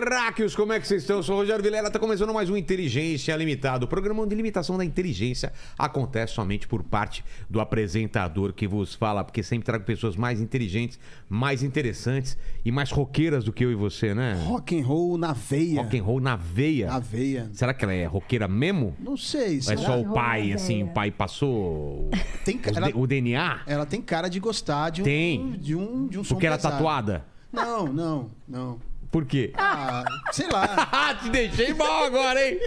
Terráqueos, como é que vocês estão? Eu sou o Rogério Vilela, tá começando mais um Inteligência Limitado. O programa de limitação da inteligência acontece somente por parte do apresentador que vos fala, porque sempre trago pessoas mais inteligentes, mais interessantes e mais roqueiras do que eu e você, né? Rock and roll na veia. Rock and roll na veia. Na veia. Será que ela é roqueira mesmo? Não sei. Ou é só o pai, assim, o pai passou Tem cara- o DNA? Ela tem cara de gostar de um, Tem. de um, de um som Porque era pesado. tatuada? Não, não, não. Por quê? Ah, sei lá. Ah, te deixei mal agora, hein?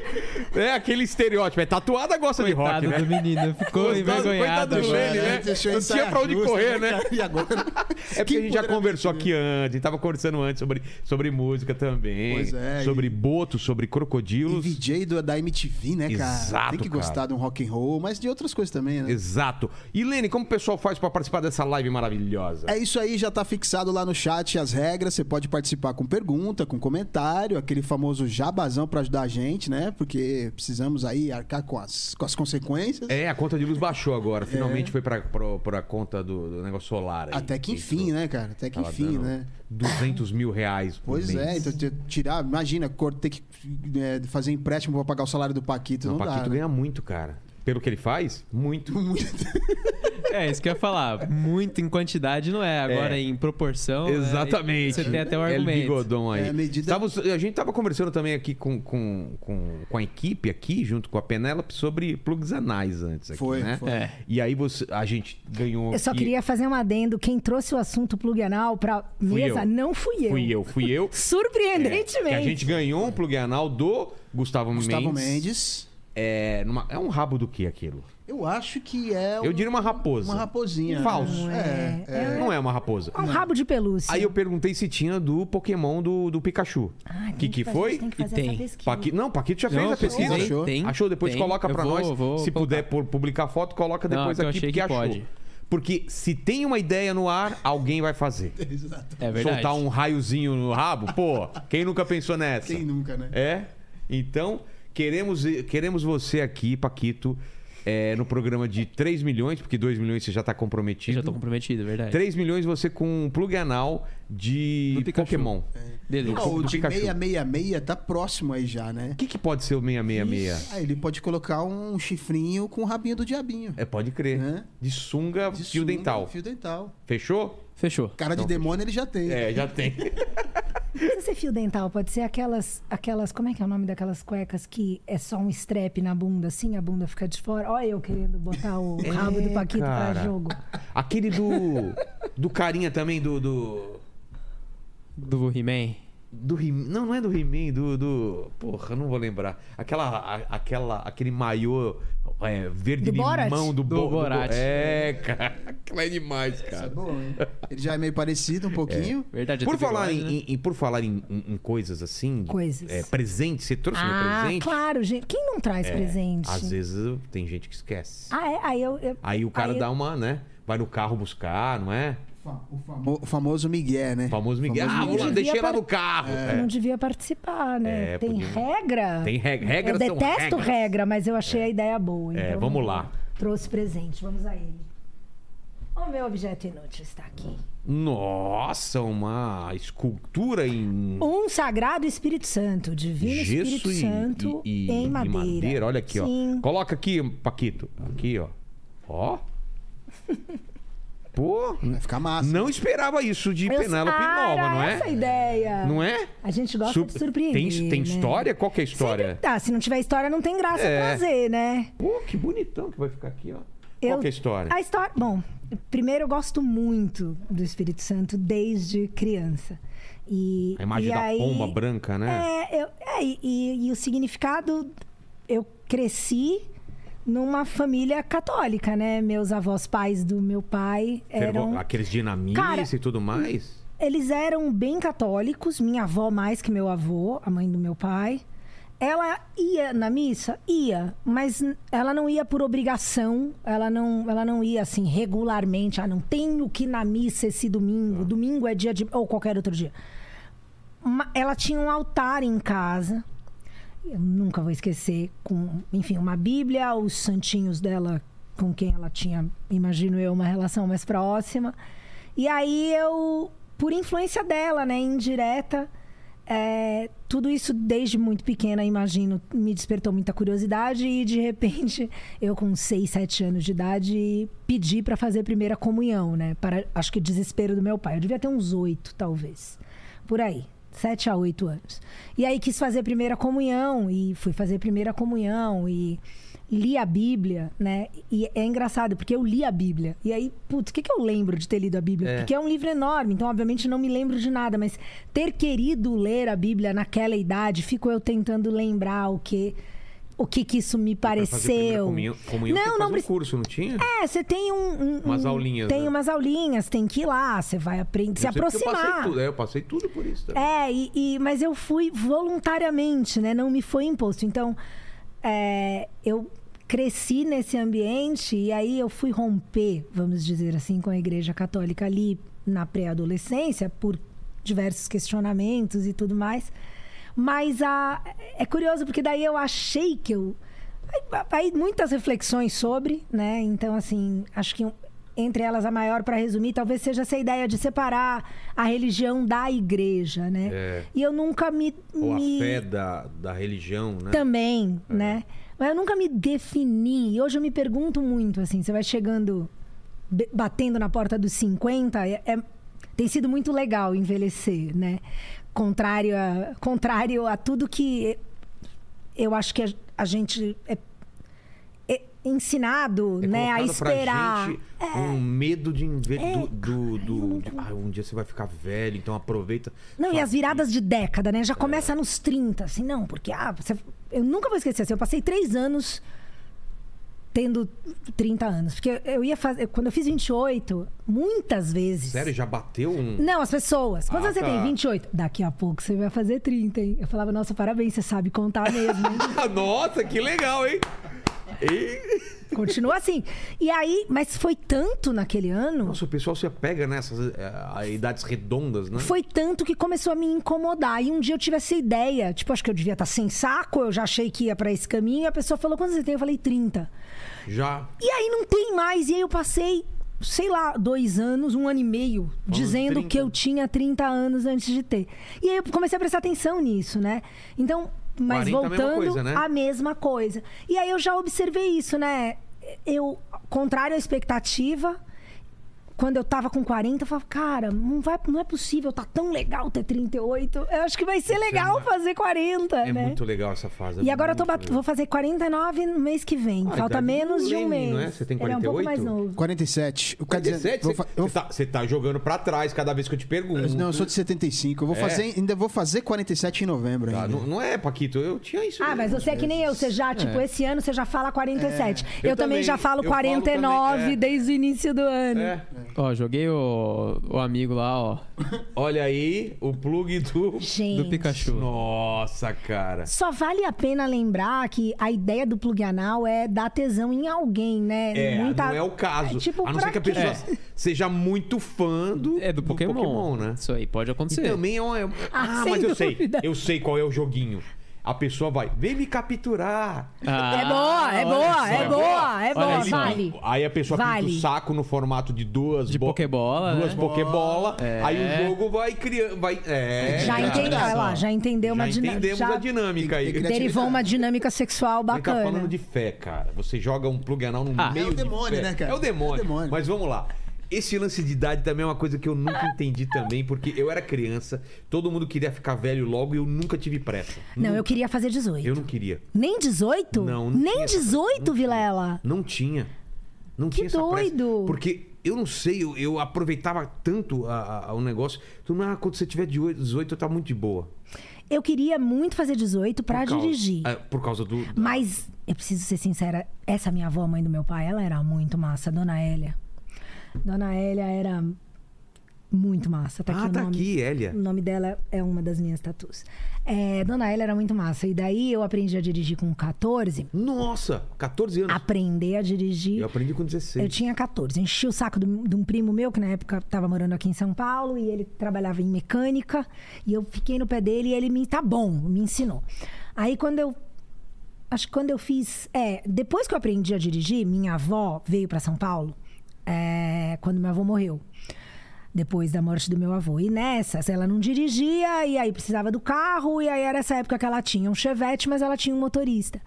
É aquele estereótipo. É tatuada, gosta de rock, Coitado né? do menino, ficou Coitado- envergonhado coitado do agora. Lene, né? Deixou Não tinha pra onde justa, correr, né? cara? E agora? É porque a gente já conversou aqui antes, a gente tava conversando antes sobre, sobre música também. Pois é, Sobre e- boto, sobre E crocodilos. VJ do, da MTV, né, cara? Exato, Tem que cara. gostar de um rock and roll, mas de outras coisas também, né? Exato. E Lene, como o pessoal faz pra participar dessa live maravilhosa? É isso aí, já tá fixado lá no chat as regras. Você pode participar com pergunta, com comentário, aquele famoso jabazão pra ajudar a gente, né? Porque precisamos aí arcar com as, com as consequências. É, a conta de luz baixou É. agora. Finalmente foi pra, pra, pra conta do, do negócio solar. Aí. Até que enfim, né, cara? Até que Tava enfim, né? 200 mil reais por Pois mês. é, então tirar, imagina, ter que é, fazer empréstimo pra pagar o salário do Paquito, Não, não, o Paquito dá. né? ganha muito, cara. Pelo que ele faz, muito. É, isso que eu ia falar. Muito em quantidade não é. Agora É. em proporção. né, Exatamente. Você tem até o El argumento. Bigodon aí. É, a medida- Távamos- a gente tava conversando também aqui com, com, com, com a equipe aqui, junto com a Penélope, sobre plugs anais antes aqui, Foi, né? foi. É. E aí você, a gente ganhou... Eu só e- queria fazer um adendo. Quem trouxe o assunto plug anal pra Fui mesa eu. não fui eu. Fui eu, fui eu. É, Surpreendentemente. que a gente ganhou um plug anal do Gustavo, Gustavo Mendes. Mendes. É, numa- é um rabo do que aquilo? Eu acho que é. Eu um- diria uma raposa. Uma raposinha. Falso. É, é. Não é uma raposa. É um rabo de pelúcia. Aí eu perguntei se tinha do Pokémon do, do Pikachu. Ah, que tem que fazer- foi? Tem que fazer E tem. essa pesquisa. Paqui... Não, Paquito já fez Não, a pesquisa. tem, Achou? tem, Achou? Depois tem. coloca Eu pra vou- nós. vou Se colocar. puder pu- publicar foto, coloca Não, depois que eu aqui, porque que achou. pode. Porque se tem uma ideia no ar, alguém vai fazer. Exato. É verdade. Soltar um raiozinho no rabo, pô, quem nunca pensou nessa? Quem nunca, né? É? Então, queremos, queremos você aqui, Paquito, é, no programa de 3 milhões, porque 2 milhões você já tá Eu comprometido. já tô comprometido, é verdade. 3 milhões você com um plug anal de. Pokémon. Beleza. Do- Ó, o de Pikachu. 666 tá próximo aí já, né? O que, que pode ser o 666? Aí ele pode colocar um chifrinho com o rabinho do diabinho. É, pode crer. Né? De sunga, De fio sunga, dental. Fio dental. Fechou? Fechou. Cara de demônio ele já tem. É, já tem. Precisa ser fio dental, pode ser aquelas, aquelas. Como é que é o nome daquelas cuecas que é só um strap na bunda, assim, a bunda fica de fora? Olha eu querendo botar o rabo do Paquito É, cara. pra jogo. Aquele do. Do carinha também, do. Do. Do He-Man. do He não, não é do He-Man, do, do. Porra, não vou lembrar. Aquela. a- aquela aquele maiô é, verde Do Borat? limão do, Do Bo- Borat. É, cara. Aquilo é demais, Isso é cara. bom, hein? Ele já é meio parecido um pouquinho. Verdade. Por falar, bigode, em, né? em- por falar em, em- em coisas assim. Coisas. É, presente, você trouxe meu Ah, presente? claro, gente. Quem não traz É, presente? Às vezes tem gente que esquece. Ah, é? Aí eu. eu- Aí o cara aí eu- dá uma, né? Vai no carro buscar, não é? O famo- O famoso Miguel, né? O famoso Miguel. Famoso ah, vamos lá, deixei lá no carro. Eu É. não devia participar, né? É, Tem podia- regra. Tem regra. Regras Eu são detesto regras. regra, mas eu achei a ideia boa. É, então vamos lá. Trouxe presente, vamos a ele. O meu objeto inútil está aqui. Nossa, uma escultura em Um sagrado Espírito Santo, divino gesso Espírito e, Santo e- e- em e madeira. Olha aqui, Sim. ó. Coloca aqui, Paquito. Aqui, ó. Ó. Pô, Vai ficar massa. não esperava isso de Eu- Penélope Ah, Nova, não essa é? ideia. Não é? A gente gosta Sur- de surpreender. Tem, tem né? história? Qual que é a história? Sempre tá, se não tiver história, não tem graça É. trazer, né? Pô, que bonitão que vai ficar aqui, ó. Qual Eu- que é a história? A história. Bom, primeiro eu gosto muito do Espírito Santo desde criança. E, A imagem e da aí- pomba branca, né? É, eu, é, e- e, e o significado. Eu cresci numa família católica, né? Meus avós pais do meu pai eram. Aqueles dinamistas Cara, e tudo mais? Eles eram bem católicos, minha avó mais que meu avô, a mãe do meu pai. Ela ia na missa? Ia, mas ela não ia por obrigação, ela não, ela não ia assim regularmente. Ah, não tenho que ir na missa esse domingo, domingo é dia de. ou qualquer outro dia. Ela tinha um altar em casa, eu nunca vou esquecer, com, enfim, uma Bíblia, os santinhos dela com quem ela tinha, imagino eu, uma relação mais próxima. E aí eu, por influência dela, né, indireta, é, tudo isso desde muito pequena, imagino, me despertou muita curiosidade e de repente eu com 6, 7 anos de idade pedi para fazer a primeira comunhão, né? Para acho que desespero do meu pai. Eu devia ter uns 8, talvez. Por aí. 7 a 8 anos. E aí quis fazer a primeira comunhão e fui fazer a primeira comunhão e li a Bíblia, né? E é engraçado, porque eu li a Bíblia. E aí, putz, o que, que eu lembro de ter lido a Bíblia? É. Porque é um livro enorme, então, obviamente, não me lembro de nada. Mas ter querido ler a Bíblia naquela idade, fico eu tentando lembrar o que. O que, que isso me pareceu. Comunhão, comunhão Não, não fazer um precisa- curso, não tinha? É, você tem um, um- Umas um- aulinhas, Tem né? umas aulinhas, tem que ir lá, você vai aprender, se porque Eu aproximar. passei tudo, é, eu passei tudo por isso também. É, e, e- mas eu fui voluntariamente, né? Não me foi imposto. Então, é, eu cresci nesse ambiente e aí eu fui romper, vamos dizer assim, com a Igreja Católica ali na pré-adolescência por diversos questionamentos e tudo mais. Mas a, é curioso porque daí eu achei que eu aí- muitas reflexões sobre, né? Então assim, acho que entre elas a maior para resumir, talvez seja essa ideia de separar a religião da igreja, né? É. E eu nunca me, Ou a me fé da, da religião, né? também, É. né? Mas eu nunca me defini. E hoje eu me pergunto muito, assim, você vai chegando, batendo na porta dos 50, é, é- tem sido muito legal envelhecer, né? Contrário a, contrário a tudo que eu acho que a, a gente é, é ensinado, É né, a colocado pra esperar. gente um medo de. É, do, do, do- de- ah, um dia você vai ficar velho, então aproveita. Não, e as viradas de década, né? Já É. começa nos 30, assim, não, porque, ah, você- eu nunca vou esquecer, assim, eu passei três anos tendo 30 anos. Porque eu ia fazer, quando eu fiz 28, muitas vezes. Sério, já bateu um. Não, as pessoas. Quantos Ah, você tá. tem? 28. Daqui a pouco você vai fazer 30, hein? Eu falava, nossa, parabéns, você sabe contar mesmo? Nossa, que legal, hein? E... Continua assim. E aí, mas foi tanto naquele ano. Nossa, o pessoal se apega nessas eh, idades redondas, né? Foi tanto que começou a me incomodar. E um dia eu tive essa ideia. Tipo, acho que eu devia estar sem saco, eu já achei que ia pra esse caminho. E a pessoa falou: quantos você tem? Eu falei: 30. Já. E aí não tem mais. E aí eu passei, sei lá, dois anos, um ano e meio, dizendo 30. que eu tinha 30 anos antes de ter. E aí eu comecei a prestar atenção nisso, né? Então, 40 mas a mesma voltando coisa, né? a mesma coisa. E aí eu já observei isso, né? Eu, contrário à expectativa, quando eu tava com 40, eu falava, cara, não, vai, não é possível, tá tão legal ter 38. Eu acho que vai ser legal é- fazer 40, É né? muito legal essa fase. E é agora eu tô legal. vou fazer 49 no mês que vem. Ah, Falta idade menos de um mês. não é? Você tem Ele é um pouco 48? mais novo. 47. Eu quero dizer, 47? vou Você fa- tá, você tá jogando pra trás cada vez que eu te pergunto. Não, eu sou de 75. Eu vou É? fazer, ainda vou fazer 47 em novembro Tá, não, não é, Paquito, eu tinha isso. Ah, mas você é que nem eu. Você já, tipo, esse ano você já fala 47. É. Eu Eu, também também, já falo eu falo 49 também, é. desde o início do ano. É. Ó, joguei o, o amigo lá, ó, Olha aí, o plug do. Gente. do Pikachu. Nossa, cara. Só vale a pena lembrar que a ideia do plug anal é dar tesão em alguém, né? É, Muita- não é o caso. É, tipo, a não ser que a pessoa seja muito fã do, É do Pokémon. né? Isso aí pode E acontecer. também é um. é Ah, sem mas eu sei. Eu sei qual é o joguinho. A pessoa vai, vem me capturar. É boa, é boa, só. é boa, é boa, aí, vale. Aí a pessoa pinta Vale. o saco no formato de duas De bo- Pokébola, duas né? Pokébola. É. Aí o jogo vai criando, vai, é. Já entendeu, olha lá, já entendeu uma Já dinâmica. entendemos já a dinâmica aí. Derivou uma dinâmica sexual Ele tá bacana. falando de fé, cara. Você joga um plug anal no Ah, meio é o de demônio, fé. né, cara? É o demônio. É o demônio. Mas vamos lá. Esse lance de idade também é uma coisa que eu nunca entendi também, porque eu era criança, todo mundo queria ficar velho logo e eu nunca tive pressa. Não, Nunca. eu queria fazer 18. Eu não queria. Nem 18? Não, não Nem tinha essa- 18, não tinha. Vilela. Não tinha. Não Que tinha doido. Porque eu não sei, eu, eu aproveitava tanto a- a- o negócio. Tu, ah, quando você tiver de 18, tá muito de boa. Eu queria muito fazer 18 pra Por causa- dirigir. é, por causa do. da- Mas eu preciso ser sincera, essa minha avó, mãe do meu pai, ela era muito massa, Dona Hélia. Dona Hélia era muito massa. Tá aqui ah, o tá nome. aqui, Elia. O nome dela é uma das minhas tatus. É, Dona Hélia era muito massa. E daí eu aprendi a dirigir com 14. Nossa, 14 anos. Aprender a dirigir. Eu aprendi com Eu 16. tinha 14. Enchi o saco de um de um primo meu, que na época estava morando aqui em São Paulo, e ele trabalhava em mecânica. E eu fiquei no pé dele e ele me. Tá bom, me ensinou. Aí quando eu. Acho que quando eu fiz. É, depois que eu aprendi a dirigir, minha avó veio para São Paulo, é, quando meu avô morreu. depois da morte do meu avô. E nessas, ela não dirigia, e aí precisava do carro, e aí era essa época que ela tinha um chevette, mas ela tinha um motorista.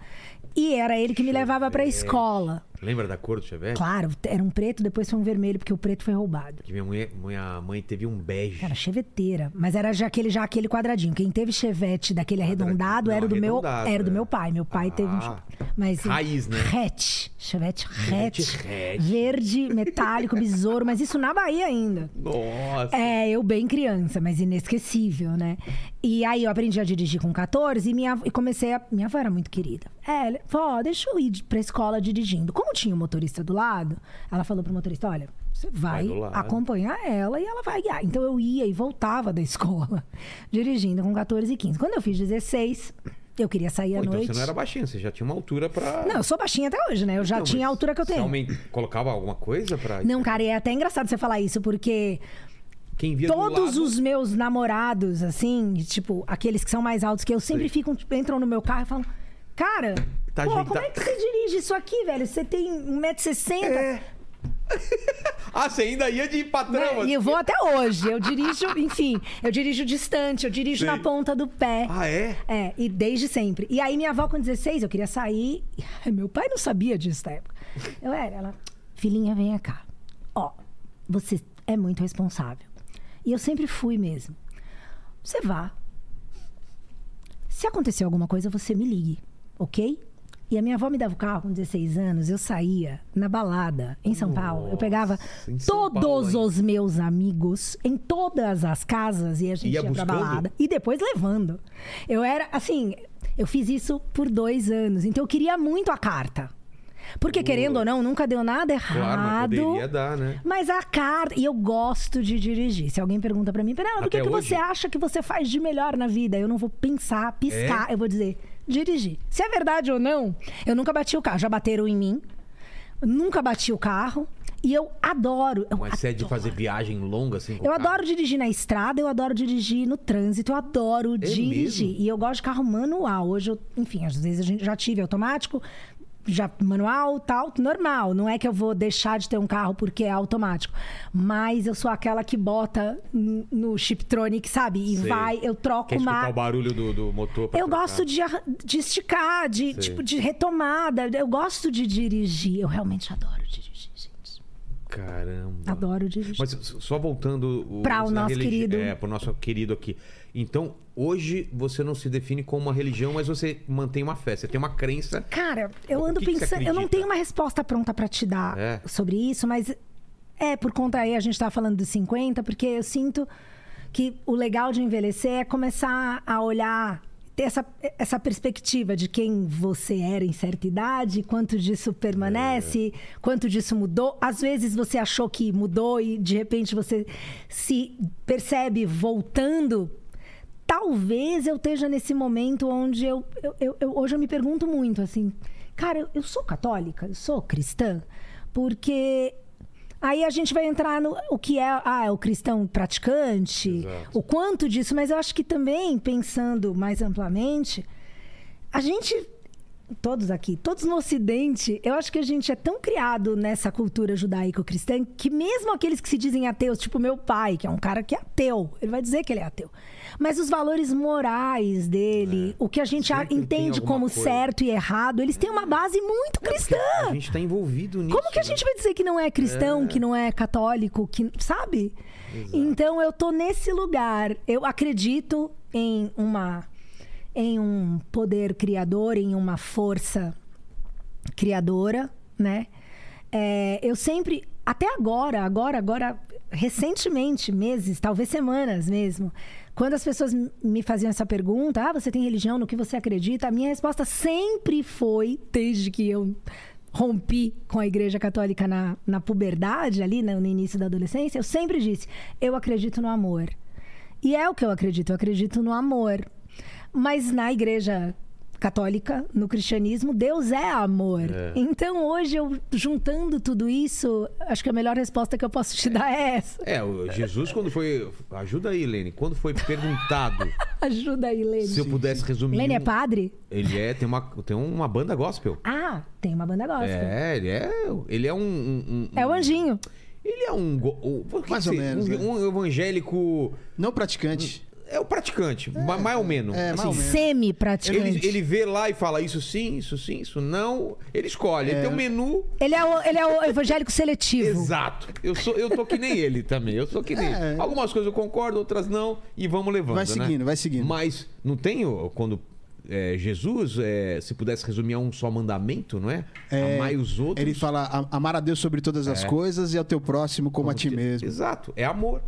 E era ele que me levava pra escola. Lembra da cor do Chevette? Claro, era um preto, depois foi um vermelho, porque o preto foi roubado. Que minha, mulher, minha mãe teve um bege. Era cheveteira, mas era já aquele, já aquele quadradinho. Quem teve chevette daquele arredondado não, era do meu, era do meu pai. Meu pai teve um Ah, mas raiz, né? Hatch, chevette hatch, Chevette hatch. verde, metálico, besouro, mas isso na Bahia ainda. Nossa. É, eu bem criança, mas inesquecível, né? E aí eu aprendi a dirigir com 14 e, minha, e comecei a. Minha avó era muito querida. É, vó, deixa eu ir pra escola dirigindo. Como tinha o motorista do lado, ela falou pro motorista: olha, você vai, Vai acompanhar ela e ela vai guiar. Então eu ia e voltava da escola, dirigindo com 14 e 15. Quando eu fiz 16, eu queria sair Pô, à então noite. você não era baixinho, você já tinha uma altura pra. Não, eu sou baixinha até hoje, né? Eu já Não, tinha a altura que eu você tenho. aument- Colocava alguma coisa pra. Não, cara, e é até engraçado você falar isso, porque Quem via do todos lado- os meus namorados, assim, tipo, aqueles que são mais altos que eu, sempre Sei. ficam, entram no meu carro e falam: Cara, Tá pô, ajeitado." como é que você dirige isso aqui, velho? Você tem 1,60m. É. Ah, você ainda ia de patrão. Né? assim. E eu vou até hoje. Eu dirijo, enfim, eu dirijo distante, eu dirijo Sei. na ponta do pé. Ah, é? É, e desde sempre. E aí, minha avó, com 16, eu queria sair. Ai, Meu pai não sabia disso na época. Eu era, ela, filhinha, venha cá. Ó, você é muito responsável. E eu sempre fui mesmo. Você vá. Se acontecer alguma coisa, você me ligue, ok? E a minha avó me dava o carro com 16 anos, eu saía na balada em São Paulo. Eu pegava todos Paulo, os meus amigos em todas as casas e a gente Ia ia, pra balada. E depois levando. Eu era, assim, eu fiz isso por dois anos. Então eu queria muito a carta. Porque, querendo ou não, nunca deu nada errado. Claro, mas poderia dar, né? Mas a carta. E eu gosto de dirigir. Se alguém pergunta pra mim, Fernanda, o que, Até que você acha que você faz de melhor na vida? Eu não vou pensar, piscar. Eu vou dizer, dirigir. Se é verdade ou não, eu nunca bati o carro. Já bateram em mim. Nunca bati o carro. E eu adoro. Eu Mas você é de fazer viagem longa assim? eu adoro dirigir na estrada, eu adoro dirigir no trânsito, eu adoro dirigir. É mesmo? E eu gosto de carro manual. Hoje, eu, enfim, às vezes a gente já tive automático, já manual, tal, normal. Não é que eu vou deixar de ter um carro porque é automático. Mas eu sou aquela que bota no Chiptronic, sabe? E Sei. vai, eu troco Quer uma. o barulho do, do motor pra Eu trocar. gosto de, de esticar, de, Sei. tipo, de retomada. Eu gosto de dirigir. Eu realmente adoro dirigir, gente. Caramba. Adoro dirigir. Mas só voltando o, Pra o nosso querido. É, pro nosso querido aqui. Então, hoje você não se define como uma religião, mas você mantém uma fé. Você tem uma crença. Cara, eu ando que que pensando. Eu não tenho uma resposta pronta pra te dar É? sobre isso, mas é por conta aí, a gente tá falando dos 50, porque eu sinto que o legal de envelhecer é começar a olhar. Ter essa, essa perspectiva de quem você era em certa idade, quanto disso permanece, quanto disso mudou. Às vezes você achou que mudou e de repente você se percebe voltando talvez eu esteja nesse momento onde eu, eu, eu- eu- hoje eu me pergunto muito assim, cara, eu, eu sou católica, eu sou cristã, porque aí a gente vai entrar no o que é, ah, é o cristão praticante, Exato. o quanto disso, mas eu acho que também pensando mais amplamente, a gente todos aqui, todos no Ocidente, eu acho que a gente é tão criado nessa cultura judaico-cristã que mesmo aqueles que se dizem ateus, tipo meu pai, que é um cara que é ateu, ele vai dizer que ele é ateu. Mas os valores morais dele, o que a gente É. Sempre entende como coisa. certo e errado, eles têm uma base muito cristã. A gente tá envolvido nisso. Como que a né? gente vai dizer que não é cristão, que não é católico, que sabe? Então eu tô nesse lugar. Eu acredito em uma em um poder criador, em uma força criadora, né? É, eu sempre, até agora, agora, agora, recentemente, meses, talvez semanas mesmo, quando as pessoas me faziam essa pergunta, ah, você tem religião, no que você acredita? A minha resposta sempre foi, desde que eu rompi com a Igreja Católica na, na puberdade, ali né, no início da adolescência, eu sempre disse, eu acredito no amor. E é o que eu acredito, eu acredito no amor. Mas na igreja católica, no cristianismo, Deus é amor. É. Então hoje eu juntando tudo isso, acho que a melhor resposta que eu posso te dar é essa. É, o Jesus, quando foi. Ajuda aí, Lene. Quando foi perguntado Ajuda aí, Lene. se eu pudesse resumir. Lene é um- padre? Ele é, tem uma, tem uma banda gospel. Ah, tem uma banda gospel. É, ele é. Ele é um. um- um- É o anjinho. Ele é um. que Mais ou menos, Um, né? um evangélico. Não praticante. É o praticante, ma- mais ou menos. é, mais Assim, ou menos. Semi-praticante. Ele, ele vê lá e fala isso sim, isso sim, isso não. Ele escolhe. Ele tem um menu. Ele é o, ele é o evangélico seletivo. Exato. Eu, sou, eu tô que nem ele também. Eu sou que nem É. ele. Algumas coisas eu concordo, outras não. E vamos levando. Vai né? seguindo, vai seguindo. Mas não tem quando é, Jesus, é, se pudesse resumir a um só mandamento, não é? É, Amai os outros. Ele fala: "A- amar a Deus sobre todas as É. coisas e ao teu próximo como, a ti mesmo. Exato. É amor.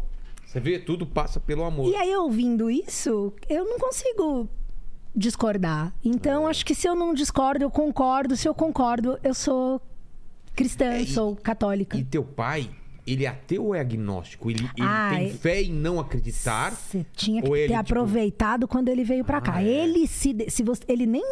Você vê, tudo passa pelo amor. E aí, ouvindo isso, eu não consigo discordar. Então, É. acho que se eu não discordo, eu concordo. Se eu concordo, eu sou cristã, É, e- sou católica. E teu pai, ele é ateu ou é agnóstico? Ele, ele Ah, tem é- fé em não acreditar? Você tinha que ter ele, tipo- aproveitado quando ele veio pra cá. Ah, é. Ele se, de- se você, ele nem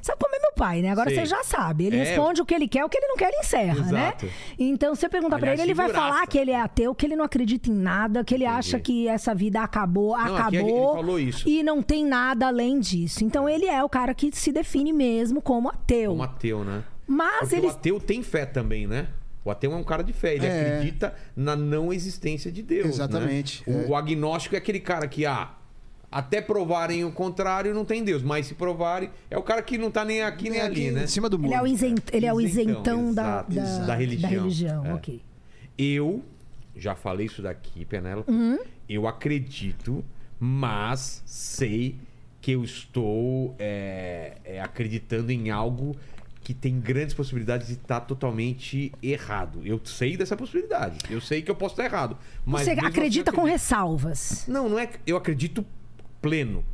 sabe como é meu pai, né? Agora Sei. você já sabe. Ele É. responde o que ele quer, o que ele não quer, ele encerra, Exato. né? Então você pergunta pra Aliás, ele, ele vai falar que ele é ateu, que ele não acredita em nada, que ele acha que essa vida acabou, aqui acabou. ele falou isso. E não tem nada além disso. Então ele é o cara que se define mesmo como ateu. Como ateu, né? Mas Porque ele o ateu tem fé também, né? O ateu é um cara de fé, ele É. acredita na não existência de Deus. Exatamente, né? é. O, o agnóstico é aquele cara que, ah, até provarem o contrário, não tem Deus. Mas se provarem, é o cara que não tá nem aqui nem É ali, aqui né? Em cima do muro. ele é o, isent, ele é o Isentão, isentão da, da. Da religião. Da religião, É. ok. Eu já falei isso daqui, Penélope. Uhum. Eu acredito, mas sei que eu estou é, é, acreditando em algo que tem grandes possibilidades de estar totalmente errado. Eu sei dessa possibilidade. Eu sei que eu posso estar errado. Mas Você assim acredita eu com ressalvas. Não, não é. Eu acredito pleno.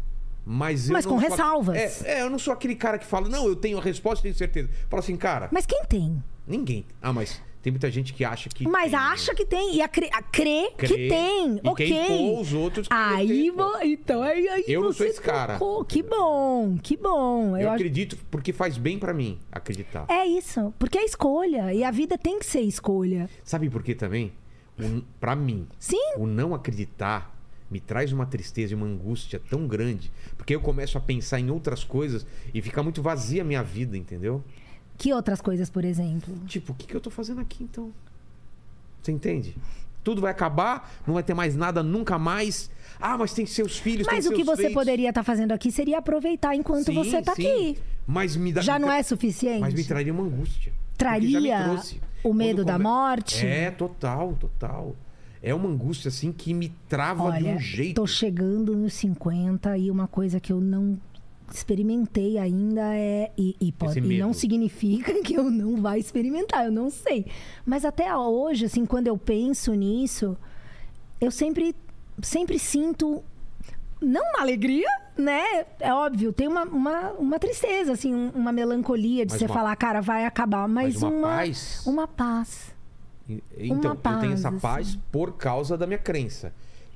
Mas, Mas com ressalvas. É, é, eu não sou aquele cara que fala, não, eu tenho a resposta, tenho certeza. Fala assim, cara, Mas quem tem? ninguém. Ah, mas tem muita gente que acha que. Mas tem, acha que tem. E a cre, a crê, Crê. que tem. E ok. quem os outros que Aí, vo- então, aí, aí Eu não sou esse cara. tocou. Que bom, que bom. Eu acho- acredito porque faz bem pra mim acreditar. É isso. Porque é escolha. E a vida tem que ser escolha. Sabe por quê também? O, pra mim, Sim. o não acreditar me traz uma tristeza e uma angústia tão grande. Porque eu começo a pensar em outras coisas e fica muito vazia a minha vida, entendeu? Que outras coisas, por exemplo? Tipo, o que, que eu tô fazendo aqui então? Você entende? Tudo vai acabar, não vai ter mais nada nunca mais. Ah, mas tem seus filhos, Mas tem o que seus você feitos. poderia estar fazendo aqui seria aproveitar enquanto Sim, você tá sim. aqui. Mas me dá Já me não tra- é suficiente? Mas me traria uma angústia. Traria o medo da come- morte? É, total, total. É uma angústia assim que me trava de Olha, um jeito. tô chegando nos 50 e uma coisa que eu não experimentei ainda é. E, e pode- e não significa que eu não vá experimentar, eu não sei. Mas até hoje, assim, quando eu penso nisso, eu sempre, sempre sinto. Não uma alegria, né? É óbvio, tem uma, uma, uma tristeza, assim, um- uma melancolia de Mas você uma- falar, cara, vai acabar, mas, Mas uma uma, paz? uma paz. Então, eu paz, tenho essa assim. paz por causa da minha crença.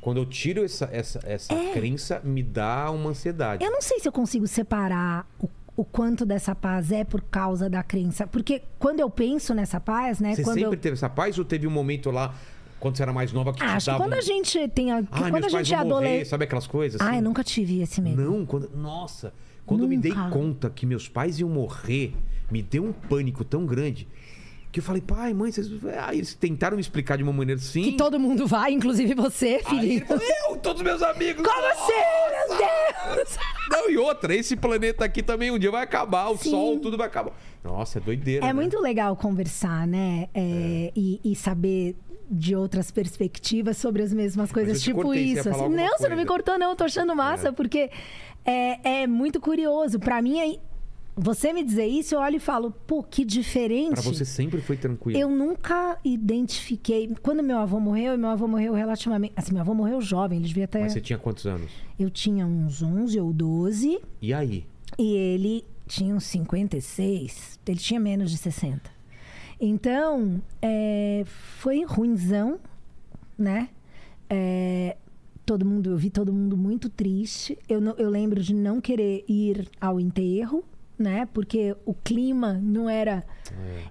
Quando eu tiro essa, essa, essa crença, me dá uma ansiedade. Eu não sei se eu consigo separar o, o quanto dessa paz é por causa da crença. Porque quando eu penso nessa paz, né? Você quando sempre eu... teve essa paz ou teve um momento lá, quando você era mais nova, que Acho que dava quando a gente tem. A... Ah, quando meus a pais gente é adolescente. sabe aquelas coisas? Ah, assim? eu nunca tive esse medo. Não, quando... Nossa, quando eu me dei Nunca. conta que meus pais iam morrer, me deu um pânico tão grande que eu falei, pai, mãe, vocês... Ah, eles tentaram me explicar de uma maneira assim. Que todo mundo vai, inclusive você, Aí falou, eu, todos meus amigos. Como assim, meu Deus? Não, e outra, esse planeta aqui também um dia vai acabar, o Sim. sol, tudo vai acabar. Nossa, é doideira. É né? muito legal conversar, né? É, E, e saber de outras perspectivas sobre as mesmas coisas, tipo cortei, isso. assim. Não, você não me coisa. cortou, não. Eu tô achando massa, porque é, é muito curioso. Pra mim, é... você me dizer isso, eu olho e falo, pô, que diferente. Pra você sempre foi tranquilo. Eu nunca identifiquei. Quando meu avô morreu, e meu avô morreu relativamente. Assim, meu avô morreu jovem, ele devia até. Mas você tinha quantos anos? Eu tinha uns 11 ou 12 E aí? e ele tinha uns 56. Ele tinha menos de 60. Então, é, foi ruinzão, né? É, todo mundo, eu vi todo mundo muito triste. Eu, não- eu lembro de não querer ir ao enterro, né? Porque o clima não era.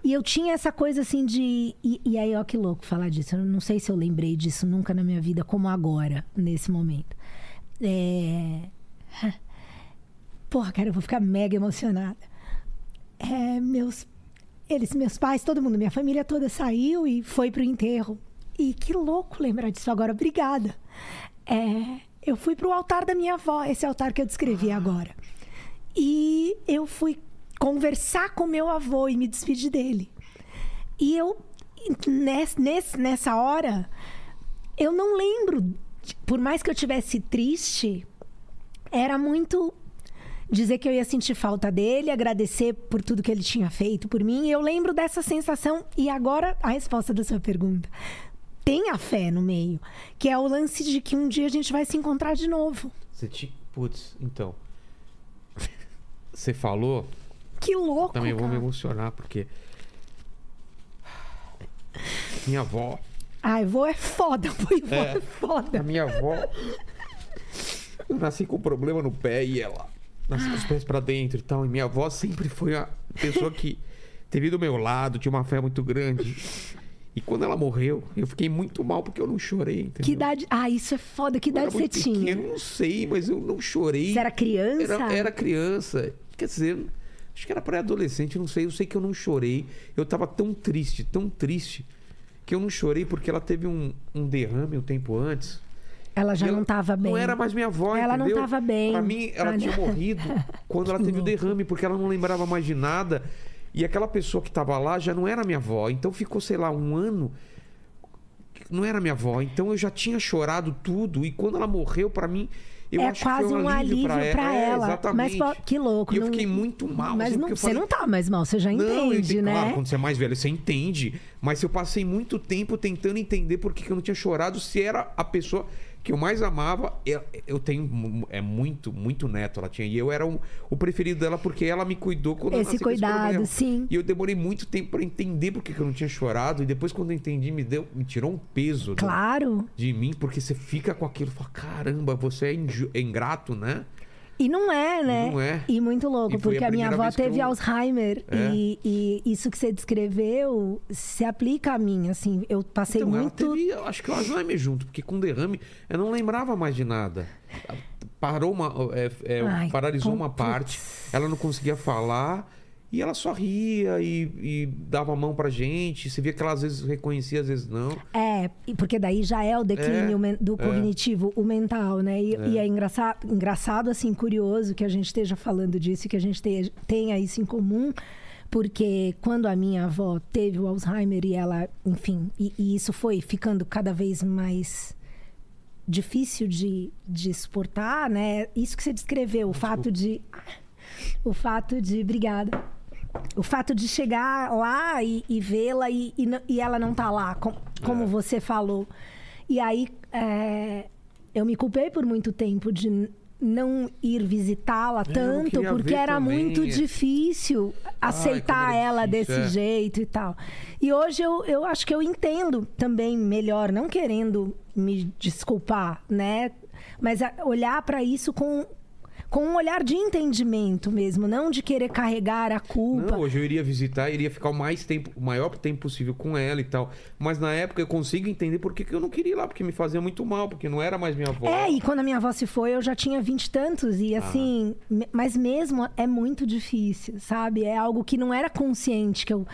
E eu tinha essa coisa assim de. E, e aí, ó, que louco falar disso. Eu não sei se eu lembrei disso nunca na minha vida, como agora, nesse momento. É. Porra, cara, eu vou ficar mega emocionada. É, meus. Eles, meus pais, todo mundo, minha família toda saiu e foi pro enterro. E que louco lembrar disso agora. Obrigada. É, eu fui pro altar da minha avó, esse altar que eu descrevi agora. E eu fui conversar com meu avô e me despedir dele. E eu, ness- ness- nessa hora, eu não lembro, por mais que eu tivesse triste, era muito dizer que eu ia sentir falta dele, agradecer por tudo que ele tinha feito por mim. E eu lembro dessa sensação. E agora, a resposta da sua pergunta. Tem a fé no meio, que é o lance de que um dia a gente vai se encontrar de novo. Você te. Putz, então. Você falou. Que louco, Também vou me cara. emocionar, porque. Minha avó. Ai, vô é foda, vô é, É. foda. A minha avó. Eu nasci com problema no pé e ela nasci com os pés pra dentro e tal. E minha avó sempre foi a pessoa que teve do meu lado, tinha uma fé muito grande. E quando ela morreu, eu fiquei muito mal porque eu não chorei. Entendeu? Que idade. Ah, isso é foda. Que Eu idade você tinha? pequeno, não sei, mas eu não chorei. Você era criança? Era, era criança. Quer dizer, acho que era pré-adolescente, não sei. Eu sei que eu não chorei. Eu tava tão triste, tão triste, que eu não chorei porque ela teve um, um derrame um tempo antes. Ela já ela não tava bem. Não era mais minha avó, Ela não entendeu? tava bem. Pra mim, ela Ah, tinha não. morrido quando ela teve o derrame, porque ela não lembrava mais de nada. E aquela pessoa que tava lá já não era minha avó. Então ficou, sei lá, um ano. Não era minha avó. Então eu já tinha chorado tudo. E quando ela morreu, pra mim, eu é quase um alívio pra, pra, É, ela. exatamente. Mas que louco. E eu não- fiquei muito mal. Mas assim, não, você falei, não tá mais mal, você já não, entende, entendi, né? Claro, quando você é mais velho, você entende. Mas eu passei muito tempo tentando entender por que, que eu não tinha chorado, se era a pessoa que eu mais amava. Eu, eu tenho é muito, muito neto ela tinha. E eu era o, o preferido dela porque ela me cuidou quando eu Esse nasci com cuidado, sim. E eu demorei muito tempo pra entender por que, eu não tinha chorado. E depois, quando eu entendi, me, deu, me tirou um peso do- Claro. de mim, porque você fica com aquilo. Fala, caramba, você é, inju- é ingrato, né? E não é, né? Não é. E muito louco, E porque a a minha avó teve eu- Alzheimer. É. E, e isso que você descreveu se aplica a mim, assim. Eu passei Então, muito. ela teve, eu acho que o Alzheimer junto, porque com derrame eu não lembrava mais de nada. Parou uma, é, é, Ai, paralisou com- uma parte, ela não conseguia falar e ela só ria e, e dava a mão pra gente. Você via que ela às vezes reconhecia, às vezes não. É, porque daí já é o declínio É, do é. cognitivo, o mental, né? E e é, engraçado, engraçado, assim, curioso que a gente esteja falando disso e que a gente te- tenha isso em comum, porque quando a minha avó teve o Alzheimer e ela, enfim, e, e isso foi ficando cada vez mais difícil de, de suportar, né? Isso que você descreveu, o fato de. O fato de. Obrigada. O fato de chegar lá e, e vê-la e, e, e ela não tá lá, com- como É. você falou. E aí é, eu me culpei por muito tempo de não ir visitá-la eu tanto, porque era também. muito difícil aceitar era ela difícil, desse é. jeito e tal. E hoje eu, eu acho que eu entendo também melhor, não querendo me desculpar, né? Mas olhar para isso com, com um olhar de entendimento mesmo, não de querer carregar a culpa. Não, hoje eu iria visitar, iria ficar o mais tempo, o maior tempo possível com ela e tal. Mas na época eu consigo entender por que, que eu não queria ir lá, porque me fazia muito mal, porque não era mais minha avó. É, e quando a minha avó se foi, eu já tinha vinte e tantos, e assim, me- mas mesmo é muito difícil, sabe? É algo que não era consciente, que eu.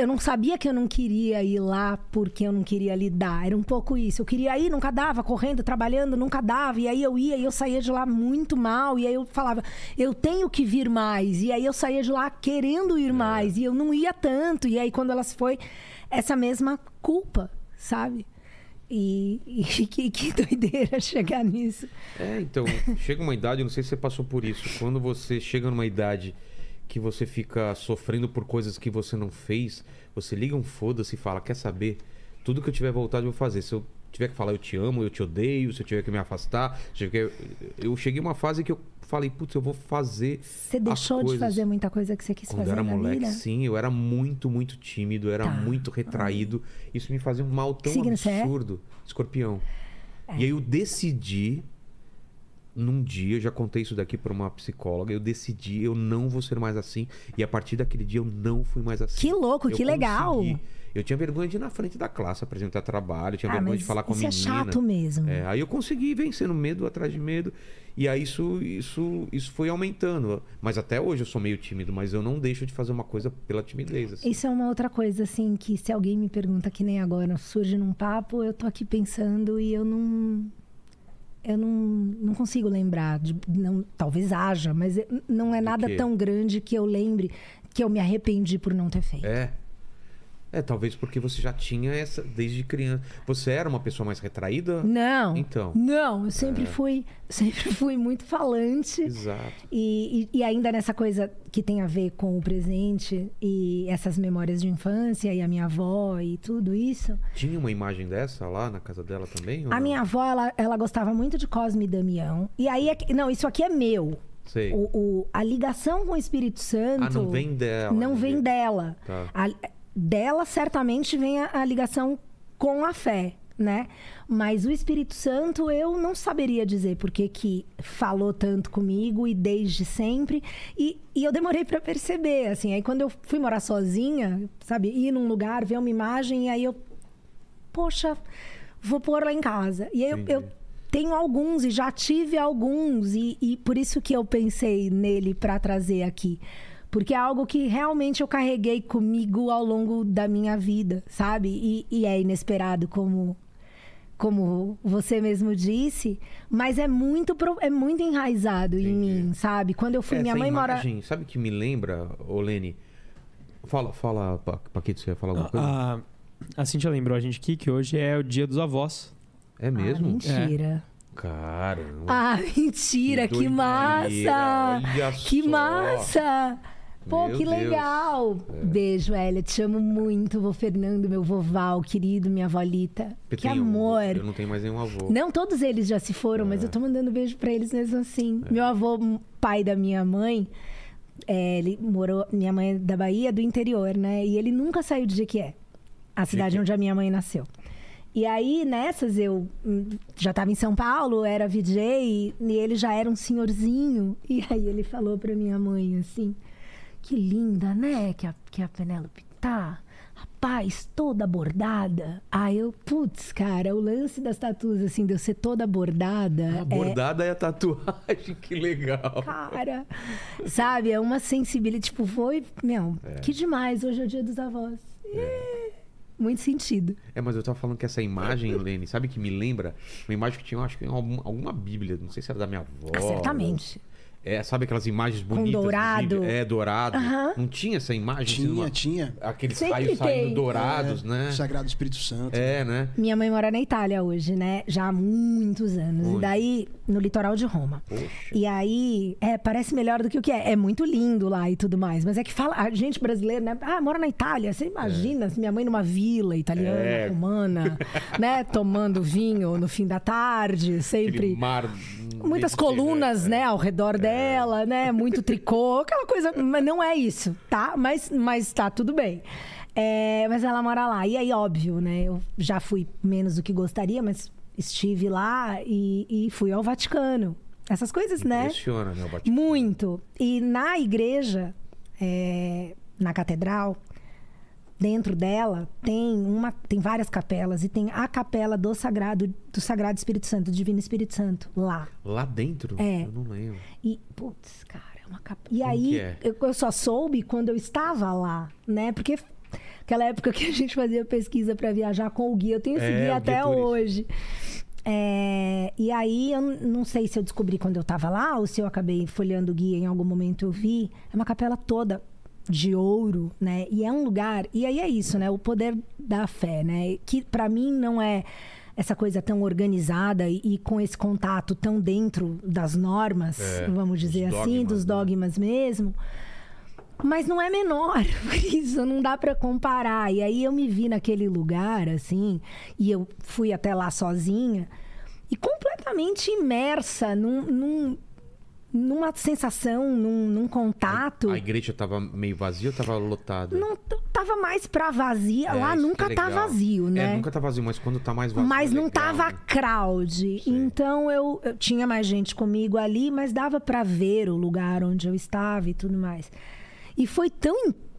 Eu não sabia que eu não queria ir lá porque eu não queria lidar. Era um pouco isso. Eu queria ir, nunca dava, correndo, trabalhando, nunca dava. E aí eu ia e eu saía de lá muito mal. E aí eu falava, eu tenho que vir mais. E aí eu saía de lá querendo ir mais. E eu não ia tanto. E aí quando ela se foi, essa mesma culpa, sabe? E, e que, que doideira chegar nisso. É, então, chega uma idade, eu não sei se você passou por isso. Quando você chega numa idade que você fica sofrendo por coisas que você não fez, você liga um foda-se e fala: Quer saber? Tudo que eu tiver vontade eu vou fazer. Se eu tiver que falar eu te amo, eu te odeio, se eu tiver que me afastar. se eu Eu cheguei uma fase que eu falei: Putz, eu vou fazer. Você deixou de fazer muita coisa que você quis Quando fazer era na moleque, vida? sim, eu era muito, muito tímido, eu era Tá. muito retraído. Isso me fazia um mal tão signo é? absurdo. Escorpião. E aí eu decidi, num dia, eu já contei isso daqui pra uma psicóloga, eu decidi, eu não vou ser mais assim. E a partir daquele dia eu não fui mais assim. Que louco, Eu que legal. consegui. Eu tinha vergonha de ir na frente da classe apresentar trabalho, eu tinha Ah, vergonha de falar com a isso é menina. chato mesmo. É, aí eu consegui vencendo medo atrás de medo. E aí isso, isso, isso foi aumentando. Mas até hoje eu sou meio tímido, mas eu não deixo de fazer uma coisa pela timidez. assim. Isso é uma outra coisa, assim, que se alguém me pergunta que nem agora, surge num papo, eu tô aqui pensando e eu não. Eu não, não consigo lembrar. de- não, talvez haja, mas não é nada tão grande que eu lembre que eu me arrependi por não ter feito. É. É, talvez porque você já tinha essa desde criança. Você era uma pessoa mais retraída? Não. Então. Não, eu sempre fui, sempre fui muito falante. Exato. E, e- e ainda nessa coisa que tem a ver com o presente e essas memórias de infância e a minha avó e tudo isso. Tinha uma imagem dessa lá na casa dela também? A não? minha avó, ela, ela gostava muito de Cosme e Damião. E aí, é que- não, isso aqui é meu. Sei. O, o- a ligação com o Espírito Santo. Ah, não vem dela. Não vem né? dela. Tá. A- dela, certamente, vem a, a ligação com a fé, né? Mas o Espírito Santo, eu não saberia dizer porque que falou tanto comigo e desde sempre. E, e eu demorei para perceber, assim. Aí, quando eu fui morar sozinha, sabe? Ir num lugar, ver uma imagem, e aí eu... Poxa, vou pôr lá em casa. E aí eu, eu tenho alguns e já tive alguns. E, e por isso que eu pensei nele para trazer aqui. Porque é algo que realmente eu carreguei comigo ao longo da minha vida, sabe? E, e é inesperado, como, como você mesmo disse, mas é muito, é muito enraizado em Entendi. mim, sabe? Quando eu fui, Essa minha mãe mora. sabe o que me lembra, ô Lene? Fala, fala, Pa- Paquito, você ia falar alguma coisa? A, a Cintia lembrou a gente aqui que hoje é o dia dos avós. é mesmo? Ah, mentira. Caramba. Ah, mentira, que, doideira, massa! olha Que só. massa! Pô, Meu que Deus. É. legal! Beijo, Elia. Te amo muito, vô Fernando, meu voval, querido, minha avolita. Eu que amor! Eu não tenho mais nenhum avô. Não, todos eles já se foram, mas eu tô mandando beijo pra eles mesmo assim. Meu avô, pai da minha mãe, é, ele morou. Minha mãe é da Bahia, do interior, né? E ele nunca saiu de Jequié, a cidade Jequié. onde a minha mãe nasceu. E aí, nessas, eu hum, já tava em São Paulo, era VJ, e ele já era um senhorzinho. E aí ele falou pra minha mãe assim: Que linda, né? Que a, que a Penélope tá. Rapaz, toda bordada. Aí eu, putz, cara, o lance das tatuas, assim, de eu ser toda bordada. A bordada é... a tatuagem, que legal. É, cara, sabe? É uma sensibilidade. Tipo, foi, meu, que demais. Hoje é o dia dos avós. É, Muito sentido. É, mas eu tava falando que essa imagem, Lene, sabe que me lembra? Uma imagem que tinha, acho que em algum- alguma bíblia, não sei se era da minha avó. Ah, certamente. É, sabe aquelas imagens bonitas? de dourado. É, dourado. Aham. Não tinha essa imagem? Tinha, numa- tinha. Aqueles Sempre raios tem. saindo dourados, É, né? O Sagrado Espírito Santo. É, né? Minha mãe mora na Itália hoje, né? Já há muitos anos. Onde? E daí, no litoral de Roma. Poxa. E aí, é, parece melhor do que o que é. É muito lindo lá e tudo mais. Mas é que fala, a gente brasileira, né? Ah, mora na Itália. Você imagina se minha mãe numa vila italiana, É. romana, né? Tomando vinho no fim da tarde, Aquele sempre. mar. Muitas colunas, É. né, ao redor dela, né? Muito tricô, aquela coisa. Mas não é isso, tá? Mas, mas tá tudo bem. É, mas ela mora lá. E aí, óbvio, né? Eu já fui menos do que gostaria, mas estive lá e, e fui ao Vaticano. Essas coisas, né? Impressiona, né? O Vaticano. Muito. E na igreja, é, na catedral, dentro dela tem uma, tem várias capelas e tem a capela do Sagrado, do Sagrado Espírito Santo, do Divino Espírito Santo, lá. Lá dentro? É. Eu não lembro. E, putz, cara, é uma capa. E Como aí, é? eu, eu só soube quando eu estava lá, né? Porque aquela época que a gente fazia pesquisa para viajar com o guia, eu tenho esse É, guia até hoje. É, e aí, eu não sei se eu descobri quando eu estava lá ou se eu acabei folheando o guia em algum momento eu vi. É uma capela toda de ouro, né? E é um lugar. E aí é isso, né? O poder da fé, né? Que para mim não é essa coisa tão organizada e, e com esse contato tão dentro das normas, É, vamos dos dizer assim, dogmas, dos né? dogmas mesmo. Mas não é menor, por isso não dá pra comparar. E aí eu me vi naquele lugar, assim, e eu fui até lá sozinha e completamente imersa num, num- numa sensação, num, num contato. A igreja tava meio vazia ou tava lotada? Não t- tava mais pra vazia. É, lá nunca é tá legal. vazio, né? É, nunca tá vazio, mas quando tá mais vazio. mas é não legal, tava né? crowd. Então eu, eu tinha mais gente comigo ali, mas dava pra ver o lugar onde eu estava e tudo mais. E foi tão intenso,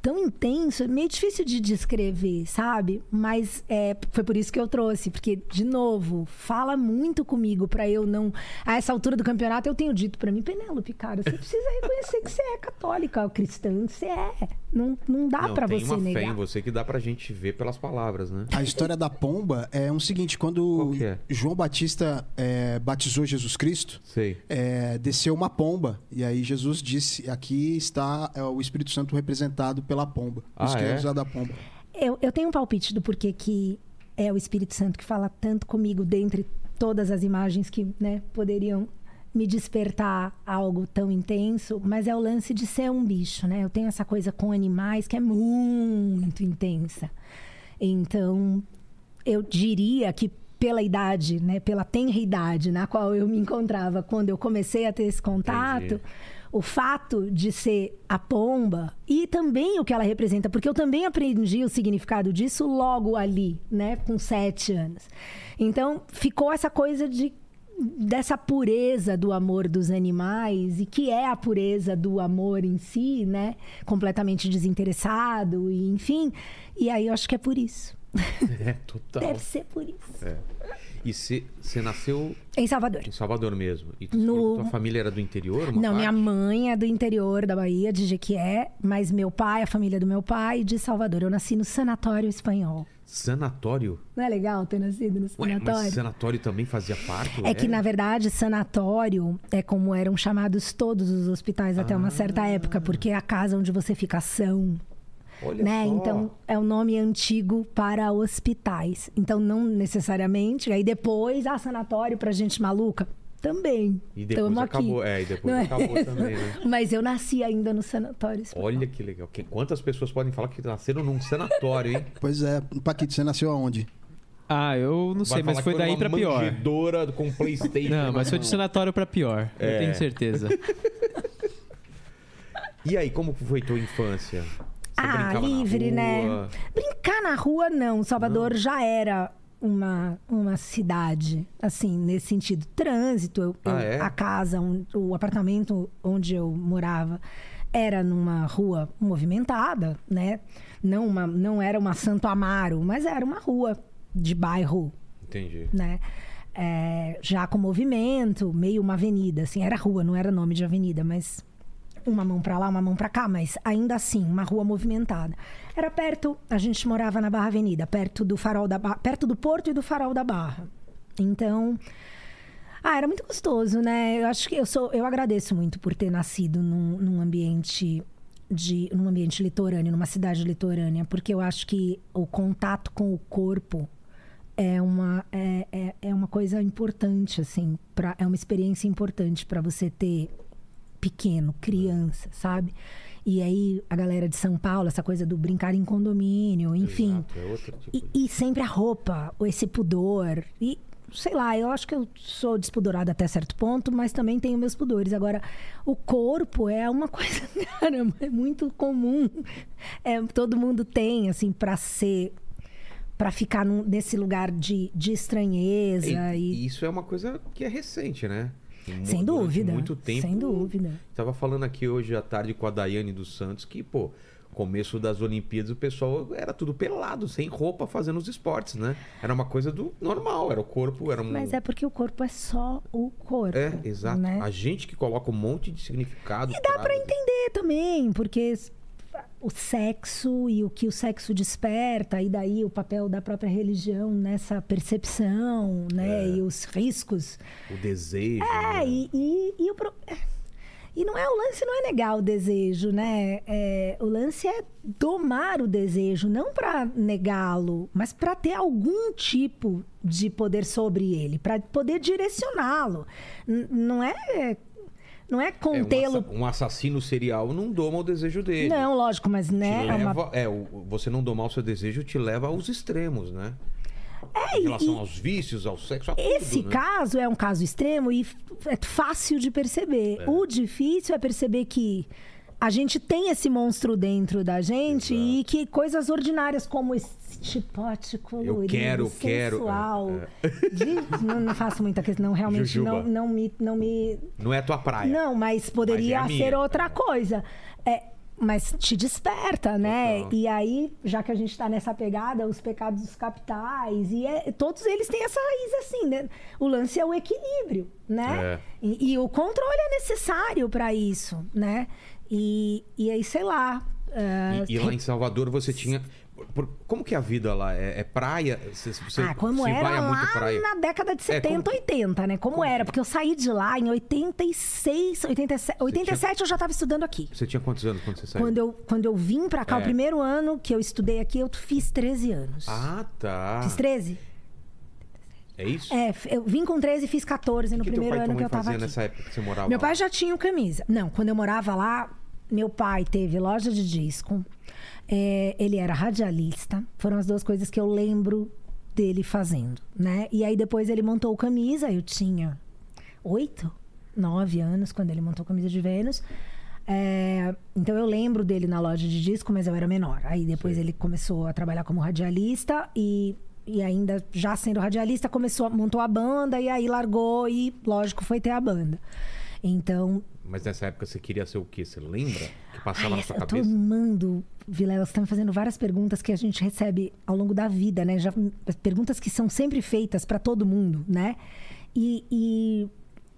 tão intenso, meio difícil de descrever, sabe? Mas é, foi por isso que eu trouxe, porque, de novo, fala muito comigo pra eu não. A essa altura do campeonato, eu tenho dito pra mim, Penélope, cara, você precisa reconhecer que você é católica, cristã, você é. Não, não dá Não, pra tem você uma negar. fé em você que dá pra gente ver pelas palavras, né? A história da pomba é o seguinte: Qual quando é? João Batista é, batizou Jesus Cristo, Sei. é, desceu uma pomba. E aí Jesus disse: aqui está é, o Espírito Santo representado pela pomba. Ah, que é é? usada a pomba. Eu, eu tenho um palpite do porquê que é o Espírito Santo que fala tanto comigo dentre todas as imagens que né, poderiam me despertar algo tão intenso, mas é o lance de ser um bicho, né? Eu tenho essa coisa com animais que é muito intensa. Então, eu diria que pela idade, né, pela tenra idade na qual eu me encontrava quando eu comecei a ter esse contato, Entendi. O fato de ser a pomba e também o que ela representa, porque eu também aprendi o significado disso logo ali, né, com sete anos. Então ficou essa coisa de dessa pureza do amor dos animais e que é a pureza do amor em si, né, completamente desinteressado e enfim. E aí eu acho que é por isso. É, total. Deve ser por isso. É. E você nasceu Em Salvador. em Salvador mesmo? E No- tua família era do interior? Não, minha parte? mãe é do interior da Bahia, de Jequié, mas meu pai, a família do meu pai, de Salvador. Eu nasci no Sanatório Espanhol. Sanatório? Não é legal ter nascido no Ué, sanatório? mas sanatório também fazia parto? É que, na verdade, sanatório é como eram chamados todos os hospitais até uma certa época, porque é a casa onde você fica ação, Olha né? só. Então, é o nome antigo para hospitais. Então, não necessariamente. Aí depois, ah, sanatório pra gente maluca? Também. E depois Tamo acabou. aqui. É, e depois Não é? acabou também, né? Mas eu nasci ainda no sanatório espanhol. Olha que legal. Que- Quantas pessoas podem falar que nasceram num sanatório, hein? Pois é, Paquito, você nasceu aonde? Ah, eu não sei, Vai mas falar foi daí pra pior. manjedoura com Playstation. Não, mas foi de sanatório pra pior. É. Eu tenho certeza. E aí, como foi tua infância? Ah, livre, né? Brincar na rua, não. Salvador já era uma, uma cidade, assim, nesse sentido. Trânsito, eu- eu- Ah, é? a casa, um- o apartamento onde eu morava era numa rua movimentada, né? Não, uma, não era uma Santo Amaro, mas era uma rua de bairro Entendi. né? É, já com movimento, meio uma avenida, assim, era rua, não era nome de avenida, mas uma mão pra lá, uma mão pra cá, mas ainda assim, uma rua movimentada. Era perto, a gente morava na Barra Avenida, perto do farol da Barra, perto do porto e do farol da Barra. Então, ah, era muito gostoso, né? Eu acho que eu sou, eu agradeço muito por ter nascido num, num ambiente de, num ambiente litorâneo, numa cidade litorânea, porque eu acho que o contato com o corpo é uma, é, é, é uma coisa importante, assim, pra, é uma experiência importante para você ter pequeno, criança, sabe? E aí a galera de São Paulo, essa coisa do brincar em condomínio, enfim. Exato, é outro tipo E, de... e sempre a roupa, esse pudor. E sei lá, eu acho que eu sou despudorada até certo ponto, mas também tenho meus pudores. Agora, o corpo é uma coisa, cara, é muito comum. É, todo mundo tem, assim, pra ser. Pra ficar num- nesse lugar de, de estranheza. E, E, e isso é uma coisa que é recente, né? Sem dúvida. Muito tempo. Sem dúvida. Tava falando aqui hoje à tarde com a Daiane dos Santos que, pô, começo das Olimpíadas o pessoal era tudo pelado, sem roupa, fazendo os esportes, né? Era uma coisa do normal, era o corpo, era um. Mas é porque o corpo é só o corpo. É, exato. Né? A gente que coloca um monte de significado. E dá pra entender também, porque o sexo e o que o sexo desperta, e daí o papel da própria religião nessa percepção, né? E os riscos. O desejo. É, né? e, e, e o pro- é. E não é o lance, não é negar o desejo, né? É, o lance é domar o desejo, não para negá-lo, mas para ter algum tipo de poder sobre ele, para poder direcioná-lo. Não é, não é É, um contê-lo assa- um, assassino serial não doma o desejo dele. Não, lógico, mas né, é uma- leva, é, o- você não domar o seu desejo te leva aos extremos, né? É, em relação e aos vícios, ao sexo, a esse tudo, né? caso é um caso extremo e é fácil de perceber. O difícil é perceber que a gente tem esse monstro dentro da gente e que coisas ordinárias como este pote colorido, quero, quero, sensual, de- não, não faço muita questão, não, realmente Jujuba. não, não, me, não me Não é a tua praia. não, mas poderia Mas é ser outra coisa. É, mas te desperta, né? Total. E aí, já que a gente tá nessa pegada, os pecados capitais, e é- todos eles têm essa raiz assim, né? O lance é o equilíbrio, né? É. E, e o controle é necessário para isso, né? E, e aí, sei lá. é, E, e lá em Salvador você tinha. Por- como que é a vida lá? É, é praia? Você, você, ah, como você era lá muito praia? na década de É, 70, como- 80, né? Como, era? Porque eu saí de lá em 86, 87, 87 eu já estava estudando aqui. Você tinha quantos anos quando você saiu? Quando eu, quando eu vim pra cá, É. o primeiro ano que eu estudei aqui, eu fiz 13 anos. Ah, tá. Fiz 13? É isso? É, eu vim com 13 e fiz 14 no que primeiro ano que eu tava aqui. nessa época que você morava Meu lá? pai já tinha camisa. Não, quando eu morava lá, meu pai teve loja de disco. É, ele era radialista. Foram as duas coisas que eu lembro dele fazendo, né? E aí depois ele montou camisa. Eu tinha oito, nove anos quando ele montou camisa de Vênus. É, então eu lembro dele na loja de disco, mas eu era menor. Aí depois ele começou a trabalhar como radialista e, e ainda já sendo radialista começou a- montou a banda e aí largou e lógico foi ter a banda. Então, Mas nessa época você queria ser o quê? Você lembra? Que passava ai, na sua eu tô cabeça? amando, Vilela, você tá me fazendo várias perguntas que a gente recebe ao longo da vida, né? Já, perguntas que são sempre feitas para todo mundo, né? E, e,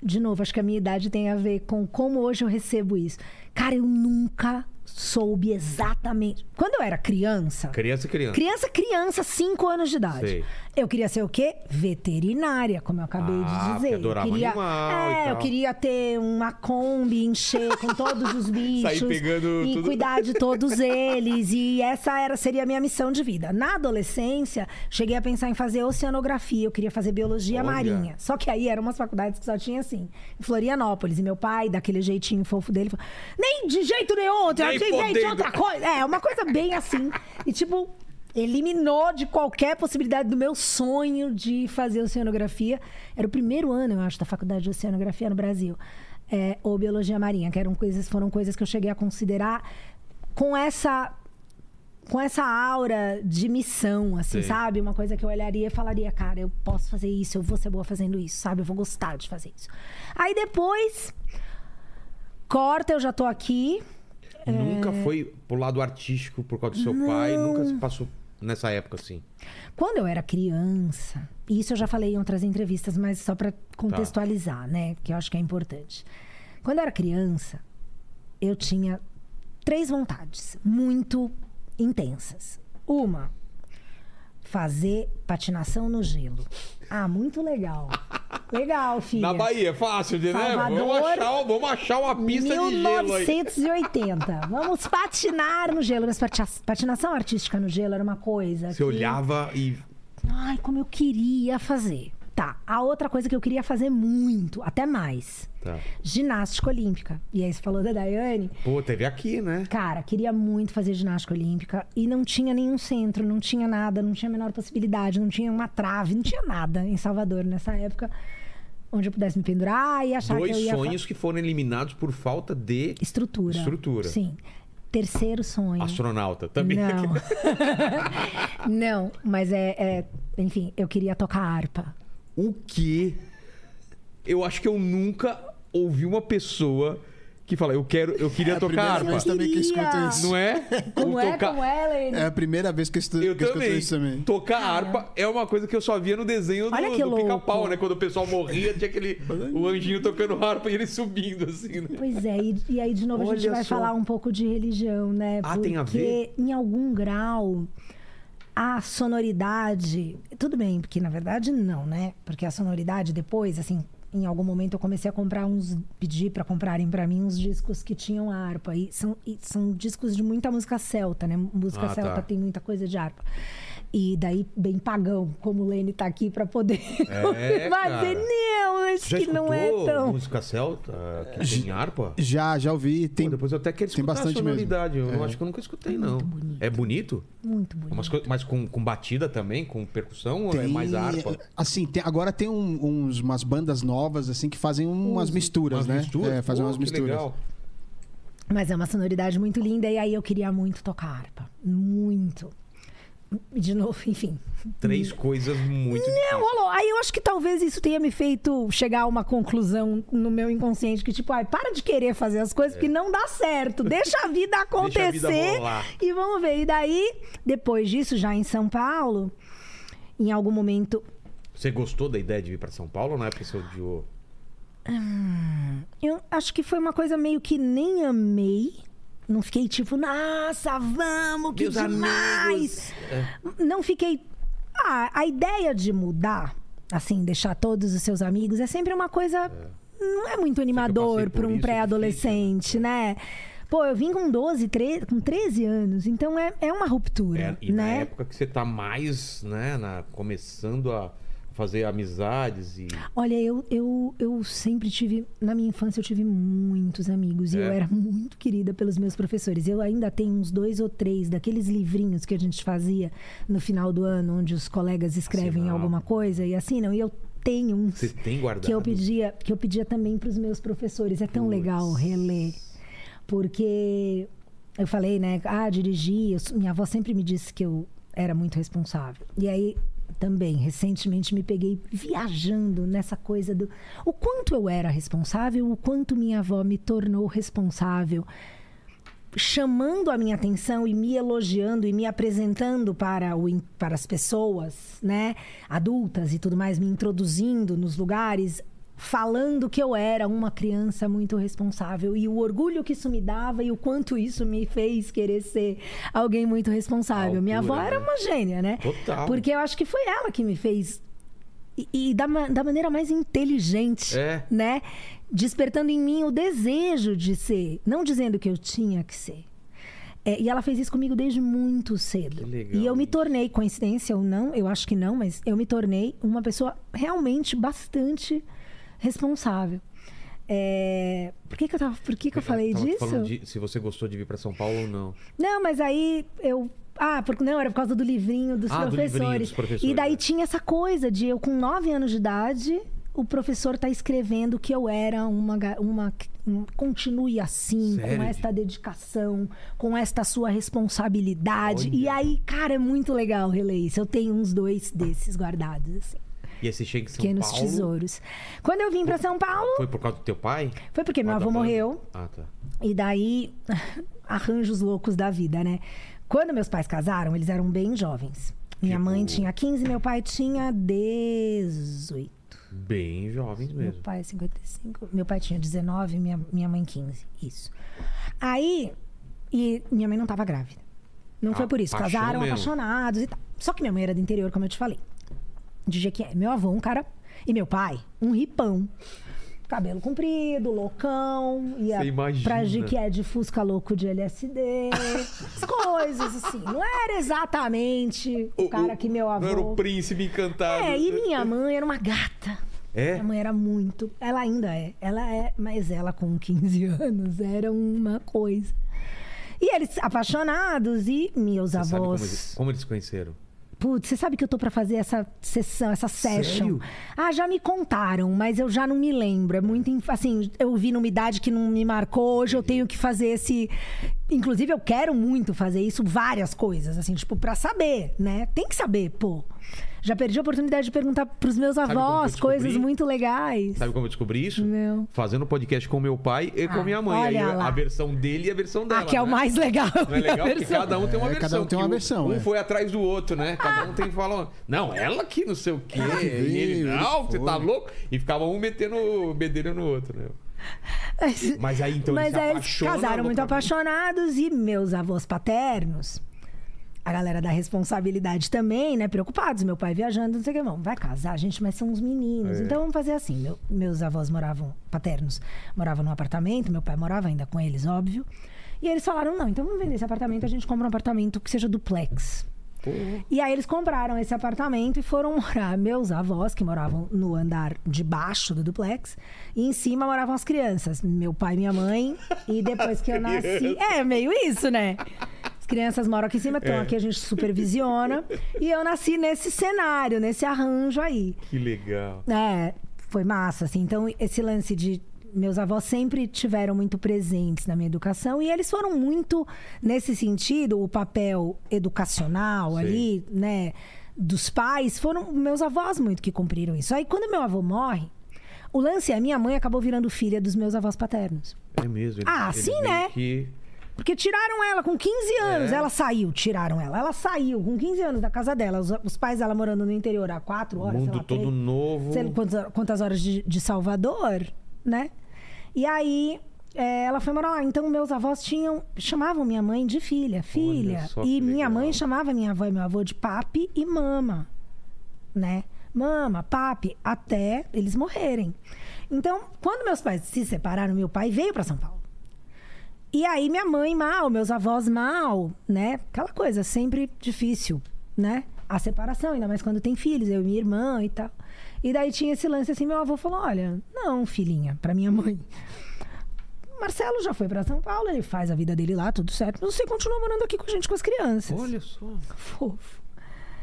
de novo, acho que a minha idade tem a ver com como hoje eu recebo isso. Cara, eu nunca soube exatamente. Quando eu era criança, Criança e criança. Criança, criança, 5 anos de idade. Sei. Eu queria ser o quê? Veterinária, como eu acabei Ah, de dizer. adorava eu queria, animal é, eu queria ter uma Kombi, encher com todos os bichos pegando e tudo. cuidar de todos eles. E essa era seria a minha missão de vida. Na adolescência, cheguei a pensar em fazer oceanografia, eu queria fazer biologia Olha. marinha. Só que aí eram umas faculdades que só tinha assim, em Florianópolis. E meu pai, daquele jeitinho fofo dele, falou: Nem de jeito nenhum, eu Nem invente podendo." outra coisa. É, uma coisa bem assim. E tipo, eliminou de qualquer possibilidade do meu sonho de fazer oceanografia. Era o primeiro ano, eu acho, da faculdade de oceanografia no Brasil. É, ou biologia marinha, que eram coisas, foram coisas que eu cheguei a considerar com essa com essa aura de missão, assim, Sei. sabe? Uma coisa que eu olharia e falaria, cara, eu posso fazer isso, eu vou ser boa fazendo isso, sabe? Eu vou gostar de fazer isso. Aí depois, corta, eu já tô aqui. Nunca É. foi pro lado artístico por causa do seu pai? Nunca se passou nessa época assim? Quando eu era criança, e isso eu já falei em outras entrevistas, mas só pra Tá. contextualizar, né? Que eu acho que é importante. Quando eu era criança, eu tinha três vontades muito intensas. Uma, fazer patinação no gelo. Ah, muito legal. Legal, filha. Na Bahia, fácil de, né? Vamos achar, vamos achar uma pista de gelo aí. 1980. Vamos patinar no gelo. Mas pati- patinação artística no gelo era uma coisa. Você que- olhava e. Ai, como eu queria fazer. Tá, a outra coisa que eu queria fazer muito, até mais. Tá. Ginástica olímpica. E aí você falou da Daiane. Pô, teve aqui, né? Cara, queria muito fazer ginástica olímpica e não tinha nenhum centro, não tinha nada, não tinha a menor possibilidade, não tinha uma trave, não tinha nada em Salvador nessa época onde eu pudesse me pendurar e achar Dois que eu ia sonhos que foram eliminados por falta de estrutura. Estrutura. Sim. Terceiro sonho. astronauta também. Não. não, mas é, é- Enfim, eu queria tocar harpa. O que? Eu acho que eu nunca ouvi uma pessoa que fala, eu quero, eu queria É a tocar primeira harpa. vez também que eu escuto isso. Não é? Como é, tocar- como é, Lene? É a primeira vez que eu escuto, Eu que eu escuto também. isso também. Tocar harpa é uma coisa que eu só via no desenho do, Olha do pica-pau, né? Quando o pessoal morria, tinha aquele. O anjinho tocando harpa e ele subindo, assim, né? Pois é, e, e aí de novo a gente Olha vai só. falar um pouco de religião, né? Ah, tem a ver? em algum grau a sonoridade, tudo bem, porque na verdade não, né? Porque a sonoridade depois, assim, em algum momento eu comecei a comprar uns, pedir para comprarem para mim uns discos que tinham harpa e são, e são discos de muita música celta, né? Música Ah, celta tá. tem muita coisa de harpa. E daí, bem pagão, como o Lene tá aqui para poder É, mas cara. não, acho Já que não é tão. música celta que tem harpa? Já, já ouvi. Tem, Pô, depois eu até quero tem escutar bastante a mesmo. sonoridade. Eu É. acho que eu nunca escutei, não. É bonito? Muito bonito. Umas coi- mas com, com batida também? Com percussão? Ou é tem- mais harpa? Assim, tem- agora tem um- uns, umas bandas novas assim que fazem umas misturas, Umas né? misturas? É, fazem Pô, umas que misturas. legal. Mas é uma sonoridade muito linda e aí eu queria muito tocar harpa. Muito. De novo, enfim. Três coisas muito Não, difíceis. rolou. Aí eu acho que talvez isso tenha me feito chegar a uma conclusão no meu inconsciente que, tipo, ai, para de querer fazer as coisas porque não dá certo. Deixa a vida acontecer a vida e vamos ver. E daí, depois disso, já em São Paulo, em algum momento. Você gostou da ideia de vir pra São Paulo ou não é porque você odiou? Eu acho que foi uma coisa meio que nem amei. Não fiquei tipo, nossa, vamos, que Meus demais! É. Não fiquei. Ah, a ideia de mudar, assim, deixar todos os seus amigos, é sempre uma coisa. Não é muito animador para um isso, pré-adolescente, né? Pô, eu vim com 12, 13, com 13 anos, então é, é uma ruptura, É, e na né? época que você tá mais, né, na- começando a fazer amizades e. Olha, eu, eu, eu sempre tive. Na minha infância, eu tive muitos amigos. E É? eu era muito querida pelos meus professores. Eu ainda tenho uns dois ou três daqueles livrinhos que a gente fazia no final do ano, onde os colegas escrevem Assinava. alguma coisa e assinam. E eu tenho uns. Você tem guardado? Que eu pedia, que eu pedia também para os meus professores. É tão Puts. legal reler. Porque eu falei, né? Ah, dirigir. minha avó sempre me disse que eu era muito responsável. E aí também, recentemente, me peguei viajando nessa coisa do o quanto eu era responsável, o quanto minha avó me tornou responsável chamando a minha atenção e me elogiando e me apresentando para, o, para as pessoas, né, adultas e tudo mais, me introduzindo nos lugares, falando que eu era uma criança muito responsável e o orgulho que isso me dava e o quanto isso me fez querer ser alguém muito responsável. minha avó Altura, era né? uma gênia, né? Total. Porque eu acho que foi ela que me fez e, e da, da maneira mais inteligente, É. né? Despertando em mim o desejo de ser, não dizendo que eu tinha que ser. É, e ela fez isso comigo desde muito cedo. Legal e eu me tornei, coincidência ou não, eu acho que não, mas eu me tornei uma pessoa realmente bastante responsável. É, Por que, que eu, tava, por que, que eu falei Tava disso? de se você gostou de vir pra São Paulo ou não. Não, mas aí eu. Ah, porque não, era por causa do livrinho dos, Ah, do professores. livrinho dos professores, E daí é. tinha essa coisa de eu, com nove anos de idade, o professor tá escrevendo que eu era uma. uma um- continue assim, Sério? com esta dedicação, com esta sua responsabilidade. Olha. E aí, cara, é muito legal reler isso. Eu tenho uns dois desses guardados, assim, E aí você chega em São pequenos Paulo. tesouros. Quando eu vim pra São Paulo, Foi por causa do teu pai? foi porque meu Ah, da avô banda? morreu. Ah, tá. E daí, arranjos loucos da vida, né? Quando meus pais casaram, eles eram bem jovens. Minha Tipo- mãe tinha 15, meu pai tinha 18. Bem jovens Meu mesmo. pai 55. Meu pai tinha 19, minha, minha mãe 15. Isso. Aí, e minha mãe não tava grávida. Não foi por isso. Casaram mesmo. apaixonados e tal. Só que minha mãe era do interior, como eu te falei. De Jequié. Meu avô, um cara. E meu pai, um ripão. Cabelo comprido, loucão. Ia Você imagina. pra Jequié de Fusca louco de LSD. as coisas assim. Não era exatamente o, cara que meu avô. Não era o príncipe encantado. É, e minha mãe era uma gata. É? Minha mãe era muito. Ela ainda é. Ela é, mas ela com 15 anos era uma coisa. E eles apaixonados e meus Você sabe como avós. eles, como eles se conheceram? Putz, você sabe que eu tô pra fazer essa sessão, essa session? Sério? Ah, já me contaram, mas eu já não me lembro. É muito. Assim, eu vi numa idade que não me marcou. Hoje eu tenho que fazer esse. Inclusive, eu quero muito fazer isso, várias coisas, assim, tipo, pra saber, né? Tem que saber, pô. Já perdi a oportunidade de perguntar pros meus que avós coisas muito legais. Sabe como eu descobri isso? Não. Fazendo podcast com meu pai e com Ah, minha mãe. Aí a versão dele e a versão dela. Ah, que é o né? mais legal. Não é legal? a Porque versão. cada um tem uma É, versão. cada um tem que uma versão, Um é. foi atrás do outro, né? Cada um tem falando. Não, ela que não sei o quê. Que e ele, não, você tá louco? E ficava um metendo o bedelho no outro, né? Mas aí então Mas eles se aí eles apaixonam casaram muito loucamente. apaixonados e meus avós paternos, a galera da responsabilidade também, né? Preocupados, meu pai viajando, não sei o que, vamos, vai casar, gente, mas são uns meninos. É. Então vamos fazer assim. meu- meus avós moravam, paternos, moravam num apartamento, meu pai morava ainda com eles, óbvio. E eles falaram: não, então vamos vender esse apartamento, a gente compra um apartamento que seja duplex. E aí eles compraram esse apartamento e foram morar. Meus avós, que moravam no andar de baixo do duplex, e em cima moravam as crianças. Meu pai e minha mãe. E depois que eu nasci. É meio isso, né? As crianças moram aqui em cima, estão aqui, a gente supervisiona. E eu nasci nesse cenário, nesse arranjo aí. Que legal. É, foi massa, assim. Então, esse lance de meus avós sempre tiveram muito presentes na minha educação e eles foram muito nesse sentido o papel educacional Sim. ali, né, dos pais foram meus avós muito que cumpriram isso. Aí quando meu avô morre, o lance é minha mãe acabou virando filha dos meus avós paternos. É mesmo. ele- Ah, ele sim, né? Que... Porque tiraram ela com 15 anos. É. Ela saiu, tiraram ela. Ela saiu com 15 anos da casa dela. Os, os pais dela morando no interior há quatro horas. Mundo lá, todo três. novo. sei quantas, quantas horas de, de Salvador, né? E aí é, ela foi morar lá. Então meus avós tinham chamavam minha mãe de filha, filha. E minha mãe legal. chamava minha avó e meu avô de papi e mama, né? Mama, papi, até eles morrerem. Então, quando meus pais se separaram, meu pai veio para São Paulo. E aí minha mãe mal, meus avós mal, né? Aquela coisa sempre difícil, né? A separação, ainda mais quando tem filhos, eu e minha irmã e tal. E daí tinha esse lance assim, meu avô falou: "Olha, não, filhinha, para minha mãe. Marcelo já foi para São Paulo, ele faz a vida dele lá, tudo certo. Mas você continua morando aqui com a gente, com as crianças. Olha só. Fofo.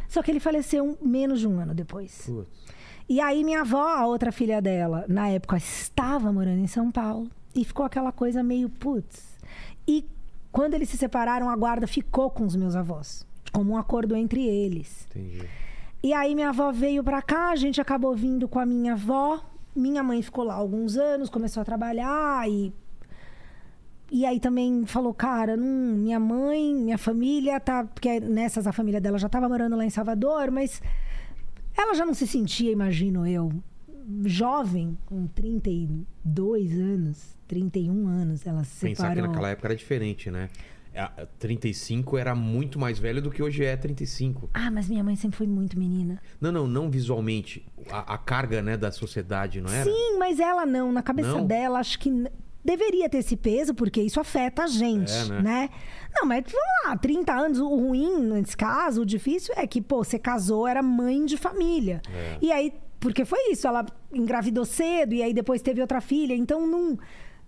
Só que ele faleceu menos de um ano depois. Putz. E aí minha avó, a outra filha dela, na época estava morando em São Paulo e ficou aquela coisa meio putz. E quando eles se separaram, a guarda ficou com os meus avós, como um acordo entre eles. Entendi. E aí minha avó veio pra cá, a gente acabou vindo com a minha avó. Minha mãe ficou lá alguns anos, começou a trabalhar e e aí também falou, cara, minha mãe, minha família tá, porque nessas a família dela já estava morando lá em Salvador, mas ela já não se sentia, imagino eu, jovem, com 32 anos, 31 anos, ela se Pensar que separou. naquela época era diferente, né? A- a 35 era muito mais velho do que hoje é 35. Ah, mas minha mãe sempre foi muito menina. Não, não, não visualmente. A, a carga, né, da sociedade, não era? Sim, mas ela não. Na cabeça Não? dela, acho que deveria ter esse peso, porque isso afeta a gente, É, né? né? Não, mas vamos lá, 30 anos, o ruim nesse caso, o difícil é que, pô, você casou, era mãe de família. É. E aí, porque foi isso, ela engravidou cedo e aí depois teve outra filha, então não.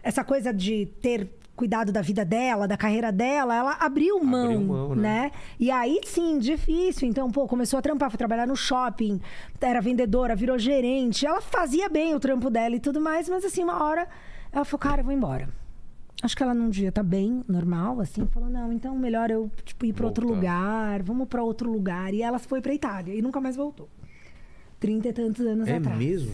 Essa coisa de ter cuidado da vida dela, da carreira dela, ela abriu mão, mão, né? né? E aí sim, difícil. Então, pô, começou a trampar, foi trabalhar no shopping, era vendedora, virou gerente. Ela fazia bem o trampo dela e tudo mais, mas assim, uma hora ela falou, cara, eu vou embora. Acho que ela num dia tá bem, normal, assim, falou, não, então melhor eu, tipo, ir pra outro lugar, vamos pra outro lugar. E ela foi pra Itália e nunca mais voltou. Trinta e tantos anos É atrás. mesmo?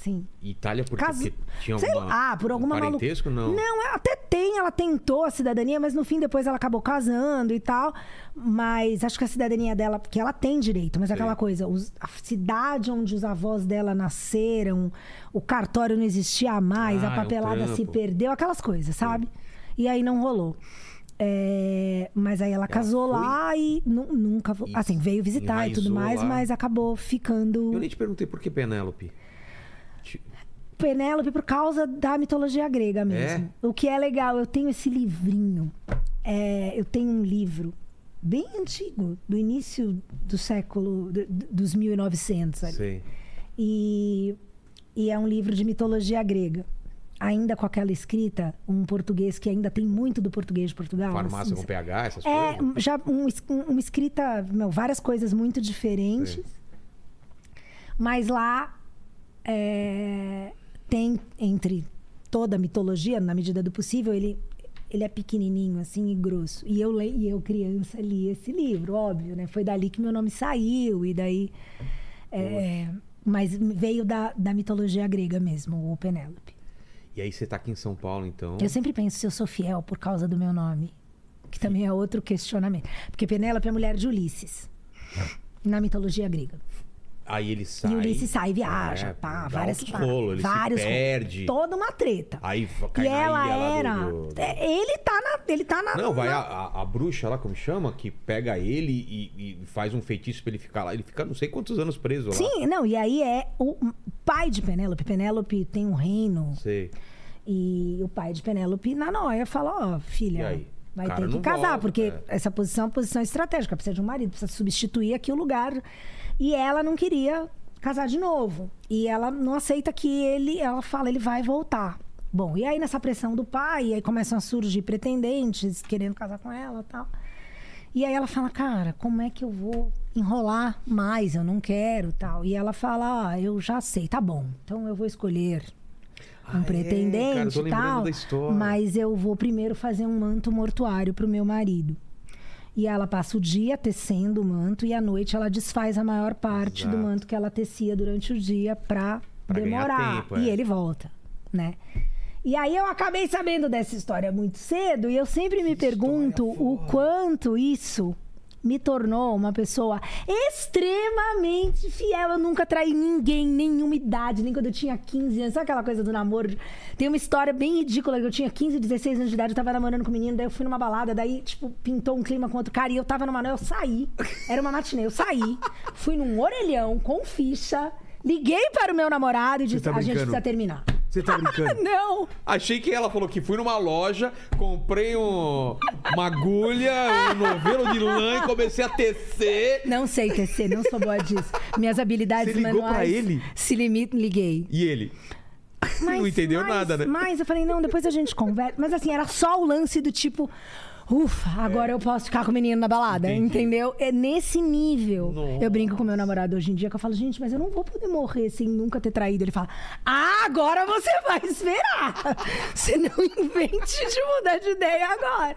Sim. Itália porque, Caso- porque tinha alguma, lá, por alguma um malu- parentesco, não? Não, ela até tem, ela tentou a cidadania, mas no fim depois ela acabou casando e tal. Mas acho que a cidadania dela, porque ela tem direito, mas Sei. aquela coisa, os- a cidade onde os avós dela nasceram, o cartório não existia mais, Ah, é a um papelada se trampo. perdeu, aquelas coisas, sabe? E aí não rolou. É, mas aí ela, casou foi? lá e nu- nunca. E Assim, veio visitar e tudo enraizou mais, lá. mas acabou ficando. Eu nem te perguntei por que Penélope. Penélope por causa da mitologia grega mesmo. O que é legal, eu tenho esse livrinho. É, eu tenho um livro bem antigo, do início do século, do- do- dos 1900 ali. Sei. E, e é um livro de mitologia grega. Ainda com aquela escrita, um português que ainda tem muito do português de Portugal. Farmácia assim, com PH, essas é, coisas? já um um- uma escrita, meu, várias coisas muito diferentes. Sei. Mas lá é, tem entre toda a mitologia, na medida do possível, ele ele é pequenininho assim e grosso. E eu e eu criança li esse livro, óbvio, né? Foi dali que meu nome saiu e daí é, mas veio da, da mitologia grega mesmo, o Penélope. E aí você tá aqui em São Paulo, então. Eu sempre penso se eu sou fiel por causa do meu nome. Que também é outro questionamento. Porque Penélope é mulher de Ulisses. Na mitologia grega. Aí ele sai. E Ulisses sai, viaja, É, pá, várias rolo, ele vários se perde. Toda uma treta. Aí cai e na ela era. do- do- é, Ele tá na. Ele tá na. Não, vai na- a, a- a bruxa lá, como chama, que pega ele e, e faz um feitiço pra ele ficar lá. Ele fica não sei quantos anos preso lá. Sim, não, e aí é o pai de Penélope. Penélope tem um reino. Sei. E o pai de Penélope, na noia, fala: Ó, E filha, vai ter que casar, volta, porque é. essa posição é uma posição estratégica, precisa de um marido, precisa substituir aqui o lugar. E ela não queria casar de novo. E ela não aceita que ele, ela fala, ele vai voltar. Bom, e aí nessa pressão do pai, aí começam a surgir pretendentes querendo casar com ela e tal. E aí ela fala, cara, como é que eu vou enrolar mais? Eu não quero tal. E ela fala, ah, eu já sei, tá bom. Então eu vou escolher um Ah, é, pretendente cara, e tal. Mas eu vou primeiro fazer um manto mortuário pro meu marido. E ela passa o dia tecendo o manto e à noite ela desfaz a maior parte do Exato. manto que ela tecia durante o dia pra, Pra demorar. tempo, E é. ele volta, né? E aí eu acabei sabendo dessa história muito cedo e eu sempre me pergunto o quanto isso me tornou uma pessoa extremamente fiel. Eu nunca traí ninguém, nenhuma idade, nem quando eu tinha 15 anos. Sabe aquela coisa do namoro? Tem uma história bem ridícula que eu tinha 15, 16 anos de idade, eu tava namorando com um menino, daí eu fui numa balada, daí, tipo, pintou um clima com outro cara e eu tava numa noite, eu saí. Era uma matinê, eu saí, fui num orelhão com ficha, liguei para o meu namorado e disse: tá a gente precisa terminar. Você tá brincando? Não! Achei que ela falou que fui numa loja, comprei um, uma agulha, um novelo de lã e comecei a tecer. Não sei tecer, não sou boa disso. Minhas habilidades Você ligou manuais. pra ele? Se limitam, liguei. E ele? não entendeu mas- nada, né? Mas eu falei, não, depois a gente conversa. Mas assim, era só o lance do tipo. Ufa, agora eu posso ficar com o menino na balada, É. Entendi. entendeu? É nesse nível. Nossa. Eu brinco com meu namorado hoje em dia, que eu falo, gente, mas eu não vou poder morrer sem nunca ter traído. Ele fala, ah, agora você vai esperar. Você não invente de mudar de ideia agora.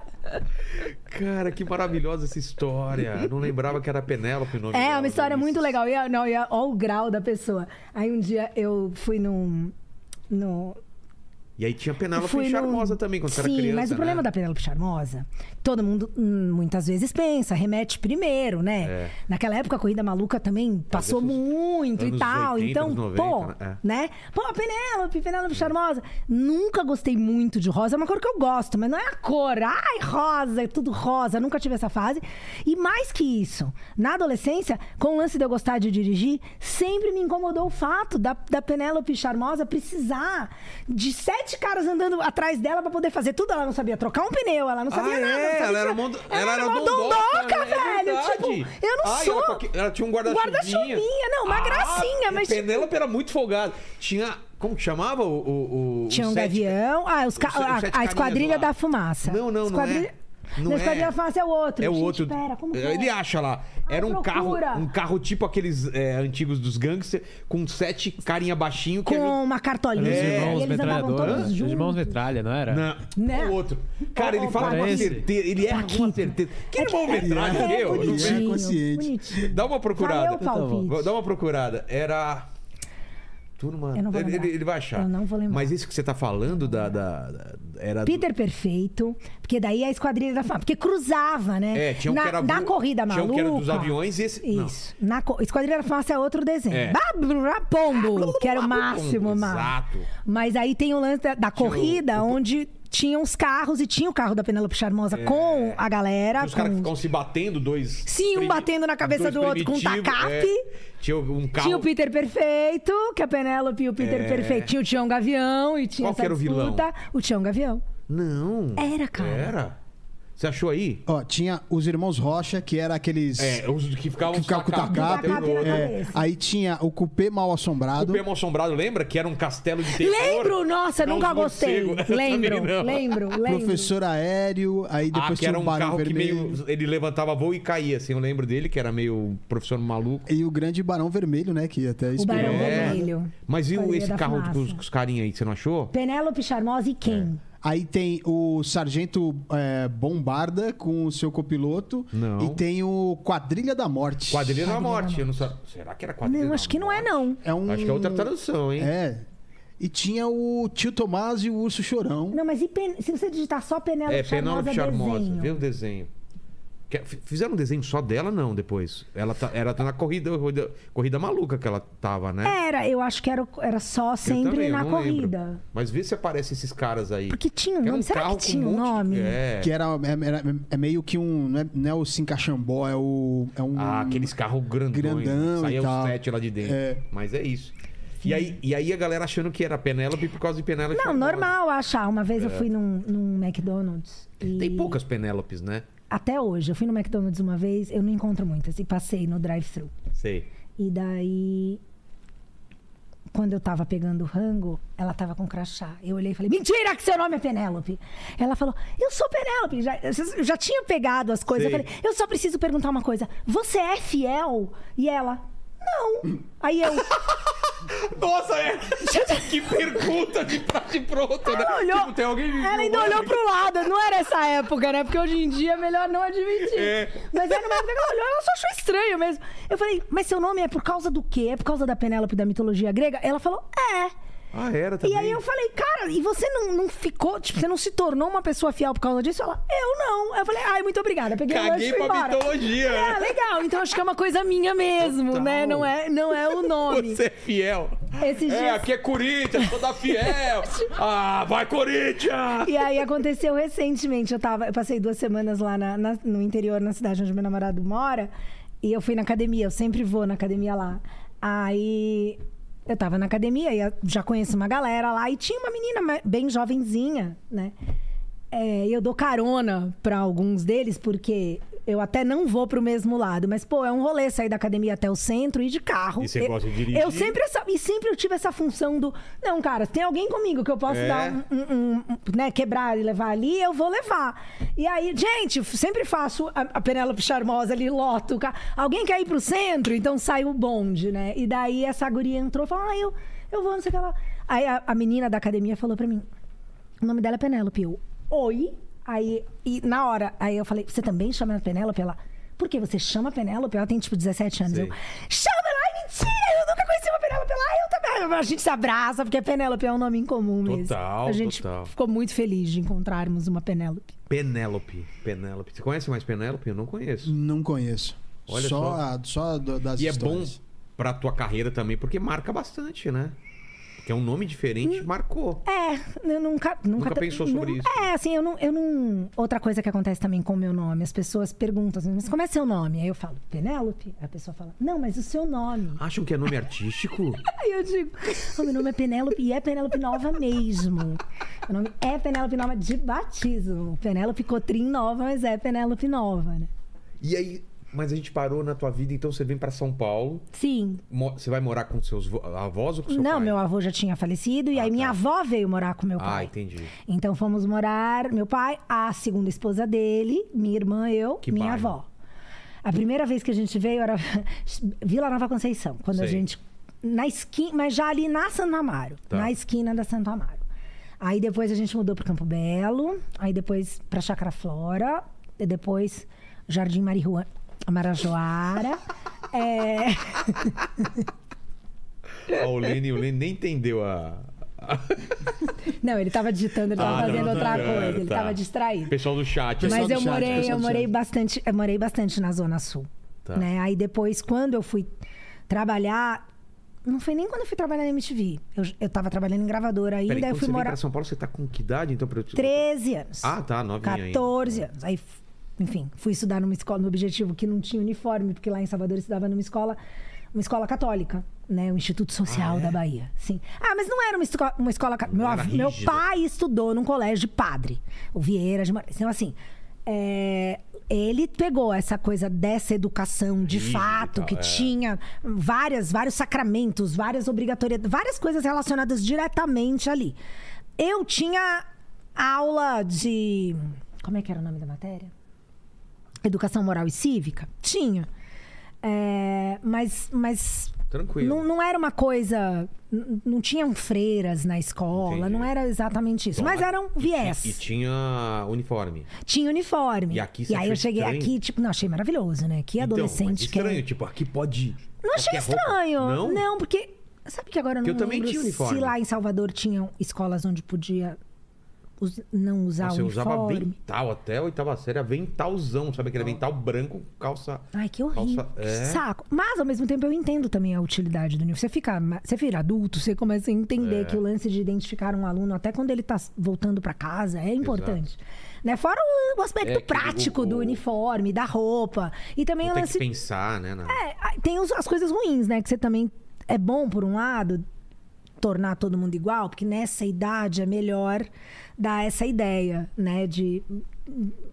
Cara, que maravilhosa essa história. Não lembrava que era Penélope o nome É, dela, uma história muito legal. E, não, e olha o grau da pessoa. Aí um dia eu fui num. No, E aí tinha Penélope Charmosa também, quando Sim, era criança, mas o problema né? da Penélope Charmosa, todo mundo hum, muitas vezes pensa, remete primeiro, né? É. Naquela época a Corrida Maluca também passou muito e tal. 80, então, anos 90, pô, né? É. né? Pô, Penélope, Penélope Charmosa. Nunca gostei muito de rosa, é uma cor que eu gosto, mas não é a cor. Ai, rosa, é tudo rosa. Nunca tive essa fase. E mais que isso, na adolescência, com o lance de eu gostar de dirigir, sempre me incomodou o fato da, da Penélope Charmosa precisar de sete caras andando atrás dela pra poder fazer tudo. Ela não sabia trocar um pneu, ela não sabia Ah, nada. não é? sabia Ela era, tirar- mond... ela ela era era mondondoca, né? É velho. verdade. tipo, eu não Ai, sou. Ela, ela tinha um guarda-chuvinha. Guarda-chuvinha, não, uma gracinha, mas, tipo- Penélope era muito folgada. Tinha... Como que chamava o... o, o Tinha um sete- gavião. Ah, os ca- a, sete a Esquadrilha lá. da Fumaça. Não, não, não Esquadrilha... é. Não é. É o outro. É o Gente, outro. Pera, como que é? Ele acha lá. Ai, Era um carro, procura. um carro tipo aqueles é, antigos dos gangsters, com sete carinha baixinho que Com uma cartolinha. Os É. e irmãos metralhadora. Os irmãos metralha, não era? Não, Né? o outro. Cara, ele fala com certeza. Ele erra com certeza. Que bom metralha, É, é? Dá uma procurada. Dar uma procurada. Era. Turma. Eu não vou ele, lembrar. ele- ele vai achar. Eu não vou lembrar. Mas isso que você tá falando da. da- da- era do- Peter Perfeito, porque daí a esquadrilha da Fumaça, porque cruzava, né? É, tinha um na, que era na vo- corrida tinha maluca. um que era dos aviões e esse- não. Isso. Na Esquadrilha da Fumaça é outro desenho. É. Pombo, que era o máximo, mano. Exato. Mas aí tem o lance da, da Tinha corrida, o- onde tinham os carros e tinha o carro da Penélope Charmosa com a galera. Tinha os caras que com- ficavam se batendo, dois. Sim, um batendo na cabeça do outro com um tacape. é. Tinha um carro. Tinha o Peter Perfeito, que a Penélope e o Peter É. Perfeito. Tinha o Tião Gavião e tinha Qual essa que era o vilão? O Tião Gavião. Não. Era, cara. Era. Você achou aí? Ó, tinha os irmãos Rocha, que era aqueles. É, os que ficavam que ficavam com o tacape na É, aí tinha o cupê mal assombrado. O Pemo Assombrado, lembra? Que era um castelo de terror. Lembro, nossa, Não, nunca os gostei. Lembro, lembro, lembro. Professor aéreo, aí Ah, depois que tinha era o um Barão carro que Vermelho. meio. Ele levantava voo e caía, assim. Eu lembro dele, que era meio professor maluco. E o grande Barão Vermelho, né? Que até O Barão. É. Vermelho. Mas e esse carro com os, com os carinha aí, você não achou? Penélope Charmosa e quem? Aí tem o Sargento é, Bombarda com o seu copiloto. Não. E tem o Quadrilha da Morte. Quadrilha da Morte. Eu não Será que era Quadrilha Não, da acho que não é, não. É um... Acho que é outra tradução, hein? É. E tinha o Tio Tomás e o Urso Chorão. Não, mas e Pen- se você digitar só Penélope É, Penélope Charmosa. desenho? Vê o desenho. Fizeram um desenho só dela, não, depois. Ela tá, era na corrida, corrida, corrida maluca que ela tava, né? Era, eu acho que era, era só sempre também, na não lembro. corrida. Mas vê se aparece esses caras aí. Porque tinha um nome. Será carro que com tinha um monte de- nome? É. Que era, é, era- é meio que um. Não é, não é o Sincaxambó, é o. É um, Ah, aqueles carros grandões. Grandão e Saía os sete lá de dentro. É. Mas é isso. E aí, e aí a galera achando que era Penélope por causa de Penélope Não, normal achar. Uma vez eu fui num, num McDonald's. E... É. Tem poucas Penélopes, né? Até hoje. Eu fui no McDonald's uma vez, eu não encontro muitas. E passei no drive-thru. Sei. E daí, quando eu tava pegando o rango, ela tava com crachá. Eu olhei e falei, mentira que seu nome é Penélope. Ela falou, eu sou Penélope. Já, eu já tinha pegado as coisas. Eu falei, eu só preciso perguntar uma coisa. Você é fiel? E ela, não. Aí eu, Nossa, é. que pergunta de prato pronto, né? Ela olhou. Tipo, tem alguém ela ainda olhou pro lado. Não era essa época, né? Porque hoje em dia é melhor não admitir. É. Mas era uma época que ela olhou, ela só achou estranho mesmo. Eu falei, mas seu nome é por causa do quê? É por causa da Penélope da mitologia grega? Ela falou, é. Ah, era E também. aí eu falei, cara, e você não, não ficou, tipo, você não se tornou uma pessoa fiel por causa disso? Ela, eu não. Eu falei, ai, muito obrigada. Peguei o lanche Caguei e fui pra embora. mitologia. É, legal. Então acho que é uma coisa minha mesmo, Total. né? Não é, não é o nome. Você é fiel. Esses É, dias- aqui é Corinthians, toda fiel. Ah, vai Corinthians! E aí aconteceu recentemente, eu tava, eu passei duas semanas lá na- na- no interior, na cidade onde meu namorado mora, e eu fui na academia, eu sempre vou na academia lá. Aí eu tava na academia e já conheço uma galera lá, e tinha uma menina bem jovenzinha, né? É, eu dou carona pra alguns deles, porque eu até não vou pro mesmo lado, mas, pô, é um rolê sair da academia até o centro e de carro. E você Eu- gosta de dirigir? Eu sempre, essa- e sempre eu tive essa função do. Não, cara, tem alguém comigo que eu posso É. dar um, um- um- né, quebrar e levar ali, eu vou levar. E aí, gente, sempre faço a, a Penélope Charmosa ali, loto. Alguém quer ir pro centro? Então sai o bonde, né? E daí essa guria entrou e falou: Ah, eu, eu vou, não sei o que lá. Aí a, a menina da academia falou pra mim: O nome dela é Penélope. Eu, oi. Aí, e na hora, aí eu falei: Você também chama Penélope? Ela. Por que você chama Penélope? Ela tem tipo 17 anos. Sei. Eu, chama ela, ai, mentira! Eu nunca conheci uma Penélope lá, eu também. A gente se abraça, porque Penélope é um nome em comum mesmo. Total, A gente total. ficou muito feliz de encontrarmos uma Penélope. Penélope. Penélope. Você conhece mais Penélope? Eu não conheço. Não conheço. Olha só, só. a- só do- das E é histórias. bom pra tua carreira também, porque marca bastante, né? Porque é um nome diferente, marcou. É, eu nunca. Nunca, Nunca pensou sobre não- isso? É, assim, eu não, eu não. Outra coisa que acontece também com o meu nome, as pessoas perguntam assim, mas como é seu nome? Aí eu falo, Penélope? Aí a pessoa fala, não, mas o seu nome. Acham que é nome artístico? Aí eu digo, "Oh, meu nome é Penélope e é Penélope Nova mesmo. Meu nome é Penélope Nova de batismo. Penélope Cotrim Nova, mas é Penélope Nova, né? E aí, mas a gente parou na tua vida, então você vem pra São Paulo. Sim. Você vai morar com seus avós ou com seu Não, pai? meu avô já tinha falecido e Ah, aí minha tá. avó veio morar com meu Ah, pai. entendi. Então fomos morar, meu pai, a segunda esposa dele, minha irmã, eu, Que minha bairro? avó. A primeira vez que a gente veio era Vila Nova Conceição, quando a Sei. gente na esquina, mas já ali na Santo Amaro, Tá. na esquina da Santo Amaro. Aí depois a gente mudou para Campo Belo, aí depois para Chácara Flora, e depois Jardim Marihuana, Marajoara. é... Ah, o Lene, o Lene nem entendeu a. a- Não, ele tava digitando, ele tava Ah, fazendo não, outra tá, coisa, ele tá. tava distraído. Pessoal do chat. Pessoal Mas do eu chat, morei, eu morei chat. bastante, eu morei bastante na Zona Sul. Tá. Né? Aí depois, quando eu fui trabalhar, não foi nem quando eu fui trabalhar na MTV. Eu, eu tava trabalhando em gravadora ainda, Peraí, aí eu fui morar pra São Paulo, você tá com que idade, então? Pra eu... 13 anos. Ah, tá, novinha ainda. 14 anos. Aí, enfim, fui estudar numa escola, no objetivo que não tinha uniforme, porque lá em Salvador eu estudava numa escola, uma escola católica, né? O Instituto Social Ah, é? da Bahia. Sim. Ah, mas não era uma escola, uma escola meu, meu pai estudou num colégio de padre, o Vieira de Moraes. Então, assim, é, ele pegou essa coisa dessa educação de Rígido fato, que é. tinha várias, vários sacramentos, várias obrigatoriedades, várias coisas relacionadas diretamente ali. Eu tinha aula de. Como é que era o nome da matéria? Educação moral e cívica? Tinha. É, mas mas Tranquilo. não, não era uma coisa. Não tinham freiras na escola, Entendi. não era exatamente isso. Bom, mas eram e- viés. E, tinha uniforme. Tinha uniforme. E aqui você aí eu cheguei estranho? aqui, tipo, não, achei maravilhoso, né? Que Então, adolescente que estranho, é. tipo, aqui pode... Não achei roupa. estranho. Não? porque. Sabe que agora eu não eu também tinha uniforme. se lá em Salvador tinham escolas onde podia us- não usar Nossa, eu usava uniforme. avental até a oitava série, aventalzão, sabe aquele avental branco com calça... Ai, que horrível. Calça- é. saco. Mas, ao mesmo tempo, eu entendo também a utilidade do uniforme. Você fica, você vira adulto, você começa a entender É. que o lance de identificar um aluno, até quando ele tá voltando para casa, é importante. Né? Fora o, o aspecto É, prático o- do uniforme, da roupa. E também o tem lance que pensar, né? na- É, tem os- as coisas ruins, né? Que você também. É bom, por um lado, tornar todo mundo igual, porque nessa idade é melhor dar essa ideia, né? De,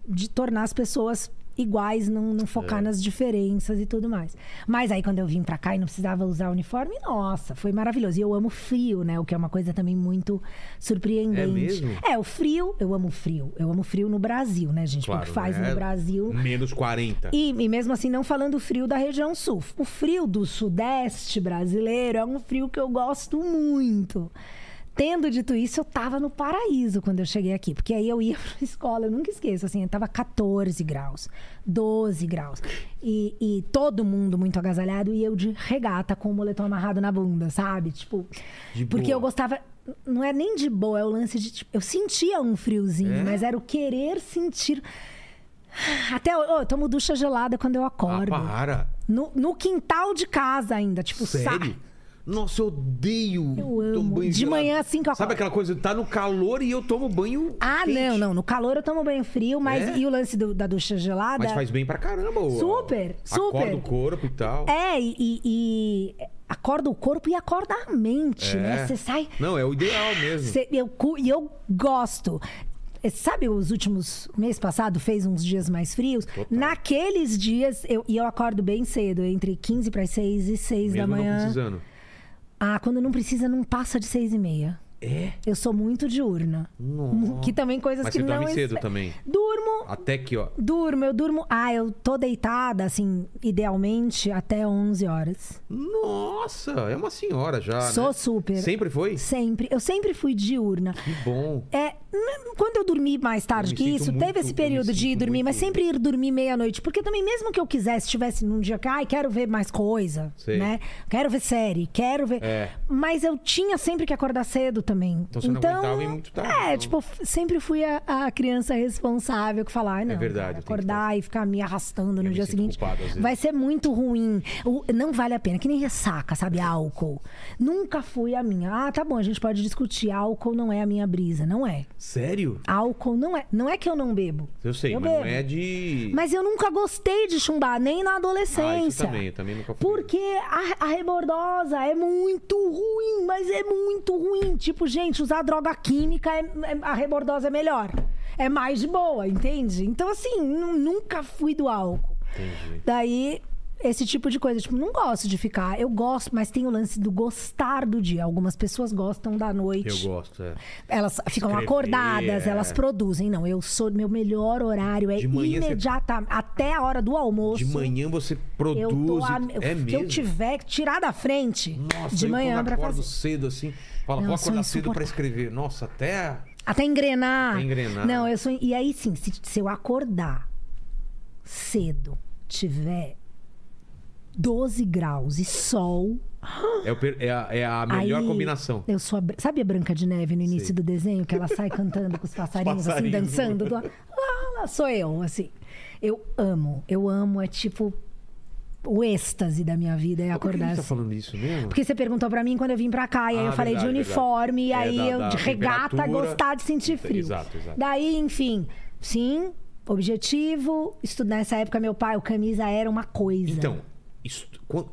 de tornar as pessoas iguais, não, não focar nas diferenças e tudo mais. Mas aí quando eu vim pra cá e não precisava usar uniforme, nossa, foi maravilhoso. E eu amo frio, né? O que é uma coisa também muito surpreendente. É mesmo? É, o frio, eu amo frio. Eu amo frio no Brasil, né, gente? Claro, Porque faz né? no Brasil. Menos 40. E, e mesmo assim, não falando frio da região sul. O frio do sudeste brasileiro é um frio que eu gosto muito. Tendo dito isso, eu tava no paraíso quando eu cheguei aqui. Porque aí eu ia pra escola, eu nunca esqueço, assim, eu tava 14 graus, 12 graus. E, e todo mundo muito agasalhado e eu de regata com o moletom amarrado na bunda, sabe? Tipo, De porque boa. eu gostava. Não é nem de boa, é o lance de. Tipo, eu sentia um friozinho, É? mas era o querer sentir. Até eu, eu tomo ducha gelada quando eu Ah, acordo. para. no, no quintal de casa ainda, tipo, Sério? sa- Nossa, eu odeio Eu amo. tomar banho De gelado. manhã, assim que eu Sabe acordo. aquela coisa, tá no calor e eu tomo banho Ah, quente. não, não. No calor eu tomo banho frio, mas É? e o lance do- da ducha gelada? Mas faz bem pra caramba. Super, super. Acorda o corpo e tal. É, e, e- e acorda o corpo e acorda a mente, É. né? Você sai. Não, é o ideal mesmo. Cê- eu, cu- e eu gosto. Eh, Sabe, os últimos mês passado fez uns dias mais frios. Naqueles dias, eu, e eu acordo bem cedo, entre 15 para 6 e 6 da Mesmo não manhã. precisando. Ah, quando não precisa, não passa de 6 e meia. É? Eu sou muito diurna. Nossa. Que também coisas Mas que você não. dorme cedo também? Durmo, Até que, ó. durmo, eu durmo. Ah, eu tô deitada, assim, idealmente, até 11 horas. Nossa, é uma senhora já, Sou né? super. Sempre foi? Sempre. Eu sempre fui diurna. Que bom. É, quando eu dormi mais tarde Eu que isso, muito- teve esse eu período de ir dormir, muito- mas sempre ir dormir meia-noite. Porque também, mesmo que eu quisesse, estivesse num dia que, ai, quero ver mais coisa, Sei. né? Quero ver série, quero ver. É. Mas eu tinha sempre que acordar cedo também. Então você não aguentava ir muito tarde, É, então. tipo, sempre fui a, a criança responsável que falar, ai, não. verdade, cara, tem que acordar e ficar me arrastando no me dia seguinte. culpado. Vai ser muito ruim. Não vale a pena. Que nem ressaca, sabe? Álcool. Nunca fui a minha. Ah, tá bom, a gente pode discutir. Álcool não é a minha brisa. Não é. Sério? Álcool não é. Não é que eu não bebo. Eu sei, Eu mas não bebo. é de. Mas eu nunca gostei de chumbar, nem na Ah, adolescência. também, eu também nunca fui. Porque a, a rebordosa é muito ruim, mas é muito ruim. Tipo, gente, usar droga química, é, é- a rebordosa é melhor. É mais de boa, entende? Então, assim, nu- nunca fui do álcool. Entendi. Daí, esse tipo de coisa. Tipo, não gosto de ficar. Eu gosto, mas tem o lance do gostar do dia. Algumas pessoas gostam da noite. Eu gosto, é. Elas ficam Escrever, acordadas, é. elas produzem. Não, eu sou. Meu melhor horário é manhã você- imediata, até a hora do almoço. De manhã você produz. Eu tô a, é que mesmo? eu tiver que tirar da frente Nossa, de eu manhã acordo fazer. cedo assim, fala, vou acordar cedo pra insuportável. escrever. Nossa, até. Até engrenar. Até engrenar. Não, eu sou. E aí sim, se, se eu acordar cedo, tiver 12 graus e sol. É, o é a, é a melhor aí combinação. Eu sou a, Sabe a Branca de Neve no início Sei. do desenho? Que ela sai cantando com os passarinhos, assim, dançando. Do... Lá, lá, sou eu, assim. Eu amo, eu amo. É tipo o êxtase da minha vida é Mas Por que acordar gente tá assim. falando isso mesmo? Porque você perguntou pra mim quando eu vim pra cá, e aí Ah, eu falei verdade, de uniforme, e verdade. aí É, da- eu de regata gostar de sentir frio. exato, exato. Daí, enfim, sim, objetivo, estudar nessa época, meu pai, o camisa era uma coisa. Então,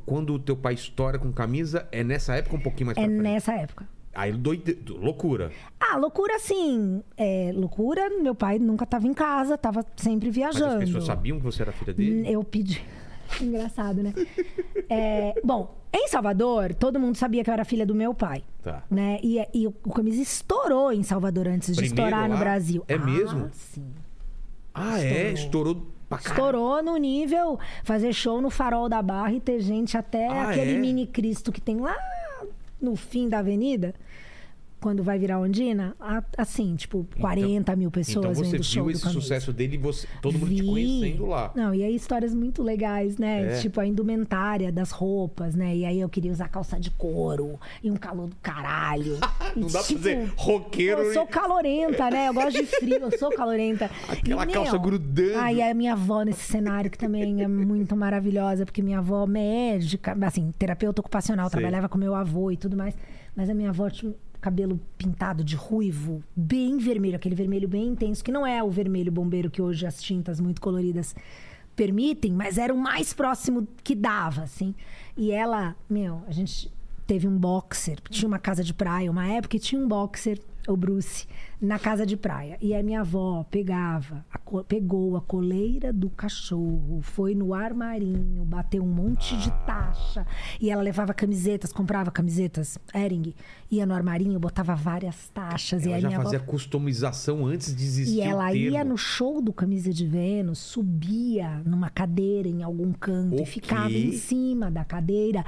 quando o teu pai estoura com camisa, é nessa época um pouquinho mais É nessa época. Aí doide... loucura. Ah, loucura assim. É, loucura, meu pai nunca tava em casa, tava sempre Mas viajando. as pessoas sabiam que você era filha dele? Eu pedi. Engraçado, né? É, bom, em Salvador, todo mundo sabia que eu era filha do meu pai. Tá. Né? E, e o camisa estourou em Salvador antes de Primeiro estourar no lá? Brasil. É Ah, mesmo? Sim. Ah, é? Estourou pra caralho. Estourou no nível fazer show no farol da barra e ter gente até Ah, aquele é? mini Cristo que tem lá no fim da avenida. Quando vai virar Ondina, assim, tipo, 40 mil pessoas Então você vendo o show viu esse sucesso dele e você, todo mundo te Vi. conhecendo lá. Não, e aí histórias muito legais, né? É. Tipo, a indumentária das roupas, né? E aí eu queria usar calça de couro e um calor do caralho. E, Não dá pra tipo, dizer roqueiro Eu sou calorenta, né? Eu gosto de frio, eu sou calorenta. Aquela E, calça grudando. Aí a minha avó nesse cenário que também é muito maravilhosa, porque minha avó médica, assim, terapeuta ocupacional, Sei. trabalhava com meu avô e tudo mais. Mas a minha avó tinha cabelo pintado de ruivo, bem vermelho, aquele vermelho bem intenso, que não é o vermelho bombeiro que hoje as tintas muito coloridas permitem, mas era o mais próximo que dava, assim. E ela, meu, a gente teve um boxer, tinha uma casa de praia uma época e tinha um boxer o Bruce, na casa de praia. E a minha avó pegava, a co- pegou a coleira do cachorro, foi no armarinho, bateu um monte de taxa. E ela levava camisetas, comprava camisetas, Ering, ia no armarinho, botava várias taxas. e Ela aí já minha fazia avó customização antes de existir e ela ia no show do Camisa de Vênus, subia numa cadeira em algum canto Ok. e ficava em cima da cadeira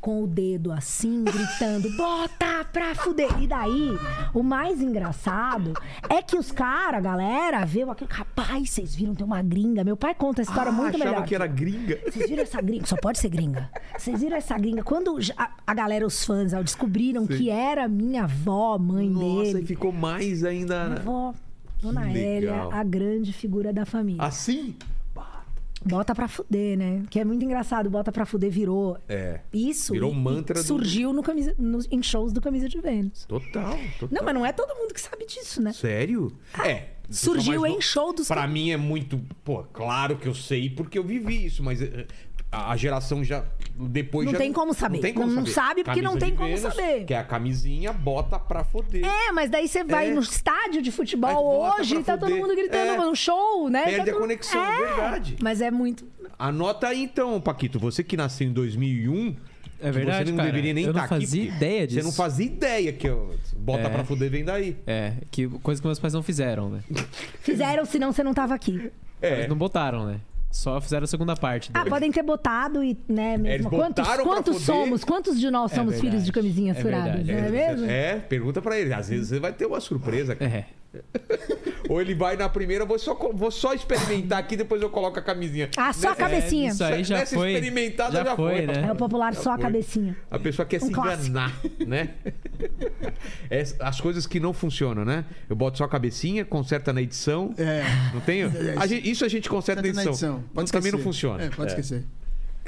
com o dedo assim, gritando: bota pra fuder. E daí, o mais engraçado é que os caras, a galera, viu aquele rapaz, vocês viram, tem uma gringa. Meu pai conta a história ah, muito achava melhor. que era gringa. Vocês viram essa gringa? Só pode ser gringa. Vocês viram essa gringa? Quando a, a galera, os fãs, ao descobriram que era minha avó, mãe Nossa, dele. e ficou mais ainda. Minha avó, Dona Hélia, a grande figura da família. Assim? Bota pra fuder, né? Que é muito engraçado. Bota pra fuder virou. É. Isso. Virou mantra e do- surgiu no camisa, nos- em shows do Camisa de Vênus. Total, total. Não, mas não é todo mundo que sabe disso, né? Sério? É. surgiu em no- show dos- Pra mim é muito. Pô, claro que eu sei porque eu vivi isso, mas eh, a a geração já. Depois Não já. tem como saber. Não, tem como Não- não saber. sabe porque não Camisa tem de como Vênus, saber. Que é a camisinha, bota pra foder. É, mas daí você vai É. no estádio de futebol hoje e tá todo fuder. mundo gritando É. no show, né? Perde Tá a todo- conexão, é. verdade. Mas é muito. Anota aí então, Paquito. Você que nasceu em 2001. É verdade, Você não cara. deveria nem Eu não estar aqui. fazia porque ideia Você não disso. fazia ideia que eu, bota É. pra fuder vem daí. É, que coisa que meus pais não fizeram, né? Fizeram, senão você não tava aqui. É. Eles não botaram, né? Só fizeram a segunda parte. Ah, dele. podem ter botado e, né, mesmo. Eles quantos botaram pra quantos fuder. somos? Quantos de nós É somos verdade. filhos de camisinhas É verdade. Não é mesmo? É, pergunta pra ele. Às vezes você vai ter uma surpresa. cara. É. Ou ele vai na primeira, vou só, vou só experimentar aqui, depois eu coloco a camisinha. Ah, só a cabecinha. É, isso aí já Nessa foi. experimentada já, já foi, né? É o popular Já só a foi. cabecinha. A pessoa quer Um se clássico. enganar, né? É, as coisas que não funcionam, né? Eu boto só a cabecinha, conserta na edição. É. Não tenho? A gente- isso a gente conserta na Tanto edição. na edição. Mas também não funciona. É, pode É. esquecer.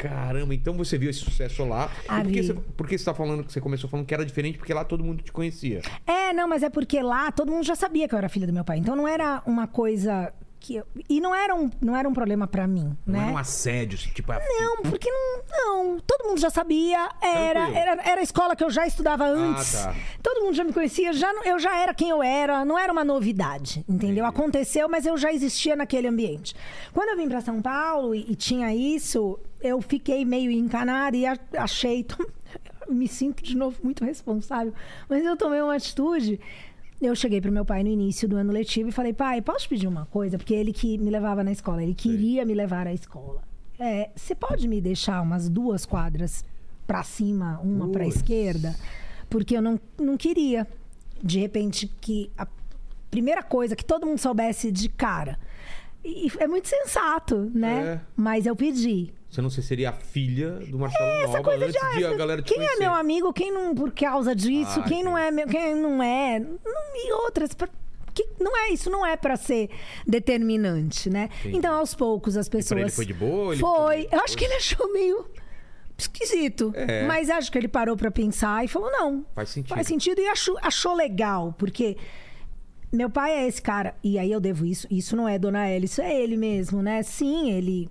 Caramba, então você viu esse sucesso lá. Ah, por que você, por que você tá falando que você começou falando que era diferente? Porque lá todo mundo te conhecia. É, não, mas é porque lá todo mundo já sabia que eu era filha do meu pai. Então não era uma coisa que. eu- E não era um, não era um problema pra mim, Não né? era um assédio, assim, tipo... a- Não, porque não, não. Todo mundo já sabia. Era, Tranquilo. era, era a escola que eu já estudava antes. tá. Todo mundo já me conhecia. Já, não- eu já era quem eu era. Não era uma novidade, entendeu? Aconteceu, mas eu já existia naquele ambiente. Quando eu vim pra São Paulo e, e tinha isso, eu fiquei meio encanada e achei. Me sinto de novo muito responsável. Mas eu tomei uma atitude. Eu cheguei pro meu pai no início do ano letivo e falei, pai, posso te pedir uma coisa? Porque ele que me levava na escola, ele queria me levar à escola. É, você pode me deixar umas duas quadras pra cima, uma Putz. esquerda? Porque eu não, não queria, de repente, que a primeira coisa que todo mundo soubesse de cara. E é muito sensato, né? É. Mas eu pedi. Você não sei se seria a filha do Marcelo Essa Nova coisa antes de, ah, de a galera te quem é conhecer. meu amigo, quem não por causa disso, Ah, quem não é meu, quem não é, não, e outras pra- que não é isso, não é pra ser determinante, né? Então aos poucos as pessoas ele foi de boa, ele Foi. Eu acho que ele achou meio esquisito, É. mas acho que ele parou pra pensar e falou não. Faz sentido. Faz sentido e achou, achou legal, porque meu pai é esse cara, e aí eu devo isso. Isso não é Dona Ela, isso é ele mesmo, né? Sim, ele.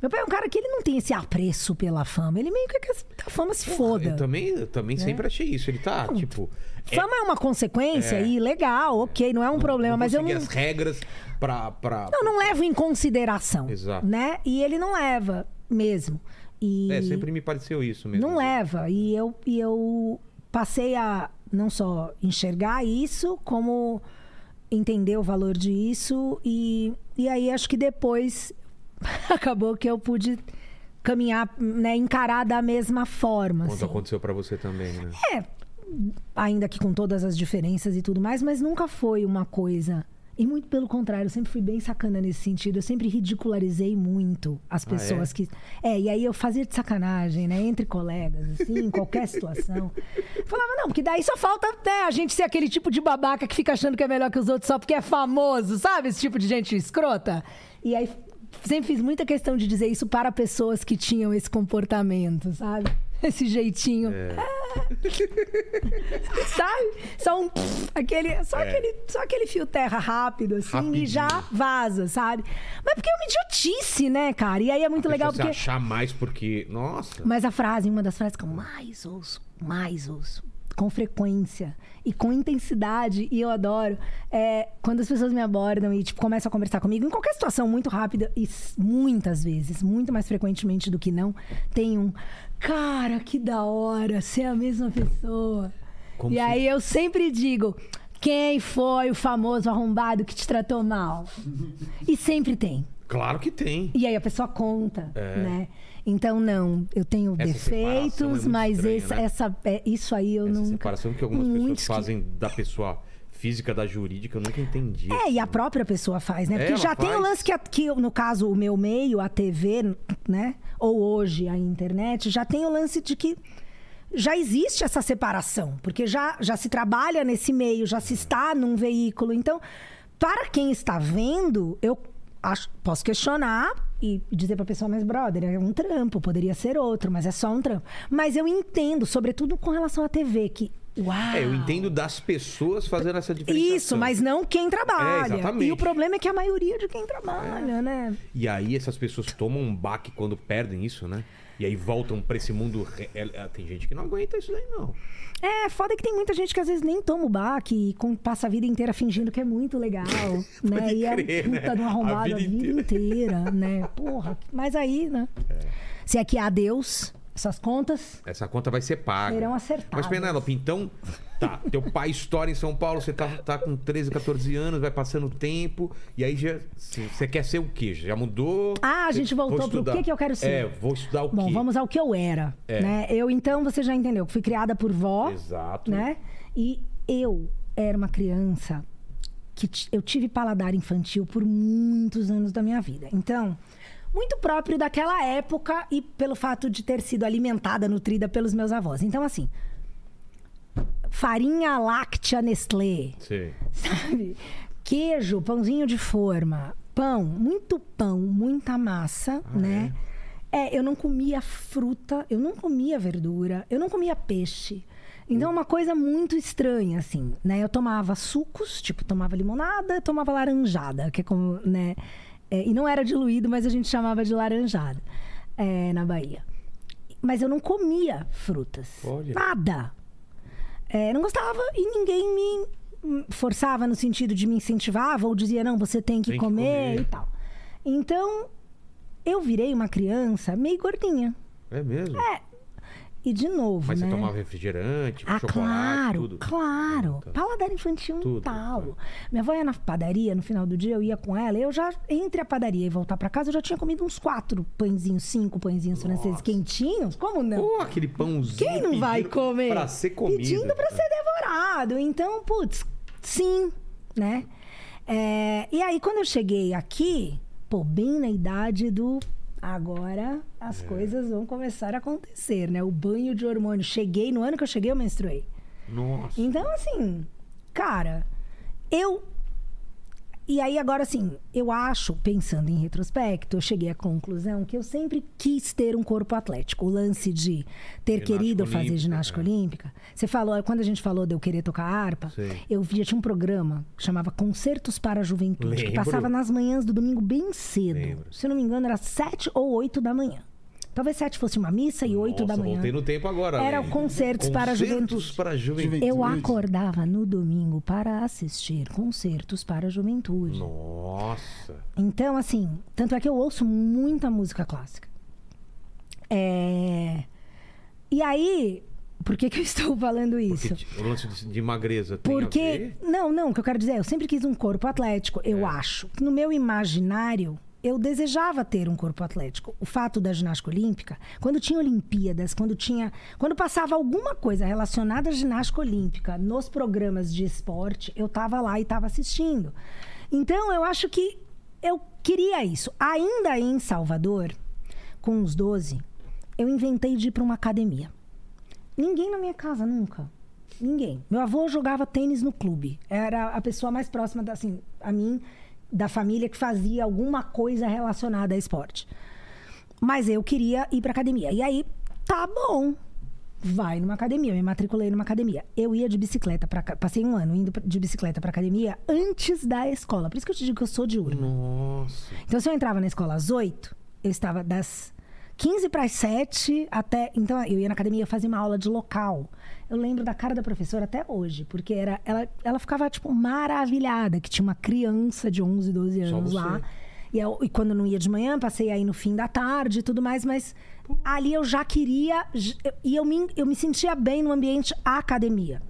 Meu pai é um cara que ele não tem esse apreço pela fama. Ele meio que quer que a fama se foda. Eu também, eu também sempre achei isso. Ele tá, tipo... é- Fama é uma consequência É. e legal, ok, não é um problema, não mas eu não. as regras pra... pra... Eu não levo em consideração. Exato. Né? E ele não leva mesmo. E É, sempre me pareceu isso mesmo. não leva. E eu, e eu passei a não só enxergar isso, como entender o valor disso. E, e aí acho que depois acabou que eu pude caminhar, né, encarar da mesma forma. Quando assim. aconteceu pra você também, né? É, ainda que com todas as diferenças e tudo mais, mas nunca foi uma coisa. E muito pelo contrário, eu sempre fui bem sacana nesse sentido. Eu sempre ridicularizei muito as Ah, pessoas é? que. É, e aí eu fazia de sacanagem, né? Entre colegas, assim, em qualquer situação. Falava, não, porque daí só falta né, a gente ser aquele tipo de babaca que fica achando que é melhor que os outros só porque é famoso, sabe? Esse tipo de gente escrota. E aí sempre fiz muita questão de dizer isso para pessoas que tinham esse comportamento, sabe? Esse jeitinho. É. Sabe? Só um. Aquele, só, É. aquele, só aquele fio terra rápido, assim, Rapidinho. e já vaza, sabe? Mas porque é uma idiotice, né, cara? E aí é muito A legal porque. se achar mais porque... Nossa. Mas a frase, uma das frases que eu mais ouço, mais ouço. com frequência e com intensidade, e eu adoro, é quando as pessoas me abordam e tipo, começam a conversar comigo, em qualquer situação muito rápida, e muitas vezes, muito mais frequentemente do que não, tem um cara, que da hora, ser a mesma pessoa. Como e se- aí eu sempre digo. Quem foi o famoso arrombado que te tratou mal? E sempre tem. Claro que tem. E aí a pessoa conta, É. né? Então, não, eu tenho Essa é defeitos, muito mas estranha, essa, né? essa- é, isso aí eu Essa nunca. separação que algumas Muito pessoas fazem da pessoa física da jurídica, eu nunca entendi. É, e a própria pessoa faz, né? É, Porque ela já tem o faz. lance que, a- que, no caso, o meu meio, a TV, né? Ou hoje a internet, já tem o lance de que já existe essa separação. Porque já, já se trabalha nesse meio, já se está num veículo. Então, para quem está vendo, eu acho- posso questionar e dizer pra pessoa, mas brother, é um trampo, poderia ser outro, mas é só um trampo. Mas eu entendo, sobretudo com relação à TV, que. Uau! É, eu entendo das pessoas fazendo essa diferenciação. Isso, mas não quem trabalha. É, exatamente. e o problema é que a maioria de quem trabalha, né? E aí essas pessoas tomam um baque quando perdem isso, né? E aí voltam pra esse mundo. re- é, é, Tem gente que não aguenta isso daí, não. É, foda que tem muita gente que às vezes nem toma o baque e passa a vida inteira fingindo que é muito legal, né? E é crer, puta né? de um arrombado A a vida vida, inteira, né? Porra, mas aí, né? Se é que há Deus, essas contas Essa conta vai ser paga. serão acertadas. Mas, Penélope, então, tá. Teu pai estoura em São Paulo, você tá, tá com 13, 14 anos, vai passando o tempo, e aí já. Você quer ser o quê? Já mudou? Ah, a gente voltou pro que que eu quero ser. É, vou estudar o Bom, quê? vamos ao que eu era, É. né? Eu, então, você já entendeu, que fui criada por vó, Exato. né? E eu era uma criança que eu tive paladar infantil por muitos anos da minha vida. Então, muito próprio daquela época e pelo fato de ter sido alimentada, nutrida pelos meus avós. Então, assim, farinha láctea Nestlé, Sei. sabe? Queijo, pãozinho de forma, pão, muito pão, muita massa, né? É, eu não comia fruta, eu não comia verdura, eu não comia peixe. Então, é uma coisa muito estranha, assim, né? Eu tomava sucos, tipo, tomava limonada, tomava laranjada, que é como, né? É, e não era diluído, mas a gente chamava de laranjada é, na Bahia. Mas eu não comia frutas. Olha. Nada. É, não gostava e ninguém me forçava no sentido de me incentivava ou dizia, não, você tem que, Tem que comer, comer. e tal. Então, eu virei uma criança meio gordinha. É mesmo? E de novo, Mas né? você tomava refrigerante, Ah, chocolate, claro, tudo? claro. Tá. Paladar infantil Tudo, um talo. Minha avó ia na padaria, no final do dia eu ia com ela. Eu já, entre a padaria e voltar pra casa, eu já tinha comido uns quatro pãezinhos, cinco pãezinhos franceses quentinhos. Como não? Pô, aquele pãozinho. Quem não vai comer? Pra ser comido. Pedindo pra ser devorado. Então, putz, sim, né? É, e aí, quando eu cheguei aqui, pô, bem na idade do. Agora as É. coisas vão começar a acontecer, né? O banho de hormônio. Cheguei, no ano que eu cheguei, eu menstruei. Nossa. Então, assim, cara, eu. E aí, agora, assim, eu acho, pensando em retrospecto, eu cheguei à conclusão que eu sempre quis ter um corpo atlético. O lance de ter Ginástica querido fazer olímpica, ginástica é. olímpica. Você falou, quando a gente falou de eu querer tocar harpa, eu via, tinha um programa que chamava Concertos para a Juventude, que Lembro. passava nas manhãs do domingo bem cedo. Lembro. Se eu não me engano, era sete ou oito da manhã. Talvez sete fosse uma missa e oito da manhã. voltei no tempo agora. Era né? o Concertos para a Concertos Juventude. para a Juventude. Eu acordava no domingo para assistir concertos para a juventude. Nossa. Então, assim, tanto é que eu ouço muita música clássica. É... E aí, por que, que eu estou falando isso? Porque o lance de, magreza tem a Porque. ver? Não, não, o que eu quero dizer é, eu sempre quis um corpo atlético, eu É. acho. No meu imaginário, eu desejava ter um corpo atlético. O fato da ginástica olímpica, quando tinha Olimpíadas, quando tinha. Quando passava alguma coisa relacionada à ginástica olímpica nos programas de esporte, eu tava lá e tava assistindo. Então, eu acho que eu queria isso. Ainda em Salvador, com uns 12, eu inventei de ir para uma academia. Ninguém na minha casa nunca. Ninguém. Meu avô jogava tênis no clube. Era a pessoa mais próxima, da, assim, a mim, da família que fazia alguma coisa relacionada a esporte. Mas eu queria ir pra academia. E aí, tá bom. Vai numa academia. Eu me matriculei numa academia. Eu ia de bicicleta para Passei um ano indo de bicicleta pra academia antes da escola. Por isso que eu te digo que eu sou diurna. Nossa. Então, se eu entrava na escola às 8, eu estava das 15 para as 7 até. Então eu ia na academia fazer uma aula de local. Eu lembro da cara da professora até hoje, porque era, ela, ela ficava, tipo, maravilhada que tinha uma criança de 11, 12 Só anos lá. E, eu- e quando não ia de manhã, passei aí no fim da tarde e tudo mais, mas ali eu já queria. E eu me, eu me sentia bem no ambiente academia.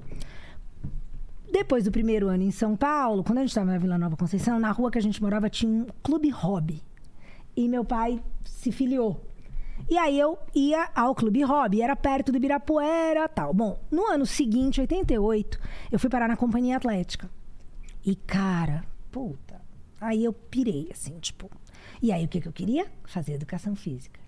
Depois do primeiro ano em São Paulo, quando a gente estava na Vila Nova Conceição, na rua que a gente morava tinha um clube hobby. E meu pai se filiou. E aí eu ia ao Clube Hobby, era perto do Ibirapuera tal. Bom, no ano seguinte, 88, eu fui parar na Companhia Atlética. E, cara, puta, aí eu pirei, assim, tipo. E aí o que, que eu queria? Fazer educação física.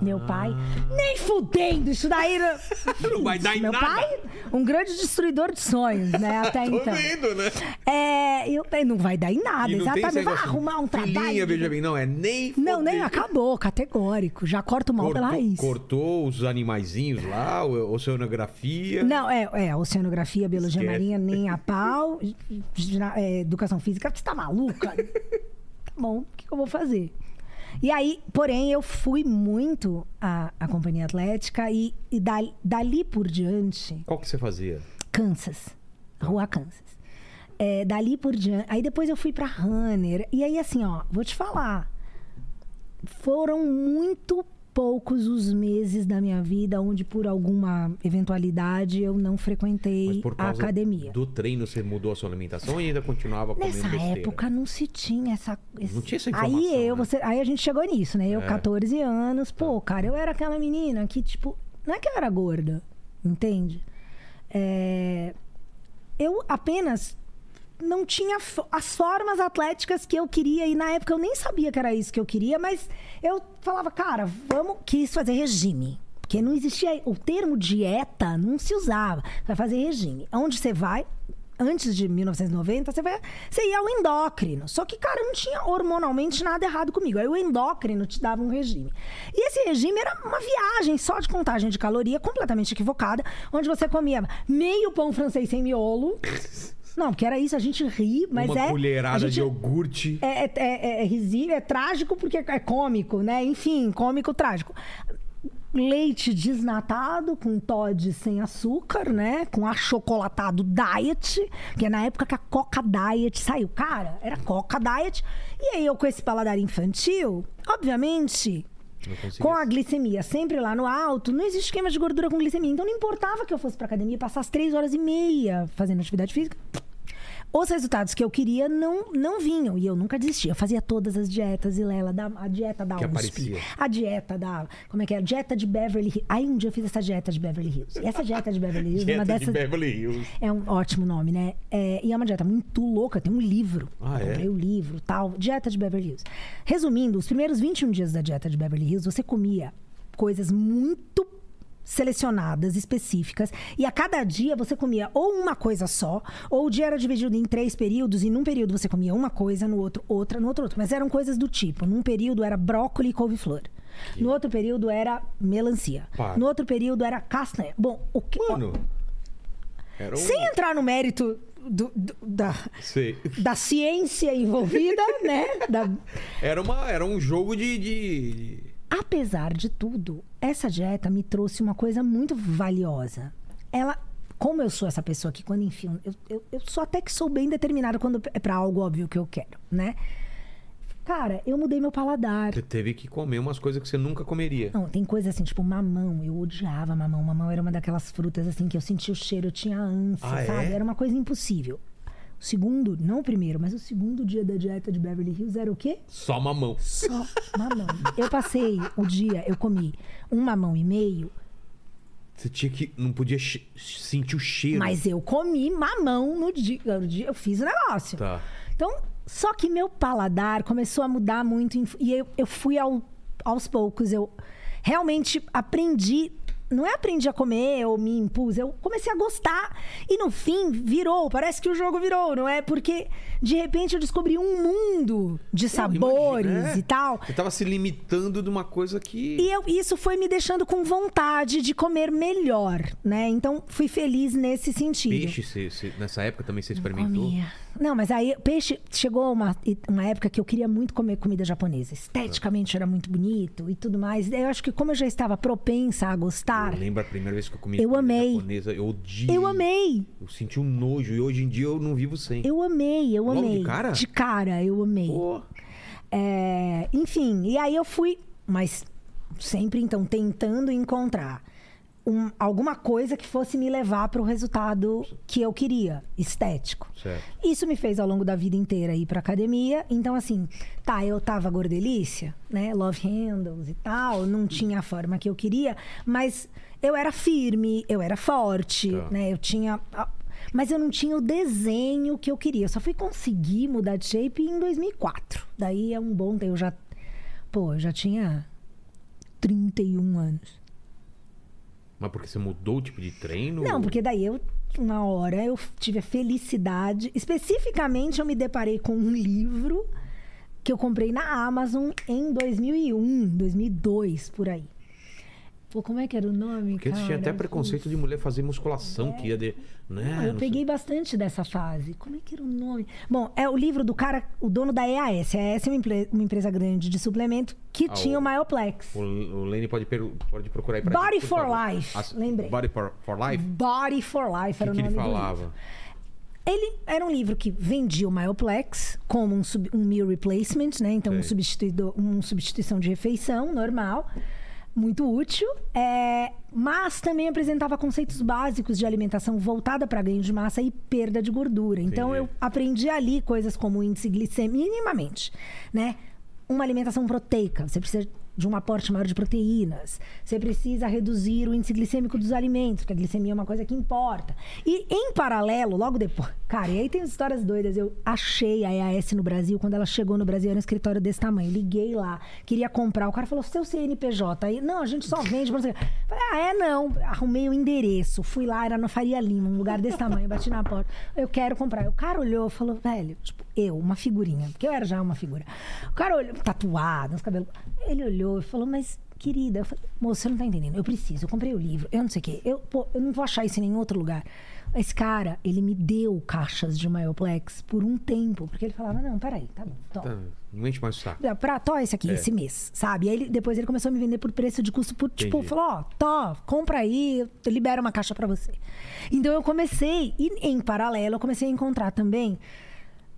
Meu pai, nem fudendo, isso daí não, Não vai dar em Meu nada. pai, um grande destruidor de sonhos, né? Até Tô então. vendo, né? É, eu, não vai dar em nada, E não tem esse exatamente. Vai negócio, arrumar um trabalho. Filhinha, veja bem, não, é nem Não, nem acabou, categórico. Já corta o mal pela Cortou, raiz. cortou os animaizinhos lá, o- oceanografia. Não, é, é, oceanografia, biologia Esquece. marinha, nem a pau. Gina- é, educação física, você tá maluca? tá bom, o que, que eu vou fazer? E aí, porém, eu fui muito à, à companhia atlética e, e dali, dali por diante, Qual que você fazia? Kansas, Rua Kansas. É, dali por diante. Aí depois eu fui pra Runner. E aí, assim, ó, vou te falar. Foram muito poucos os meses da minha vida onde, por alguma eventualidade, eu não frequentei a academia. do treino você mudou a sua alimentação e ainda continuava comendo Nessa besteira? época não se tinha essa. esse- Não tinha essa informação, Aí eu, né? você, aí a gente chegou nisso, né? Eu, É. 14 anos, pô, cara, eu era aquela menina que, tipo, não é que eu era gorda, entende? É, eu apenas não tinha as formas atléticas que eu queria e na época eu nem sabia que era isso que eu queria, mas eu falava, cara, vamos, quis fazer regime. Porque não existia o termo dieta, não se usava. Vai fazer regime. Onde você vai? Antes de 1990, você, você ia ao endócrino. Só que, cara, não tinha hormonalmente nada errado comigo. Aí o endócrino te dava um regime. E esse regime era uma viagem só de contagem de caloria completamente equivocada, onde você comia meio pão francês sem miolo. Não, porque era isso, a gente ri, mas Uma é. colherada a gente, de iogurte. é, é, é, é risível, é trágico porque é cômico, né? Enfim, cômico, trágico. Leite desnatado com Todd sem açúcar, né? Com achocolatado diet, que é na época que a Coca Diet saiu. Cara, era Coca Diet. E aí eu com esse paladar infantil, obviamente. Com a glicemia sempre lá no alto, não existe esquema de gordura com glicemia. Então não importava que eu fosse pra academia e passasse três horas e meia fazendo atividade física. Os resultados que eu queria não, não vinham. E eu nunca desistia. Eu fazia todas as dietas, e Lela, da, a dieta da Que USP. aparecia. A dieta da. Como é que é? Dieta de Beverly Hills. Aí um dia eu fiz essa dieta de Beverly Hills. E essa dieta de Beverly Hills, Dieta uma de dessas. Beverly Hills. É um ótimo nome, né? É, e é uma dieta muito louca, tem um livro. Ah, Eu é? comprei o livro tal. Dieta de Beverly Hills. Resumindo, os primeiros 21 dias da dieta de Beverly Hills, você comia coisas muito selecionadas, específicas, e a cada dia você comia ou uma coisa só, ou o dia era dividido em três períodos, e num período você comia uma coisa, no outro outra, no outro outra. Mas eram coisas do tipo, num período era brócolis e couve-flor. No outro período era melancia. Para. No outro período era castanha. Bom, o que. Mano. Era um... Sem entrar no mérito do- do- da, Sei. da ciência envolvida, né? Da- Era, uma, era um jogo de... de- Apesar de tudo, essa dieta me trouxe uma coisa muito valiosa. Ela, como eu sou essa pessoa que quando enfim, eu, eu, eu sou até que sou bem determinada quando é pra algo óbvio que eu quero, né? Cara, eu mudei meu paladar. Você teve que comer umas coisas que você nunca comeria. Não, tem coisa assim, tipo mamão. Eu odiava mamão. Mamão era uma daquelas frutas assim que eu sentia o cheiro, eu tinha ânsia, Ah, é? sabe? Era uma coisa impossível. O segundo, não o primeiro, mas o segundo dia da dieta de Beverly Hills era o quê? Só mamão. Só mamão. Eu passei o dia, eu comi um mamão e meio, Você tinha que... Não podia sentir o cheiro. mas eu comi mamão no dia. No dia eu fiz o negócio. Tá. Então, só que meu paladar começou a mudar muito. E eu, eu fui ao- aos poucos. Eu realmente aprendi. Não é aprendi a comer ou me impus, eu comecei a gostar. E no fim, virou. Parece que o jogo virou, não é? Porque de repente eu descobri um mundo de sabores imagina, é. e tal. Você tava se limitando de uma coisa que... E eu- isso foi me deixando com vontade de comer melhor, né? Então fui feliz nesse sentido. Peixe, você- você- nessa época também você experimentou? comia. Não, mas aí peixe chegou uma, uma época que eu queria muito comer comida japonesa. Esteticamente era muito bonito e tudo mais. Eu acho que como eu já estava propensa a gostar, Eu lembro a primeira vez que eu comi Eu comida amei. japonesa, eu odiei. eu amei. Eu senti um nojo e hoje em dia eu não vivo sem. Eu amei, eu Logo de amei. cara? De cara, eu amei. Pô, É, enfim, e aí eu fui, mas sempre então tentando encontrar um- alguma coisa que fosse me levar para o resultado que eu queria, estético. certo. Isso me fez ao longo da vida inteira ir pra academia. Então, assim, tá, eu tava gordelícia, né? Love handles e tal, não tinha a forma que eu queria, mas eu era firme, eu era forte, Tá. né? Eu tinha. Mas eu não tinha o desenho que eu queria. Eu só fui conseguir mudar de shape em 2004. Daí é um bom tempo. Eu já. Pô, eu já tinha 31 anos. Mas porque você mudou o tipo de treino? Não, porque daí eu, uma hora, eu tive a felicidade. Especificamente, eu me deparei com um livro que eu comprei na Amazon em 2001, 2002, por aí. Pô, como é que era o nome, Porque cara? tinha até preconceito de mulher fazer musculação, que ia de. Né? Eu peguei bastante dessa fase. Como é que era o nome? Bom, é o livro do cara, o dono da EAS. A EAS é uma, uma empresa grande de suplemento que Ah, tinha o- o Myoplex. sei. O, o pode, per- pode procurar aí pra Body gente, for favor. Life, As- lembrei. Body for, for Life? Body for Life era que, o que nome ele do livro. falava? Ele era um livro que vendia o Myoplex como um, sub- um meal replacement, né? Então, um Sei. substituição de refeição normal, muito útil. é, mas também apresentava conceitos básicos de alimentação voltada para ganho de massa e perda de gordura. Então, Entendi. eu aprendi ali coisas como índice glicêmico, minimamente, né? Uma alimentação proteica, você precisa de um aporte maior de proteínas. Você precisa reduzir o índice glicêmico dos alimentos, porque a glicemia é uma coisa que importa. E em paralelo, logo depois, cara, e aí tem histórias doidas. Eu achei a EAS no Brasil, quando ela chegou no Brasil, era um escritório desse tamanho. Liguei lá, queria comprar. O cara falou: seu CNPJ. Aí, não, a gente só vende. pra você." Falei, ah, é não. Arrumei o endereço. Fui lá, era no Faria Lima, um lugar desse tamanho. Bati na porta. Eu quero comprar. O cara olhou e falou, velho, tipo, eu, uma figurinha, porque eu era já uma figura. O cara olhou, tatuado, uns cabelos. Ele olhou e falou, mas querida, eu falei, moço, você não tá entendendo. Eu preciso, eu comprei o livro, eu não sei o quê. Eu, pô, eu não vou achar isso em nenhum outro lugar. Esse cara, ele me deu caixas de Myoplex por um tempo, porque ele falava, não, peraí, tá bom, toma. Tá, não enche mais o saco. Pra, tó esse aqui, É. esse mês, sabe? Aí ele, depois ele começou a me vender por preço de custo, por, tipo, falou, ó, tó, compra aí, eu libero uma caixa pra você. Então eu comecei, e em paralelo, eu comecei a encontrar também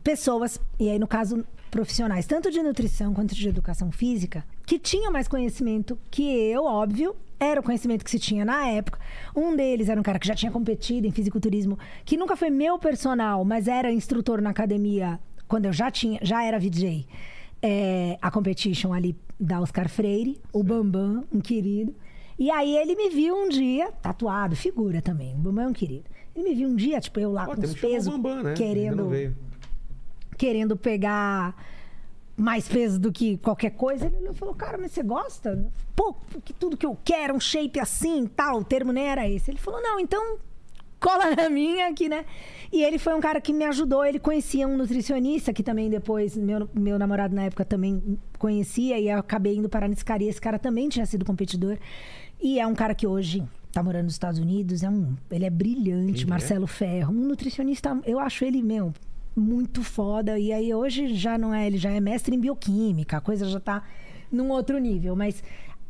pessoas, e aí no caso profissionais, tanto de nutrição quanto de educação física, que tinham mais conhecimento que eu, óbvio, era o conhecimento que se tinha na época. Um deles era um cara que já tinha competido em fisiculturismo, que nunca foi meu personal, mas era instrutor na academia quando eu já tinha, já era VJ. É, a competition ali da Oscar Freire, o Bambam, um querido. E aí ele me viu um dia, tatuado, figura também, o Bambam é um querido. Ele me viu um dia, tipo, eu lá Pô, com os pesos, né? Querendo veio. Querendo pegar mais peso do que qualquer coisa. Ele falou, cara, mas você gosta? Pô, que tudo que eu quero, um shape assim tal. O termo nem era esse. Ele falou, não, então cola na minha aqui, né? E ele foi um cara que me ajudou. Ele conhecia um nutricionista que também depois, meu, meu namorado na época também conhecia. E eu acabei indo parar nesse cara. E esse cara também tinha sido competidor. E é um cara que hoje tá morando nos Estados Unidos. É um, ele é brilhante, Quem é? Marcelo Ferro. Um nutricionista, eu acho ele, meu, muito foda. E aí hoje já não é, ele já é mestre em bioquímica, a coisa já tá num outro nível. Mas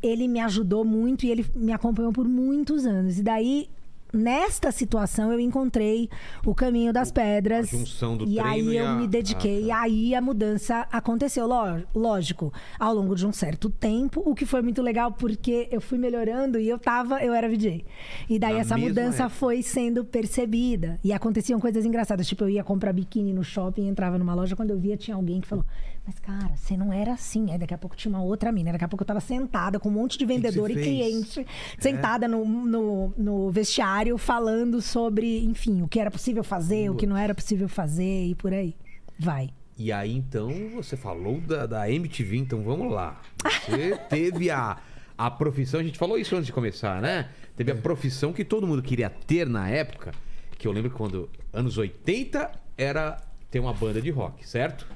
ele me ajudou muito e ele me acompanhou por muitos anos. E daí, nesta situação, eu encontrei o caminho das pedras. A junção do e aí e eu a- me dediquei. Ah, tá. E aí a mudança aconteceu. Ló- Lógico, ao longo de um certo tempo, o que foi muito legal, porque eu fui melhorando e eu tava, eu era VJ. E daí Na essa mudança época. foi sendo percebida. E aconteciam coisas engraçadas. Tipo, eu ia comprar biquíni no shopping, entrava numa loja, quando eu via, tinha alguém que falou: Mas, cara, você não era assim. Aí daqui a pouco tinha uma outra mina. Daqui a pouco eu tava sentada com um monte de que vendedor você e fez? cliente, sentada no, no, no vestiário, falando sobre, enfim, o que era possível fazer, o que não era possível fazer e por aí. Vai. E aí, então, você falou da, da MTV, então vamos lá. Você teve a, a profissão, a gente falou isso antes de começar, né? Teve a profissão que todo mundo queria ter na época, que eu lembro que quando, anos 80, era ter uma banda de rock, certo?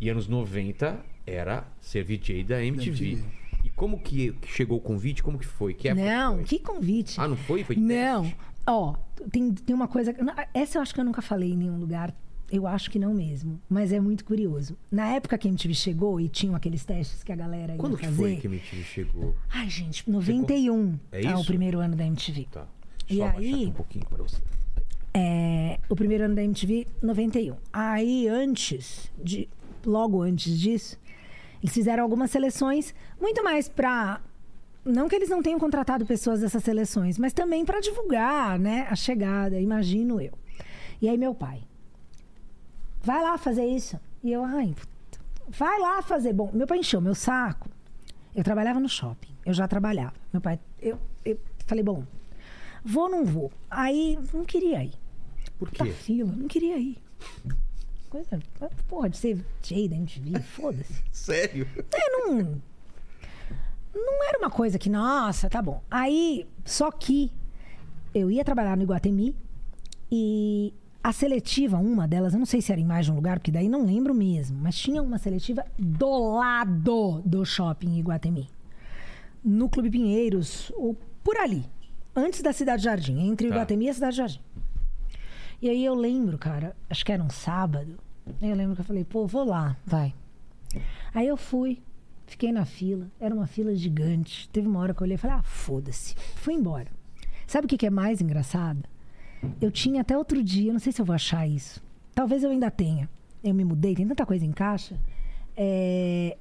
E anos 90 era ser VJ da MTV. MTV. E como que chegou o convite? Como que foi? Que não, foi? que convite. Ah, não foi? Foi Não. Ó, tem, tem uma coisa. Essa eu acho que eu nunca falei em nenhum lugar. Eu acho que não mesmo, mas é muito curioso. Na época que a MTV chegou e tinham aqueles testes que a galera ia Quando que fazer. foi que a MTV chegou? Ai, gente, 91 É é, o isso? primeiro ano da MTV. Tá. E Só abaixar aí- aqui um pouquinho pra você. É, o primeiro ano da MTV, 91. Aí, antes de. Logo antes disso, eles fizeram algumas seleções, muito mais pra. Não que eles não tenham contratado pessoas dessas seleções, mas também pra divulgar, né, a chegada, imagino eu. E aí, meu pai, vai lá fazer isso. E eu, ai, puta, vai lá fazer. Bom, meu pai encheu meu saco. Eu trabalhava no shopping, eu já trabalhava. Meu pai, eu, eu falei, bom, vou ou não vou? Aí, não queria ir Por da quê? fila, não queria ir. Coisa, porra, de ser cheio da MTV, foda-se. Sério? É, não. Não era uma coisa que, nossa, tá bom. Aí, só que eu ia trabalhar no Iguatemi e a seletiva, uma delas, eu não sei se era em mais de um lugar, porque daí não lembro mesmo, mas tinha uma seletiva do lado do shopping Iguatemi. No Clube Pinheiros, ou por ali, antes da Cidade Jardim, entre Tá. Iguatemi e a Cidade Jardim. E aí eu lembro, cara, acho que era um sábado. Eu lembro que eu falei, pô, vou lá, vai. Aí eu fui, fiquei na fila, era uma fila gigante. Teve uma hora que eu olhei e falei, ah, foda-se. Fui embora. Sabe o que é mais engraçado? Eu tinha até outro dia, não sei se eu vou achar isso. Talvez eu ainda tenha. Eu me mudei, tem tanta coisa em caixa. É,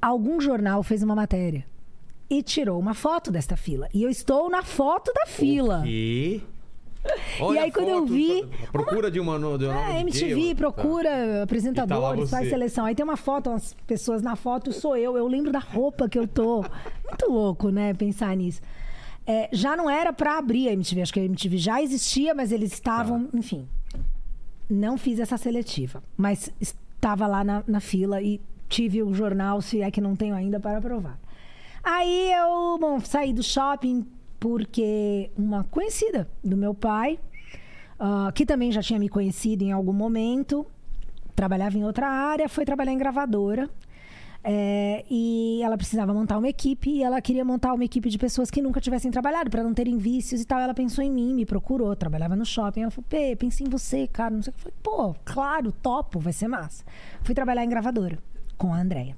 Algum jornal fez uma matéria e tirou uma foto desta fila. E eu estou na foto da fila. E... E aí, quando eu vi, Procura de uma... De uma É, MTV procura tá lá apresentadores, você. faz seleção. Aí tem uma foto, umas pessoas na foto, sou eu. Eu lembro da roupa que eu tô. Muito louco, né? Pensar nisso. É, já não era pra abrir a MTV. Acho que a MTV já existia, mas eles estavam, Tá. enfim. Não fiz essa seletiva, mas estava lá na, na fila e tive o jornal, se é que não tenho ainda, para provar. Aí eu, bom, saí do shopping porque uma conhecida do meu pai, ah, que também já tinha me conhecido em algum momento, trabalhava em outra área, foi trabalhar em gravadora. É, e ela precisava montar uma equipe e ela queria montar uma equipe de pessoas que nunca tivessem trabalhado para não terem vícios e tal. Ela pensou em mim, me procurou, trabalhava no shopping. Ela falou: Pê, pensei em você, cara. Não sei o que. Eu falei: Pô, claro, topo, vai ser massa. Fui trabalhar em gravadora com a Andrea.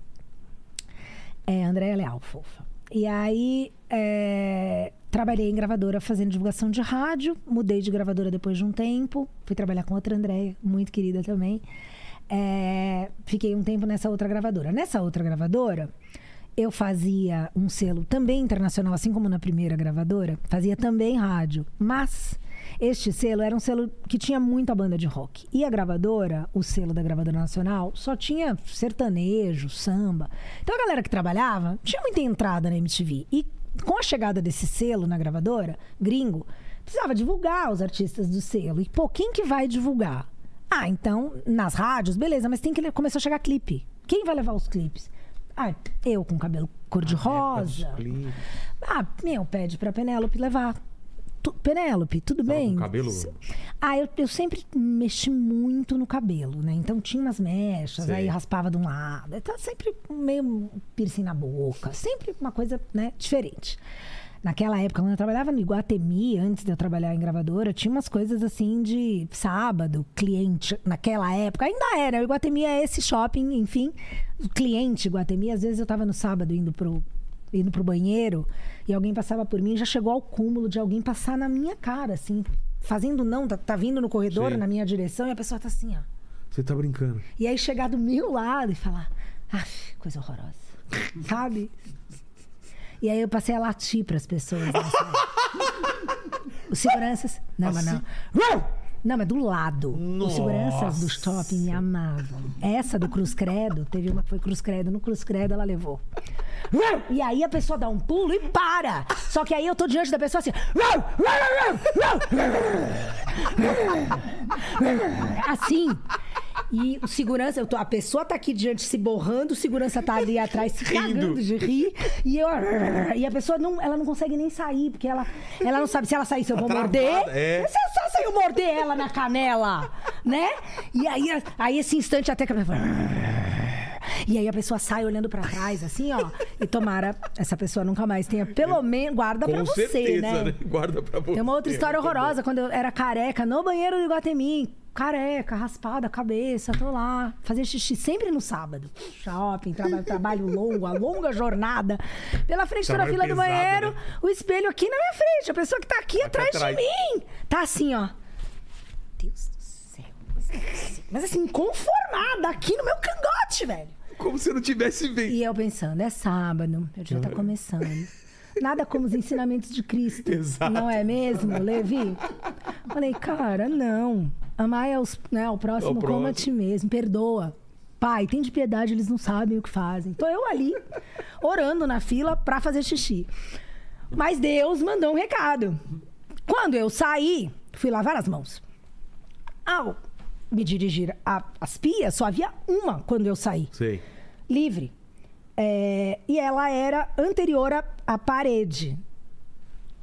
É, Andréia Leal, fofa. E aí, é, trabalhei em gravadora fazendo divulgação de rádio. Mudei de gravadora depois de um tempo. Fui trabalhar com outra Andréia, muito querida também. É, fiquei um tempo nessa outra gravadora. Nessa outra gravadora, eu fazia um selo também internacional, assim como na primeira gravadora. Fazia também rádio. Mas este selo era um selo que tinha muita banda de rock. E a gravadora, o selo da gravadora nacional, só tinha sertanejo, samba. Então a galera que trabalhava tinha muita entrada na MTV. E com a chegada desse selo na gravadora, gringo, precisava divulgar os artistas do selo. E, pô, quem que vai divulgar? Ah, então, nas rádios, beleza, mas tem que começar a chegar clipe. Quem vai levar os clipes? Ah, eu com cabelo cor-de-rosa. Ah, meu, pede pra Penélope levar. Tu- Penélope, tudo bem? com cabelo- Ah, eu, eu sempre mexi muito no cabelo, né? Então tinha umas mechas, Sei. aí raspava de um lado. Então sempre meio piercing na boca. Sempre uma coisa, né, diferente. Naquela época, quando eu trabalhava no Iguatemi, antes de eu trabalhar em gravadora, tinha umas coisas assim de sábado, cliente. Naquela época, ainda era. O Iguatemi é esse shopping, enfim. O cliente Iguatemi, às vezes eu tava no sábado indo pro, indo pro banheiro e alguém passava por mim, já chegou ao cúmulo de alguém passar na minha cara, assim, fazendo não, tá, tá vindo no corredor, Sim. na minha direção, e a pessoa tá assim, ó. Você tá brincando. E aí chegar do meu lado e falar, ah, coisa horrorosa. Sabe? E aí eu passei a latir pras pessoas. né, sabe? Os seguranças. Não, mas não. Não, mas do lado. Os seguranças do shopping me amavam. Essa do Cruz Credo, teve uma que foi Cruz Credo. No Cruz Credo ela levou. E aí a pessoa dá um pulo e para. Só que aí eu tô diante da pessoa assim. Assim. E o segurança, eu tô, a pessoa tá aqui diante se borrando, o segurança tá ali atrás se cagando de rir. E eu. E a pessoa não, ela não consegue nem sair, porque ela, ela não sabe se ela sair, se eu vou morder. é. Se, eu- se eu morder ela na canela, né? E aí, aí esse instante até que a pessoa. E aí a pessoa sai olhando pra trás, assim, ó. E tomara, essa pessoa nunca mais tenha, pelo menos, guarda pra Com você, certeza, né? né? Guarda pra você. Tem uma outra história Muito horrorosa, quando eu era careca, no banheiro do Iguatemi. Careca, raspada a cabeça, tô lá. Fazer xixi sempre no sábado. Shopping, traba- trabalho longo, a longa jornada. Pela frente, tô na Trabalho fila do pesado, banheiro, né? o espelho aqui na minha frente. A pessoa que tá aqui Aqui atrás, atrás. de mim. Tá assim, ó. Deus do. Mas assim, conformada aqui no meu cangote, velho. Como se eu não tivesse visto. E eu pensando, é sábado, eu já tá começando. Nada como os ensinamentos de Cristo. Exato. Não é mesmo, Levi? Falei, cara, não. Amar é os, né, o próximo o como a ti mesmo. Perdoa. Pai, tem de piedade, eles não sabem o que fazem. Tô eu ali, orando na fila pra fazer xixi. Mas Deus mandou um recado. Quando eu saí, fui lavar as mãos. Ao me dirigir às pias, só havia uma quando eu saí Sei. livre. É, e ela era anterior à, à parede.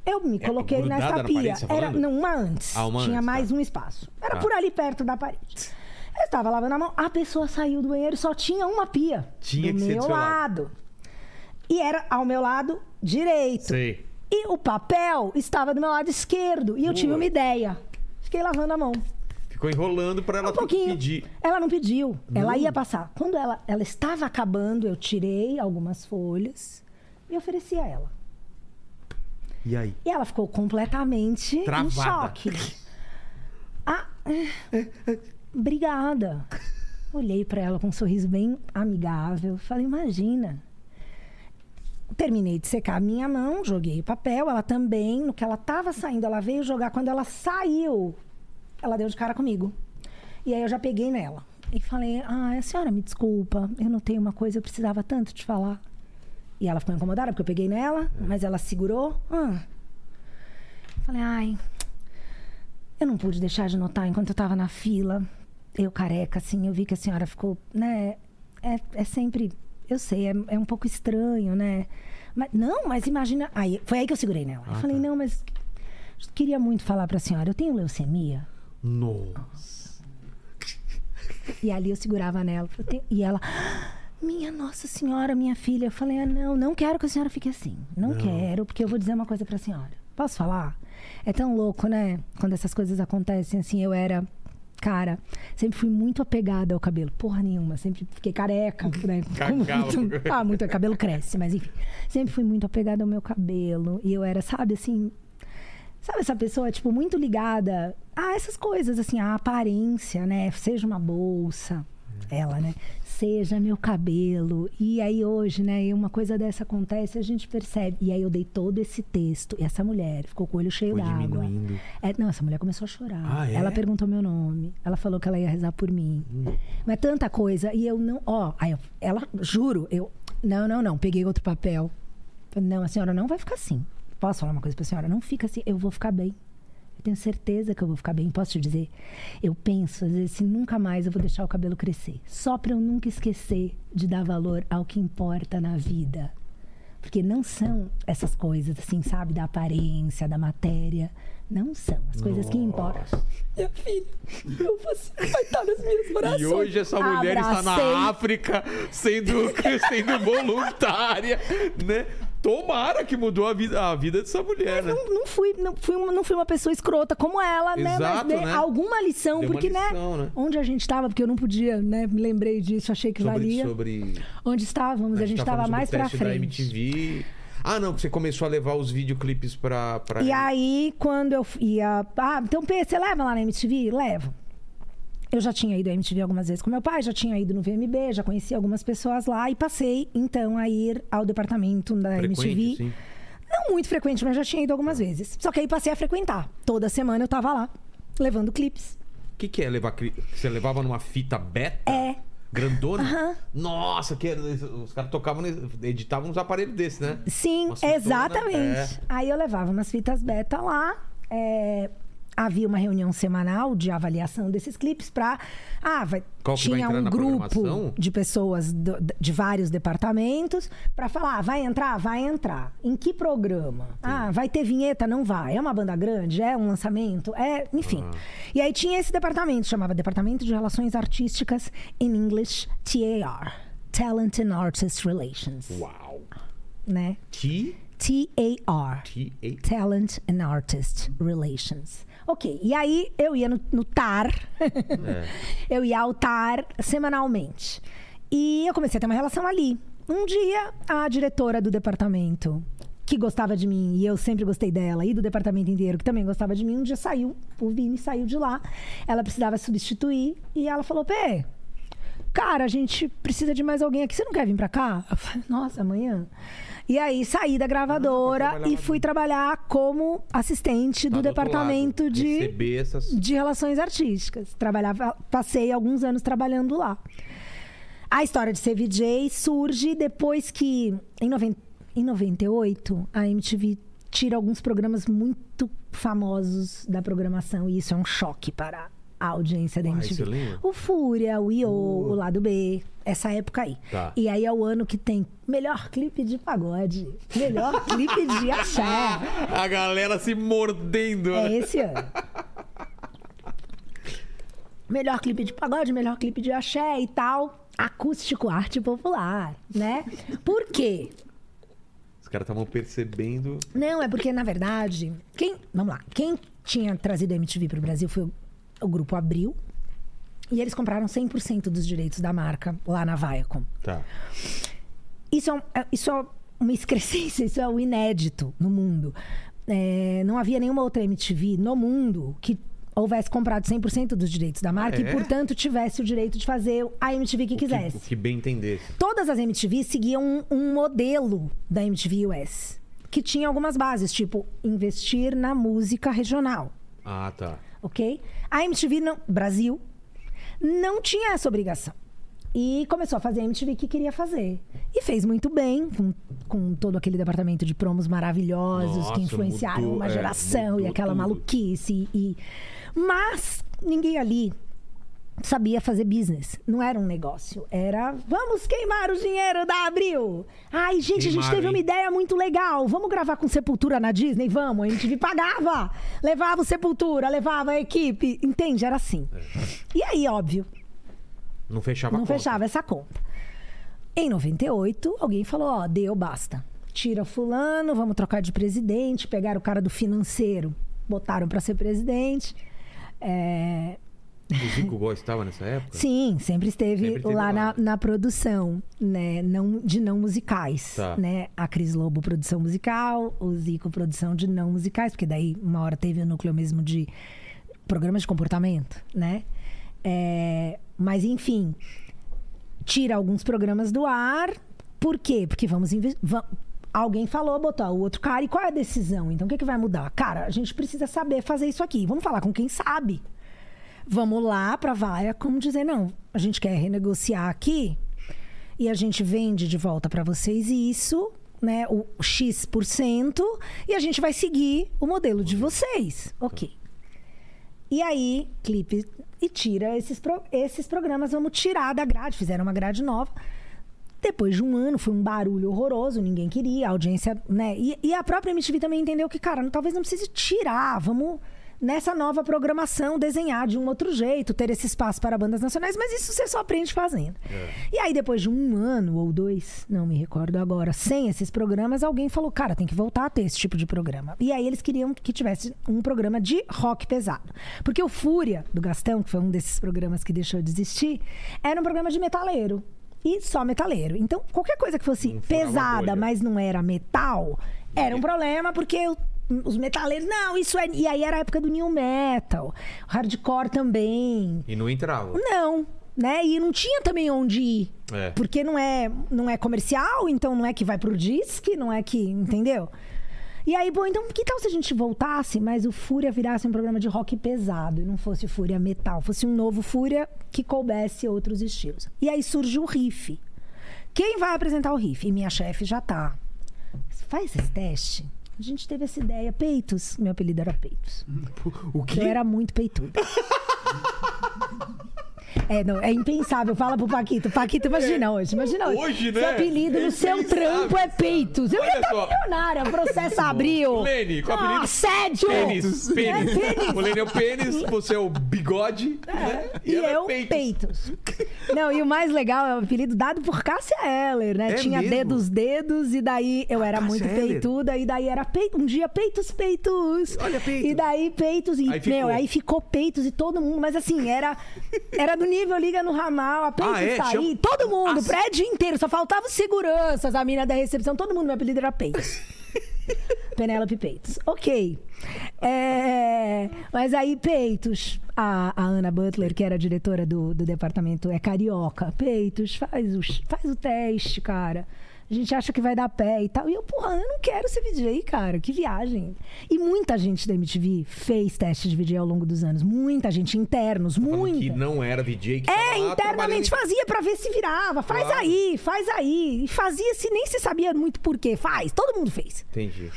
Eu me É, coloquei nessa pia. parede, tá era não, uma antes. Ah, uma Tinha antes, mais tá. um espaço. Era Tá. por ali perto da parede. Eu estava lavando a mão, a pessoa saiu do banheiro, só tinha uma pia. Tinha do que ser do meu lado. lado. E era ao meu lado direito. Sei. E o papel estava do meu lado esquerdo. E eu tive uma ideia. Fiquei lavando a mão. Ficou enrolando pra ela Um pedir. Ela não pediu. Ela ia passar. Quando ela, ela estava acabando, eu tirei algumas folhas e ofereci a ela. E aí? E ela ficou completamente em Travada. choque. Ah, obrigada. Olhei pra ela com um sorriso bem amigável. Falei, imagina. Terminei de secar a minha mão, joguei o papel. Ela também, no que ela tava saindo, ela veio jogar. Quando ela saiu, ela deu de cara comigo. E aí eu já peguei nela. E falei, ah, a senhora me desculpa, eu notei uma coisa, eu precisava tanto te falar. E ela ficou incomodada porque eu peguei nela, mas ela segurou. Ah. Falei, ai, eu não pude deixar de notar enquanto eu tava na fila. Eu careca, assim, eu vi que a senhora ficou, né? É, é sempre, eu sei, é, é um pouco estranho, né? Mas, não, mas imagina. Aí, foi aí que eu segurei nela. eu Ah, falei, tá. não, mas queria muito falar pra senhora, eu tenho leucemia. Nossa. E ali eu segurava nela. E ela, minha Nossa Senhora, minha filha. Eu falei, ah, não, não quero que a senhora fique assim. Não, quero, porque eu vou dizer uma coisa pra senhora. Posso falar? É tão louco, né? Quando essas coisas acontecem, assim, eu era. Cara, sempre fui muito apegada ao cabelo. Porra nenhuma. Sempre fiquei careca, né? Muito, ah, muito. Cabelo cresce, mas enfim. Sempre fui muito apegada ao meu cabelo. E eu era, sabe, assim, Sabe essa pessoa, tipo, muito ligada a essas coisas, assim, a aparência, né? Seja uma bolsa, ela, né? Seja meu cabelo. E aí hoje, né, uma coisa dessa acontece, a gente percebe. E aí eu dei todo esse texto. E essa mulher ficou com o olho cheio d'água. É, não, essa mulher começou a chorar. Ah, é? Ela perguntou meu nome. Ela falou que ela ia rezar por mim. Hum. Mas tanta coisa. E eu não. Ó, aí eu- ela, juro, eu. Não, não, não. Peguei outro papel. Não, a senhora não vai ficar assim. Posso falar uma coisa pra senhora? Não fica assim. Eu vou ficar bem. Eu tenho certeza que eu vou ficar bem. Posso te dizer? Eu penso, às vezes, se nunca mais eu vou deixar o cabelo crescer. Só pra eu nunca esquecer de dar valor ao que importa na vida. Porque não são essas coisas, assim, sabe? Da aparência, da matéria. Não são. As coisas que importam. Minha filha, eu você vai estar nas minhas orações. E hoje essa mulher está Abracei. na África sendo, sendo voluntária, né? Tomara que mudou a vida, a vida dessa mulher, né? Não, não fui, não, fui uma, não fui uma pessoa escrota como ela, né? Mas né? alguma lição, Deu porque, lição, né? Onde a gente estava, porque eu não podia, né? Me lembrei disso, achei que Sobre, valia. sobre Onde estávamos, a gente tá estava falando mais pra teste da frente. MTV. Ah, não, que você começou a levar os videoclipes pra. pra E aí, quando eu ia. Ah, então, P, você leva lá na MTV? Levo. Eu já tinha ido à MTV algumas vezes com meu pai, já tinha ido no VMB, já conheci algumas pessoas lá e passei, então, a ir ao departamento da Frequente, MTV. sim. Não muito frequente, mas já tinha ido algumas vezes. Só que aí passei a frequentar. Toda semana eu tava lá, levando clipes. O que, que é levar. cli- Você levava numa fita beta? É. Grandona? Aham. Nossa, que os caras tocavam, editavam uns aparelhos desses, né? Sim, exatamente. é. Aí eu levava umas fitas beta lá. é, havia uma reunião semanal de avaliação desses clipes para ah, vai, vai tinha entrar um grupo de pessoas do- de vários departamentos para falar, ah, vai entrar, vai entrar. Em que programa? Ah, vai ter vinheta, não vai. É uma banda grande, é um lançamento, é, enfim. Ah. E aí tinha esse departamento, chamava Departamento de Relações Artísticas in English TAR. Talent and Artist Relations, Uau. né? T. T-A-R. Talent and Artist Relations. Ok, e aí eu ia no, no TAR, eu ia ao TAR semanalmente. E eu comecei a ter uma relação ali. Um dia, a diretora do departamento, que gostava de mim, e eu sempre gostei dela, e do departamento inteiro, que também gostava de mim, um dia saiu, o Vini saiu de lá, ela precisava substituir, e ela falou: Pê, cara, a gente precisa de mais alguém aqui, você não quer vir pra cá? Eu falei, Nossa, amanhã. E aí saí da gravadora trabalhar e lá fui trabalhar como assistente Tá do do departamento de, essas. de relações artísticas. Trabalhava, passei alguns anos trabalhando lá. A história de ser VJ surge depois que, em, em 98, a MTV tira alguns programas muito famosos da programação. E isso é um choque para a audiência da Ah, MTV. O Fúria, o I.O., o Lado B, essa época aí. Tá. E aí é o ano que tem melhor clipe de pagode, melhor clipe de axé. A galera se mordendo. É esse ano. Melhor clipe de pagode, melhor clipe de axé e tal. Acústico arte popular, né? Por quê? Os caras estavam percebendo. Não, é porque, na verdade, quem. Vamos lá. Quem tinha trazido a MTV pro Brasil foi o, o grupo Abril. E eles compraram 100% dos direitos da marca lá na Viacom. Tá. Isso é, um- é- isso é uma excrescência, isso é o inédito no mundo. É, não havia nenhuma outra MTV no mundo que houvesse comprado 100% dos direitos da marca é? e, portanto, tivesse o direito de fazer a MTV que O que, quisesse. o que bem entendesse. Todas as MTV seguiam um, um modelo da MTV US, que tinha algumas bases, tipo investir na música regional Ah, tá. ok? A MTV não, Brasil não tinha essa obrigação. E começou a fazer a MTV que queria fazer. E fez muito bem, com, com todo aquele departamento de promos maravilhosos Nossa, que influenciaram mudou, uma é, geração e mudou aquela tudo. maluquice. E... Mas ninguém ali sabia fazer business. Não era um negócio. Era vamos queimar o dinheiro da Abril. Ai, gente, a gente teve uma hein? ideia muito legal. Vamos gravar com Sepultura na Disney? Vamos. A MTV pagava. Levava o Sepultura, levava a equipe. Entende? Era assim. E aí, óbvio, Não fechava a não conta. fechava essa conta. Em 98, alguém falou: ó, deu, basta. Tira fulano, vamos trocar de presidente. Pegaram o cara do financeiro, botaram pra ser presidente. É, O Zico Góes estava nessa época? Sim, sempre esteve, Sempre esteve lá, lá, na, né? na produção, né? Não, de não musicais. Tá. Né? A Cris Lobo, produção musical, o Zico, produção de não musicais, porque daí uma hora teve o núcleo mesmo de programas de comportamento, né? É, mas enfim, tira alguns programas do ar. Por quê? Porque vamos investir. Alguém falou, botou o outro cara, e qual é a decisão? Então o que, que vai mudar? Cara, a gente precisa saber fazer isso aqui. Vamos falar com quem sabe. Vamos lá pra Vaia, como dizer, não, a gente quer renegociar aqui e a gente vende de volta pra vocês isso, né, o X%, e a gente vai seguir o modelo de vocês. Ok. E aí, clipe, e tira esses, pro- esses programas, vamos tirar da grade, fizeram uma grade nova. Depois de um ano, foi um barulho horroroso, ninguém queria, a audiência, né? E, e a própria MTV também entendeu que, cara, talvez não precise tirar, vamos nessa nova programação desenhar de um outro jeito, ter esse espaço para bandas nacionais, mas isso você só aprende fazendo. E aí, depois de um ano ou dois, não me recordo agora, sem esses programas, alguém falou, cara, tem que voltar a ter esse tipo de programa. E aí eles queriam que tivesse um programa de rock pesado. Porque o Fúria, do Gastão, que foi um desses programas que deixou de existir, era um programa de metaleiro. E só metaleiro. Então, qualquer coisa que fosse pesada, mas não era metal, era um problema, porque os metaleiros, não, isso é. E aí era a época do new metal, hardcore também. E não entrava. Não, né? E não tinha também onde ir. É. Porque não é, não é comercial, então não é que vai pro disque, não é que. Entendeu? E aí, bom, então que tal se a gente voltasse, mas o Fúria virasse um programa de rock pesado e não fosse Fúria metal, fosse um novo Fúria que coubesse outros estilos. E aí surge o riff. Quem vai apresentar o riff? E minha chefe já tá. Faz esse teste. A gente teve essa ideia. Peitos. Meu apelido era Peitos. O Eu era muito peituda. É, não, é impensável. Fala pro Paquito. Paquito, imagina hoje. Imagina hoje. Hoje, né? Seu apelido É no seu trampo é Peitos. Eu Olha ia estar só. milionária. O processo abriu. Lene, qual apelido? Ah, Assédio. Pênis. Pênis. É, pênis. O Lene é o pênis, você é o bigode. né? E, ela é eu, peitos. peitos. Não, e o mais legal é o apelido dado por Cássia Eller, né? É Tinha mesmo? dedos, dedos, e daí eu era Cássia muito Eller? peituda, e daí era peito, um dia peitos, peitos. Olha, peitos. E daí peitos, e Aí ficou. meu, aí ficou peitos e todo mundo, mas assim, era, era do nível Liga no Ramal, a peitos Ah, é? sair, Chama- todo mundo, Ah, o prédio inteiro, só faltava seguranças, a mina da recepção, todo mundo, meu apelido era peitos. Penélope Peitos. Ok. É, mas aí, Peitos, a, a Ana Butler, que era a diretora do, do departamento, é carioca. Peitos, faz, os, faz o teste, cara. A gente acha que vai dar pé e tal. E eu, porra, eu não quero ser VJ, cara. Que viagem. E muita gente da MTV fez teste de VJ ao longo dos anos. Muita gente, internos, Falando muita. que não era VJ, que É, internamente fazia pra ver se virava. Faz Claro. aí, faz aí. E fazia se nem se sabia muito por quê. Faz, todo mundo fez. Entendi.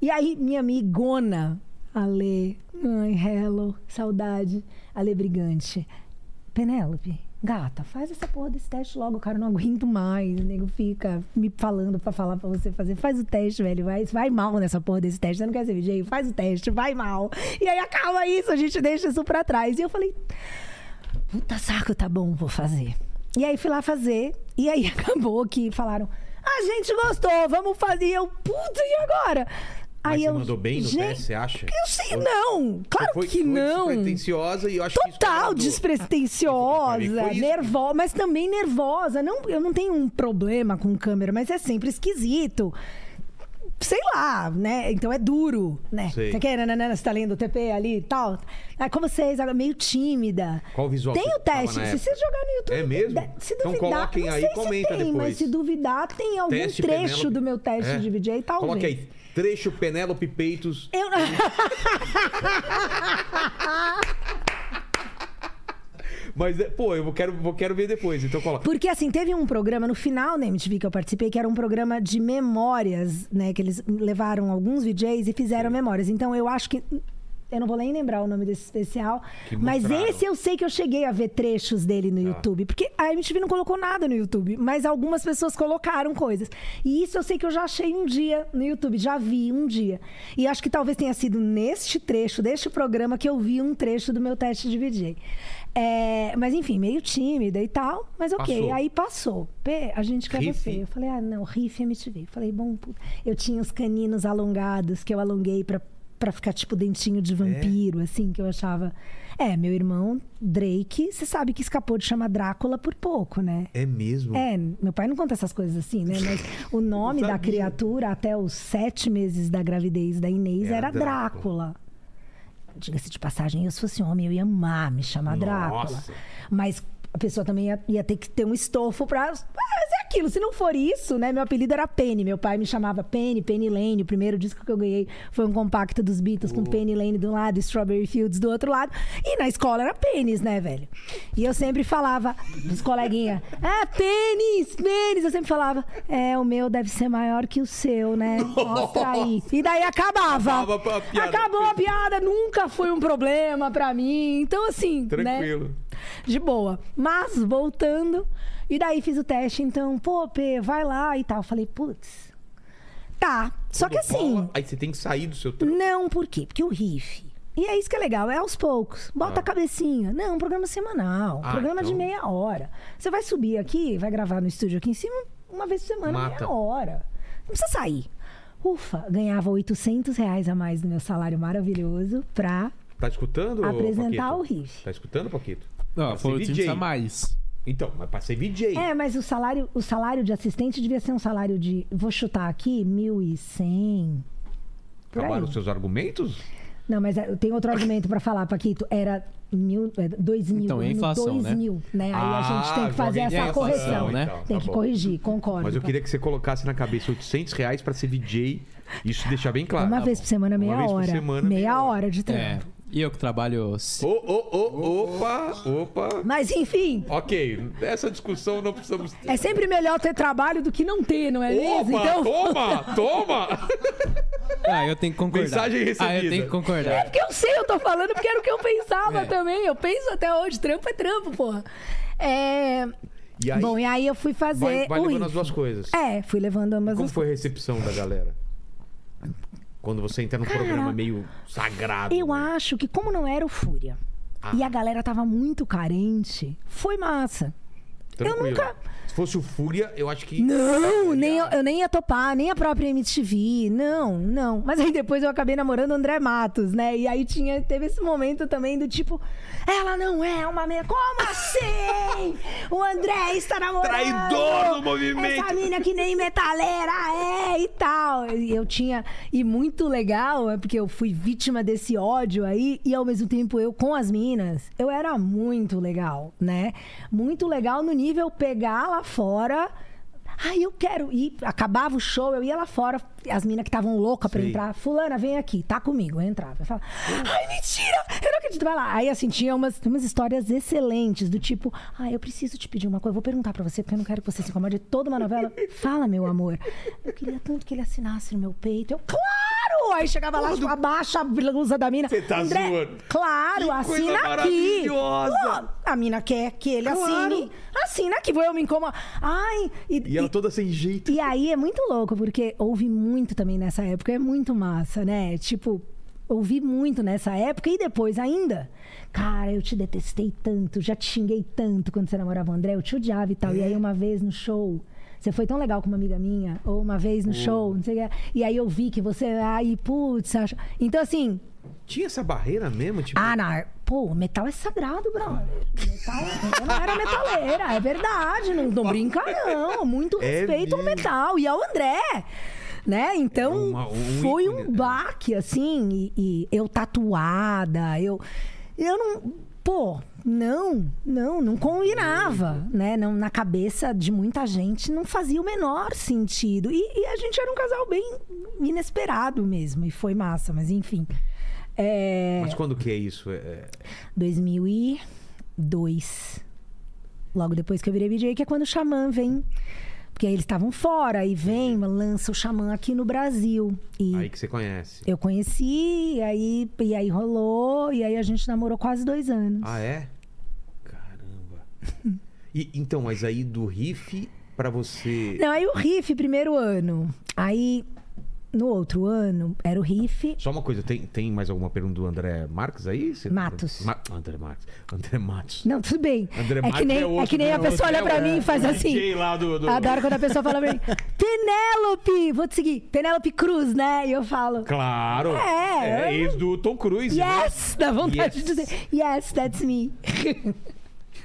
E aí, minha amigona, Ale, ai, hello, saudade, Ale Brigante. Penélope, gata, faz essa porra desse teste logo, cara, eu não aguento mais. O nego fica me falando pra falar pra você fazer. Faz o teste, velho, vai, vai mal nessa porra desse teste. Você não quer ser VJ? Faz o teste, vai mal. E aí acaba isso, a gente deixa isso pra trás. E eu falei, puta saco, tá bom, vou fazer. E aí fui lá fazer, e aí acabou que falaram, a gente gostou, vamos fazer. E eu, puta, e agora? Mas aí você eu, mandou bem no gente, teste, você acha? Eu sei, não, claro foi, que foi não. despretensiosa e eu acho que Total agradou. despretensiosa, nervosa, mas também nervosa. Não, eu não tenho um problema com câmera, mas é sempre esquisito. Sei lá, né? Então é duro, né? Sei. Você quer, nanana, você tá lendo o TP ali e tal? É com vocês, agora, meio tímida. Qual visual Tem o teste, se você jogar no YouTube. É mesmo? Se Então duvidar, coloquem não aí, sei se comenta tem, depois. Mas se duvidar, tem algum Teste trecho Penélope. do meu teste É. de VJ, talvez. Coloque aí, trecho Penélope Peitos. Eu... Mas, é, pô, eu vou- quero, vou, quero ver depois, então coloca. Porque assim, teve um programa no final da MTV que eu participei, que era um programa de memórias, né? Que eles levaram alguns VJs e fizeram memórias. Então eu acho que. Eu não vou nem lembrar o nome desse especial. Mas esse eu sei que eu cheguei a ver trechos dele no YouTube. Porque a MTV não colocou nada no YouTube. Mas algumas pessoas colocaram coisas. E isso eu sei que eu já achei um dia no YouTube. Já vi um dia. E acho que talvez tenha sido neste trecho, deste programa, que eu vi um trecho do meu teste de VJ. É, mas enfim, meio tímida e tal. Mas ok, Passou. aí passou. Pê, a gente quer Riff? você. Eu falei, ah, não, riff MTV. Falei, bom, eu tinha os caninos alongados que eu alonguei pra, pra ficar tipo dentinho de vampiro, assim, que eu achava. É, meu irmão Drake, você sabe que escapou de chamar Drácula por pouco, né? É mesmo? É, meu pai não conta essas coisas assim, né? Mas o nome da criatura até os sete meses da gravidez da Inês Era era, Drácula. Drácula. Diga-se de passagem, eu se fosse homem, eu ia amar me chamar Drácula. Nossa. Mas a pessoa também ia, ia ter que ter um estofo pra fazer aquilo. Se não for isso, né? Meu apelido era Penny. Meu pai me chamava Penny, Penny Lane. O primeiro disco que eu ganhei foi um compacto dos Beatles com Penny Lane de um lado e Strawberry Fields do outro lado. E na escola era Pênis, né, velho? E eu sempre falava dos coleguinhas, ah, Pênis, Pênis. Eu sempre falava, é, o meu deve ser maior que o seu, né? Mostra aí. E daí acabava. Acabava a piada. Acabou a piada, nunca foi um problema pra mim. Então, assim, né? De boa. Mas, voltando, e daí fiz o teste, então, pô, P, vai lá e tal. Eu Falei, putz, tá. Só que assim, Cola, Aí você tem que sair do seu trampo. não, por quê? Porque o riff. E é isso que é legal, é aos poucos. Bota Ah. a cabecinha. Não, um programa semanal, um Ah, programa de então- meia hora. Você vai subir aqui, vai gravar no estúdio aqui em cima uma vez por semana, Mata. meia hora. Não precisa sair. Ufa, ganhava 800 reais a mais do meu salário maravilhoso pra Tá escutando, apresentar Paquito? o riff. Tá escutando, Paquito? Não, foi ser 800 a mais. Então, mas pra ser VJ. É, mas o salário, o salário de assistente devia ser um salário de, vou chutar aqui, 1.100. Por aí. Acabaram os seus argumentos? Não, mas é, tem outro argumento pra falar, Paquito. Era mil, é, dois mil. Então, é inflação, dois né? mil, né? Aí a gente tem Ah, que fazer essa inflação, correção. né? então, Tem tá que bom. corrigir, concordo. Mas eu queria que você colocasse na cabeça 800 reais pra ser VJ. Isso deixar bem claro. Uma Tá vez bom. por semana, meia Uma vez por hora. semana, meia hora de É. E eu que trabalho. Ô, ô, ô, opa, opa. Mas enfim, Ok, essa discussão não precisamos. é sempre melhor ter trabalho do que não ter, não é mesmo? Opa, Então, toma, toma! Ah, eu tenho que concordar. Mensagem recebida. Ah, eu tenho que concordar. Porque eu sei, eu tô falando porque era o que eu pensava É. também. Eu penso até hoje, trampo é trampo, porra. É... E aí, Bom, e aí eu fui fazer vai, vai o levando riff. as duas coisas. É, fui levando ambas Como as foi a recepção da galera? Quando você entra num programa meio sagrado. Eu né? acho que como não era o Fúria Ah. e a galera tava muito carente, foi massa. Tranquilo. Eu nunca... Se fosse o Fúria, eu acho que. Não, nem eu, eu nem ia topar, nem a própria MTV. Não, não. Mas aí depois eu acabei namorando o André Matos, né? E aí tinha, teve esse momento também do tipo, ela não é uma menina. Como assim? O André está namorando. Traidor do movimento. Essa mina que nem metaleira é e tal. E eu tinha. E muito legal, é porque eu fui vítima desse ódio aí, e ao mesmo tempo eu com as minas, eu era muito legal, né? Muito legal no nível pegar lá fora. Ai, eu quero ir. Acabava o show, eu ia lá fora, as minas que estavam loucas pra Sei. entrar. Fulana, vem aqui, tá comigo. Eu entrava. Eu falava, ai, mentira! Eu não acredito, vai lá. Aí, assim, tinha umas, umas histórias excelentes, do tipo, ai, eu preciso te pedir uma coisa, eu vou perguntar pra você, porque eu não quero que você se incomode toda uma novela. Fala, meu amor. Eu queria tanto que ele assinasse no meu peito. Eu, claro! Aí chegava lá, tipo, abaixa a blusa da mina. Você tá André, zoando. Claro, Que assina aqui. Pô, a mina quer que ele Claro. assine. Assina aqui, vou eu me incomodar. Ai, e, E ela e- toda sem jeito. e aí é muito louco, porque ouvi muito também nessa época, é muito massa, né? Tipo, ouvi muito nessa época e depois ainda. Cara, eu te detestei tanto, já te xinguei tanto quando você namorava o André, eu te odiava e tal. E aí uma vez no show. Você foi tão legal com uma amiga minha, ou uma vez no show, não sei o que. E aí eu vi que você. Ai, putz, acha. Então, assim, Tinha essa barreira mesmo? Tipo, ah, não. Pô, metal é sagrado, brother. Metal, eu não era metaleira, é verdade. Não, não brinca, não. Muito É respeito ao mesmo. metal e ao André. Né? Então, É uma- um foi ícone, um né? baque, assim. E, e eu tatuada, eu. Eu não. Pô, não, não, não combinava, né? Não, na cabeça de muita gente não fazia o menor sentido. E, e a gente era um casal bem inesperado mesmo, e foi massa, mas enfim. É... Mas quando que é isso? É- é- 2002. Logo depois que eu virei DJ, que é quando o Xamã vem. Porque eles estavam fora e vem, lança o Xamã aqui no Brasil. E Aí que você conhece. eu conheci, e aí, e aí rolou, e aí a gente namorou quase dois anos. Ah, é? Caramba. E, então, mas aí do riff pra você. Não, aí o riff, primeiro ano. Aí, no outro ano, era o riff. Só uma coisa, tem, tem mais alguma pergunta do André Marques aí? Você- Matos. Ma- André Marques. André Matos. Não, tudo bem. André é, Marques que nem, é outro, é que nem né? a pessoa olha pra é mim e faz assim. Lá do, do- Adoro quando a pessoa fala pra mim, Penélope, vou te seguir, Penélope Cruz, né? E eu falo, Claro. É, É, ex do Tom Cruise. né? yes, dá vontade Yes. de dizer, yes, that's me.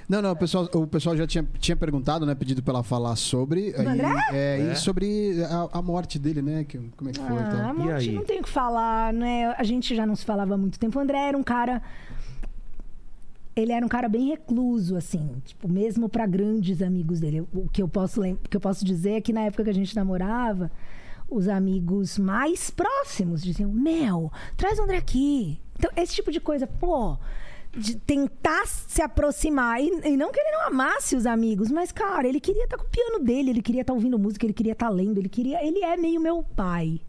Não, não, o pessoal, o pessoal já tinha, tinha perguntado, né? Pedido pra ela falar sobre. aí, André? é, É. E sobre a, a morte dele, né? Que, como é que foi e Ah, tal. a morte aí? não tem o que falar, né? A gente já não se falava há muito tempo. O André era um cara. Ele era um cara bem recluso, assim, tipo, mesmo pra grandes amigos dele. O que eu posso lem- o que eu posso dizer é que na época que a gente namorava, os amigos mais próximos diziam: Mel, traz o André aqui. Então, esse tipo de coisa, pô, de tentar se aproximar. E, e não que ele não amasse os amigos, mas, cara, ele queria estar com o piano dele, ele queria estar ouvindo música, ele queria estar lendo, ele queria. Ele é meio meu pai.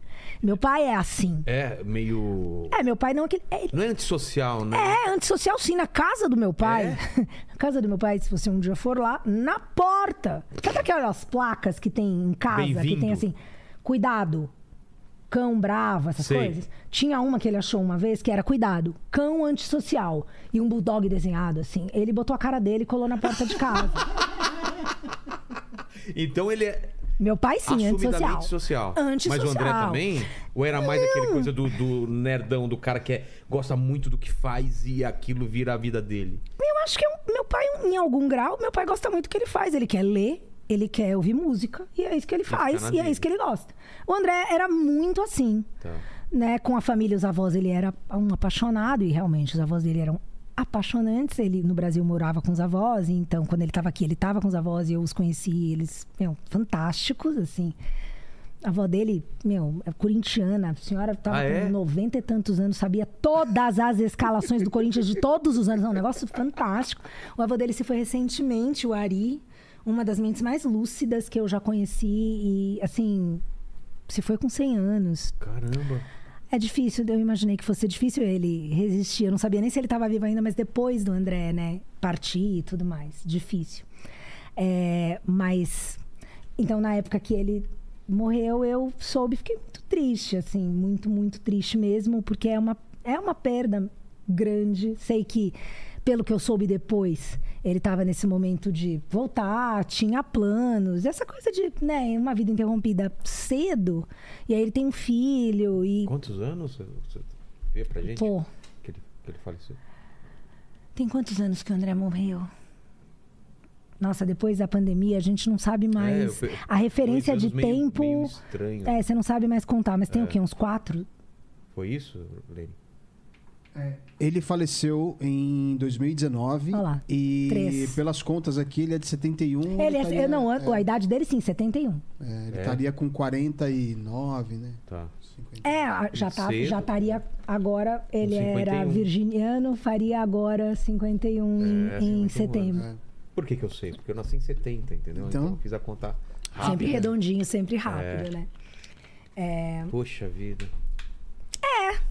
Meu pai é assim. É meio. É, meu pai não é aquele. É, Não é antissocial, né? é, antissocial sim, na casa do meu pai. É? Na casa do meu pai, se você um dia for lá, na porta. Sabe aquelas placas que tem em casa, que tem assim, cuidado, cão bravo, essas Sei. coisas? Tinha uma que ele achou uma vez que era cuidado, cão antissocial. E um bulldog desenhado, assim. Ele botou a cara dele e colou na porta de casa. Então ele é meu pai sim, antissocial. social. Mas Antissocial. o André também? Ou era mais aquele coisa do, do nerdão, do cara que é- gosta muito do que faz e aquilo vira a vida dele? Eu acho que é um- meu pai, em algum grau, meu pai gosta muito do que ele faz. Ele quer ler, ele quer ouvir música, e é isso que ele faz, e é isso que ele gosta. O André era muito assim. Tá. Né? Com a família, os avós, ele era um apaixonado, e realmente os avós dele eram apaixonantes. Ele no Brasil morava com os avós, e então quando ele estava aqui, ele estava com os avós e eu os conheci, eles, meu, fantásticos, assim. A avó dele, meu, é corintiana. A senhora estava Ah, é? com 90 e tantos anos, sabia todas as escalações do Corinthians de todos os anos. É um negócio fantástico. O avô dele se foi recentemente, o Ari, uma das mentes mais lúcidas que eu já conheci. E, assim, se foi com 100 anos. Caramba. É difícil, eu imaginei que fosse difícil ele resistir. Eu não sabia nem se ele estava vivo ainda, mas depois do André, né, partir e tudo mais. Difícil. É, mas, então, na época que ele morreu, eu soube, fiquei muito triste, assim, muito, muito triste mesmo, porque é uma, é uma perda grande. Sei que, pelo que eu soube depois, ele estava nesse momento de voltar, tinha planos, essa coisa de, né, uma vida interrompida cedo. E aí ele tem um filho e. Quantos anos você, vê pra gente Pô, que, ele, que ele faleceu? tem quantos anos que o André morreu? Nossa, depois da pandemia a gente não sabe mais. É, eu- a referência de meio- tempo. meio estranho. É, você não sabe mais contar, mas tem É. o quê? Uns quatro? Foi isso, Lene? Ele faleceu em 2019. Olha lá, E três. pelas contas aqui, ele é de 71. Ele é, estaria- não, a, é, a idade dele sim, 71. é, ele É. estaria com 49, né? Tá. 50. É, já, tá, já estaria agora. Ele era 51. virginiano, faria agora 51 É, em 51 setembro. É. Por que, que eu sei? Porque eu nasci em 70, entendeu? Então, Então- eu fiz a conta Sempre rápida. redondinho, sempre rápido, É. né? É, Poxa vida. É.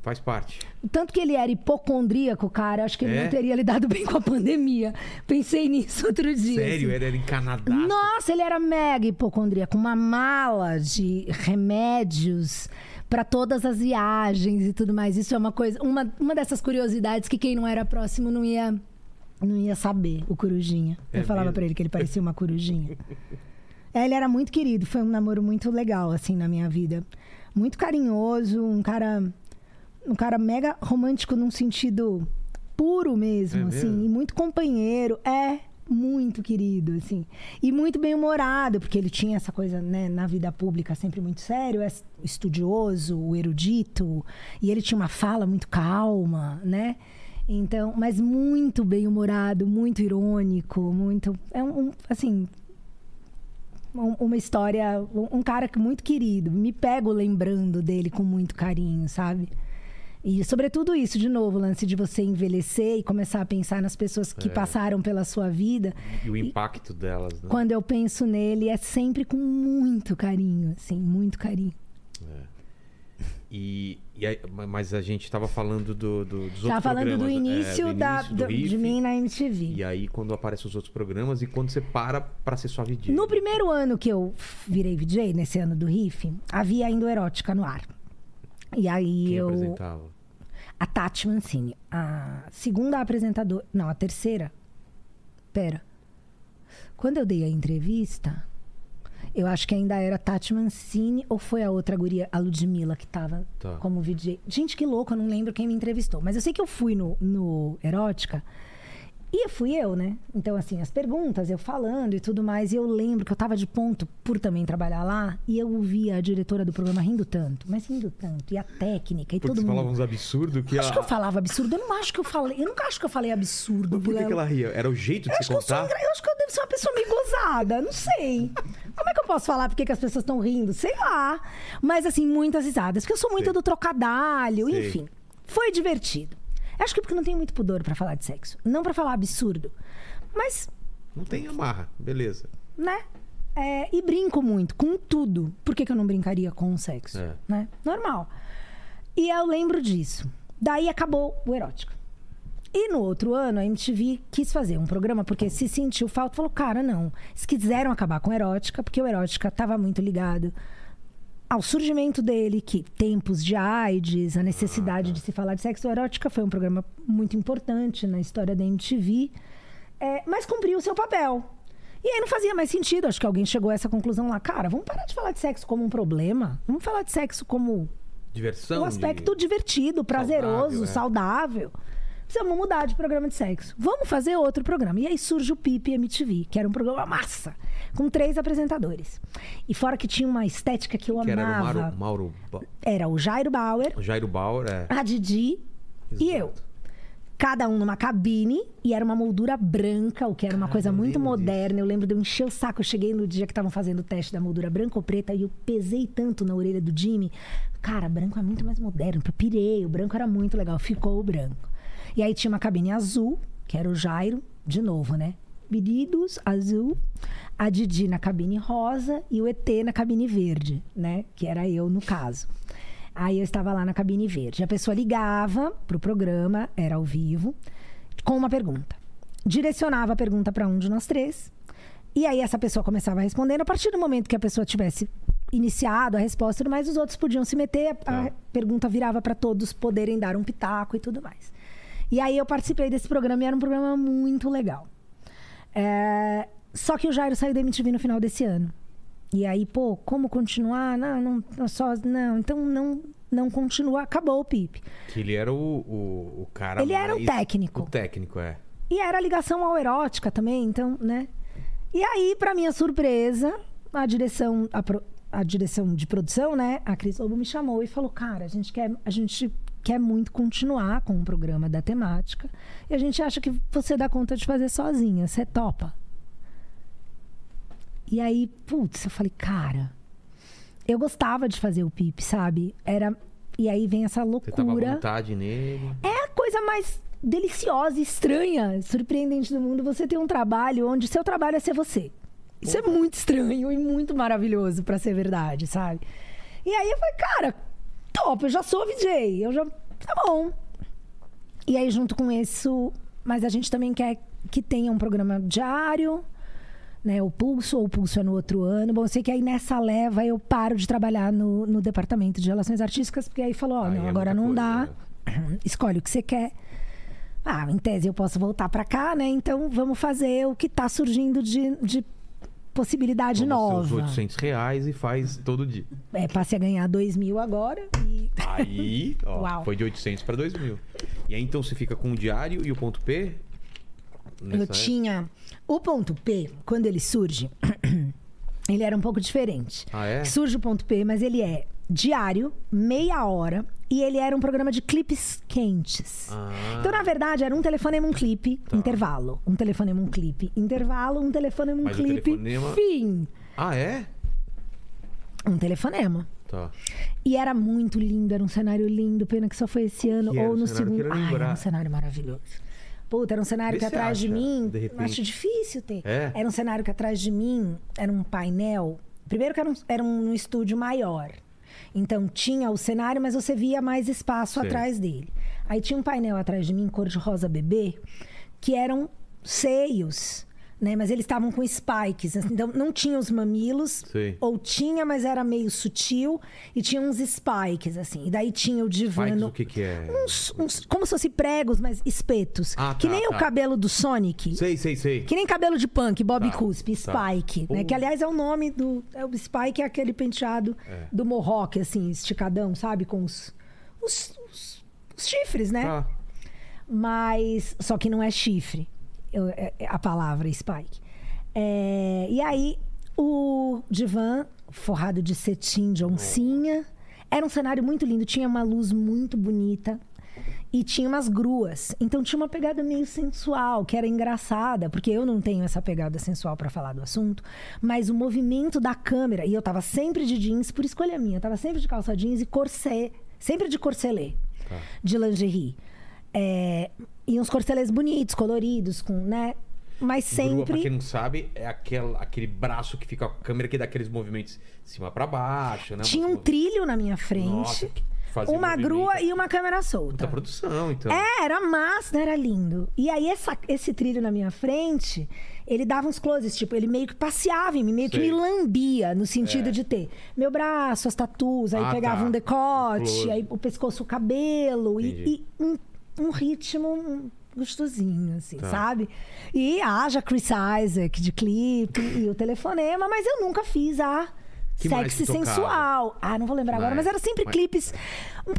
Faz parte. Tanto que ele era hipocondríaco, cara, acho que ele É? não teria lidado bem com a pandemia. Pensei nisso outro dia. Sério, assim. ele era em Canadá. Nossa, ele era mega hipocondríaco, uma mala de remédios para todas as viagens e tudo mais. Isso é uma coisa, uma, uma dessas curiosidades que quem não era próximo não ia não ia saber, o corujinha. É Eu falava pra ele que ele parecia uma corujinha. É, ele era muito querido, foi um namoro muito legal assim na minha vida. Muito carinhoso, um cara um cara mega romântico num sentido puro mesmo, É assim, mesmo? e muito companheiro. É muito querido, assim. E muito bem-humorado, porque ele tinha essa coisa, né, na vida pública sempre muito sério, é estudioso, erudito, e ele tinha uma fala muito calma, né? Então, mas muito bem-humorado, muito irônico, muito. É um, um, assim. um- Uma história. Um cara muito querido. Me pego lembrando dele com muito carinho, sabe? E sobretudo isso, de novo, o lance de você envelhecer e começar a pensar nas pessoas que passaram pela sua vida. E o impacto delas, né? Quando eu penso nele, é sempre com muito carinho, assim, muito carinho. E, e aí- mas a gente tava falando do, do, dos Tava outros falando do programas, é, início, da, início, do do- riff, de mim na MTV. E aí quando aparecem os outros programas e quando você para pra ser só VJ. No primeiro ano que eu virei VJ, nesse ano do riff, havia ainda Erótica no ar. E aí Quem eu. apresentava? A Tati Mancini. A segunda apresentadora. Não, a terceira. Pera. Quando eu dei a entrevista, eu acho que ainda era a Tati Mancini ou foi a outra guria, a Ludmilla, que tava Tá. como VJ. Gente, que louco, eu não lembro quem me entrevistou. Mas eu sei que eu fui no, no Erótica. E fui eu, né? Então, assim, as perguntas, eu falando e tudo mais. E eu lembro que eu tava de ponto por também trabalhar lá. E eu ouvia a diretora do programa rindo tanto, mas rindo tanto. E a técnica e Porque todo mundo. falava uns absurdos que Acho a... que eu falava absurdo. Eu não acho que eu falei. Eu nunca acho que eu falei absurdo. Por que, que ela ria? Era o jeito de Eu se que eu, sou contar? eu acho que eu devo ser uma pessoa meio gozada. Não sei. Como é que eu posso falar porque que as pessoas estão rindo? Sei lá. Mas, assim, muitas risadas. Porque eu sou muito Sei. do trocadalho. Sei. Enfim. Foi divertido. Acho que porque eu não tenho muito pudor pra falar de sexo. Não pra falar absurdo. Mas Não tem amarra, beleza. né? É, e brinco muito com tudo. Por que, que eu não brincaria com o sexo? É. Né? Normal. E eu lembro disso. Daí acabou o erótico. E no outro ano, a MTV quis fazer um programa porque se sentiu falta. Falou, cara, não. Eles quiseram acabar com erótica, porque o erótica estava muito ligado ao surgimento dele, que tempos de AIDS, a necessidade de se falar de sexo. Erótica foi um programa muito importante na história da MTV, é, mas cumpriu o seu papel. E aí não fazia mais sentido. Acho que alguém chegou a essa conclusão lá. Cara, vamos parar de falar de sexo como um problema. Vamos falar de sexo como Diversão. um aspecto de... divertido, prazeroso, Saudável, saudável. é. Precisamos mudar de programa de sexo. Vamos fazer outro programa. E aí surge o Pipe MTV, que era um programa massa, com três apresentadores. E fora que tinha uma estética que eu Que era o amava. Mauro, Mauro Ba- Era o Jairo Bauer, o Jairo Bauer, é. a Didi e eu. Exato. Cada um numa cabine e era uma moldura branca, o que era uma Caramba, coisa muito moderna. Eu lembro de eu encher o saco. Eu cheguei no dia que estavam fazendo o teste da moldura branca ou preta e eu pesei tanto na orelha do Jimmy. Cara, branco é muito mais moderno. Eu pirei, o branco era muito legal. Ficou o branco. E aí tinha uma cabine azul, que era o Jairo, de novo, né? Pedidos, azul, a Didi na cabine rosa e o ET na cabine verde, né? Que era eu no caso. Aí eu estava lá na cabine verde. A pessoa ligava pro programa, era ao vivo, com uma pergunta. Direcionava a pergunta para um de nós três. E aí essa pessoa começava respondendo. A partir do momento que a pessoa tivesse iniciado a resposta mais, os outros podiam se meter. A, a pergunta virava para todos poderem dar um pitaco e tudo mais. E aí eu participei desse programa e era um programa muito legal. É, Só que o Jairo saiu da MTV no final desse ano. E aí, pô, como continuar? Não, não, não só. Não, então não, não continua. Acabou o Pipe. Que ele era o, o, o cara. Ele era o mais- técnico. O técnico, é. E era ligação ao erótica também, então, né? E aí, pra minha surpresa, a direção, a, pro- a direção de produção, né? A Cris Lobo me chamou e falou: cara, a gente quer, a gente quer muito continuar com o programa da temática. E a gente acha que você dá conta de fazer sozinha. Você topa? E aí, putz, eu falei, cara, eu gostava de fazer o PIP, sabe? Era. E aí vem essa Você tava à loucura. vontade nele. É a coisa mais deliciosa, estranha, surpreendente do mundo você ter um trabalho onde seu trabalho é ser você. Isso é muito estranho e muito maravilhoso pra ser verdade, sabe? E aí eu falei, cara, top, eu já sou VJ, eu já. Tá bom. E aí, junto com isso, mas a gente também quer que tenha um programa diário, né? O Pulso, ou o Pulso é no outro ano. Bom, eu sei que aí nessa leva eu paro de trabalhar no, no departamento de relações artísticas, porque aí falou, ó, não, é agora não coisa, dá. Escolhe o que você quer. Ah, em tese eu posso voltar pra cá, né? Então vamos fazer o que tá surgindo de, de possibilidade Toma seus nova. 800 reais e faz todo dia. É, passe a ganhar 2 mil agora e Aí, ó, Uau. foi de 800 para 2 mil. E aí então você fica com o diário e o ponto P? Eu Nessa tinha. O ponto P, quando ele surge, ele era um pouco diferente. Ah, é? Surge o ponto P, mas ele é diário, meia hora, e ele era um programa de clipes quentes. Ah. Então, na verdade, era um telefonema, um clipe, intervalo. Um telefonema, um clipe, intervalo, um telefonema, um Mas clipe, telefonema- fim. Ah, é? Um telefonema. Tá. E era muito lindo, era um cenário lindo. Pena que só foi esse ano Que ou no segundo. Ai, era um cenário maravilhoso. Puta, era um cenário Vê que atrás de acha, mim. de repente. Acho difícil ter. É? Era um cenário que atrás de mim era um painel. Primeiro que era um, era um estúdio maior. Então tinha o cenário, mas você via mais espaço Sei. atrás dele. Aí tinha um painel atrás de mim, cor de rosa bebê, que eram seios. Né? Mas eles estavam com spikes. assim, Então não tinha os mamilos. Sei. Ou tinha, mas era meio sutil. E tinha uns spikes, assim. E daí tinha o divã. Spikes, no- o que que é? uns, uns- como se fosse pregos, mas espetos. Ah, que tá, nem o tá. cabelo do Sonic. Sei, sei, sei. Que nem cabelo de punk, Bob Tá, Cuspe, tá. Spike. Né? Pô. Que, aliás, é o nome do... É o Spike é aquele penteado do Mohawk, assim, esticadão, sabe? Com os, os, os- os chifres, né? Ah, Mas. Só que não é chifre. É- é a palavra Spike. É, e aí, o divã forrado de cetim de oncinha. Era um cenário muito lindo, tinha uma luz muito bonita. E tinha umas gruas. Então tinha uma pegada meio sensual, que era engraçada, porque eu não tenho essa pegada sensual pra falar do assunto. Mas o movimento da câmera, e eu tava sempre de jeans, por escolha minha, eu tava sempre de calça jeans e corset, sempre de corcelê, de lingerie. É, e uns corcelês bonitos, coloridos, com, né? Mas Grua, pra sempre. quem não sabe, é aquela, aquele braço que fica com a câmera que dá aqueles movimentos de cima pra baixo, né? Tinha um trilho na minha frente, Nossa, que fazia uma movimento. grua e uma câmera solta. Puta produção, então. É, era massa, era lindo. E aí, essa- esse trilho na minha frente, ele dava uns closes, tipo, ele meio que passeava em mim, meio que Sei. me lambia, no sentido de ter meu braço, as tatuas, aí Ah, pegava tá. um decote, close. aí o pescoço, o cabelo, e, e um, um ritmo gostosinho, assim, Tá. sabe? E haja Chris Isaac de clipe e o telefonema, mas eu nunca fiz a Que sexy sensual. Ah, não vou lembrar Que agora, mas era sempre Mas- clipes.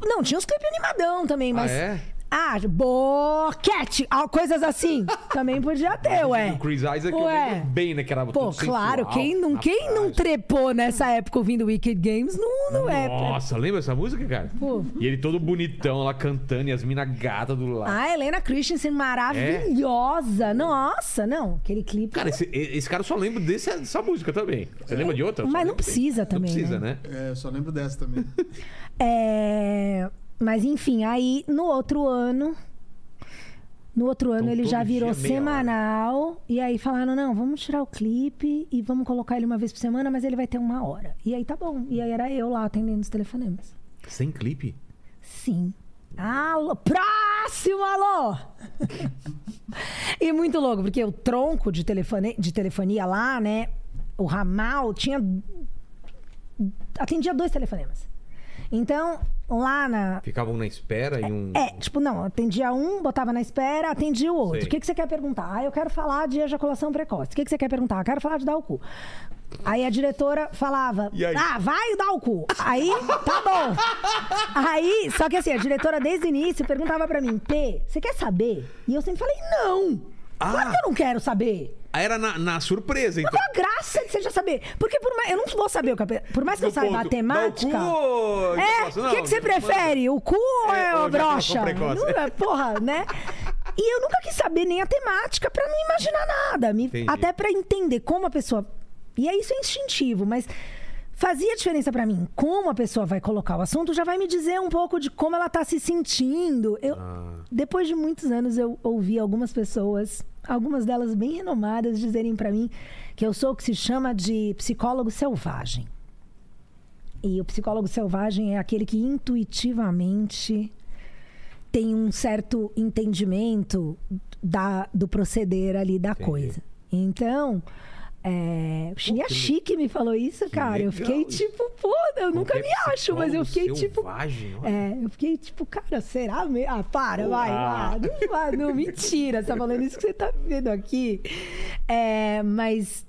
Não, tinha uns clipes animadão também, mas. Ah, é? Ah, boquete, ah, coisas assim. Também podia ter, ué. O Chris Isaac eu Ué. lembro bem, né? Que era Pô, claro, sensual, quem não, quem não trepou nessa época ouvindo Wicked Games não, não é. Nossa, lembra essa música, cara? Pô. E ele todo bonitão lá cantando e as minas gatas do lado. Ah, Helena Christensen maravilhosa. Nossa, não, aquele clipe. Cara, esse, esse cara só lembra desse, dessa música também. Você lembra de outra? Eu Mas não precisa também, Não precisa, né? né? É, eu só lembro dessa também. É, Mas enfim, aí no outro ano No outro ano Então, ele já virou meia semanal. E aí falaram: não, vamos tirar o clipe e vamos colocar ele uma vez por semana, mas ele vai ter uma hora. E aí tá bom. E aí era eu lá atendendo os telefonemas. Sem clipe? Sim. Alô, próximo alô! e muito louco, porque o tronco de, telefone, de telefonia lá, né? O ramal tinha. atendia dois telefonemas. Então, lá na. Ficavam na espera e um. É, tipo, não, atendia um, botava na espera, atendia o outro. Sei. O que, que você quer perguntar? Ah, eu quero falar de ejaculação precoce. O que, que você quer perguntar? Eu quero falar de dar o cu. Aí a diretora falava, ah, vai dar o cu. Aí, tá bom. Aí, só que assim, a diretora desde o início perguntava pra mim, P, você quer saber? E eu sempre falei, não. Claro Ah. que eu não quero saber. Era na, na surpresa, então. Qual a graça de você já saber? Porque por mais, eu não vou saber o que a- Por mais que eu No saiba a ponto, temática. dá o cu É, o que, que você prefere? O cu ou É, é, ejaculação brocha? Não é, porra, né? E eu nunca quis saber nem a temática pra não imaginar nada. Me- Entendi. até pra entender como a pessoa. E é isso é instintivo, mas fazia diferença pra mim. Como a pessoa vai colocar o assunto já vai me dizer um pouco de como ela tá se sentindo. Eu, Ah. Depois de muitos anos, eu ouvi algumas pessoas, algumas delas bem renomadas, dizerem pra mim que eu sou o que se chama de psicólogo selvagem. E o psicólogo selvagem é aquele que intuitivamente tem um certo entendimento da, do proceder ali da coisa. Então, é, o Chique me falou isso, cara. eu legal fiquei isso. tipo, pô, eu nunca Qualquer me acho, mas eu fiquei psicólogo tipo. selvagem, olha. É, eu fiquei tipo, cara, será mesmo? Ah, para, vai, Ah. vai. Não, vai, não, mentira, você tá falando isso que você tá vendo aqui. É, mas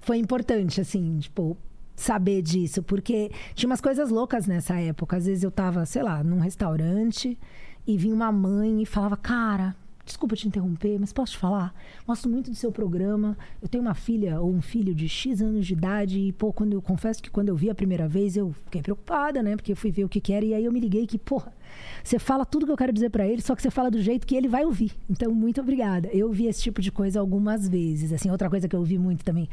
foi importante, assim, tipo, saber disso, porque tinha umas coisas loucas nessa época. Às vezes eu tava, sei lá, num restaurante e vinha uma mãe e falava, cara. Desculpa te interromper, mas posso te falar? Gosto muito do seu programa. Eu tenho uma filha ou um filho de X anos de idade e, pô, quando eu confesso que quando eu vi a primeira vez, eu fiquei preocupada, né? Porque eu fui ver o que que era e aí eu me liguei que, porra, você fala tudo que eu quero dizer pra ele, só que você fala do jeito que ele vai ouvir. Então, muito obrigada. Eu vi esse tipo de coisa algumas vezes. Assim, outra coisa que eu ouvi muito também.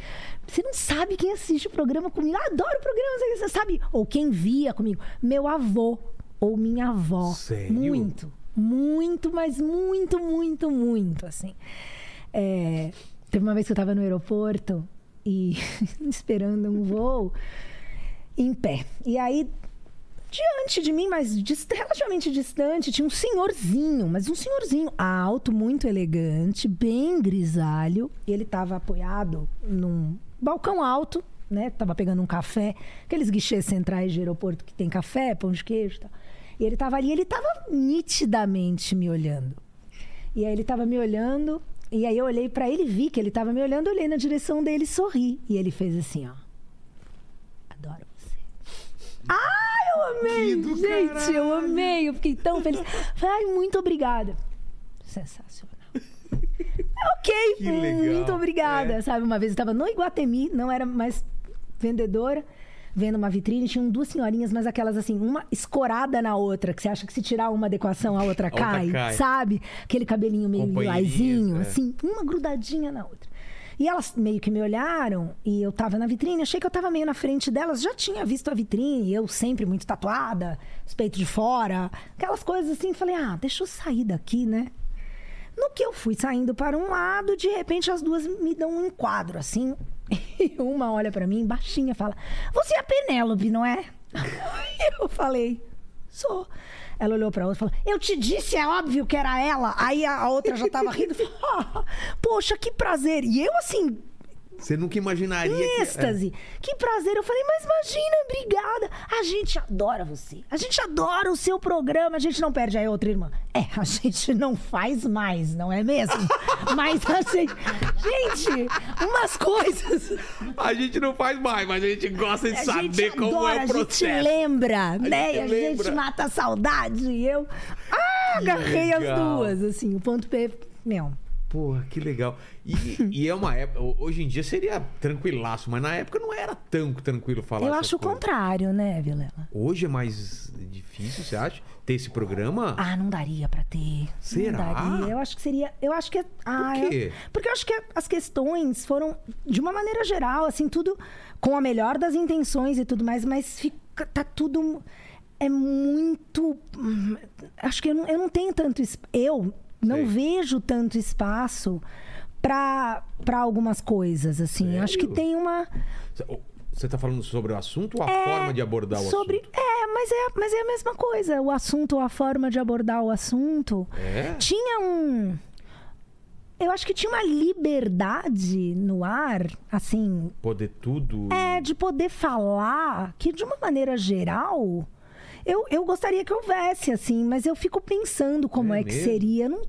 Você não sabe quem assiste o programa comigo. Eu adoro o programa, você sabe? Ou quem via comigo. Meu avô ou minha avó. Sério? Muito. Muito, mas muito, muito, muito, assim. É, teve uma vez que eu tava no aeroporto e esperando um voo em pé. E aí, diante de mim, mas relativamente distante, tinha um senhorzinho, mas um senhorzinho alto, muito elegante, bem grisalho. Ele tava apoiado num balcão alto, né? Tava pegando um café, aqueles guichês centrais de aeroporto que tem café, pão de queijo e tal. E ele tava ali, ele tava nitidamente me olhando. E aí ele tava me olhando, e aí eu olhei pra ele, vi que ele tava me olhando, olhei na direção dele e sorri. E ele fez assim, ó. Adoro você. Ah, eu amei! Gente, eu amei! Eu fiquei tão feliz. Falei, ai, muito obrigada. Sensacional. ok, Que legal. muito obrigada. É. Sabe, uma vez eu estava no Iguatemi, não era mais vendedora, vendo uma vitrine, tinham duas senhorinhas, mas aquelas assim, uma escorada na outra, que você acha que se tirar uma da equação, a outra, outra cai, cai. sabe? Aquele cabelinho meio lilazinho, é. assim, uma grudadinha na outra. E elas meio que me olharam e eu tava na vitrine, achei que eu tava meio na frente delas, já tinha visto a vitrine, eu sempre muito tatuada, os peitos de fora, aquelas coisas assim, falei, ah, deixa eu sair daqui, né? No que eu fui saindo para um lado, de repente as duas me dão um enquadro assim. E uma olha pra mim, baixinha, fala: Você é a Penélope, não é? Eu falei: Sou. Ela olhou pra outra e falou: Eu te disse, é óbvio que era ela. Aí a outra já tava rindo. falou, "Ah, Poxa, que prazer. E eu assim, Você nunca imaginaria que... é. êxtase. Que prazer. Eu falei, mas imagina, obrigada. A gente adora você. A gente adora o seu programa. A gente não perde aí outra irmã. É, a gente não faz mais, não é mesmo? mas a gente. Gente, umas coisas. A gente não faz mais, mas a gente gosta de A saber como adora, é o a gente processo. lembra, né? gente a lembra. gente mata a saudade. E eu. Ah, agarrei as duas, assim. O ponto P. Meu. Porra, que legal. E, e é uma época. Hoje em dia seria tranquilaço, mas na época não era tão tranquilo falar Eu acho o contrário, né, Vilela? Hoje é mais difícil, você acha? Ter esse programa? Ah, não daria pra ter. Será? Não daria. Eu acho que seria. Eu acho que. é- Ah, Por quê? eu- porque eu acho que as questões foram, de uma maneira geral, assim, tudo com a melhor das intenções e tudo mais, mas fica, tá tudo. É muito. hum, Acho que eu não, eu não tenho tanto. Eu não Sei. vejo tanto espaço para algumas coisas, assim. Acho que Sério? tem uma. Você tá falando sobre o assunto ou a forma de abordar o É, sobre... assunto? É, mas é, mas é a mesma coisa. O assunto, a forma de abordar o assunto. É? Tinha um. Eu acho que tinha uma liberdade no ar, assim, Poder tudo. é, de poder falar que, de uma maneira geral, eu, eu gostaria que houvesse, assim, mas eu fico pensando como É é, que mesmo? seria. Não-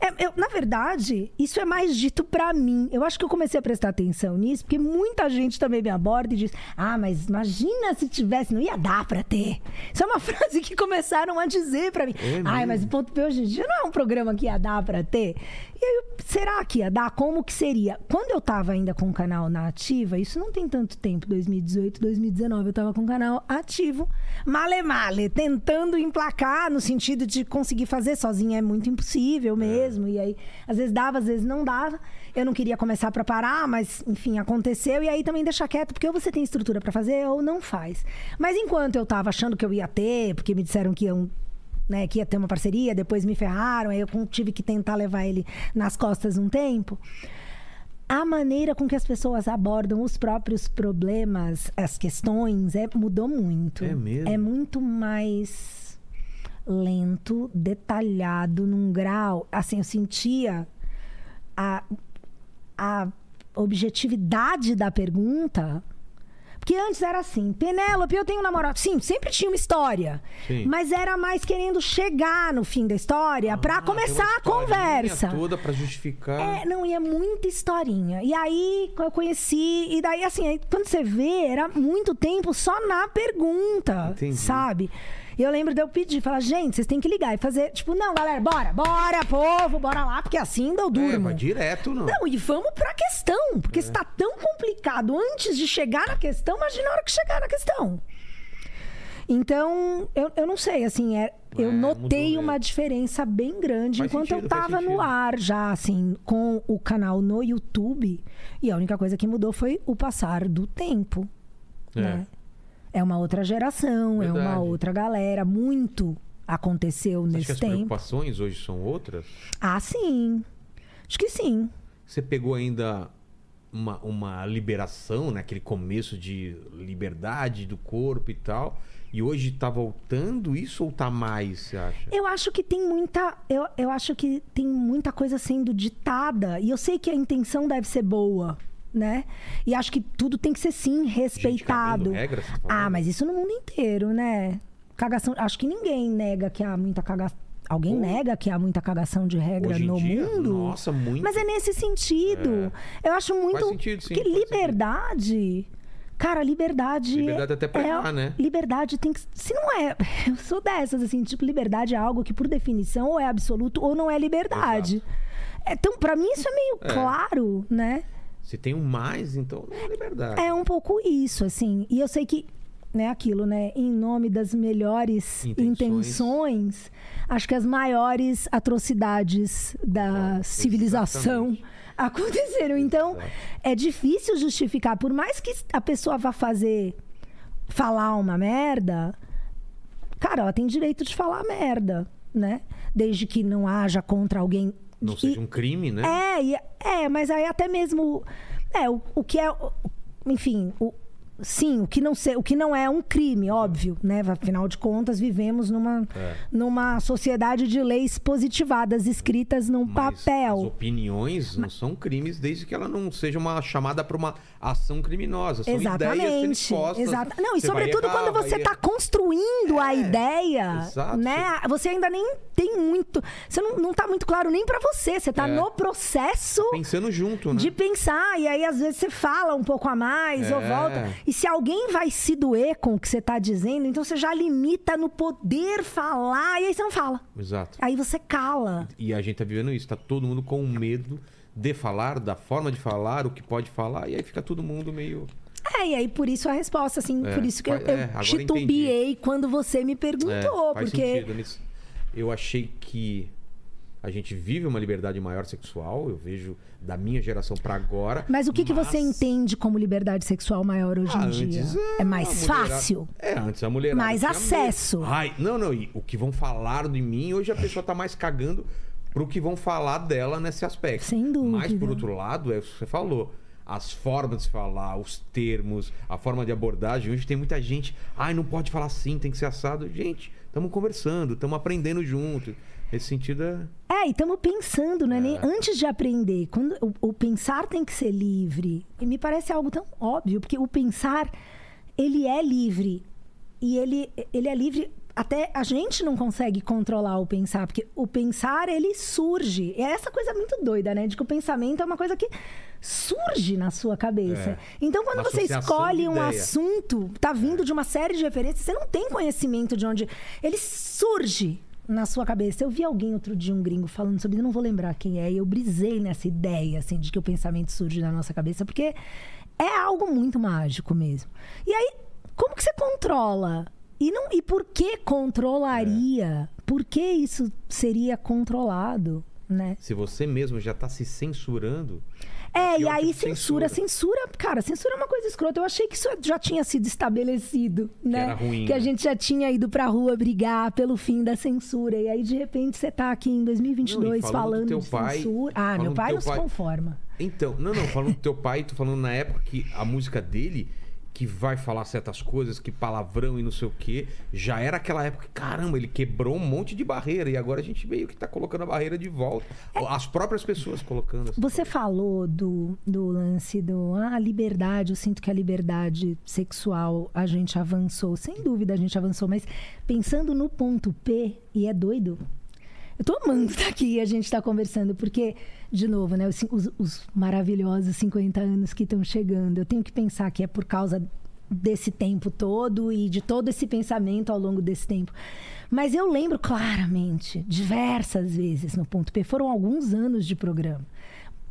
é, eu- na verdade, isso é mais dito pra mim. Eu acho que eu comecei a prestar atenção nisso, porque muita gente também me aborda e diz: Ah, mas imagina se tivesse, não ia dar pra ter. Isso é uma frase que começaram a dizer pra mim. É Ai, mas o ponto P hoje em dia não é um programa que ia dar pra ter. E aí, será que ia dar? Como que seria? Quando eu tava ainda com o canal na ativa, isso não tem tanto tempo, 2018, 2019, eu tava com o canal ativo, male male, tentando emplacar no sentido de conseguir fazer sozinha é muito impossível mesmo. E aí, às vezes dava, às vezes não dava. Eu não queria começar pra parar, mas enfim, aconteceu. E aí também deixar quieto, porque ou você tem estrutura pra fazer ou não faz. Mas enquanto eu tava achando que eu ia ter, porque me disseram que iam né, que ia ter uma parceria, depois me ferraram, aí eu tive que tentar levar ele nas costas um tempo. A maneira com que as pessoas abordam os próprios problemas, as questões, é, mudou muito. É mesmo? É muito mais lento, detalhado, num grau. Assim, eu sentia a, a objetividade da pergunta. Porque antes era assim, Penélope, eu tenho um namorado. Sim, sempre tinha uma história. Sim. Mas era mais querendo chegar no fim da história pra Ah, uma começar a conversa. toda pra justificar. É, não, e é muita historinha. E aí eu conheci, e daí assim, aí, quando você vê, era muito tempo só na pergunta, Entendi. sabe? E eu lembro de eu pedir, falar, gente, vocês têm que ligar e fazer, tipo, não, galera, bora, bora, povo, bora lá, porque assim eu É, durmo. mas direto não. Não, e vamos pra questão, porque É. se tá tão complicado antes de chegar na questão, imagina a hora que chegar na questão. Então, eu, eu não sei, assim, é, eu É, notei uma diferença bem grande Faz enquanto sentido, eu tava no ar já, assim, com o canal no YouTube. E a única coisa que mudou foi o passar do tempo. É. né? É uma outra geração, é uma Verdade. outra galera. Muito aconteceu Você acha que nesse as tempo. preocupações hoje são outras? Ah, sim. Acho que sim. Você pegou ainda uma, uma liberação, naquele começo de liberdade do corpo e tal, e hoje tá voltando isso ou tá mais, você acha? Eu acho que tem muita. Eu, eu acho que tem muita coisa sendo ditada. E eu sei que a intenção deve ser boa, né? E acho que tudo tem que ser sim Gente respeitado. cagando regra, tá ah, mas isso no mundo inteiro, né? Cagação. Acho que ninguém nega que há muita cagação. Alguém Pô. nega que há muita cagação de regra no dia, mundo? nossa, muito. Mas é nesse sentido. Eu acho muito. sentido, sim, sentido. liberdade. Cara, liberdade. Liberdade até pra é, errar, né? Liberdade tem que. Se não é. Eu sou dessas, assim, tipo, liberdade é algo que, por definição, ou é absoluto ou não é liberdade. Então, pra mim, isso é meio É. claro, né? Se tem um mais, então não é liberdade. É um pouco isso, assim. E eu sei que, né, aquilo, né? Em nome das melhores Intenções. intenções, acho que as maiores atrocidades da Ah, civilização exatamente. aconteceram. Então, Exato. é difícil justificar. Por mais que a pessoa vá fazer, falar uma merda, cara, ela tem direito de falar merda, né? Desde que não haja contra alguém. Não E- seja um crime, né? é, é, mas aí até mesmo. É, o, o que é. Enfim, o, sim, o que, não se, o que não é um crime, óbvio, né? Afinal de contas, vivemos numa, É. numa sociedade de leis positivadas, escritas num Mas papel. As opiniões não são crimes desde que ela não seja uma chamada para uma ação criminosa. São ideias sendo Exatamente. expostas. Exata... Não, e sobretudo errar, quando você está construindo a ideia, exato. né? Você ainda nem tem muito. Você não, não tá muito claro nem para você. Você tá É. no processo Pensando junto, né? de pensar. E aí, às vezes, você fala um pouco a mais ou É. volta. E se alguém vai se doer com o que você tá dizendo, então você já limita no poder falar. E aí você não fala. Exato. Aí você cala. E a gente tá vivendo isso. Tá todo mundo com medo de falar, da forma de falar, o que pode falar. E aí fica todo mundo meio... É, e aí por isso a resposta, assim, É, por isso que eu, eu é, titubeei quando você me É, perguntou. faz porque. sentido nisso. Eu achei que a gente vive uma liberdade maior sexual. Eu vejo da minha geração para agora. Mas o que, que você mas- entende como liberdade sexual maior hoje Ah, em dia? antes, É mais mulherada- fácil? É, antes a mulher. Mais acesso. Ai, não, não. E o que vão falar de mim, hoje a pessoa tá mais cagando pro que vão falar dela nesse aspecto. Sem dúvida. Mas, por outro lado, é o que você falou. As formas de falar, os termos, a forma de abordagem. Hoje tem muita gente. Ai, não pode falar assim, tem que ser assado. Gente, estamos conversando, estamos aprendendo junto. Nesse sentido é. É, e estamos pensando, né? Nem antes de aprender. Quando o, o pensar tem que ser livre. E me parece algo tão óbvio, porque o pensar, ele é livre. E ele, ele é livre. Até a gente não consegue controlar o pensar, porque o pensar, ele surge. É essa coisa muito doida, né? De que o pensamento é uma coisa que surge na sua cabeça. É. Então, quando Uma você escolhe um ideia. assunto, tá vindo de uma série de referências, você não tem conhecimento de onde. Ele surge na sua cabeça. Eu vi alguém outro dia, um gringo, falando sobre isso, não vou lembrar quem é, e eu brisei nessa ideia, assim, de que o pensamento surge na nossa cabeça, porque é algo muito mágico mesmo. E aí, como que você controla? E, não, e por que controlaria? Por que isso seria controlado, né? Se você mesmo já tá se censurando. É, e pior aí tipo censura, censura. censura, cara, censura é uma coisa escrota. Eu achei que isso já tinha sido estabelecido, né? era ruim, Que a né? gente já tinha ido pra rua brigar pelo fim da censura. E aí, de repente, você tá aqui em 2022 Não, e falando do falando de pai- censura. Ah, meu pai não se pai- conforma. Então, não, não, falando do teu pai, tô falando na época que a música dele, que vai falar certas coisas, que palavrão e não sei o quê, já era aquela época que, caramba, ele quebrou um monte de barreira e agora a gente meio que tá colocando a barreira de volta. As próprias pessoas colocando. Você falou do, do lance do ah, a liberdade, eu sinto que a liberdade sexual a gente avançou. Sem dúvida a gente avançou, mas pensando no ponto P, e é doido. Eu tô amando estar aqui e a gente tá conversando, porque, de novo, né, os, os- os maravilhosos 50 anos que estão chegando, eu tenho que pensar que é por causa desse tempo todo e de todo esse pensamento ao longo desse tempo. Mas eu lembro claramente, diversas vezes no ponto P, foram alguns anos de programa.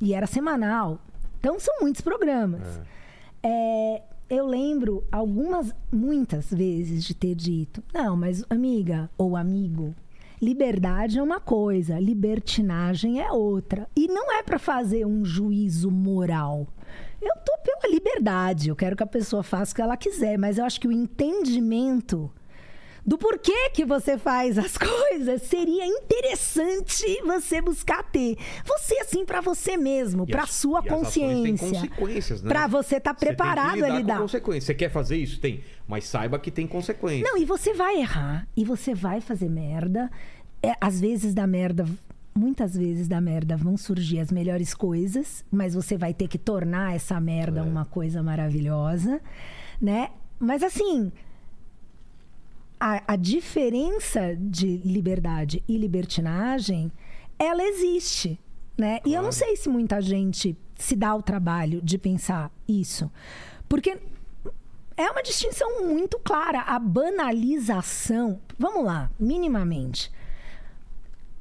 E era semanal. Então são muitos programas. É, eu lembro algumas, muitas vezes de ter dito: não, mas amiga ou amigo, liberdade é uma coisa, libertinagem é outra. E não é para fazer um juízo moral. Eu tô pela liberdade, eu quero que a pessoa faça o que ela quiser, mas eu acho que o entendimento do porquê que você faz as coisas seria interessante você buscar ter. Você assim pra você mesmo, pra as- sua e as consciência. consequências, né? Pra você estar Você tem que preparado lidar a com lidar. consequências. Você quer fazer isso? Tem. Mas saiba que tem consequências. Não, e você vai errar, e você vai fazer merda. É, às vezes da merda, muitas vezes da merda vão surgir as melhores coisas, mas você vai ter que tornar essa É. merda uma coisa maravilhosa, né? Mas assim, a, a diferença de liberdade e libertinagem, ela existe, né? E eu não sei se muita gente se dá o trabalho de pensar isso. Porque é uma distinção muito clara. A banalização. Vamos lá, minimamente.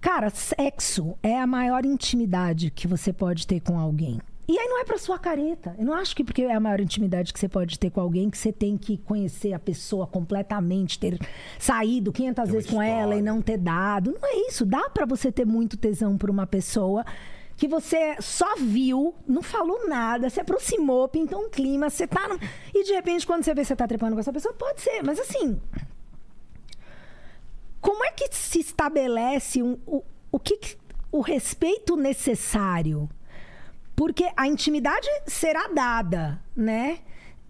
Cara, sexo é a maior intimidade que você pode ter com alguém. E aí não é pra sua careta. Eu não acho que porque é a maior intimidade que você pode ter com alguém que você tem que conhecer a pessoa completamente, ter saído 500 Tem vezes com ela e não ter dado. Não é isso. Dá pra você ter muito tesão por uma pessoa que você só viu, não falou nada, se aproximou, pintou um clima, você tá. no- E de repente, quando você vê que você tá trepando com essa pessoa, pode ser, mas assim. Como é que se estabelece um, o, o que- o respeito necessário? Porque a intimidade será dada, né?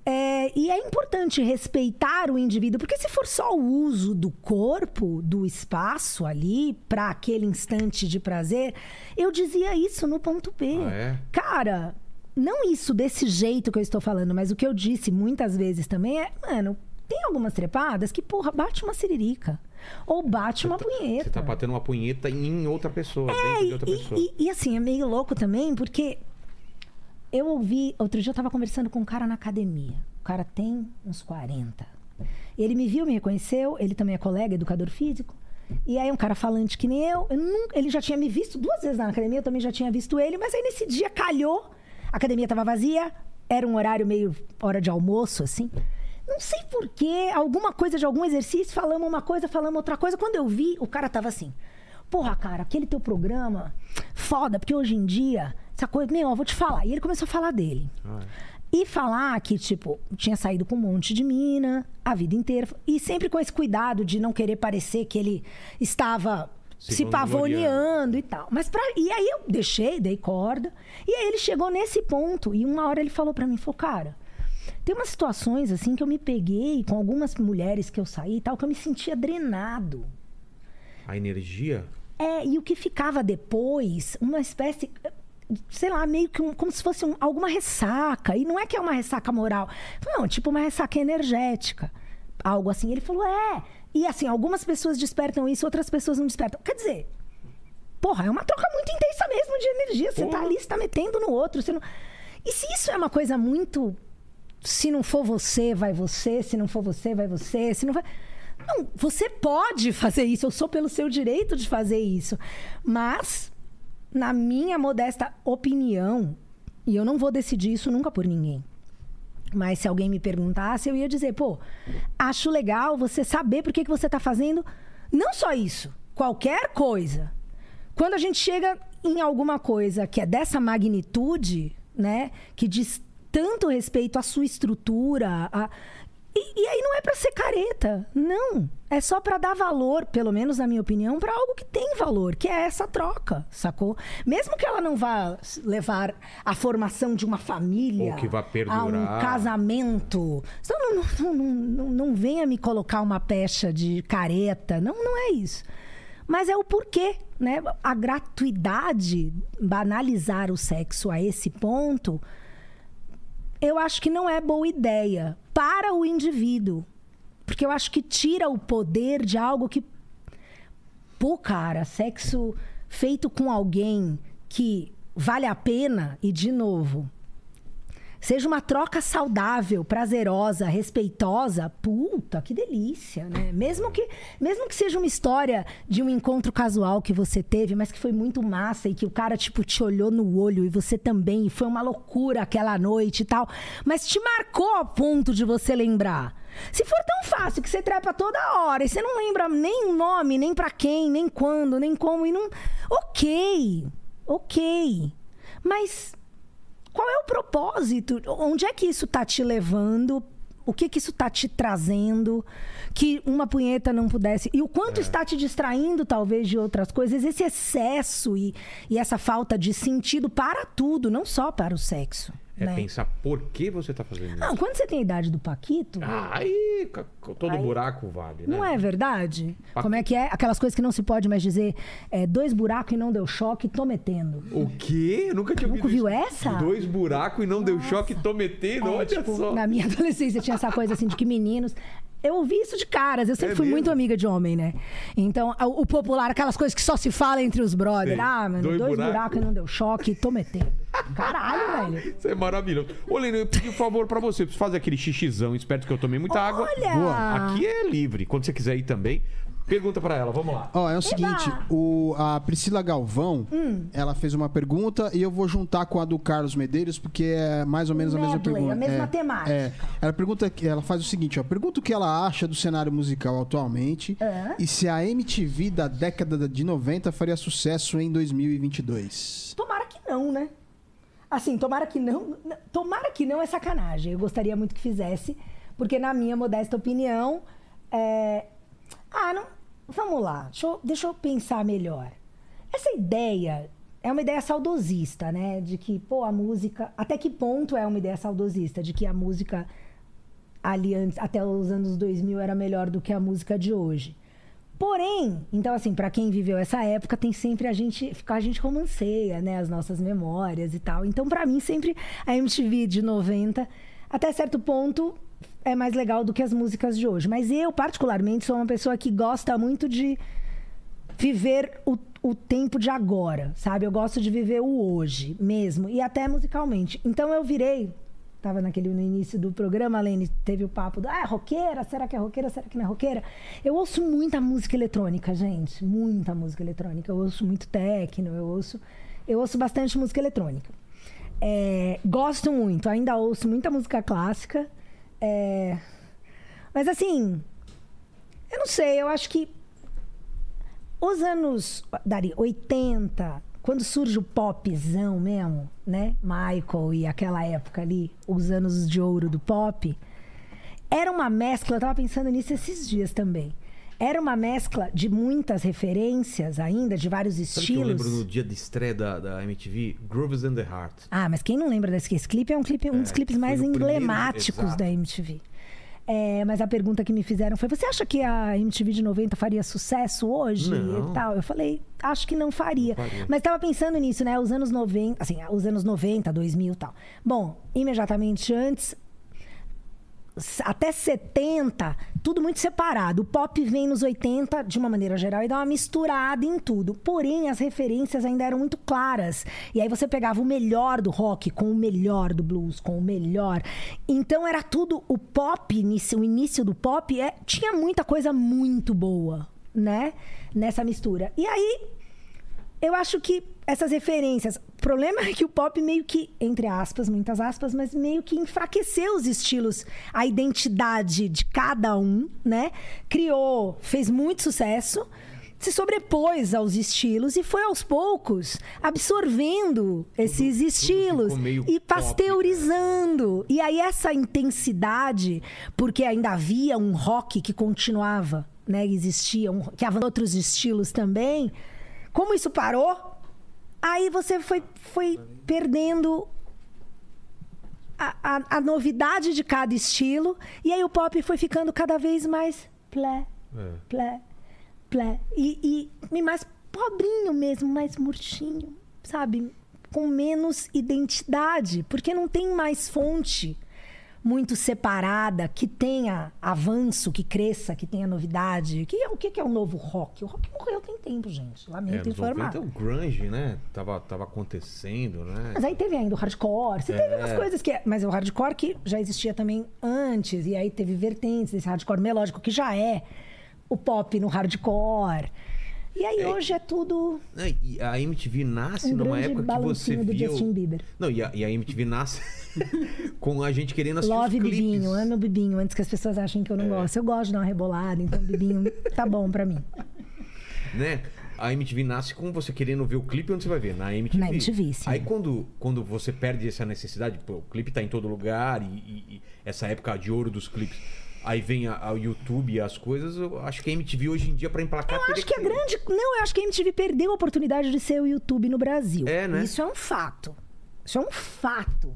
É, e é importante respeitar o indivíduo, porque se for só o uso do corpo, do espaço ali, para aquele instante de prazer, eu dizia isso no ponto P. Ah, é? Cara, não isso desse jeito que eu estou falando, mas o que eu disse muitas vezes também é, mano, tem algumas trepadas que, porra, bate uma siririca. Ou bate uma punheta. Você tá batendo uma punheta em outra pessoa, dentro de outra É, E- pessoa. E, e, assim, é meio louco também, porque eu ouvi. Outro dia eu tava conversando com um cara na academia. O cara tem uns 40. Ele me viu, me reconheceu, ele também é colega, educador físico. E aí um cara falante que nem eu, eu nunca- ele já tinha me visto duas vezes na academia, eu também já tinha visto ele, mas aí nesse dia calhou, a academia tava vazia, era um horário meio hora de almoço, assim. Não sei porquê, alguma coisa de algum exercício, falamos uma coisa, falamos outra coisa. Quando eu vi, o cara tava assim. Porra, cara, aquele teu programa, foda, porque hoje em dia, essa coisa, meu, eu vou te falar. E ele começou a falar dele. Ah, E falar que, tipo, tinha saído com um monte de mina a vida inteira. E sempre com esse cuidado de não querer parecer que ele estava Se se, pavoneando e tal. Mas pra... E aí eu deixei, dei corda. E aí ele chegou nesse ponto. E uma hora ele falou pra mim, falou, cara, tem umas situações assim que eu me peguei com algumas mulheres que eu saí e tal, que eu me sentia drenado. A energia. É, e o que ficava depois, uma espécie, sei lá, meio que um- como se fosse um- alguma ressaca. E não é que é uma ressaca moral. Não, tipo uma ressaca energética. Algo assim. Ele falou, é. E assim, algumas pessoas despertam isso, outras pessoas não despertam. Quer dizer, porra, é uma troca muito intensa mesmo de energia. Você tá Porra. ali, você tá metendo no outro. Você não... E se isso é uma coisa muito. Se não for você, vai você. Se não for você, vai você. Se não vai. Não, você pode fazer isso. Eu sou pelo seu direito de fazer isso. Mas, na minha modesta opinião, e eu não vou decidir isso nunca por ninguém. Mas se alguém me perguntasse, eu ia dizer, pô, acho legal você saber por que, que você está fazendo não só isso, qualquer coisa. Quando a gente chega em alguma coisa que é dessa magnitude, né, que diz tanto respeito à sua estrutura, a- e, e aí não é para ser careta, não. É só para dar valor, pelo menos na minha opinião, para algo que tem valor, que é essa troca, sacou? Mesmo que ela não vá levar à formação de uma família, Ou que vá a um perdurar. casamento. Então não, não, não, não, não venha me colocar uma pecha de careta, não, não é isso. Mas é o porquê, né? A gratuidade, banalizar o sexo a esse ponto, eu acho que não é boa ideia para o indivíduo. Porque eu acho que tira o poder de algo que. Pô, cara, sexo feito com alguém que vale a pena, e de novo, seja uma troca saudável, prazerosa, respeitosa, puta, que delícia, né? Mesmo que, mesmo que seja uma história de um encontro casual que você teve, mas que foi muito massa e que o cara, tipo, te olhou no olho e você também, e foi uma loucura aquela noite e tal, mas te marcou a ponto de você lembrar. Se for tão fácil que você trepa toda hora e você não lembra nem o nome, nem pra quem, nem quando, nem como, e não. Ok, ok. Mas qual é o propósito? Onde é que isso tá te levando? O que que isso tá te trazendo? Que uma punheta não pudesse. E o quanto está te distraindo, talvez, de outras coisas? Esse excesso e, e essa falta de sentido para tudo, não só para o sexo. É né? pensar por que você tá fazendo isso. Não, quando você tem a idade do Paquito, Ah, Aí, todo buraco vale, né? não é verdade? Pa- Como é que é? Aquelas coisas que não se pode mais dizer. É, dois buracos e não deu choque, tô metendo. O quê? Eu nunca tinha Nunca ouvido viu isso. essa? Dois buracos e não deu choque, tô metendo, É, olha tipo, só. Na minha adolescência tinha essa coisa assim de que meninos. Eu ouvi isso de caras, eu sempre É fui mesmo? muito amiga de homem, né? Então, o popular, aquelas coisas que só se fala entre os brothers. Ah, mano, Dois dois, buracos. e não deu choque, tô metendo. Caralho, velho. Isso é maravilhoso. Ô, Leno, eu pedi um favor pra você. Você faz aquele xixizão, esperto que eu tomei muita água. Olha! Aqui é livre. Quando você quiser ir também, pergunta pra ela. Vamos lá. Ó, é o seguinte, o, a Priscila Galvão, Hum. ela fez uma pergunta e eu vou juntar com a do Carlos Medeiros, porque é mais ou menos a mesma Medley, pergunta. a mesma é, temática. É. Ela pergunta, ela faz o seguinte, ó, pergunta o que ela acha do cenário musical atualmente É. e se a MTV da década de 90 faria sucesso em 2022. Tomara que não, né? Assim, tomara que não. Tomara que não é sacanagem. Eu gostaria muito que fizesse, porque, na minha modesta opinião, é... Ah, não. Vamos lá, deixa eu, deixa eu pensar melhor. Essa ideia é uma ideia saudosista, né? De que, pô, a música. Até que ponto é uma ideia saudosista? De que a música ali antes, até os anos 2000 era melhor do que a música de hoje. Porém, então assim, pra quem viveu essa época, tem sempre a gente, a gente romanceia, né, as nossas memórias e tal. Então, pra mim, sempre a MTV de 90, até certo ponto, é mais legal do que as músicas de hoje. Mas eu, particularmente, sou uma pessoa que gosta muito de viver o, o tempo de agora, sabe? Eu gosto de viver o hoje mesmo, e até musicalmente. Então eu virei. Tava naquele no início do programa, Lene, teve o papo do ah, é roqueira, será que é roqueira, será que não é roqueira? Eu ouço muita música eletrônica, gente, muita música eletrônica. Eu ouço muito techno, eu ouço, eu ouço bastante música eletrônica. É, gosto muito, ainda ouço muita música clássica. É, mas assim, eu não sei, eu acho que os anos, Dari, 80, quando surge o popzão mesmo, né? Michael e aquela época ali, os anos de ouro do pop, era uma mescla, eu tava pensando nisso esses dias também. Era uma mescla de muitas referências ainda, de vários Sabe que eu estilos. lembro no dia de estreia da, da MTV? Grooves in the Heart. Ah, mas quem não lembra desse esse clipe é um clipe, um dos É, clipes que foi mais primeiro, emblemáticos exato. da MTV. É, mas a pergunta que me fizeram foi: você acha que a MTV de 90 faria sucesso hoje Não. e tal? Eu falei, acho que não faria. Não faria. Mas tava pensando nisso, né? Os anos 90, assim, os anos 90, 2000 e tal. Bom, imediatamente antes, até 70, tudo muito separado. O pop vem nos 80, de uma maneira geral, e dá uma misturada em tudo. Porém, as referências ainda eram muito claras. E aí você pegava o melhor do rock com o melhor do blues, com o melhor. Então era tudo. O pop, o início do pop, é, tinha muita coisa muito boa, né? Nessa mistura. E aí, eu acho que essas referências. O problema é que o pop meio que, entre aspas, muitas aspas, mas meio que enfraqueceu os estilos, a identidade de cada um, né? Criou, fez muito sucesso, se sobrepôs aos estilos e foi aos poucos absorvendo esses estilos ficou meio e né? pasteurizando. E aí essa intensidade, porque ainda havia um rock que continuava, né? Existia, um, que havia outros estilos também. Como isso parou, aí você foi, foi perdendo a, a- a novidade de cada estilo. E aí o pop foi ficando cada vez mais plé, É. plé, plé. E, e, e mais pobrinho mesmo, mais murchinho, sabe? Com menos identidade. Porque não tem mais fonte muito separada, que tenha avanço, que cresça, que tenha novidade. Que, é- o que que é o novo rock? O rock morreu tem tempo, gente. É, Lamento nos informar. 90 o grunge, né? Tava, tava acontecendo, né? Mas aí teve ainda o hardcore, você teve É. umas coisas que. Mas o hardcore que já existia também antes, e aí teve vertentes desse hardcore melódico, que já é o pop no hardcore. E aí hoje é tudo É, E a MTV nasce um numa época que você do via... o- Justin Bieber. Não, e a, e a MTV nasce com a gente querendo assistir Love. Bibinho, amo o Bibinho, antes que as pessoas achem que eu não É. gosto. Eu gosto de dar uma rebolada, então Bibinho tá bom pra mim. né? A MTV nasce com você querendo ver o clipe onde você vai ver, na MTV. Na MTV, sim. Aí quando, quando você perde essa necessidade, pô, o clipe tá em todo lugar e, e- e essa época de ouro dos clipes, aí vem a, a YouTube e as coisas, eu acho que a MTV hoje em dia pra emplacar Eu acho que a grande. Não, eu acho que a MTV perdeu a oportunidade de ser o YouTube no Brasil. É, né? Isso é um fato. Isso é um fato.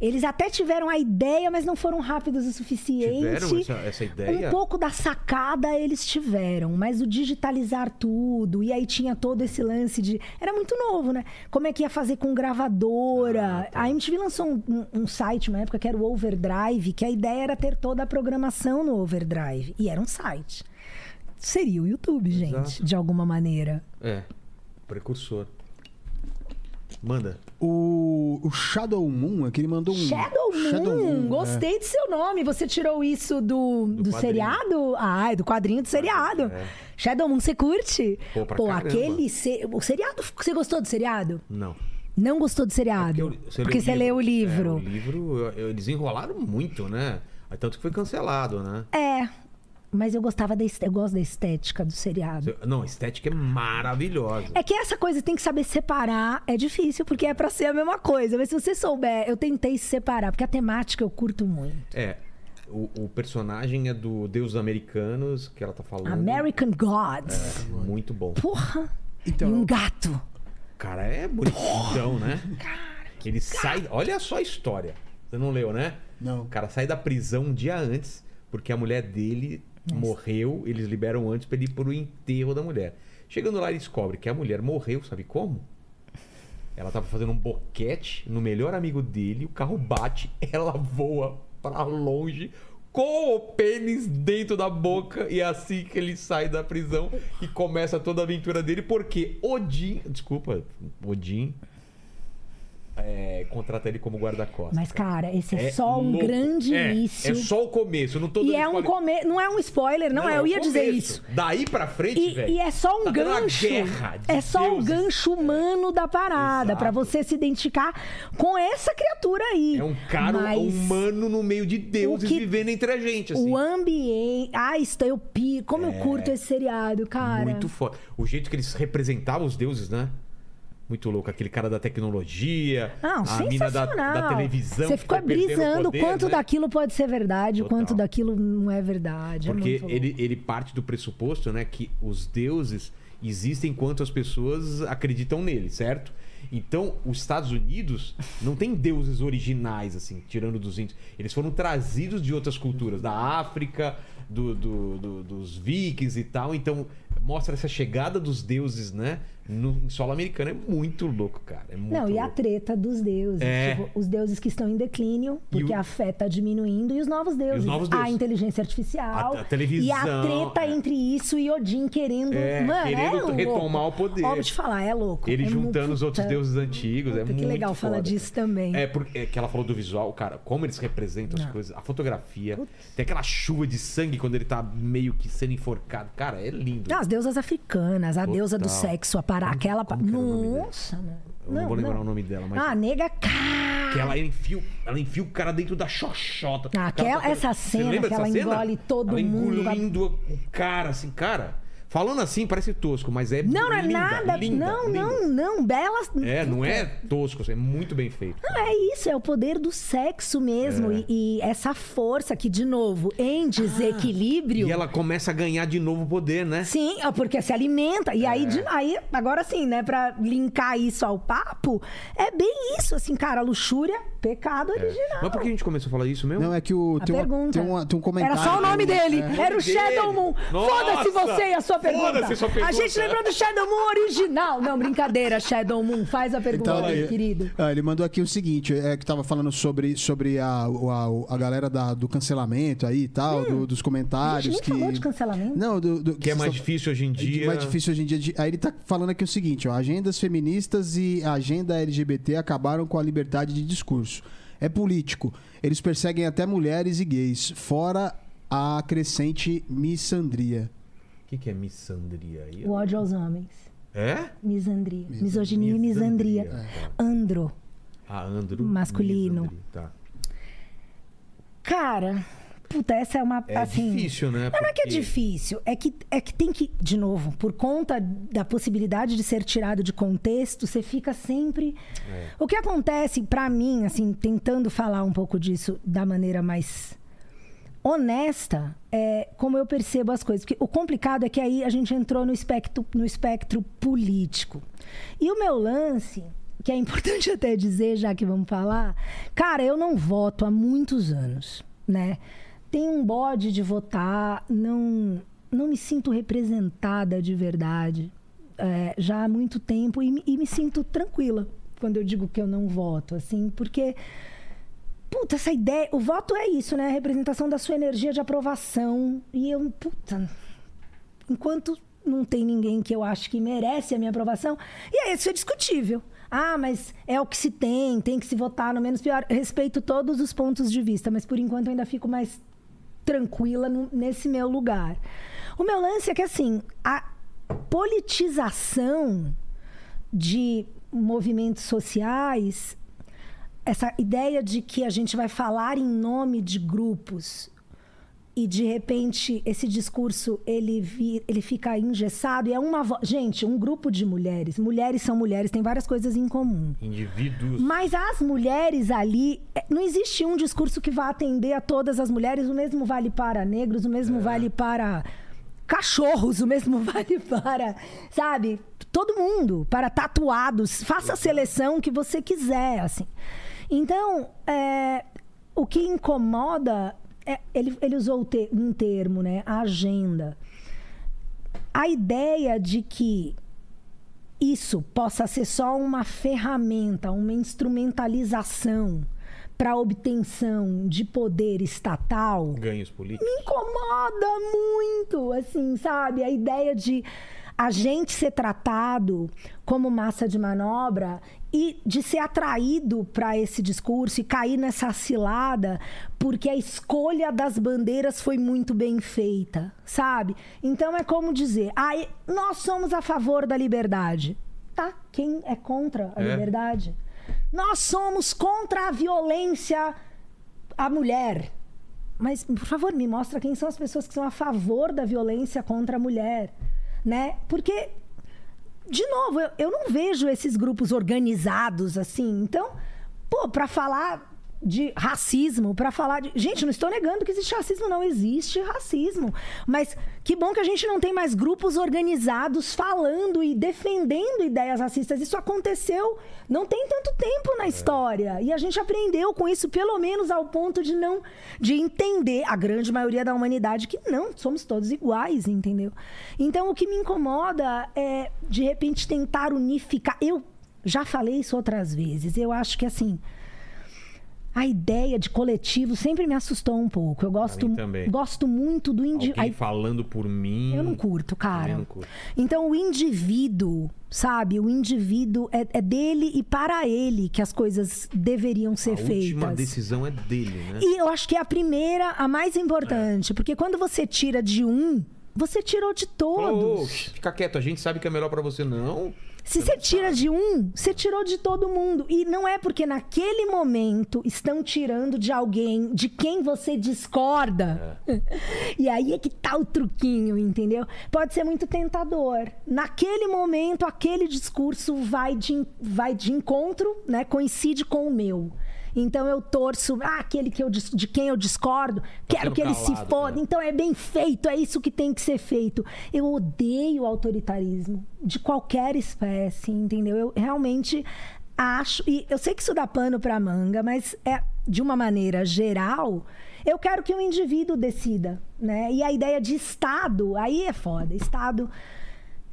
Eles até tiveram a ideia, mas não foram rápidos o suficiente. Tiveram essa, essa ideia? Um pouco da sacada eles tiveram, mas o digitalizar tudo, e aí tinha todo esse lance de. Era muito novo, né? Como é que ia fazer com gravadora? Ah, tá. A MTV lançou um, um- um site uma época que era o Overdrive, que a ideia era ter toda a programação no Overdrive. E era um site. Seria o YouTube, gente, Exato. de alguma maneira. É, precursor. Manda. O, o Shadow Moon, aqui ele mandou um. Shadow Moon, é. gostei do seu nome. Você tirou isso do, do, quadrinho. seriado? Ah, é do quadrinho do seriado. é. Shadow Moon, você curte? Pô, pra caramba. aquele. se- O seriado. Você gostou do seriado? Não. Não gostou do seriado? eu- Porque você leu o livro. É, o livro, eu- eu- eles enrolaram muito, né? Tanto que foi cancelado, né? É. Mas eu gostava da est- eu gosto da estética do seriado. Não, a estética é maravilhosa. É que essa coisa tem que saber separar. É difícil, porque é pra ser a mesma coisa. Mas se você souber, eu tentei separar, porque a temática eu curto muito. É. O, o personagem é do Deus Americanos, que ela tá falando. American Gods. Muito bom. Porra! Então- e um gato. Cara, é bonitão, né? Que ele sai. Olha só a história. Você não leu, né? Não. O cara sai da prisão um dia antes, porque a mulher dele morreu. Eles liberam antes pra ele ir pro enterro da mulher. Chegando lá, ele descobre que a mulher morreu, sabe como? Ela tava fazendo um boquete no melhor amigo dele, o carro bate, ela voa pra longe com o pênis dentro da boca e é assim que ele sai da prisão e começa toda a aventura dele, porque Odin, desculpa, Odin é, contrata ele como guarda-costas. Mas, cara, esse é, É só um louco. grande É, início. É só o começo, não tô E é um come... não é um spoiler, não, é. Eu ia dizer isso. Daí pra frente, E, velho. e é só um tá gancho. guerra é só um deuses. gancho humano da parada, pra você se identificar com essa criatura aí. É um cara Mas humano no meio de deuses que- vivendo entre a gente, assim. O ambiente. Ah, isso eu piro. Como eu curto esse seriado, cara. Muito foda. O jeito que eles representavam os deuses, né? Muito louco. Aquele cara da tecnologia, Não, a mina da, da televisão. Você ficou brisando poder, quanto né? daquilo pode ser verdade, Total. quanto daquilo não é verdade. é Porque muito louco. ele, ele parte do pressuposto, né, que os deuses existem enquanto as pessoas acreditam neles, certo? Então, os Estados Unidos não tem deuses originais, assim, tirando dos índios. Eles foram trazidos de outras culturas, da África, do, do- do- dos vikings e tal. Então, mostra essa chegada dos deuses, né, no em solo americano. É muito louco, cara. É muito Não, e a louco. treta dos deuses. É. Tipo, os deuses que estão em declínio, porque o- a fé tá diminuindo, e os novos deuses. novos A deuses. inteligência artificial. A- a televisão, E a treta é. entre isso e Odin querendo. É, Mano, querendo é louco. retomar o poder. Ó, vou te falar, é louco. Ele é juntando os outros deuses antigos. é Puta, que muito legal falar disso cara. também. É porque é que ela falou do visual, cara, como eles representam as Não. coisas, a fotografia. Tem aquela chuva de sangue quando ele tá meio que sendo enforcado. Cara, é lindo. Não, as deusas africanas, a Total. deusa do sexo, a parar aquela. como? Nossa, mano. Eu não, vou lembrar o nome dela, mas. Ah, nega cá. que ela enfia, ela enfia o cara dentro da xoxota. Ah, cara aquela- essa cena que ela cena? engole todo ela mundo. engolindo o cara, assim, cara. Falando assim, parece tosco, mas é Não, não é linda, nada. linda, não, linda. não, não. Belas. É, não é tosco, é muito bem feito. Não, é isso, é o poder do sexo mesmo. É. E, e essa força que, de novo, em desequilíbrio. E ela começa a ganhar de novo poder, né? Sim, é porque se alimenta. E aí, É. de- aí, agora sim, né, pra linkar isso ao papo, é bem isso, assim, cara, luxúria, pecado original. Mas por que a gente começou a falar isso mesmo? Não, é que o, A tem, uma, pergunta. tem, uma- tem um comentário. Era só o nome dele. É. Era o nome Shadow. Moon. Foda-se você e a sua pergunta. Foda-se sua pergunta. A gente lembrou do Shadow Moon original. Não, brincadeira, Shadow Moon. Faz a pergunta, Então, aí, querido. ah, ele mandou aqui o seguinte: é que tava falando sobre, sobre a, a, a galera da- do cancelamento aí e tal, do- dos comentários. A gente que... falou de cancelamento. Não, do, do- Que é mais difícil hoje em dia. É mais difícil hoje em dia. de- Aí ele tá falando aqui o seguinte: ó, agendas feministas e agenda LGBT acabaram com a liberdade de discurso. É político. Eles perseguem até mulheres e gays, fora a crescente missandria. O que, que é missandria aí? O ódio aos homens. É? Misandria. Misoginia e misandria. Misandria, Andro. Ah, andro. Masculino. misandria, Tá. Cara, puta, essa é uma. É assim, difícil, né? Não, não é que é Porque- difícil, é que, é que tem que, de novo, por conta da possibilidade de ser tirado de contexto, você fica sempre. É. O que acontece, pra mim, assim, tentando falar um pouco disso da maneira mais honesta, é como eu percebo as coisas. Porque o complicado é que aí a gente entrou no espectro, no espectro político. E o meu lance, que é importante até dizer, já que vamos falar, cara, eu não voto há muitos anos, né? Tem um bode de votar, não, não me sinto representada de verdade é, já há muito tempo e, e me sinto tranquila quando eu digo que eu não voto, assim, porque Puta, essa ideia. O voto é isso, né? A representação da sua energia de aprovação. E eu, puta. Enquanto não tem ninguém que eu acho que merece a minha aprovação. E aí, isso é discutível. Ah, mas é o que se tem, tem que se votar no menos pior. Respeito todos os pontos de vista, mas por enquanto eu ainda fico mais tranquila nesse meu lugar. O meu lance é que, assim, a politização de movimentos sociais essa ideia de que a gente vai falar em nome de grupos e de repente esse discurso ele vi- ele fica engessado e é uma vo- gente um grupo de mulheres mulheres são mulheres tem várias coisas em comum Indivíduos. mas as mulheres ali, é, não existe um discurso que vá atender a todas as mulheres. O mesmo vale para negros, o mesmo vale para cachorros, o mesmo vale para, sabe, todo mundo, para tatuados. Faça a seleção que você quiser, assim. Então, é, o que incomoda, é, ele, ele usou te- um termo, né? A agenda. A ideia de que isso possa ser só uma ferramenta, uma instrumentalização para obtenção de poder estatal Ganhos políticos. me incomoda muito, assim, sabe? A ideia de a gente ser tratado como massa de manobra e de ser atraído para esse discurso e cair nessa cilada porque a escolha das bandeiras foi muito bem feita, sabe? Então é como dizer, "Ai, nós somos a favor da liberdade. Tá, quem é contra a É. liberdade? Nós somos contra a violência à mulher. Mas, por favor, me mostra quem são as pessoas que são a favor da violência contra a mulher, né? Porque de novo, eu, eu não vejo esses grupos organizados assim. Então, pô, pra falar de racismo, pra falar de. Gente, não estou negando que existe racismo, não existe racismo. Mas que bom que a gente não tem mais grupos organizados falando e defendendo ideias racistas. Isso aconteceu não tem tanto tempo na história. E a gente aprendeu com isso, pelo menos ao ponto de não. de entender a grande maioria da humanidade que não, somos todos iguais, entendeu? Então o que me incomoda é, de repente, tentar unificar. Eu já falei isso outras vezes. Eu acho que assim a ideia de coletivo sempre me assustou um pouco. Eu gosto, gosto muito do indivíduo. falando por mim. Eu não curto, cara. Não curto. Então, o indivíduo, sabe? O indivíduo é, é dele e para ele que as coisas deveriam ser A feitas. última decisão é dele, né? E eu acho que é a primeira, a mais importante. Porque quando você tira de um, você tirou de todos. "Ô, fica quieto, a gente sabe que é melhor pra você. Não. Se você tira de um, você tirou de todo mundo. E não é porque naquele momento estão tirando de alguém de quem você discorda. E aí é que tá o truquinho, entendeu? Pode ser muito tentador. Naquele momento, aquele discurso vai de, vai de encontro, né? Coincide com o meu. Então eu torço, ah, aquele que eu, de quem eu discordo, quero sendo que ele se calado, foda. né? Então é bem feito, é isso que tem que ser feito. Eu odeio autoritarismo de qualquer espécie, entendeu? Eu realmente acho, e eu sei que isso dá pano pra manga, mas é de uma maneira geral, eu quero que o indivíduo decida, né? E a ideia de Estado, aí é foda. Estado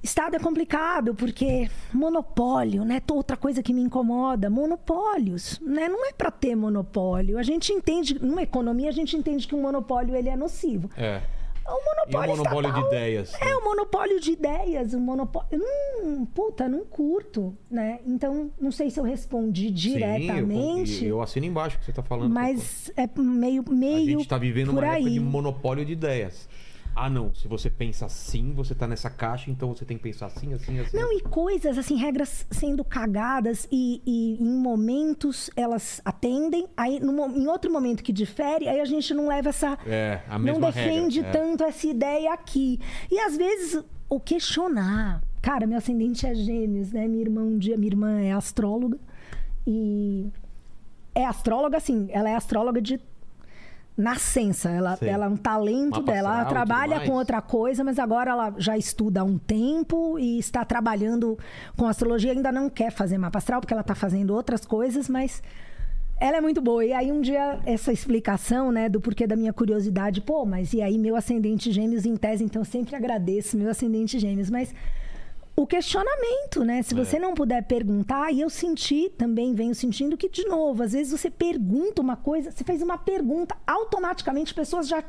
Estado é complicado porque monopólio, né? Outra coisa que me incomoda, monopólios, né? Não é para ter monopólio. A gente entende, numa economia a gente entende que um monopólio ele é nocivo. É. O E o monopólio, monopólio de estatal ideias. É né? o monopólio de ideias, o monopólio. Não, puta, não curto, né? Então, não sei se eu respondi Sim, diretamente, eu, eu assino embaixo o que você tá falando. mas é meio, A meio gente tá vivendo uma época de monopólio de ideias. Ah, não. Se você pensa assim, você tá nessa caixa, então você tem que pensar assim, assim, assim. Não, e coisas, assim, regras sendo cagadas e, e em momentos elas atendem, aí no em outro momento que difere, aí a gente não leva essa. É, a não mesma defende regra. é. tanto essa ideia aqui. E às vezes o questionar. Cara, meu ascendente é gêmeos, né? Minha irmã, um dia, minha irmã é astróloga. E é astróloga, assim, ela é astróloga de nascença. Ela, Sei. ela é um talento Mapa dela. Ela trabalha com outra coisa, mas agora ela já estuda há um tempo e está trabalhando com astrologia. Ainda não quer fazer mapa astral, porque ela está fazendo outras coisas, mas ela é muito boa. E aí um dia essa explicação, né, do porquê da minha curiosidade, pô, mas e aí meu ascendente gêmeos em tese, então eu sempre agradeço meu ascendente gêmeos, mas o questionamento, né? Se você não puder perguntar, e eu senti também, venho sentindo que, de novo, às vezes você pergunta uma coisa, você fez uma pergunta, automaticamente pessoas já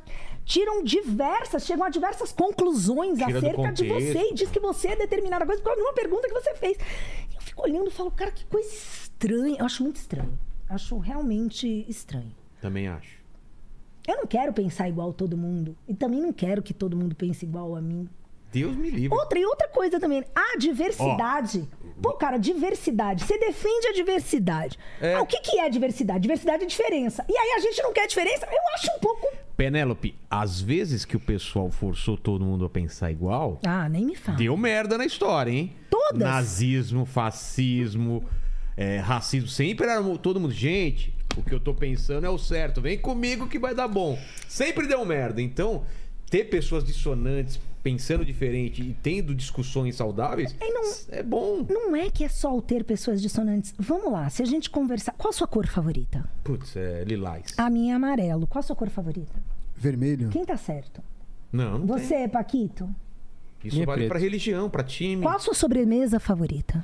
tiram diversas, chegam a diversas conclusões Tira acerca de você e diz que você é determinada coisa por causa de uma pergunta que você fez. E eu fico olhando e falo, cara, que coisa estranha. Eu acho muito estranho. Acho realmente estranho. Também acho. Eu não quero pensar igual todo mundo. E também não quero que todo mundo pense igual a mim. Deus me livre. Outra e outra coisa também, a diversidade. Pô, cara, diversidade. Você defende a diversidade. É. Ah, o que, que é diversidade? Diversidade é diferença. E aí a gente não quer diferença? Eu acho um pouco. Penélope, às vezes que o pessoal forçou todo mundo a pensar igual, Ah, nem me fala. deu merda na história, hein? Todas. Nazismo, fascismo, é, racismo. Sempre era todo mundo. Gente, o que eu tô pensando é o certo. Vem comigo que vai dar bom. Sempre deu merda. Então, ter pessoas dissonantes, pensando diferente e tendo discussões saudáveis E não- é bom. Não é que é só o ter pessoas dissonantes. Vamos lá, se a gente conversar. Qual a sua cor favorita? Putz, é lilás. A minha é amarelo. Qual a sua cor favorita? Vermelho. Quem tá certo? Não, não Você, é Paquito? tem. Isso Minha vale preto. pra religião, pra time. Qual a sua sobremesa favorita?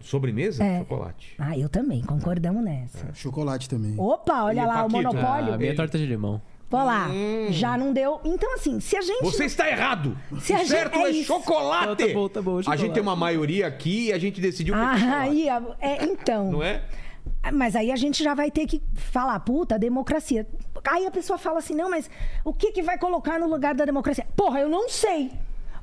Sobremesa? É. Chocolate. Ah, eu também, concordamos nessa. Chocolate também. Opa, olha E o lá, o Paquito? monopólio. A minha Ele- torta de limão. Olha lá, Hum. já não deu. Então, assim, se a gente. Você está errado! Se a o gente- certo é é, isso. chocolate! Não, tá bom, tá bom, A chocolate. gente tem uma maioria aqui e a gente decidiu que é Ah, aí, é, então. Não é? Mas aí a gente já vai ter que falar, puta, democracia. Aí a pessoa fala assim, não, mas o que, que vai colocar no lugar da democracia? Porra, eu não sei.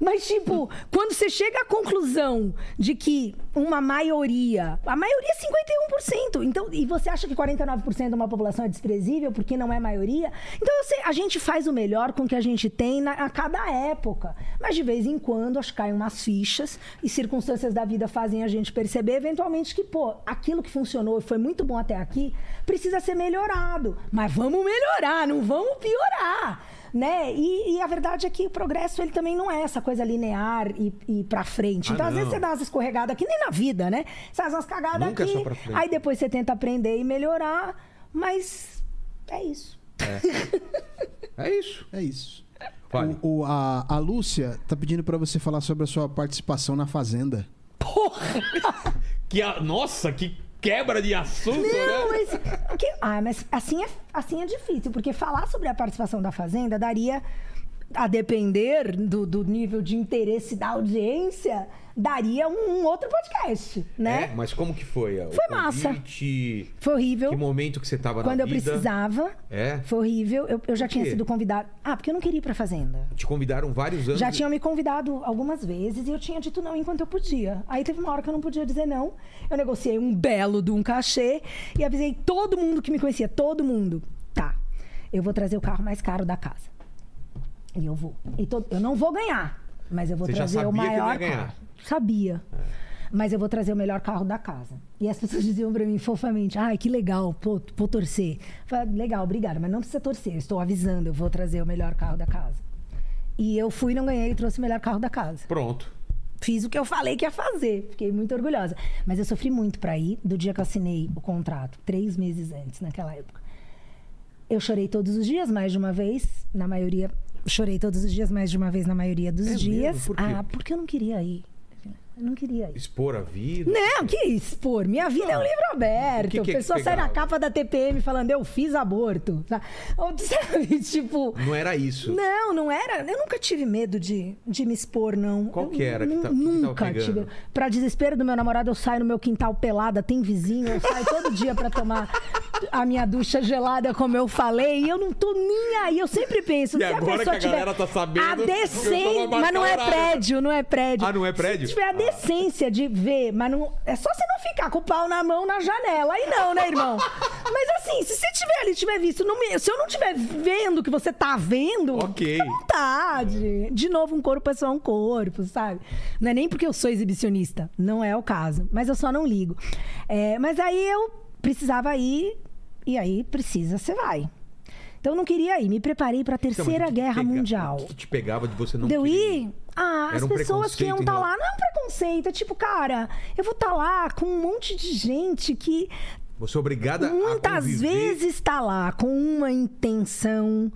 Mas, tipo, quando você chega à conclusão de que uma maioria, a maioria é 51%, então, e você acha que 49% de uma população é desprezível porque não é maioria, então sei, a gente faz o melhor com o que a gente tem na- a cada época. Mas de vez em quando, acho que caem umas fichas e circunstâncias da vida fazem a gente perceber, eventualmente, que, pô, aquilo que funcionou e foi muito bom até aqui precisa ser melhorado. Mas vamos melhorar, não vamos piorar né? E, e a verdade é que o progresso ele também não é essa coisa linear e, e para frente. Ah, então, às vezes não. você dá umas escorregadas aqui, nem na vida, né? Você faz umas cagadas Nunca é aqui, só pra frente. aí depois você tenta aprender e melhorar, mas é isso. É isso. É isso. O, o- a, a Lúcia tá pedindo pra você falar sobre a sua participação na Fazenda. Que a- Nossa, que quebra de assunto, Não, né? mas, que- ah, mas assim, é, assim é difícil, porque falar sobre a participação da Fazenda daria, a depender do, do nível de interesse da audiência, daria um, outro podcast, né? É, mas como que foi? O Foi massa. convite, Foi horrível. Que momento que você tava Quando na eu vida? precisava. É? Foi horrível. Eu, eu já tinha sido convidada. Ah, porque eu não queria ir pra fazenda. Te convidaram vários anos. Já tinham me convidado algumas vezes e eu tinha dito não enquanto eu podia. Aí teve uma hora que eu não podia dizer não. Eu negociei um belo de um cachê e avisei todo mundo que me conhecia, todo mundo. Tá, eu vou trazer o carro mais caro da casa. E eu vou. E to- Eu não vou ganhar, mas eu vou Você trazer o maior carro. Sabia. Mas eu vou trazer o melhor carro da casa. E as pessoas diziam pra mim fofamente: ai, que legal, pô, vou torcer. Falei, legal, obrigada, mas não precisa torcer, eu estou avisando, eu vou trazer o melhor carro da casa. E eu fui, não ganhei e trouxe o melhor carro da casa. Pronto. Fiz o que eu falei que ia fazer. Fiquei muito orgulhosa. Mas eu sofri muito pra ir do dia que eu assinei o contrato, três meses antes, naquela época. Eu chorei todos os dias, mais de uma vez, na maioria. Chorei todos os dias, mais de uma vez, na maioria dos É dias. Por? Ah, porque eu não queria ir. Eu não queria ir. Expor a vida. Não, que expor? Minha vida é um livro aberto. que que é a pessoa que sai na capa da TPM falando, eu fiz aborto. Sabe? Ou, sabe, tipo. Não era isso. Não, não era. Eu nunca tive medo de, de me expor, não. Qual Eu que era que tá- que Nunca pegando? tive. Pra desespero do meu namorado, eu saio no meu quintal pelada, tem vizinho, eu saio todo dia pra tomar a minha ducha gelada, como eu falei, e eu não tô nem aí. Eu sempre penso, E se a agora pessoa que a galera tá sabendo, a marcar mas não é prédio, não é prédio. Ah, não é prédio? Se tiver a. decência de ver, mas não. É só você não ficar com o pau na mão na janela. Aí não, né, irmão? Mas assim, se você tiver ali, tiver visto, não me- se eu não tiver vendo o que você tá vendo, Ok. fica à vontade. De novo, um corpo é só um corpo, sabe? Não é nem porque eu sou exibicionista, não é o caso. Mas eu só não ligo. É, mas aí eu precisava ir, e aí precisa, você vai. Então eu não queria ir, me preparei para a Então, mas Terceira o que Guerra pega- Mundial. O que te pegava de você não Deu querer ir? Ah, Era as um pessoas que iam estar em lá, não é um preconceito, é tipo, cara, eu vou estar lá com um monte de gente que Você é obrigada muitas vezes está lá com uma intenção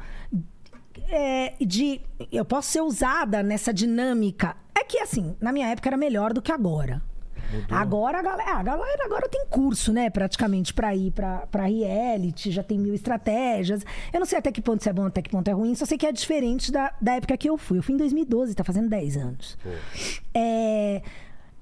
é, de eu posso ser usada nessa dinâmica. É que assim, na minha época era melhor do que agora. Agora a galera, a galera agora tem curso, né, praticamente pra ir pra, pra reality, já tem mil estratégias. Eu não sei até que ponto isso é bom, até que ponto é ruim, só sei que é diferente da, da época que eu fui. Eu fui em 2012, tá fazendo 10 anos. É,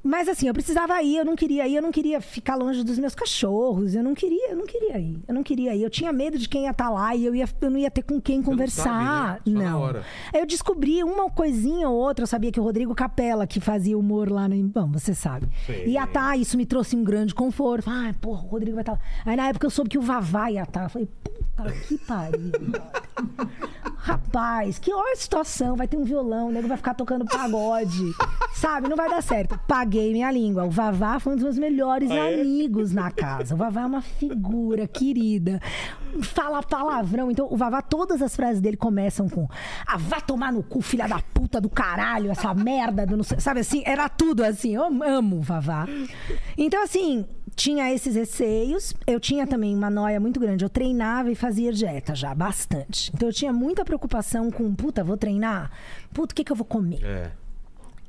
Mas assim, eu precisava ir, eu não queria ir, eu não queria ficar longe dos meus cachorros, eu não queria, eu não queria ir, eu não queria ir. Eu tinha medo de quem ia estar lá e eu, ia, eu não ia ter com quem não conversar. sabe, né? Não. hora. Aí eu descobri uma coisinha ou outra, eu sabia que o Rodrigo Capella, que fazia humor lá no. Bom, você sabe. Sei. Ia estar, isso me trouxe um grande conforto. Ai, porra, o Rodrigo vai estar lá. Aí na época eu soube que o Vavá ia estar. Eu falei, puta que pariu. Rapaz, que hora situação. Vai ter um violão, o nego vai ficar tocando pagode. Sabe? Não vai dar certo. Paguei minha língua. O Vavá foi um dos meus melhores amigos na casa. O Vavá é uma figura querida. Fala palavrão. Então, o Vavá, todas as frases dele começam com: Ah, vá tomar no cu, filha da puta do caralho, essa merda do não sei. Sabe assim? Era tudo assim. Eu amo o Vavá. Então, assim, tinha esses receios. Eu tinha também uma noia muito grande. Eu treinava e fazia dieta já, bastante. Então eu tinha muita preocupação com, puta, vou treinar? Puta, o que, que eu vou comer? É.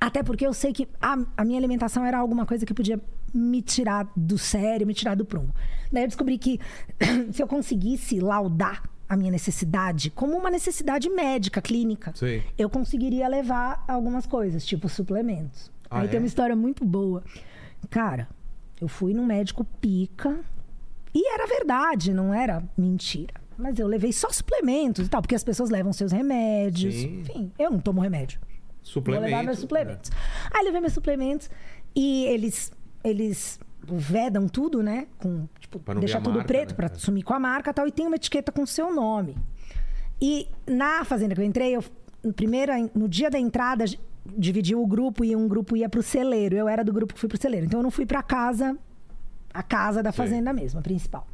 Até porque eu sei que a, a minha alimentação era alguma coisa que podia me tirar do sério, me tirar do prumo. Daí eu descobri que se eu conseguisse laudar a minha necessidade como uma necessidade médica, clínica, Sei. eu conseguiria levar algumas coisas, tipo suplementos. Ah, Aí é? tem uma história muito boa. Cara, eu fui num médico pica e era verdade, não era mentira. Mas eu levei só suplementos e tal, porque as pessoas levam seus remédios. Sim. Enfim, eu não tomo remédio. Suplemento. Vou levar meus suplementos. Aí levei meus suplementos e eles, eles vedam tudo, né? Com, tipo, Pra não ver deixa a tudo marca, preto né? pra É. sumir com a marca e tal. E tem uma etiqueta com o seu nome. E na fazenda que eu entrei, eu, no, primeiro, no dia da entrada, dividiu o grupo e um grupo ia pro celeiro. Eu era do grupo que fui pro celeiro. Então eu não fui pra casa, a casa da fazenda mesmo, a principal.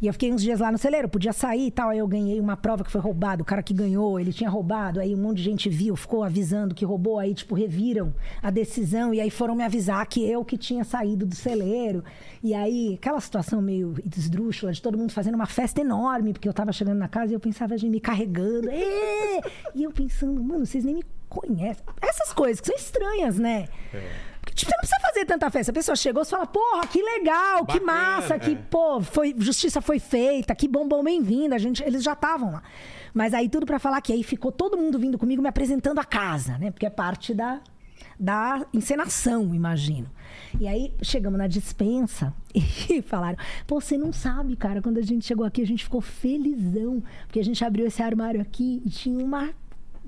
E eu fiquei uns dias lá no celeiro, podia sair e tal. Aí eu ganhei uma prova que foi roubado. O cara que ganhou, ele tinha roubado. Aí um monte de gente viu, ficou avisando que roubou. Aí, tipo, reviram a decisão. E aí foram me avisar que eu que tinha saído do celeiro. E aí, aquela situação meio esdrúxula de todo mundo fazendo uma festa enorme, porque eu tava chegando na casa e eu pensava, gente, me carregando. "Ê!" E eu pensando, mano, vocês nem me conhecem. Essas coisas que são estranhas, né? Porque, tipo, você não precisa fazer tanta festa. A pessoa chegou e fala, porra, que legal, que Bacana, massa, que, é. pô, foi, justiça foi feita, que bom, bom, bem-vinda. A gente, eles já estavam lá. Mas aí tudo pra falar que aí ficou todo mundo vindo comigo me apresentando a casa, né? Porque é parte da, da encenação, imagino. E aí chegamos na dispensa e falaram: pô, você não sabe, cara, quando a gente chegou aqui, a gente ficou felizão, porque a gente abriu esse armário aqui e tinha uma.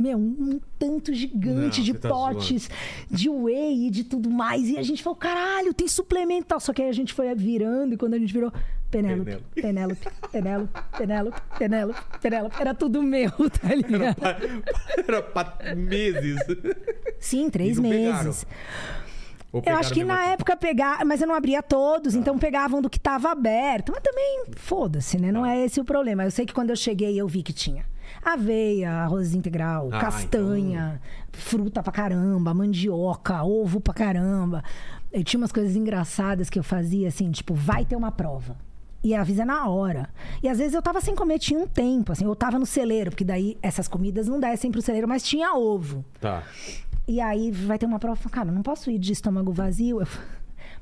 Meu, um tanto gigante Não, de tá potes de whey e de tudo mais. E a gente falou, caralho, tem suplemento tal. Só que aí a gente foi virando e quando a gente virou, Penélope, Penélope, Penélope, Penélope, Penélope, Penélope. Era tudo meu, tá ligado? Pa- Era pra meses. Sim, três pegaram? meses. Eu acho que na época pegar, mas eu não abria todos, então pegavam do que estava aberto. Mas também, foda-se, né? Não é esse o problema. Eu sei que quando eu cheguei eu vi que tinha aveia, arroz integral, Ah, castanha, fruta pra caramba, mandioca, ovo pra caramba. Eu tinha umas coisas engraçadas que eu fazia assim, tipo, vai ter uma prova. E avisa na hora. E às vezes eu tava sem comer, tinha um tempo, assim, eu tava no celeiro, porque daí essas comidas não descem pro celeiro, mas tinha ovo. Tá. E aí vai ter uma prova, cara, não posso ir de estômago vazio. Eu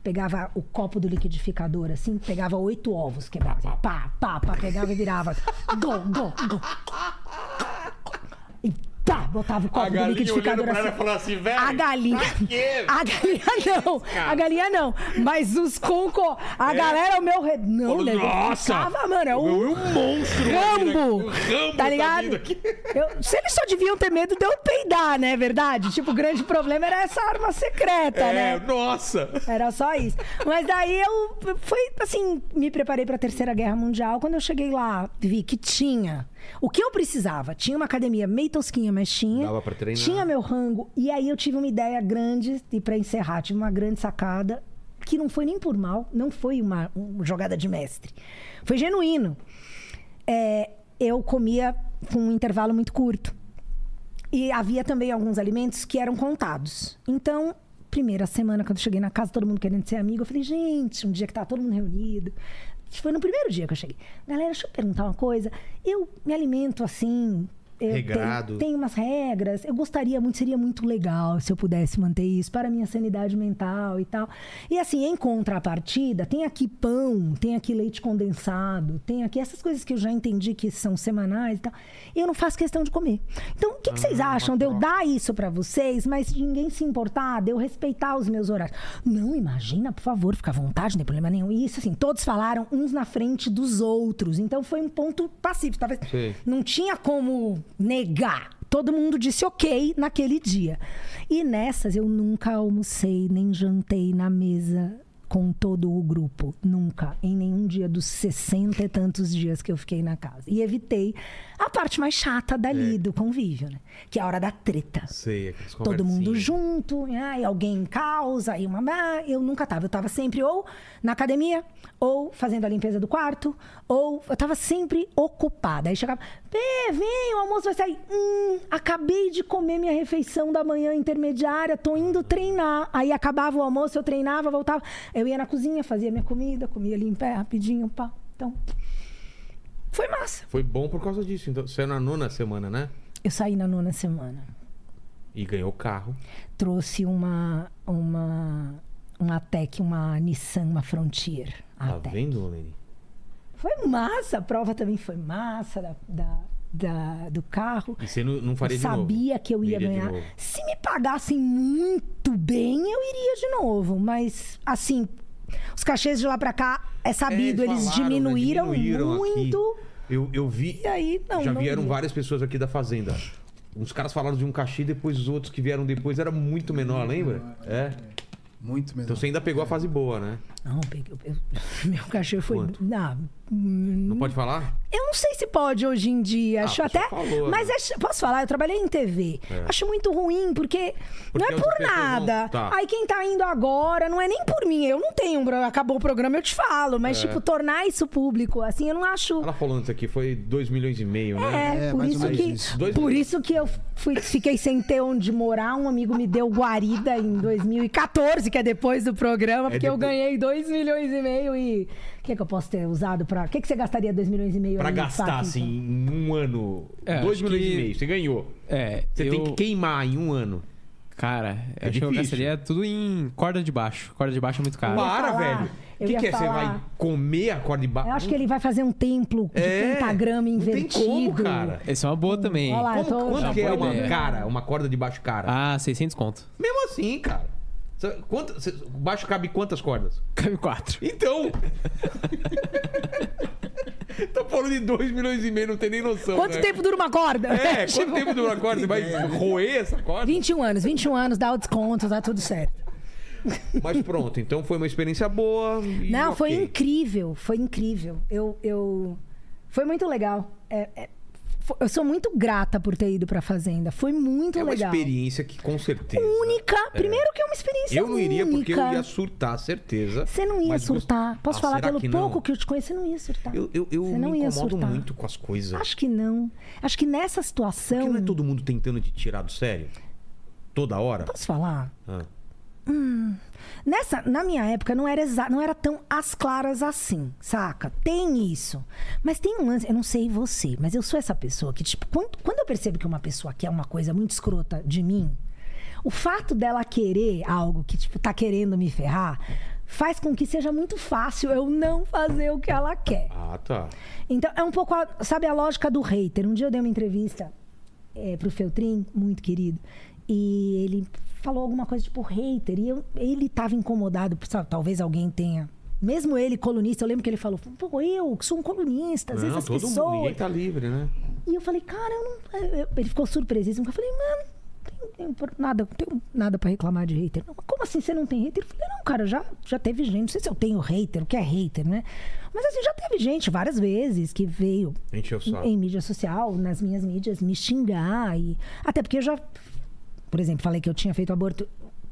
pegava o copo do liquidificador, assim, pegava oito ovos, quebrava, assim, pá, pá, pá, pegava e virava. Go, go, go. E pá, botava o copo do liquidificador assim. assim, velho. A galinha. pra? A galinha não. A galinha não. Mas os concô. A galera ao meu redor. Não, Falou, nego. "Nossa, Ficava, mano. É eu um, um monstro Rambo. né? Rambo tá tá ligado? aqui. Eu- se eles só deviam ter medo de eu peidar, né? Verdade? Tipo, o grande problema era essa arma secreta, É, né? nossa. Era só isso. Mas daí eu foi assim, me preparei para a Terceira Guerra Mundial. Quando eu cheguei lá, vi que tinha o que eu precisava. Tinha uma academia meio tosquinha, mas tinha. Dava pra treinar. Tinha meu rango. E aí eu tive uma ideia grande, e para encerrar, tive uma grande sacada, que não foi nem por mal, não foi uma, uma jogada de mestre. Foi genuíno. É, eu comia com um intervalo muito curto. E havia também alguns alimentos que eram contados. Então, primeira semana, quando eu cheguei na casa, todo mundo querendo ser amigo, eu falei, gente, um dia que tá todo mundo reunido. Foi no primeiro dia que eu cheguei. Galera, deixa eu perguntar uma coisa. Eu me alimento assim. Regrado. Tenho, tenho umas regras. Eu gostaria muito, seria muito legal se eu pudesse manter isso para a minha sanidade mental e tal. E assim, em contrapartida, tem aqui pão, tem aqui leite condensado, tem aqui essas coisas que eu já entendi que são semanais e tal. E eu não faço questão de comer. Então, o que, que vocês Ah, acham de eu dar isso para vocês, mas ninguém se importar, de eu respeitar os meus horários? Não, imagina, por favor, fica à vontade, não tem problema nenhum. E isso, assim, todos falaram uns na frente dos outros. Então, foi um ponto pacífico. Talvez Sei. não tinha como negar. Todo mundo disse ok naquele dia. E nessas eu nunca almocei nem jantei na mesa com todo o grupo. Nunca. Em nenhum dia dos 60 e tantos dias que eu fiquei na casa. E evitei a parte mais chata dali do convívio, né? Que é a hora da treta Sei, todo mundo junto, aí alguém causa, aí uma. ah, Eu nunca tava. Eu tava sempre ou na academia, ou fazendo a limpeza do quarto, ou eu tava sempre ocupada. Aí chegava, Pê, vem, o almoço vai sair. Hum, acabei de comer minha refeição da manhã intermediária, tô indo treinar. Aí acabava o almoço, eu treinava, voltava. Eu ia na cozinha, fazia minha comida, comia ali em pé rapidinho, pá. Então. Foi massa. Foi bom por causa disso. Então, saiu na nona semana, né? Eu saí na nona semana. E ganhou o carro. trouxe uma uma uma Tech, uma Nissan, uma Frontier. Tá Tech. vendo, Leni? Foi massa, a prova também foi massa da, da- da- do carro. E você não, não faria eu de novo? sabia que eu ia ganhar. Se me pagassem muito bem, eu iria de novo. Mas, assim, os cachês de lá pra cá, é sabido, É, eles falaram, né? diminuíram, Diminuíram aqui. Eu, eu vi. E aí, não, já não vieram várias pessoas aqui da Fazenda uns caras falaram de um cachê, depois os outros que vieram depois era muito menor, lembra? É. Muito melhor. Então você ainda pegou a fase boa, né? Não, peguei, eu- meu cachê foi. Quanto? Não, Não pode falar? Eu não sei se pode hoje em dia. Ah, Acho até. falou, mas né? acho- posso falar? Eu trabalhei em TV. É. Acho muito ruim, porque, Porque não é por nada. tá. Aí quem tá indo agora não é nem por mim. Eu não tenho. um Acabou o programa, eu te falo. Mas, tipo, tornar isso público, assim, eu não acho. É. Ela falou antes aqui, foi 2 milhões e meio, né? É, É, por mais ou isso que. isso. Por milhões. isso que eu fui, fiquei sem ter onde morar. Um amigo me deu guarida em 2014, que é depois do programa, porque eu depois. ganhei 2 milhões e meio e. O que, que eu posso ter usado pra. O que, que você gastaria 2 milhões e meio Pra aí, gastar, assim, em um ano, É, 2 acho milhões que- e meio, você ganhou. É, Você eu... tem que queimar em um ano. Cara, É acho que eu gastaria tudo em corda de baixo. Corda de baixo é muito caro. Para, falar, velho. O que, que é? Você falar. vai comer a corda de baixo? Eu acho que ele vai fazer um templo de É, pentagrama não tem invertido. como, cara. Essa é uma boa também. Olha lá, Como, eu tô- que é uma cara, uma corda de baixo cara? Ah, 600 conto. Mesmo assim, cara. Cê- Quanto, cê- baixo cabe quantas cordas? Cabe 4. Então! Tô falando de 2 milhões e meio, não tem nem noção. Quanto né? tempo dura uma corda? É, Tipo, quanto tempo dura a corda? Você vai roer essa corda? 21 anos, 21 anos, dá o desconto, tá tudo certo. Mas pronto, então foi uma experiência boa. e Não, foi ok. incrível, foi incrível. Eu, eu... Foi muito legal. É- é- Eu sou muito grata por ter ido pra Fazenda. Foi muito É uma legal. experiência que com certeza. Única. Primeiro que é uma experiência Eu não iria porque eu ia surtar, certeza. Você não ia gost- surtar. Posso Ah, falar pelo que não? pouco que eu te conheço, você não ia surtar. Eu, eu, eu não me incomodo surtar. muito com as coisas. Acho que não. Acho que nessa situação. Porque não é todo mundo tentando te tirar do sério? Toda hora? Posso falar? Ah. Nessa, na minha época não era exa- não era tão às claras assim, saca? Tem isso. Mas tem um lance, eu não sei você, mas eu sou essa pessoa que, tipo, quando, quando eu percebo que uma pessoa quer uma coisa muito escrota de mim, o fato dela querer algo que, tipo, tá querendo me ferrar, faz com que seja muito fácil eu não fazer o que ela quer. Ah, tá. Então, é um pouco, a- sabe, a lógica do hater. Um dia eu dei uma entrevista é, pro Feltrin, muito querido, e ele falou alguma coisa tipo hater, e eu- ele tava incomodado, sabe, talvez alguém tenha. Mesmo ele, colunista, eu lembro que ele falou, pô, eu que sou um colunista, às não, vezes as todo pessoas. mundo, ninguém tá livre, né? E eu falei, cara, eu não. eu- Ele ficou surpresíssimo. Eu falei, mano, não tenho, tenho nada, tenho nada pra reclamar de hater. Não, Como assim você não tem hater? Eu falei, não, cara, já, já teve gente. Não sei se eu tenho hater, o que é hater, né? Mas assim, já teve gente várias vezes que veio saco. em mídia social, nas minhas mídias, me xingar. E... Até porque eu já, por exemplo, falei que eu tinha feito aborto.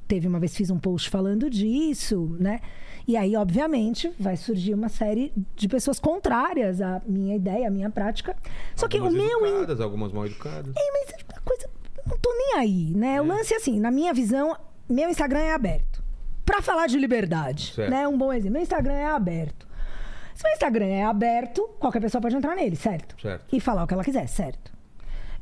Teve uma vez fiz um post falando disso, né? E aí, obviamente, vai surgir uma série de pessoas contrárias à minha ideia, à minha prática. Só que o Algumas meu. educadas, algumas mal educadas. É, mas a coisa. Não tô nem aí, né? O lance, assim, na minha visão, meu Instagram é aberto. Pra falar de liberdade, Certo. né? Um bom exemplo. Meu Instagram é aberto. Se meu Instagram é aberto, qualquer pessoa pode entrar nele, certo? Certo. E falar o que ela quiser, certo?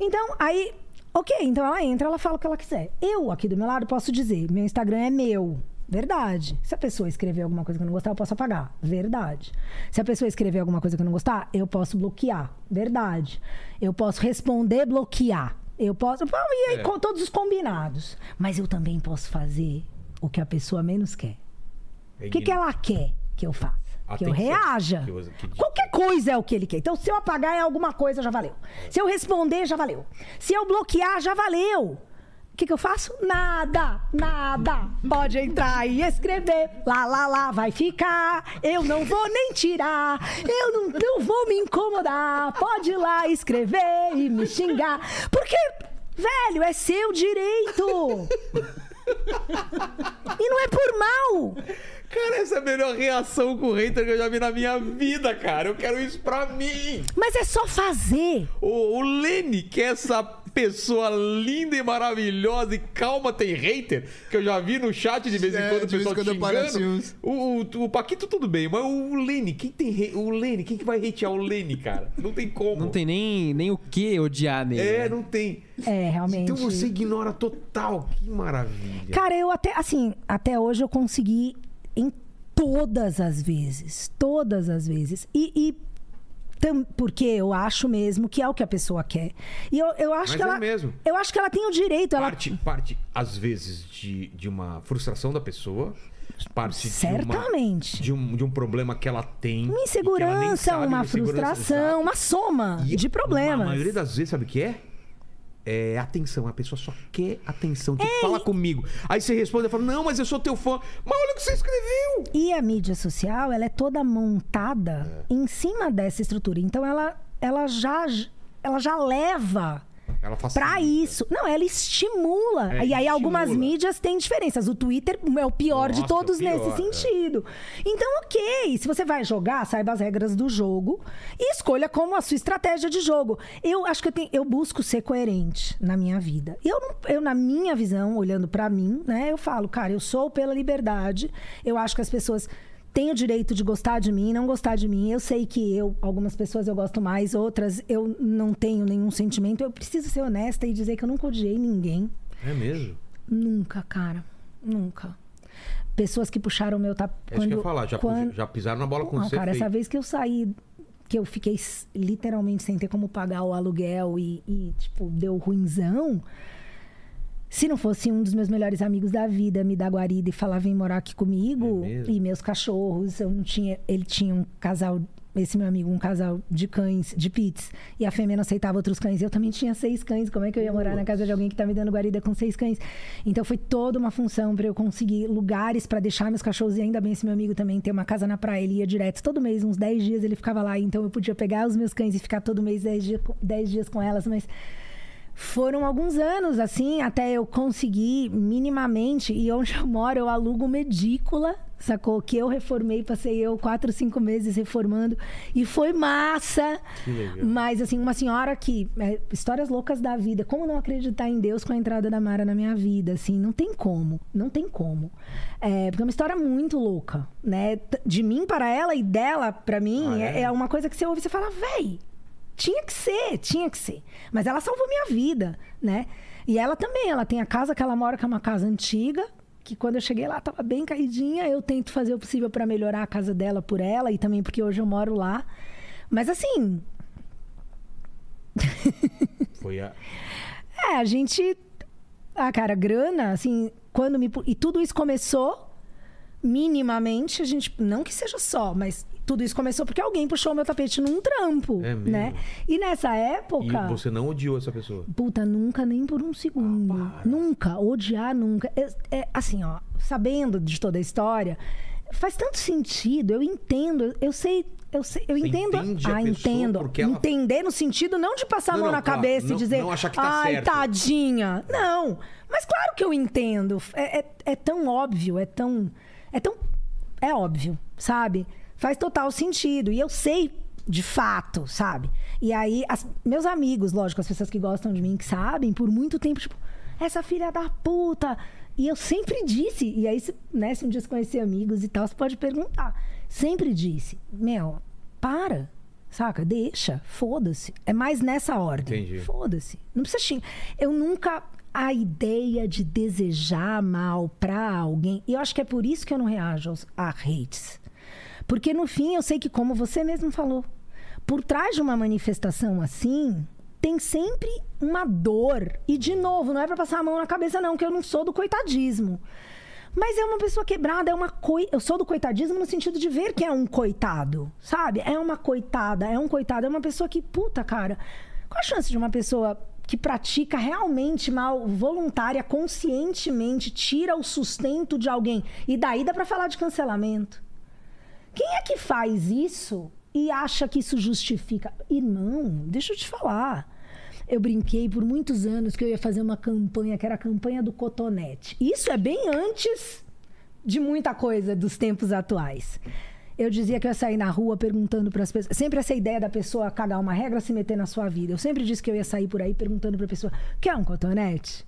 Então, aí, ok, então ela entra, ela fala o que ela quiser. Eu, aqui do meu lado, posso dizer: meu Instagram é meu. Verdade. Se a pessoa escrever alguma coisa que eu não gostar, eu posso apagar. Verdade. Se a pessoa escrever alguma coisa que eu não gostar, eu posso bloquear. Verdade. Eu posso responder, bloquear. Eu posso. E aí, É. com todos os combinados. Mas eu também posso fazer o que a pessoa menos quer. O que, que ela quer que eu faça? Que eu reaja. Que eu- que- Qualquer coisa é o que ele quer. Então, se eu apagar é alguma coisa, já valeu. Se eu responder, já valeu. Se eu bloquear, já valeu. O que, que eu faço? Nada, nada. Pode entrar e escrever. Lá, lá, lá, vai ficar. Eu não vou nem tirar. Eu não, não vou me incomodar. Pode ir lá escrever e me xingar. Porque, velho, é seu direito. E não é por mal. Cara, essa é a melhor reação com o hater que eu já vi na minha vida, cara. Eu quero isso pra mim. Mas é só fazer. O, o Lene, que é essa pessoa linda e maravilhosa e calma, tem hater, que eu já vi no chat de vez em É, quando o de vez pessoal quando xingando. uns. O, o, o Paquito tudo bem, mas o Lene, quem tem hate- o Lene, quem que vai hatear o Lene, cara? Não tem como. Não tem nem, nem o que odiar nele. É, né? não tem. É, realmente. Então você ignora total. Que maravilha. Cara, eu até, assim, até hoje eu consegui em todas as vezes. Todas as vezes. E. e porque eu acho mesmo que é o que a pessoa quer. E eu, eu acho Mas que é ela. mesmo. Eu acho que ela tem o direito. Ela, Parte, parte, às vezes, de, de uma frustração da pessoa. Parte de uma, certamente. de um, de um problema que ela tem. Uma ela insegurança, sabe, uma insegurança, frustração, uma soma E de problemas. A maioria das vezes, sabe o que é? É atenção. A pessoa só quer atenção. Tipo, fala comigo. Aí você responde e fala, não, mas eu sou teu fã. Mas olha o que você escreveu. E a mídia social, ela é toda montada em cima dessa estrutura. Então ela, ela já ela já leva Ela facilita. Pra isso. Não, ela estimula. É, e aí algumas estimula. mídias têm diferenças. O Twitter é o pior de Nossa, todos o pior, nesse é. sentido. Então, ok. Se você vai jogar, saiba as regras do jogo e escolha como a sua estratégia de jogo. Eu acho que eu, tenho, eu busco ser coerente na minha vida. Eu, eu na minha visão, olhando pra mim, né, eu falo, cara, eu sou pela liberdade. Eu acho que as pessoas têm o direito de gostar de mim, não gostar de mim. Eu sei que eu, algumas pessoas eu gosto mais, outras eu não tenho nenhum sentimento. Eu preciso ser honesta e dizer que eu nunca odiei ninguém. É mesmo? Nunca, cara. Nunca. Pessoas que puxaram o meu tap... É isso que eu ia falar. Já, quando... já pisaram na bola com Não, você. cara, essa feio. vez que eu saí, que eu fiquei literalmente sem ter como pagar o aluguel e, e, tipo, deu ruinzão. Se não fosse um dos meus melhores amigos da vida me dar guarida e falar, vem morar aqui comigo, É e meus cachorros, eu não tinha. Ele tinha um casal, esse meu amigo, um casal de cães, de pits, e a fêmea não aceitava outros cães. Eu também tinha seis cães. Como é que eu ia morar na casa de alguém que tá me dando guarida com seis cães? Então foi toda uma função para eu conseguir lugares para deixar meus cachorros, e ainda bem esse meu amigo também tem uma casa na praia, ele ia direto todo mês, uns 10 dias ele ficava lá, então eu podia pegar os meus cães e ficar todo mês 10 dias, 10 dias com elas, mas foram alguns anos, assim, até eu conseguir minimamente. E onde eu moro, eu alugo uma edícula, sacou? Que eu reformei, passei eu quatro, cinco meses reformando. E foi massa. Que legal. Mas, assim, uma senhora que. é, histórias loucas da vida. Como não acreditar em Deus com a entrada da Mara na minha vida? Assim, não tem como. Não tem como. É, porque é uma história muito louca, né? De mim para ela e dela para mim, Ah, é? é? é uma coisa que você ouve e você fala, véi. Tinha que ser, tinha que ser. Mas ela salvou minha vida, né? E ela também, ela tem a casa que ela mora, que é uma casa antiga, que quando eu cheguei lá tava bem caidinha. Eu tento fazer o possível para melhorar a casa dela por ela e também porque hoje eu moro lá. Mas assim, Foi a... é, a gente. Ah, cara, grana, assim, quando me. E tudo isso começou minimamente, a gente. Não que seja só, mas tudo isso começou porque alguém puxou meu tapete num trampo. É mesmo? né? E nessa época. E você não odiou essa pessoa? Puta, nunca, nem por um segundo. nunca, odiar nunca. É, é, assim, ó, sabendo de toda a história, faz tanto sentido, eu entendo, eu sei. Eu, sei, eu entendo. a ah, entendo. ela- Entender no sentido não de passar a Não, mão não, na claro, cabeça não- e dizer. não achar que tá Ai, certo." tadinha. Não. Mas claro que eu entendo. É, é, é tão óbvio, é tão. É tão. É óbvio, sabe? Faz total sentido. E eu sei de fato, sabe? E aí, as- meus amigos, lógico, as pessoas que gostam de mim, que sabem, por muito tempo, tipo, essa filha da puta. E eu sempre disse, e aí, se, né, se um dia você conhecer amigos e tal, você pode perguntar. Sempre disse, meu, para, saca? Deixa, foda-se. É mais nessa ordem. Entendi. Foda-se. Não precisa xingar. Eu nunca. A ideia de desejar mal pra alguém. E eu acho que é por isso que eu não reajo a hates. Porque no fim eu sei que, como você mesmo falou, por trás de uma manifestação assim, tem sempre uma dor. E de novo, não é pra passar a mão na cabeça, não, que eu não sou do coitadismo. Mas é uma pessoa quebrada, é uma coi... Eu sou do coitadismo no sentido de ver que é um coitado, sabe? É uma coitada, é um coitado, é uma pessoa que, puta, cara, qual a chance de uma pessoa que pratica realmente mal, voluntária, conscientemente, tira o sustento de alguém? E daí dá pra falar de cancelamento. Quem é que faz isso e acha que isso justifica? Irmão, deixa eu te falar. Eu brinquei por muitos anos que eu ia fazer uma campanha, que era a campanha do cotonete. Isso é bem antes de muita coisa dos tempos atuais. Eu dizia que eu ia sair na rua perguntando para as pessoas. Sempre essa ideia da pessoa cagar uma regra se meter na sua vida. Eu sempre disse que eu ia sair por aí perguntando para a pessoa: quer um cotonete?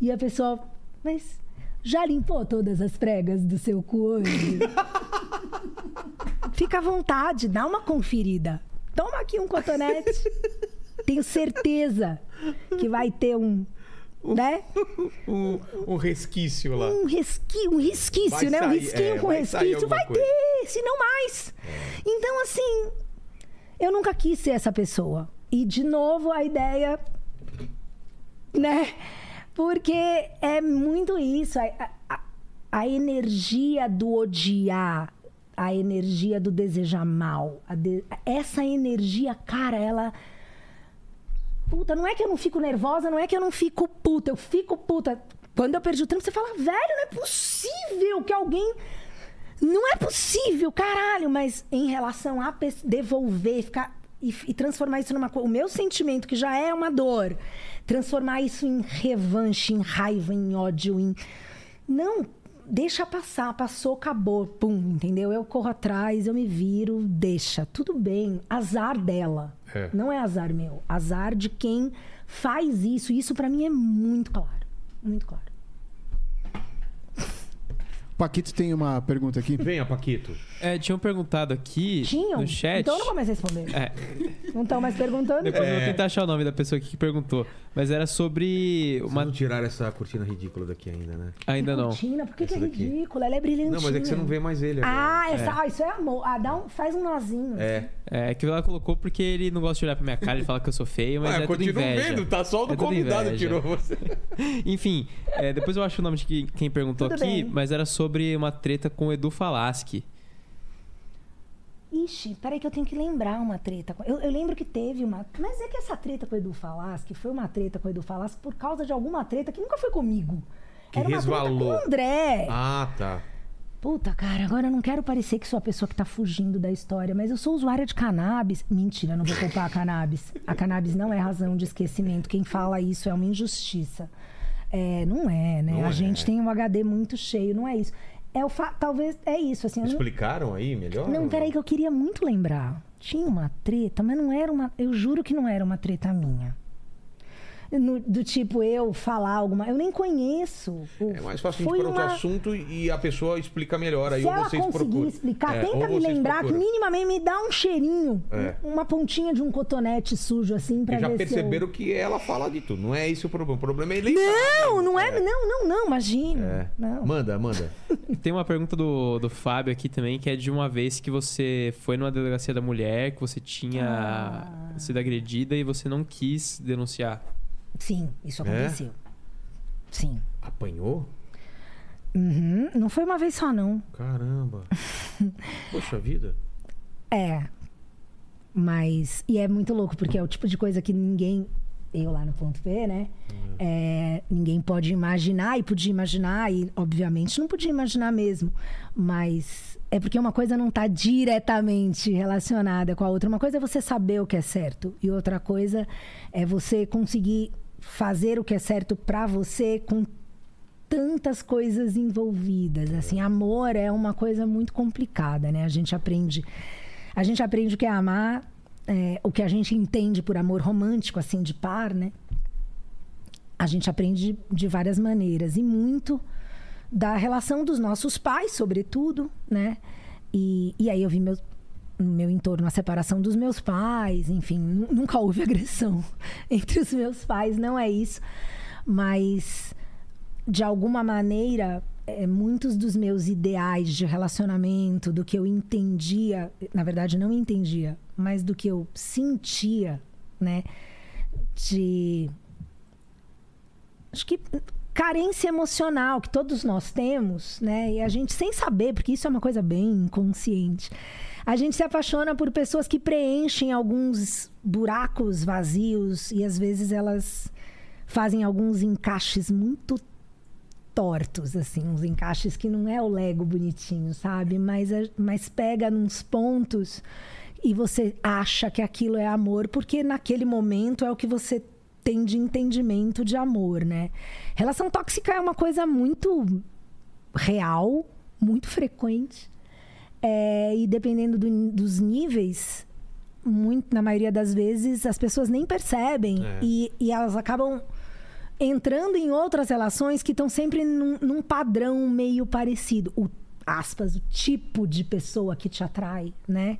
E a pessoa, mas já limpou todas as pregas do seu cu hoje? Fica à vontade, dá uma conferida. Toma aqui um cotonete. Tenho certeza que vai ter um, né? Um, um resquício lá. Um, resqui, um resquício, Vai né? Um sair, risquinho é, com vai resquício. Vai coisa. ter, se não mais. Então, assim, eu nunca quis ser essa pessoa. E, de novo, a ideia, né? Porque é muito isso. A, a- a energia do odiar, a energia do desejar mal. de- essa energia, cara, ela Puta, não é que eu não fico nervosa, não é que eu não fico puta, eu fico puta. Quando eu perdi o trampo, você fala, velho, não é possível que alguém. Não é possível, caralho, mas em relação a devolver, ficar e, e transformar isso numa coisa. O meu sentimento, que já é uma dor, transformar isso em revanche, em raiva, em ódio, em. Não, deixa passar, passou, acabou, pum, entendeu? Eu corro atrás, eu me viro, deixa, tudo bem, azar dela. É. Não é azar meu, azar de quem faz isso. Isso pra mim é muito claro, muito claro. Paquito tem uma pergunta aqui. Venha, Paquito. É, tinham perguntado aqui Tinham? no chat. Então eu não vou mais responder. É, Não estão mais perguntando? depois eu É. vou tentar achar o nome da pessoa aqui que perguntou. Mas era sobre Uma... uma. Não tirar essa cortina ridícula daqui ainda, né? Ainda não. Cortina, por que, que é daqui. ridícula? Ela é brilhantinha. Não, mas é que você não vê mais ele agora. Ah, essa, ah, isso é amor. Ah, dá um, faz um nozinho. É. É que ela colocou porque ele não gosta de olhar pra minha cara, ele fala que eu sou feio, mas Ué, é tudo continua inveja. vendo, tá só o do É convidado inveja. tirou você. Enfim, é, depois eu acho o nome de quem, quem perguntou Tudo aqui, bem. mas era sobre uma treta com o Edu Falaschi. Ixi, peraí que eu tenho que lembrar uma treta. Eu, eu lembro que teve uma. Mas é que essa treta com o Edu Falaschi foi uma treta com o Edu Falaschi por causa de alguma treta que nunca foi comigo. Que Era uma resvalou. treta com o André. Ah, tá. Puta, cara, agora eu não quero parecer que sou a pessoa que tá fugindo da história, mas eu sou usuária de cannabis. Mentira, não vou culpar a cannabis. A cannabis não é razão de esquecimento. Quem fala isso é uma injustiça. É, não é, né? Não a é. gente tem um HD muito cheio, não é isso. É o fa... Talvez é isso, assim. eu não- Explicaram aí melhor? não, peraí, que eu queria muito lembrar. Tinha uma treta, mas não era uma. Eu juro que não era uma treta minha. No- do tipo, eu falar alguma. Eu nem conheço. o- É mais fácil a gente Foi para outro uma- assunto e a pessoa explica melhor. Aí Se ela vocês conseguir procuram. explicar, É, tenta me lembrar procuram. que minimamente me dá um cheirinho. É. um- Uma pontinha de um cotonete sujo, assim, pra Porque já ver perceberam se que ela fala de tudo. Não é esse o problema. O problema é ele. eu... Não, não é, Não, não, não, imagina. É. Não. Manda, manda. Tem uma pergunta do, do Fábio aqui também, que é de uma vez que você foi numa delegacia da mulher, que você tinha Ah. sido agredida e você não quis denunciar. Sim, isso É? aconteceu. Sim. Apanhou? Uhum. Não foi uma vez só, não. Caramba. Poxa vida. É. Mas. E é muito louco, porque é o tipo de coisa que ninguém. Eu lá no ponto P, né? É, ninguém pode imaginar, e podia imaginar, e obviamente não podia imaginar mesmo. Mas é porque uma coisa não está diretamente relacionada com a outra. Uma coisa é você saber o que é certo, e outra coisa é você conseguir fazer o que é certo para você com tantas coisas envolvidas. Assim, amor é uma coisa muito complicada, né? A gente aprende, a gente aprende o que é amar, é, o que a gente entende por amor romântico, assim, de par, né? A gente aprende de várias maneiras e muito da relação dos nossos pais, sobretudo, né? E, e aí eu vi meu, no meu entorno a separação dos meus pais, enfim, nu- nunca houve agressão entre os meus pais, não é isso, mas de alguma maneira, é, muitos dos meus ideais de relacionamento, do que eu entendia, na verdade não entendia, mas do que eu sentia, né? De. Acho que carência emocional que todos nós temos, né? E a gente sem saber, porque isso é uma coisa bem inconsciente. A gente se apaixona por pessoas que preenchem alguns buracos vazios e às vezes elas fazem alguns encaixes muito tortos, assim, uns encaixes que não é o Lego bonitinho, sabe? Mas, mas pega nos pontos e você acha que aquilo é amor, porque naquele momento é o que você tem de entendimento de amor, né? Relação tóxica é uma coisa muito real, muito frequente. É, e dependendo do- dos níveis, muito, na maioria das vezes, as pessoas nem percebem É. e, e elas acabam entrando em outras relações que estão sempre num, num padrão meio parecido. O, aspas, o tipo de pessoa que te atrai, né?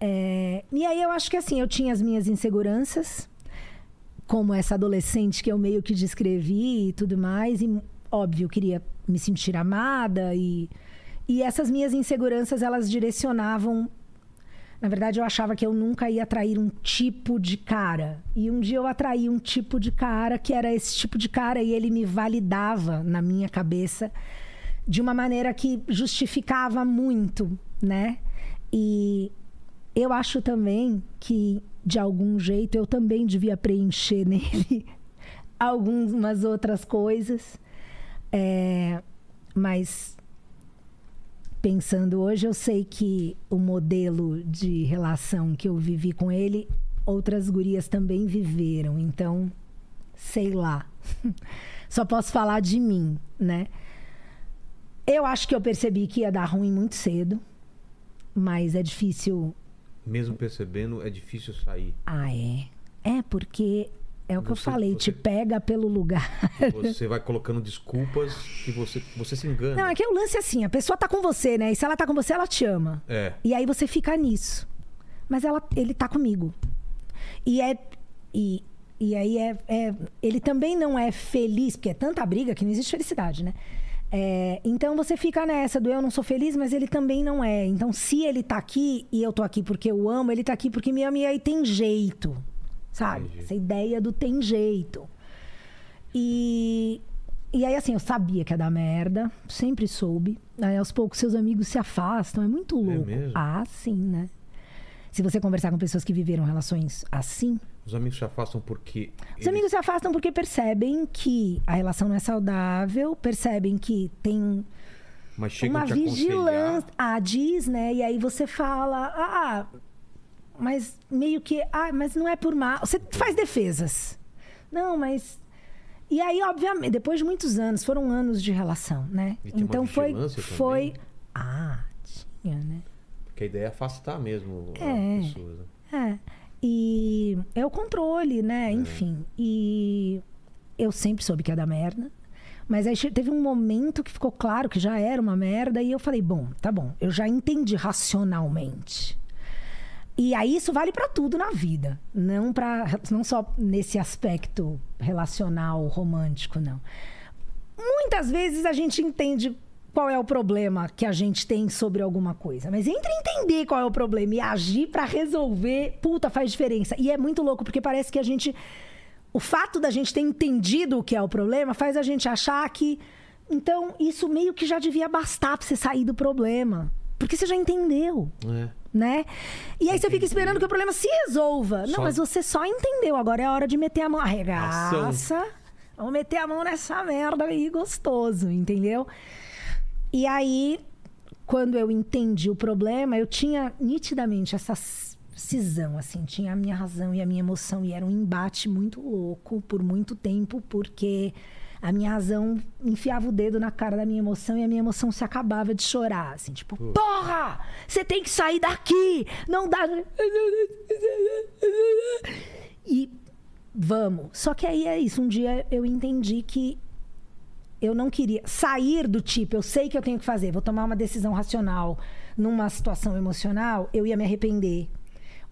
É, e aí eu acho que assim, eu tinha as minhas inseguranças, como essa adolescente que eu meio que descrevi e tudo mais, e óbvio, eu queria me sentir amada e, e essas minhas inseguranças, elas direcionavam na verdade, eu achava que eu nunca ia atrair um tipo de cara. E um dia eu atraí um tipo de cara que era esse tipo de cara e ele me validava na minha cabeça de uma maneira que justificava muito, né? E eu acho também que, de algum jeito, eu também devia preencher nele algumas outras coisas. É, mas pensando hoje, eu sei que o modelo de relação que eu vivi com ele, outras gurias também viveram. Então, sei lá. Só posso falar de mim, né? Eu acho que eu percebi que ia dar ruim muito cedo, mas é difícil. Mesmo percebendo, é difícil sair. Ah, é. É, porque é o que eu Você- falei, você- te pega pelo lugar. Você vai colocando desculpas e você, você se engana. Não, é que é o lance assim, a pessoa tá com você, né? E se ela tá com você, ela te ama. É. E aí você fica nisso. Mas ela, ele tá comigo. E é. E, e aí é, é- Ele também não é feliz, porque é tanta briga que não existe felicidade, né? É, então você fica nessa do eu não sou feliz, mas ele também não é. Então, se ele tá aqui e eu tô aqui porque eu amo, ele tá aqui porque me ama e aí tem jeito. Sabe? Entendi. Essa ideia do tem jeito. E, e aí, assim, eu sabia que ia dar merda, sempre soube. Aí, aos poucos, seus amigos se afastam, é muito louco. mesmo? Ah, sim, né? Se você conversar com pessoas que viveram relações assim, Os amigos se afastam porque. os amigos se afastam porque percebem que a relação não é saudável, percebem que tem um- uma vigilância. Ah, diz, né? E aí você fala, ah, mas meio que, ah, mas não é por mal. Você faz defesas. Não, mas. E aí, obviamente, depois de muitos anos, foram anos de relação, né? Então foi. Foi. também? Ah, tinha, né? Porque a ideia é afastar mesmo É. as pessoas. né? É. E é o controle, né? Enfim. E eu sempre soube que ia dar merda. Mas aí teve um momento que ficou claro que já era uma merda. E eu falei, bom, tá bom. Eu já entendi racionalmente. E aí isso vale pra tudo na vida. Não, pra, não só nesse aspecto relacional, romântico, não. Muitas vezes a gente entende qual é o problema que a gente tem sobre alguma coisa. Mas entre entender qual é o problema e agir pra resolver, puta, faz diferença. E é muito louco, porque parece que a gente. O fato da gente ter entendido o que é o problema faz a gente achar que. Então, isso meio que já devia bastar pra você sair do problema. Porque você já entendeu É. né? E aí você fica esperando que o problema se resolva. Não, Só- mas você só entendeu. Agora é a hora de meter a mão. Arregaça. Vamos meter a mão nessa merda aí gostoso, entendeu? E aí, quando eu entendi o problema, eu tinha nitidamente essa c- cisão, assim. Tinha a minha razão e a minha emoção. E era um embate muito louco por muito tempo, porque... A minha razão enfiava o dedo na cara da minha emoção e a minha emoção se acabava de chorar. Assim, tipo, porra! Você tem que sair daqui! Não dá. E vamos. Só que aí é isso. Um dia eu entendi que eu não queria sair do tipo, eu sei que eu tenho que fazer, vou tomar uma decisão racional numa situação emocional, eu ia me arrepender.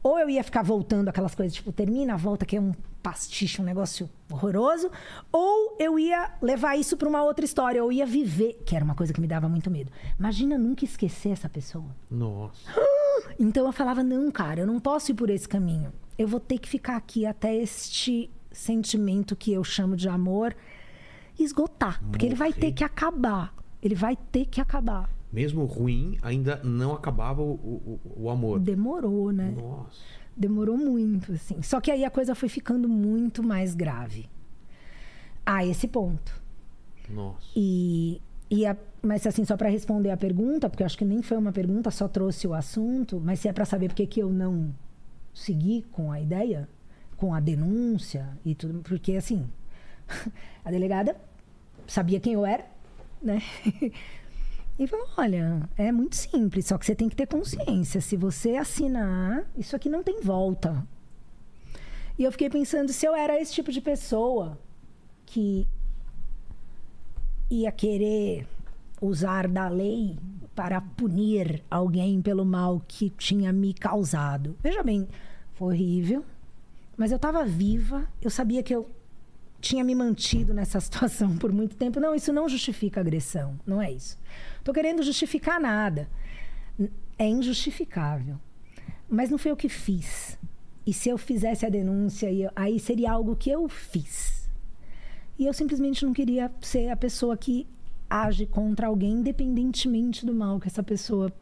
Ou eu ia ficar voltando aquelas coisas, tipo, termina, volta, que é um pastiche, um negócio horroroso. Ou eu ia levar isso para uma outra história, eu ia viver, que era uma coisa que me dava muito medo. Imagina nunca esquecer essa pessoa. Nossa. Então eu falava: não, cara, eu não posso ir por esse caminho. Eu vou ter que ficar aqui até este sentimento que eu chamo de amor esgotar. Porque ele vai Morrer. ter que acabar. Ele vai ter que acabar. Mesmo ruim, ainda não acabava o, o, o amor. Demorou, né? Nossa. Demorou muito, assim. Só que aí a coisa foi ficando muito mais grave. A esse ponto. Nossa. E, e a- mas assim, só para responder a pergunta, porque eu acho que nem foi uma pergunta, só trouxe o assunto, mas se é para saber por que que eu não segui com a ideia, com a denúncia e tudo, porque assim, a delegada sabia quem eu era, né? E falou: olha, é muito simples, só que você tem que ter consciência. Se você assinar, isso aqui não tem volta. E eu fiquei pensando se eu era esse tipo de pessoa que ia querer usar da lei para punir alguém pelo mal que tinha me causado. Veja bem, foi horrível, mas eu estava viva, eu sabia que eu tinha me mantido nessa situação por muito tempo. Não, isso não justifica agressão, não é isso. Tô querendo justificar nada. É injustificável. Mas não foi eu que fiz. E se eu fizesse a denúncia, aí seria algo que eu fiz. E eu simplesmente não queria ser a pessoa que age contra alguém, independentemente do mal que essa pessoa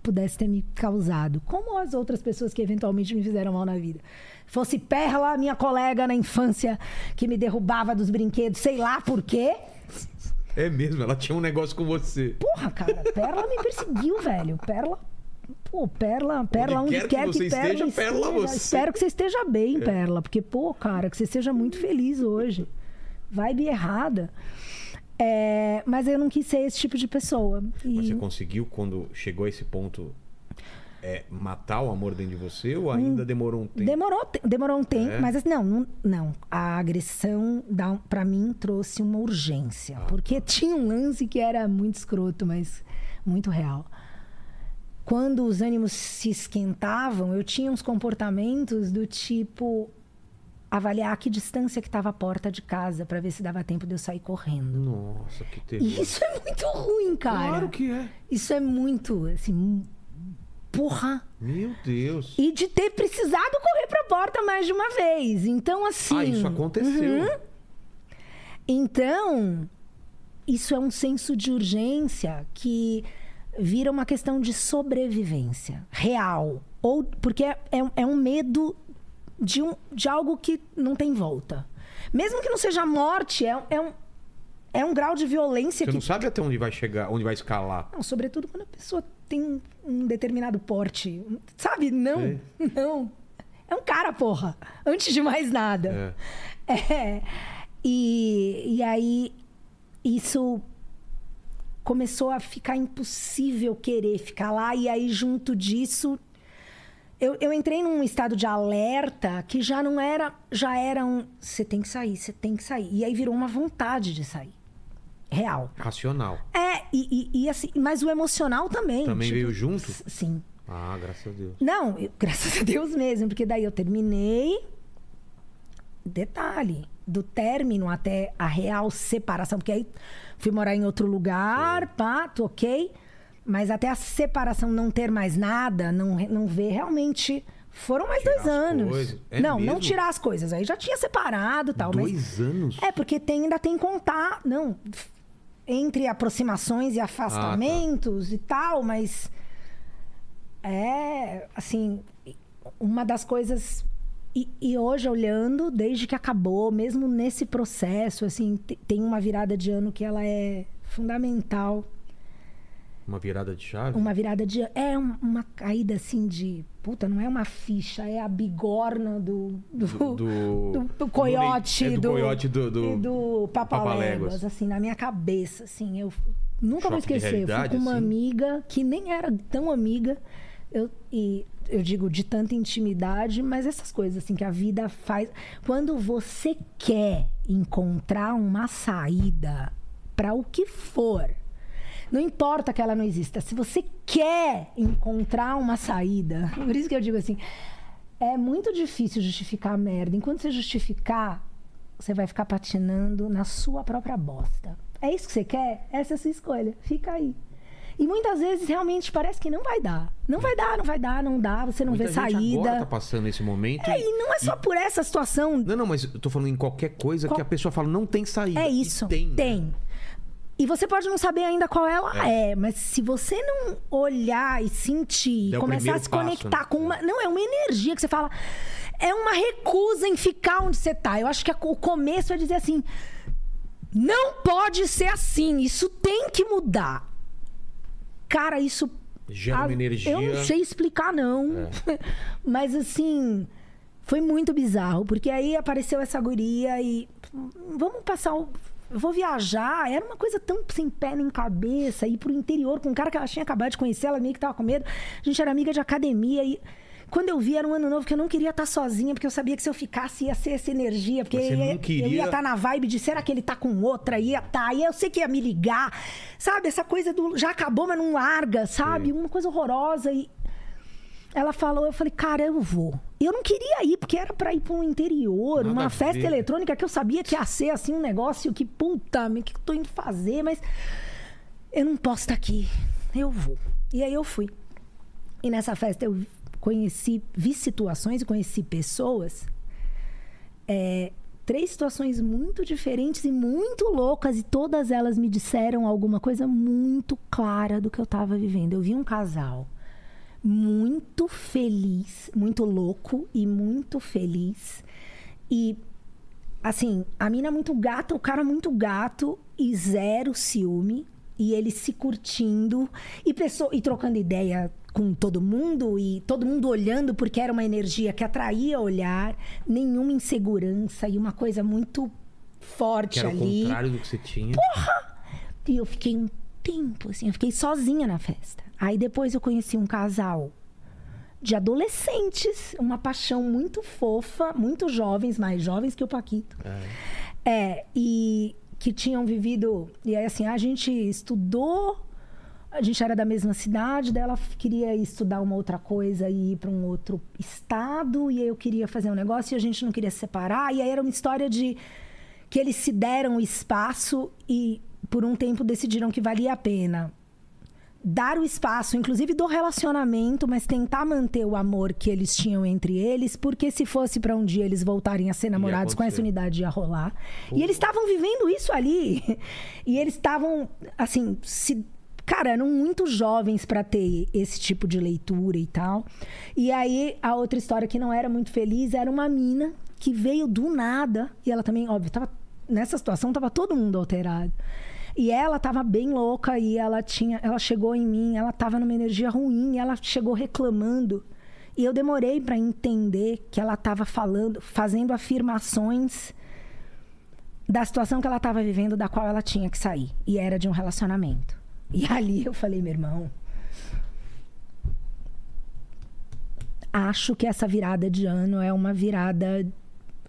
pudesse ter me causado. Como as outras pessoas que eventualmente me fizeram mal na vida. Fosse Perla, minha colega na infância, que me derrubava dos brinquedos, sei lá por quê. É mesmo, ela tinha um negócio com você. Porra, cara, Perla me perseguiu, velho. Perla. Pô, Perla, Perla, onde, quer que quer que, você Perla esteja, Perla esteja. você. É. Espero que você esteja bem, Perla. Porque, pô, cara, que você seja muito feliz hoje. Vibe errada. É, mas eu não quis ser esse tipo de pessoa. E Mas você conseguiu, quando chegou a esse ponto, é, matar o amor dentro de você ou ainda demorou um tempo? demorou, demorou um tempo, É? mas assim, não, não, não. A agressão, pra mim, trouxe uma urgência. Ah, porque tinha um lance que era muito escroto, mas muito real. Quando os ânimos se esquentavam, eu tinha uns comportamentos do tipo avaliar que distância que estava a porta de casa para ver se dava tempo de eu sair correndo. Nossa, que terror. E isso é muito ruim, cara. Claro que é. Isso é muito, assim, porra. Meu Deus. E de ter precisado correr pra porta mais de uma vez. Então, assim. Ah, isso aconteceu. Uhum. Então, isso é um senso de urgência que vira uma questão de sobrevivência real. Ou porque é, é- é um medo de, um, de algo que não tem volta. Mesmo que não seja morte, é, é um, é um grau de violência Você que não sabe até onde vai chegar, onde vai escalar. não, sobretudo quando a pessoa tem um determinado porte. Sabe? Não, Sei. não. É um cara, porra. Antes de mais nada. É. É. E, e aí, isso começou a ficar impossível querer ficar lá. E aí, junto disso, eu, eu entrei num estado de alerta que já não era. Já era um. Você tem que sair, você tem que sair. E aí virou uma vontade de sair. Real. Racional. É, e, e- e assim, mas o emocional também. Também tipo, veio junto? Sim. Ah, graças a Deus. Não, eu- graças a Deus mesmo, porque daí eu terminei. Detalhe, do término até a real separação, porque aí fui morar em outro lugar, pá, toquei. Mas até a separação não ter mais nada, não, não ver realmente. Foram mais Tirar dois anos. É não, não mesmo? tirar as coisas. Aí já tinha separado tal. mas- Dois anos? é, porque tem, ainda tem contar. Não. Entre aproximações e afastamentos e tal, mas. É, assim. Uma das coisas. E, e hoje, olhando, desde que acabou, mesmo nesse processo, assim, te- tem uma virada de ano que ela é fundamental. Uma virada de chave? Uma virada de. É um- uma caída assim de. Puta, não é uma ficha, é a bigorna do. Do, Do- do- do- do coiote. é do coiote do- do- do Papaléguas. Assim, na minha cabeça, assim. Eu nunca vou Choque de esquecer. Eu fui com uma assim? amiga que nem era tão amiga. Eu, e eu digo de tanta intimidade, mas essas coisas assim que a vida faz. Quando você quer encontrar uma saída para o que for, não importa que ela não exista. Se você quer encontrar uma saída, por isso que eu digo assim, é muito difícil justificar a merda. Enquanto você justificar, você vai ficar patinando na sua própria bosta. É isso que você quer? Essa é a sua escolha. Fica aí. E muitas vezes realmente parece que não vai dar. Não vai dar, não vai dar, não dá, você não Muita vê gente saída. agora tá passando esse momento. É, e não é só por essa situação. Não, não, mas eu tô falando em qualquer coisa Qual- que a pessoa fala, não tem saída. É E isso. tem. né? E você pode não saber ainda qual ela é, mas se você não olhar e sentir, É começar a se passo, conectar né? com uma. Não, é uma energia que você fala. É uma recusa em ficar onde você tá. Eu acho que o começo é dizer assim. Não pode ser assim. Isso tem que mudar. Cara, isso. Gera uma energia. Eu não sei explicar, não. Mas assim. Foi muito bizarro, porque aí apareceu essa guria e. Vamos passar o. Eu vou viajar. Era uma coisa tão sem pé nem cabeça. Ir pro interior com um cara que ela tinha acabado de conhecer, ela meio que tava com medo. A gente era amiga de academia e. Quando eu vi, era um ano novo que eu não queria estar sozinha, porque eu sabia que se eu ficasse ia ser essa energia. Porque Você não eu ia- eu queria- ia estar na vibe de será que ele tá com outra? Ia tá. E eu sei que ia me ligar. Sabe? Essa coisa do já acabou, mas não larga, sabe? Sim. Uma coisa horrorosa. E ela falou, eu falei, cara, eu vou. Eu não queria ir, porque era pra ir pro interior, Nada uma festa eletrônica que eu sabia que ia ser assim um negócio que, puta, o que eu tô indo fazer? Mas eu não posso estar aqui. Eu vou. E aí eu fui. E nessa festa eu conheci, vi situações e conheci pessoas. é, três situações muito diferentes e muito loucas, e todas elas me disseram alguma coisa muito clara do que eu tava vivendo. Eu vi um casal muito feliz, muito louco e muito feliz. E assim, a mina muito gata, o cara muito gato e zero ciúme. E ele se curtindo e, pessoa, e trocando ideia com todo mundo e todo mundo olhando porque era uma energia que atraía olhar, nenhuma insegurança e uma coisa muito forte Que era o ali. contrário do que você tinha. E eu fiquei um tempo, assim, eu fiquei sozinha na festa. Aí depois eu conheci um casal de adolescentes, uma paixão muito fofa, muito jovens, mais jovens que o Paquito. É, e que tinham vivido. E aí, assim, a gente estudou, a gente era da mesma cidade, daí ela queria estudar uma outra coisa e ir para um outro estado, e eu queria fazer um negócio e a gente não queria se separar. E aí era uma história de que eles se deram espaço e por um tempo decidiram que valia a pena dar o espaço, inclusive do relacionamento, mas tentar manter o amor que eles tinham entre eles, porque se fosse para um dia eles voltarem a ser namorados com essa unidade ia rolar. E eles estavam vivendo isso ali. E eles estavam assim, se Cara, eram muito jovens para ter esse tipo de leitura e tal. E aí, a outra história que não era muito feliz era uma mina que veio do nada. E ela também, óbvio, tava, nessa situação tava todo mundo alterado. E ela tava bem louca e ela tinha, ela chegou em mim, ela tava numa energia ruim, ela chegou reclamando. E eu demorei para entender que ela tava falando, fazendo afirmações da situação que ela estava vivendo, da qual ela tinha que sair. E era de um relacionamento. E ali eu falei, meu irmão. Acho que essa virada de ano é uma virada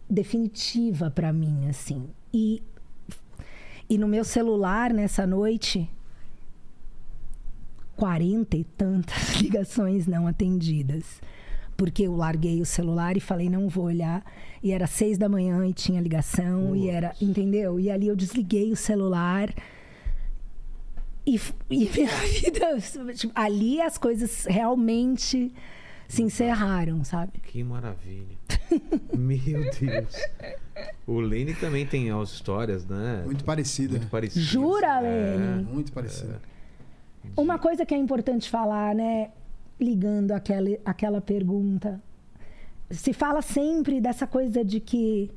definitiva para mim, assim. E, e no meu celular, nessa noite, 40 e tantas ligações não atendidas. Porque eu larguei o celular e falei, não vou olhar. E era seis da manhã e tinha ligação, e era, entendeu? E ali eu desliguei o celular. E, e minha vida. tipo, ali as coisas realmente se encerraram, sabe? Que maravilha. Meu Deus. O Lene também tem as histórias, né? Muito parecida. Muito parecidas. Jura, É. Lene? Muito parecida. Uma coisa que é importante falar, né? Ligando aquela, aquela pergunta. Se fala sempre dessa coisa de que.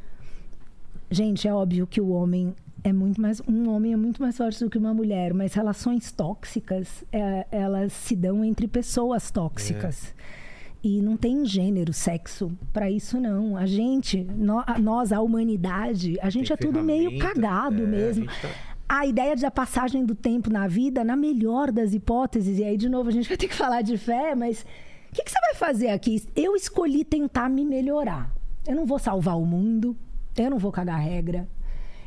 Gente, é óbvio que o homem é muito mais. Um homem é muito mais forte do que uma mulher, mas relações tóxicas, é, elas se dão entre pessoas tóxicas. E não tem gênero, sexo para isso, não. A gente, nó- a- nós, a humanidade, a gente Tem é tudo meio cagado é, a mesmo gente tá- a ideia da passagem do tempo na vida, na melhor das hipóteses, e aí de novo a gente vai ter que falar de fé, mas o que, que você vai fazer aqui? Eu escolhi tentar me melhorar. Eu não vou salvar o mundo, eu não vou cagar regra.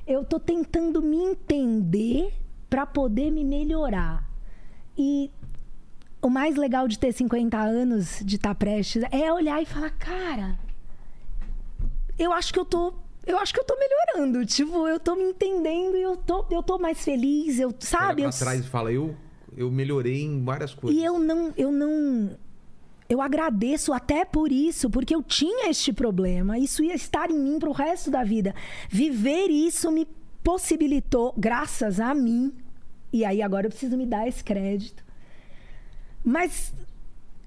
Eu tô tentando me entender para poder me melhorar. E o mais legal de ter 50 anos, de estar prestes, é olhar e falar, cara, eu acho que eu tô. Eu acho que eu tô melhorando. Tipo, eu tô me entendendo e eu tô, eu tô mais feliz. Eu, Olha sabe? pra Eu, trás e fala, eu, eu melhorei em várias coisas. e eu não, eu não. Eu agradeço até por isso, porque eu tinha este problema. Isso ia estar em mim pro resto da vida. Viver isso me possibilitou, graças a mim. E aí agora eu preciso me dar esse crédito. Mas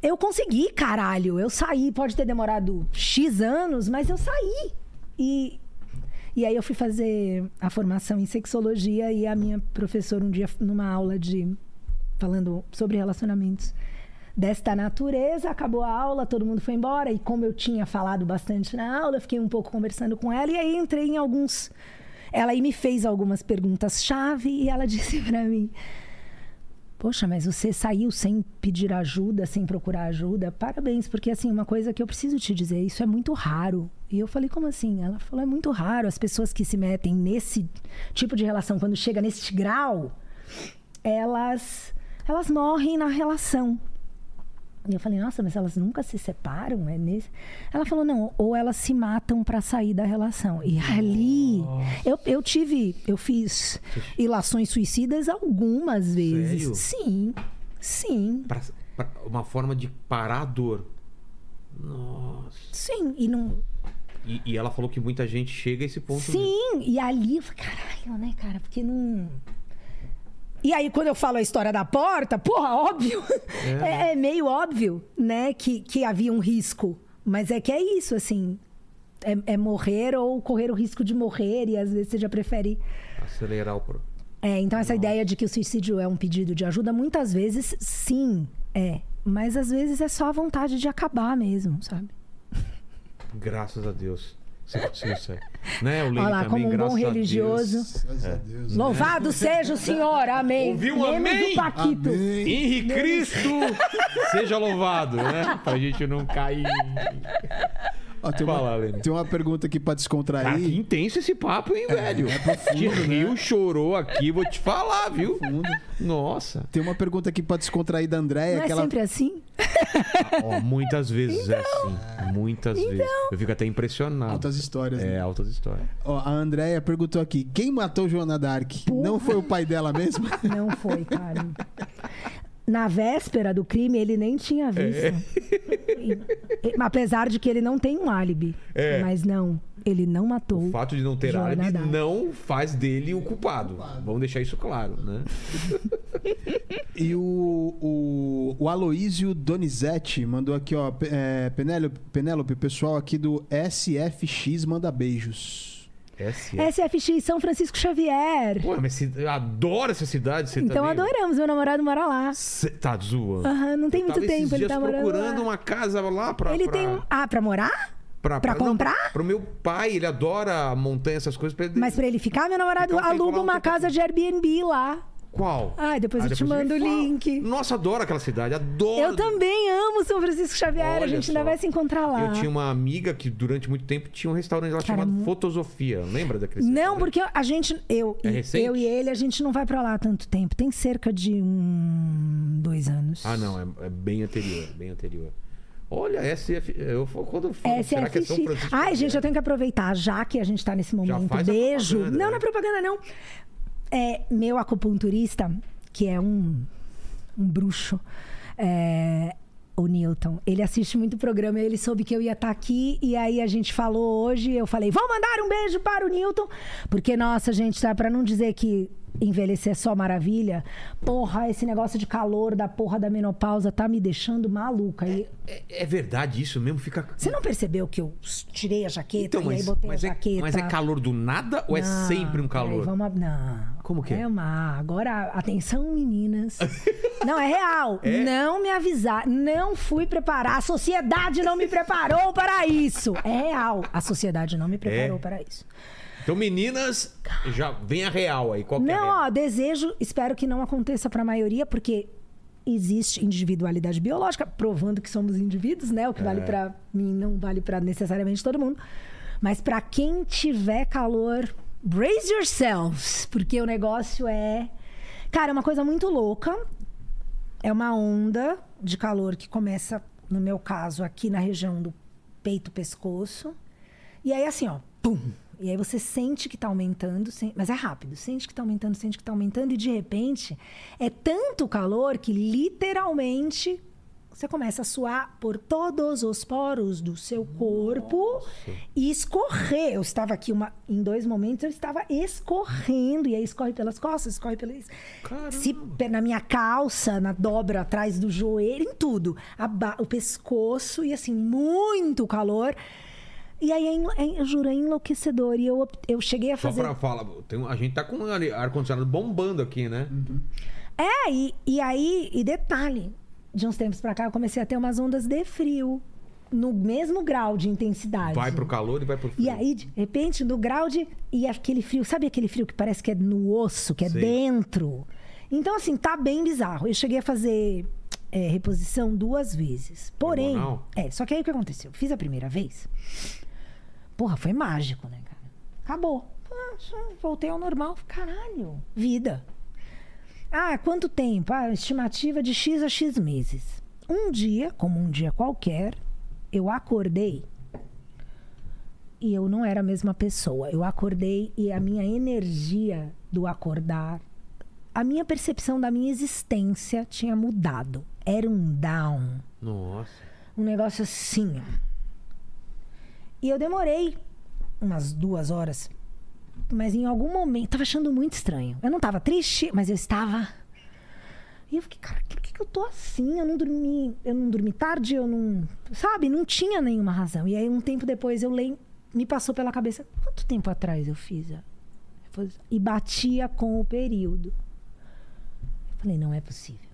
eu consegui, caralho. Eu saí, pode ter demorado X anos, mas eu saí. E, e aí eu fui fazer a formação em sexologia e a minha professora um dia numa aula de falando sobre relacionamentos desta natureza, acabou a aula, todo mundo foi embora e como eu tinha falado bastante na aula, eu fiquei um pouco conversando com ela e aí entrei em alguns ela aí me fez algumas perguntas chave e ela disse pra mim: Poxa, mas você saiu sem pedir ajuda, sem procurar ajuda? Parabéns, porque assim, uma coisa que eu preciso te dizer, isso é muito raro. E eu falei, como assim? Ela falou, é muito raro. As pessoas que se metem nesse tipo de relação, quando chega neste grau, elas, elas morrem na relação. E eu falei, nossa, mas elas nunca se separam? É nesse... Ela falou, não, ou elas se matam para sair da relação. E ali, eu, eu tive, eu fiz ilações suicidas algumas vezes. Sério? Sim, sim, Pra- pra- uma forma de parar a dor. Nossa. sim. E não, E, e ela falou que muita gente chega a esse ponto. mesmo. Sim, e ali eu falei, caralho, né, cara? Porque não. E aí, quando eu falo a história da porta, porra, óbvio. É, é meio óbvio, né, que, que havia um risco. Mas é que é isso, assim. É, é morrer ou correr o risco de morrer, e às vezes você já prefere. Acelerar o. É, então, essa ideia de que o suicídio é um pedido de ajuda, muitas vezes, sim, é. Mas às vezes é só a vontade de acabar mesmo, sabe? Graças a Deus. Aí. Né, o Olha lá, também, como um bom religioso. Deus. Louvado seja o Senhor, amém. Ouviu um amém? do Paquito. Amém. Henri Cristo seja louvado, né? Pra gente não cair. Ó, tem, uma, Lene. tem uma pergunta aqui pra descontrair. Cara, que intenso esse papo, hein, velho? é profundo, Que Rio né? chorou aqui, vou te falar, viu? Nossa. Tem uma pergunta aqui pra descontrair da Andréia. Não é ela... sempre assim? Ó, muitas vezes é Então. assim. Muitas vezes. Eu fico até impressionado. Altas histórias, É, né? altas histórias. Ó, a Andréia perguntou aqui: quem matou Joana Dark? Não foi o pai dela mesmo? Não foi, cara. Na véspera do crime, ele nem tinha visto. E- e- apesar de que ele não tem um álibi. É. Mas não, ele não matou. O fato de não ter Joana álibi Dark. não faz dele o culpado. Vamos deixar isso claro, né? E o, o, o Aloísio Donizete mandou aqui, ó. É, Penélope, Penélope, o pessoal aqui do SFX manda beijos. SS. SFX São Francisco Xavier. Pô, mas você adora essa cidade, você então também? adoramos, meu namorado mora lá. Cê tá zoando. Aham, não tem Eu muito tempo, ele tá morando procurando lá. uma casa lá pra... Ele pra... tem um. Ah, pra morar? Pra, pra não, comprar? Pro meu pai, ele adora montanha, essas coisas. Pra ele... Mas pra ele ficar, meu namorado Ficar um aluga lá, um uma casa de Airbnb lá. Qual? Ai, depois eu te me mando o link. Nossa, adoro aquela cidade, adoro. Eu também amo São Francisco Xavier. a Olha gente só. ainda vai se encontrar lá. Eu tinha uma amiga que durante muito tempo tinha um restaurante lá Cara, chamado Fotosofia. Lembra daquele Não, restaurante? porque a gente, eu, É e- eu e ele, a gente não vai pra lá há tanto tempo. Tem cerca de um, dois anos. Ah, não, é, é bem anterior, bem anterior. Olha, SF. Eu, quando for, será que é São. Francisco? Ai, gente, eu tenho que aproveitar, já que a gente tá nesse momento. a Beijo. Não, né? não é propaganda, não. É, meu acupunturista, que é um, um bruxo, é, o Newton, ele assiste muito programa, ele soube que eu ia estar aqui, e aí a gente falou hoje, eu falei, vou mandar um beijo para o Newton, porque, nossa, gente, tá, pra não dizer que envelhecer é só maravilha, porra, esse negócio de calor da porra da menopausa tá me deixando maluca. E É, é verdade isso mesmo? Fica. você não percebeu que eu tirei a jaqueta Então, e mas, aí botei mas, a é, jaqueta? mas é calor do nada ou é Não, sempre um peraí, calor? vamos, a- não. Como que é? É uma. Agora, atenção, meninas. não, é real. É? Não me avisar. Não fui preparar. A sociedade não me preparou para isso. É real. A sociedade não me preparou É? para isso. Então, meninas, já vem a real aí. Qual é Não, real? ó, desejo, espero que não aconteça para a maioria, porque existe individualidade biológica, provando que somos indivíduos, né? O que É. vale para mim não vale para necessariamente todo mundo. Mas para quem tiver calor, brace yourselves, porque o negócio é, cara, é uma coisa muito louca. É uma onda de calor que começa, no meu caso, aqui na região do peito, pescoço. E aí, assim, ó, pum! E aí você sente que tá aumentando, mas é rápido. Sente que tá aumentando, sente que tá aumentando, e de repente é tanto calor que literalmente você começa a suar por todos os poros do seu corpo e escorrer. Eu estava aqui uma, em dois momentos, eu estava escorrendo, e aí escorre pelas costas, escorre pelas. Se, na minha calça, na dobra atrás do joelho, em tudo. O pescoço, e assim, muito calor. E aí, é é, eu juro, é enlouquecedor. E eu, eu cheguei a Só fazer. pra falar, tem a gente tá com ar-condicionado bombando aqui, né? É, e, e aí, e detalhe, de uns tempos pra cá, eu comecei a ter umas ondas de frio. No mesmo grau de intensidade. Vai pro calor e vai pro frio. E aí, de repente, no grau de. E aquele frio, sabe aquele frio que parece que é no osso, que é dentro? Então, assim, tá bem bizarro. Eu cheguei a fazer é, reposição duas vezes. Porém. Hormonal? É, só que aí o que aconteceu? Fiz a primeira vez. Porra, foi mágico, né, cara? Acabou. Ah, voltei ao normal. Caralho, vida. Ah, quanto tempo? Ah, estimativa de X a X meses. Um dia, como um dia qualquer, eu acordei e eu não era a mesma pessoa. Eu acordei e a minha energia do acordar, a minha percepção da minha existência tinha mudado. Era um down, Nossa. um negócio assim. ó. E eu demorei umas duas horas Mas em algum momento, tava achando muito estranho. Eu não tava triste, mas eu estava. E eu fiquei, cara, por que, que eu tô assim? Eu não dormi, eu não dormi tarde, eu não. Sabe? Não tinha nenhuma razão. E aí, um tempo depois, eu lembro, me passou pela cabeça, quanto tempo atrás eu fiz? a- E batia com o período. Eu falei, não é possível.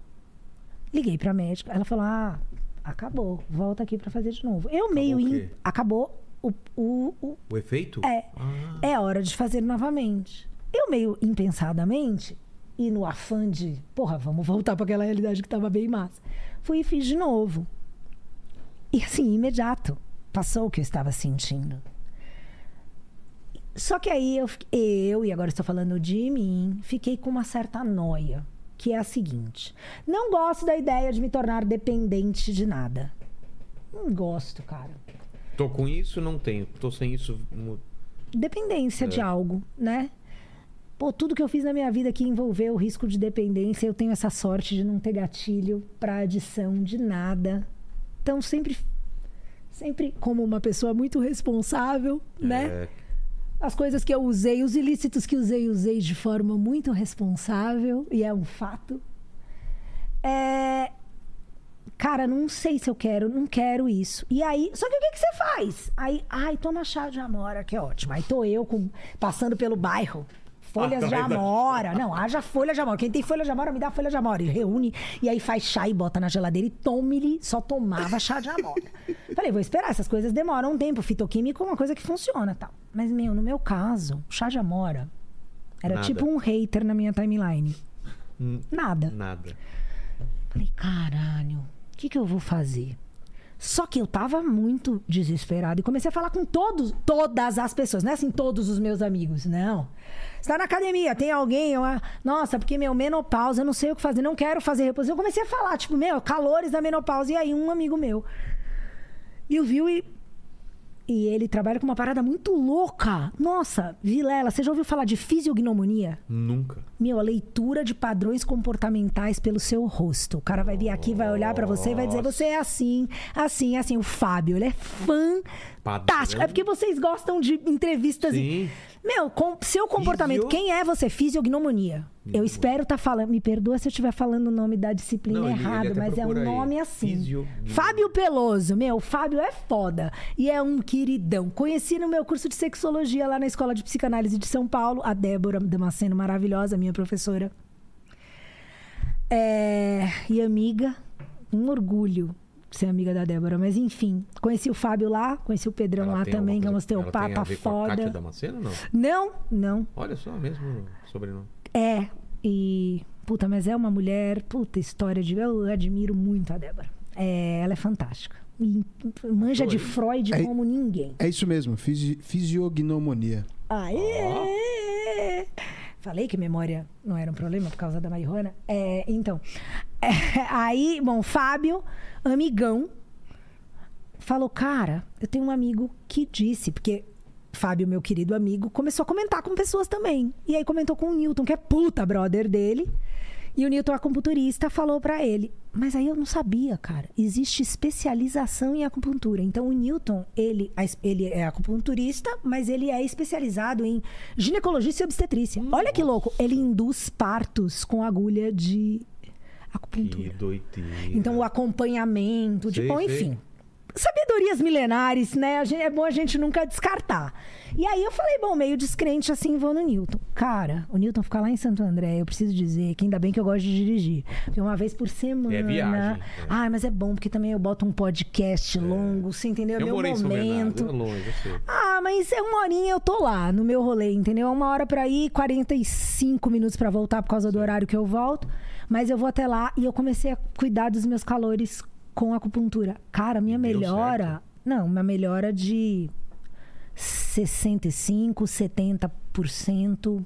Liguei pra médica, ela falou: ah, acabou, volta aqui pra fazer de novo. Eu meio. o in-? Acabou o, o, o, O efeito? é, Ah. é hora de fazer novamente. Eu meio impensadamente e no afã de, porra, vamos voltar para aquela realidade que tava bem massa. Fui e fiz de novo. E assim, imediato, passou o que eu estava sentindo. Só que aí eu, eu, e agora estou falando de mim, fiquei com uma certa noia, que é a seguinte: não gosto da ideia de me tornar dependente de nada. Não gosto, cara. Tô com isso, não tenho. Tô sem isso. dependência de algo, né? Pô, tudo que eu fiz na minha vida que envolveu o risco de dependência, eu tenho essa sorte de não ter gatilho para adição de nada. Então, sempre, sempre como uma pessoa muito responsável, né? É, As coisas que eu usei, os ilícitos que usei, usei de forma muito responsável, e é um fato. É... Cara, não sei se eu quero, não quero isso. E aí, só que o que, que você faz? Aí, ai, toma chá de amora, que é ótimo. Aí tô eu com, passando pelo bairro. Folhas Ah, de tá, amora. Não, haja folha de amora. Quem tem folha de amora, me dá folha de amora. E reúne, e aí faz chá e bota na geladeira e tome-lhe. Só tomava chá de amora. Falei, vou esperar, essas coisas demoram um tempo. Fitoquímico é uma coisa que funciona tal. Mas, meu, no meu caso, chá de amora era Nada. tipo um hater na minha timeline. Hum. Nada. Nada. Falei, caralho, que, que eu vou fazer? Só que eu tava muito desesperado e comecei a falar com todos, todas as pessoas, não é assim, todos os meus amigos, não. Você tá na academia, tem alguém, eu, ah, nossa, porque meu menopausa, eu não sei o que fazer, não quero fazer repouso. Eu comecei a falar, tipo, meu, calores da menopausa. E aí um amigo meu me ouviu e e ele trabalha com uma parada muito louca. Nossa, Vilela, você já ouviu falar de fisiognomonia? Nunca. Meu, a leitura de padrões comportamentais pelo seu rosto. O cara vai vir aqui, vai olhar pra você e vai dizer: você é assim, assim, assim. O Fábio, ele é fantástico. É porque vocês gostam de entrevistas. e- Sim. Meu, com seu comportamento. Fisio- Quem é você? Fisiognomonia. Eu espero estar falando. Me perdoa se eu estiver falando o nome da disciplina Não, ele- ele errado, mas é um procura aí. nome assim. Fábio Peloso. Meu, o Fábio é foda. E é um queridão. Conheci no meu curso de sexologia lá na Escola de Psicanálise de São Paulo. A Débora Damasceno, maravilhosa, minha professora. É, E amiga. Um orgulho ser amiga da Débora. Mas enfim, conheci o Fábio lá, conheci o Pedrão Ela lá também, que é um osteopata ver com a Kátia foda. Damasceno, não? Não, não. Olha só, mesmo sobrenome. É, e. Puta, mas é uma mulher. Puta, história de. Eu admiro muito a Débora. É, ela é fantástica. E manja de Freud É- como ninguém. É isso mesmo, fisi fisiognomonia. Aê! Falei que memória não era um problema por causa da marihuana. É, então, é, aí, bom, Fábio, amigão, falou: Cara, eu tenho um amigo que disse, porque Fábio, meu querido amigo, começou a comentar com pessoas também. E aí comentou com o Newton, que é puta brother dele. E o Newton, acupunturista, falou pra ele. Mas aí eu não sabia, cara. Existe especialização em acupuntura. Então o Newton, ele, ele é acupunturista, mas ele é especializado em ginecologia e obstetrícia. Olha que louco. Ele induz partos com agulha de Que acupuntura. doideira. Então, o acompanhamento, de, Sei, bom, sei. enfim. Sabedorias milenares, né? Gente- é bom a gente nunca descartar. E aí eu falei, bom, meio descrente assim, vou no Newton. Cara, o Newton fica lá em Santo André, eu preciso dizer que ainda bem que eu gosto de dirigir. Porque uma vez por semana. É viagem, é. Ai, mas é bom, porque também eu boto um podcast longo, você entendeu? É Eu meu momento. É longe, eu sei. Ah, mas é uma horinha eu tô lá no meu rolê, entendeu? É uma hora pra ir, 45 minutos pra voltar por causa do horário que eu volto. Mas eu vou até lá e eu comecei a cuidar dos meus calores com acupuntura. Cara, minha Deu melhora. certo? Não, uma melhora de 65, 70%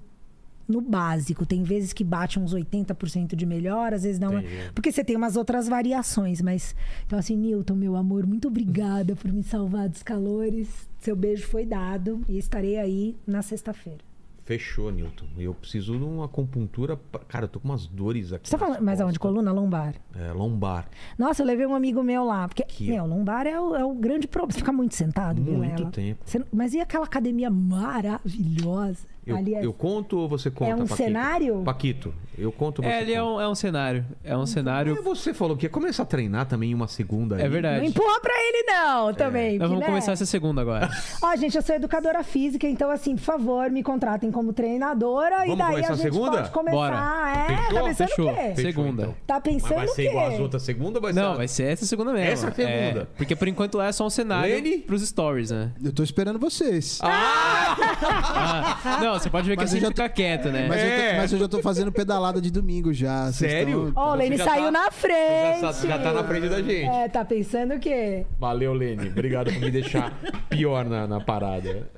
no básico. Tem vezes que bate uns 80% de melhora, às vezes dá uma. Entendi. Porque você tem umas outras variações, mas. Então, assim, Newton, meu amor, muito obrigada por me salvar dos calores. Seu beijo foi dado e estarei aí na sexta-feira. Fechou, Newton. Eu preciso de uma acupuntura. pra- Cara, eu tô com umas dores aqui. Você tá nas falando, mas aonde? costas. Coluna lombar? É, lombar. Nossa, eu levei um amigo meu lá. Porque, Que- meu, lombar é o, é o grande problema. Você fica muito sentado, Muito Vilela. tempo. Você- mas e aquela academia maravilhosa? Eu, é- eu conto ou você conta, É um Paquito? cenário? Paquito, eu conto ou você É, ele é um, é um cenário. É um cenário. E você falou que ia começar a treinar também em uma segunda aí. É verdade. Não empurra pra ele, não, também. Nós que, vamos né? começar essa segunda agora. Ó, gente, eu sou educadora física, então, assim, por favor, me contratem como treinadora e Vamos daí começar a gente segunda? pode começar. Bora. É, Fechou? tá pensando Fechou. o quê? Fechou. Segunda. Tá Mas pensando vai o ser igual as outras segunda ou vai ser... Não, vai ser essa segunda mesmo. Essa segunda. É, porque por enquanto lá é só um cenário Lene? pros stories, né? Eu tô esperando vocês. Ah, não, você pode ver que Mas assim eu já fica quieto, né? Mas, eu É. tô, mas eu já tô fazendo pedalada de domingo já. Vocês Sério? Ó, o Você Lene já saiu tá- na frente. Já, já tá na frente da gente. É, tá pensando o quê? Valeu, Lene. Obrigado por me deixar pior na, na parada.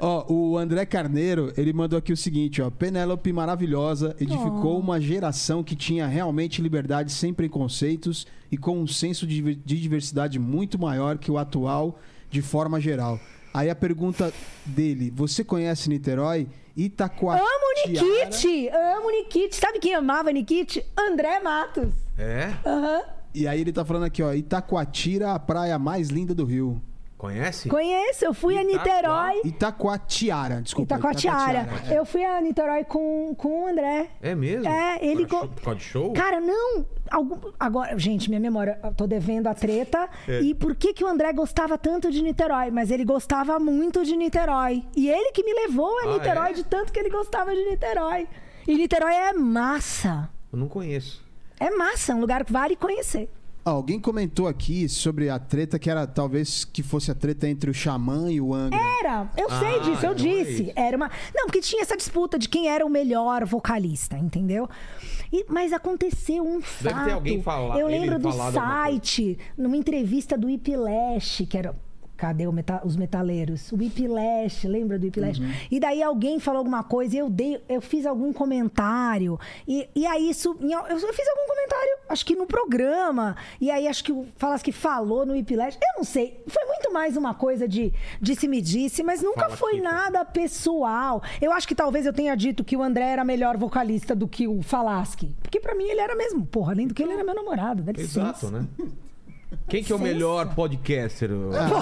Ó, o André Carneiro, ele mandou aqui o seguinte, ó. Penélope maravilhosa, edificou Oh. uma geração que tinha realmente liberdade sem preconceitos e com um senso de de diversidade muito maior que o atual, de forma geral. Aí a pergunta dele, você conhece Niterói? Itacoatiara... Amo Nikit! Amo Nikit! Sabe quem amava Nikit? André Matos. É? Aham. E aí ele tá falando aqui, ó. Itacoatira, a praia mais linda do Rio. Conhece? Conheço, eu fui a Niterói. Itacoatiara, desculpa. Itacoatiara. Itacoatiara. Eu fui a Niterói com, com o André. É mesmo? É, ele Por go- show- Por causa de show? Cara, não. algum- agora, gente, minha memória, eu tô devendo a treta. É. E por que, que o André gostava tanto de Niterói? Mas ele gostava muito de Niterói. E ele que me levou a Ah, Niterói é? de tanto que ele gostava de Niterói. E Niterói é massa. Eu não conheço. É massa, é um lugar que vale conhecer. Alguém comentou aqui sobre a treta que era talvez que fosse a treta entre o Xamã e o Angra. Era, eu Ah, sei disso, eu é disse. isso. era uma. Não, porque tinha essa disputa de quem era o melhor vocalista, entendeu? E- mas aconteceu um fato. Deve ter alguém fala- Eu lembro do site, numa entrevista do Whiplash, que era. Cadê o meta- os metaleiros? O Whiplash, lembra do Whiplash? Uhum. E daí alguém falou alguma coisa e eu dei, eu fiz algum comentário. E, e aí isso. Eu, fiz algum comentário, acho que no programa. E aí acho que o Falas que falou no Whiplash. Eu não sei. Foi muito mais uma coisa de disse-me-disse, mas nunca Fala foi aqui, nada pessoal. Eu acho que talvez eu tenha dito que o André era melhor vocalista do que o Falaschi. Porque pra mim ele era mesmo. Porra, além do que ele era meu namorado. Dá licença. Exato, né? Quem que é o melhor podcaster?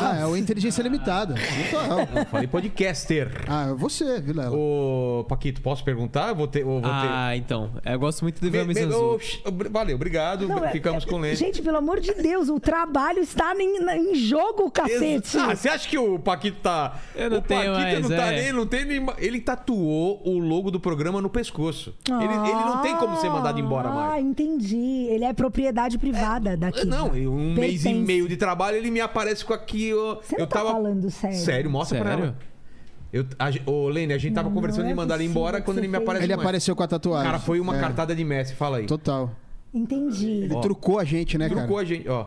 Ah, é o Inteligência Limitada. Não sou eu. Eu falei podcaster. Ah, é você, Vilela. Ô, Paquito, posso perguntar? Eu vou ter. Eu vou ter... Ah, então. Eu gosto muito de ver a Me- Miss me- Azul. ô, Valeu, obrigado. Não, é- Ficamos com o Lene. Gente, pelo amor de Deus, o trabalho está em, na- em jogo, cacete. Ah, você acha que o Paquito tá. Eu não o tenho Paquito mais, não tá é. nem, não tem nem. Ele tatuou o logo do programa no pescoço. Ele, ele não tem como ser mandado embora Ah, mais. entendi. Ele é propriedade privada daqui. Não, em um mês e meio de trabalho ele me aparece com aqui. ó, Você não eu tá tava... falando sério? Sério, mostra pra Sério? ela. Eu, a, ô, Lene, a gente tava Não, conversando não de é mandar ele embora quando ele me fez. aparece. Ele mais. apareceu com a tatuagem. Cara, foi uma É, cartada de Messi, fala aí. Total. Entendi. Ele trucou a gente, né, cara? Trucou a gente, ó.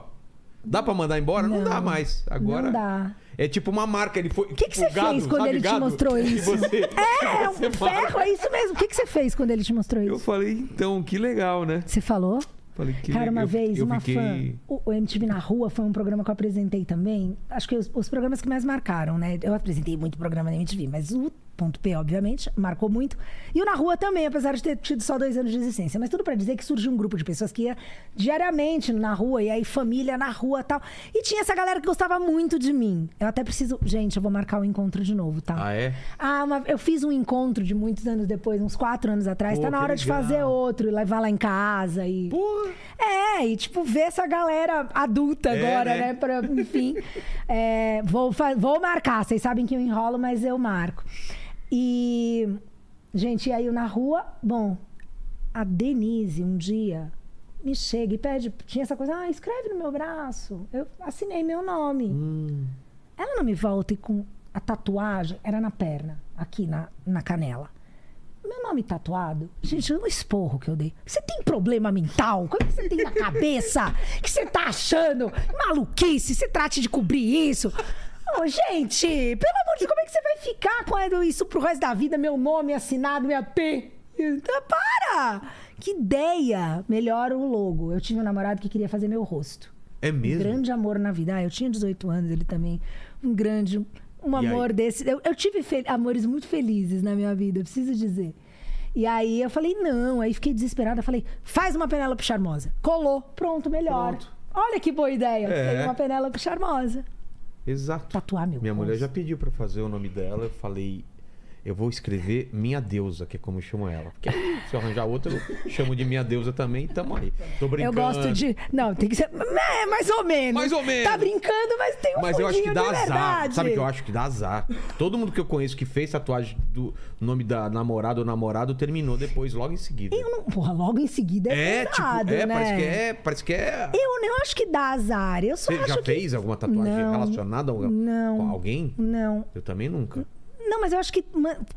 Dá pra mandar embora? Não, Não, dá mais. Agora. Não dá. É tipo uma marca, ele foi. O que, que você fez quando ele te mostrou isso? você, É, um ferro, é isso mesmo. O que, que você fez quando ele te mostrou Eu isso? falei, então, que legal, né? Você falou? Falei, que Cara, uma Eu- vez, eu uma fiquei... fã. O, MTV na Rua foi um programa que eu apresentei também. Acho que os, os programas que mais marcaram, né? Eu apresentei muito programa na MTV, mas o P, obviamente, marcou muito. E o Na Rua também, apesar de ter tido só dois anos de existência. Mas tudo pra dizer que surgiu um grupo de pessoas que ia diariamente na rua, e aí família na rua e tal. E tinha essa galera que gostava muito de mim. Eu até preciso. Gente, eu vou marcar o encontro de novo, tá? Ah, é? Ah, uma- eu fiz um encontro de muitos anos depois, uns quatro anos atrás. Pô, tá na hora de legal. fazer outro, e levar lá em casa e. Porra! É, e tipo, ver essa galera adulta É, agora, né? né? Pra, enfim. É, vou, vou marcar. Vocês sabem que eu enrolo, mas eu marco. E. Gente, e aí eu na rua. Bom, a Denise um dia me chega e pede. Tinha essa coisa, ah, escreve no meu braço. Eu assinei meu nome. Hum. Ela não me volta e com a tatuagem, era na perna, aqui na, na canela. Meu nome tatuado, gente, o esporro que eu dei. Você tem problema mental? O que você tem na cabeça? O que você tá achando? Maluquice, você trate de cobrir isso. Ô, gente, pelo amor de Deus, como é que você vai ficar com isso pro resto da vida? Meu nome assinado, minha P. Então, para! Que ideia! Melhor o logo. Eu tinha um namorado que queria fazer meu rosto. É Um mesmo? grande amor na vida. Ah, eu tinha 18 anos, ele também. Um grande. Um E amor aí? desse. Eu, eu tive amores muito felizes na minha vida, eu preciso dizer. E aí eu falei, não. Aí fiquei desesperada. Falei, faz uma Penélope Charmosa. Colou. Pronto, melhor. Pronto. Olha que boa ideia. É. Tem uma Penélope Charmosa. Exato. Tatuar meu Minha mulher rosto. já pediu pra fazer o nome dela. Eu falei. Eu vou escrever Minha Deusa, que é como eu chamo ela. Porque se eu arranjar outra, eu chamo de Minha Deusa também, tamo aí. Tô Eu brincando. gosto de. Não, tem que ser. É, mais ou menos. Mais ou menos. Tá brincando, mas tem um Mas eu acho que dá azar. verdade. Sabe o que eu acho que dá azar? Todo mundo que eu conheço que fez tatuagem do nome da namorada ou namorado terminou depois, logo em seguida. Eu não. Porra, logo em seguida é, É, tipo, pesado, é, né? parece que é. Parece que é. Eu não acho que dá azar. Eu só Você já que... fez alguma tatuagem Não. relacionada a Não. com alguém? Não. Eu também nunca. Não, mas eu acho que,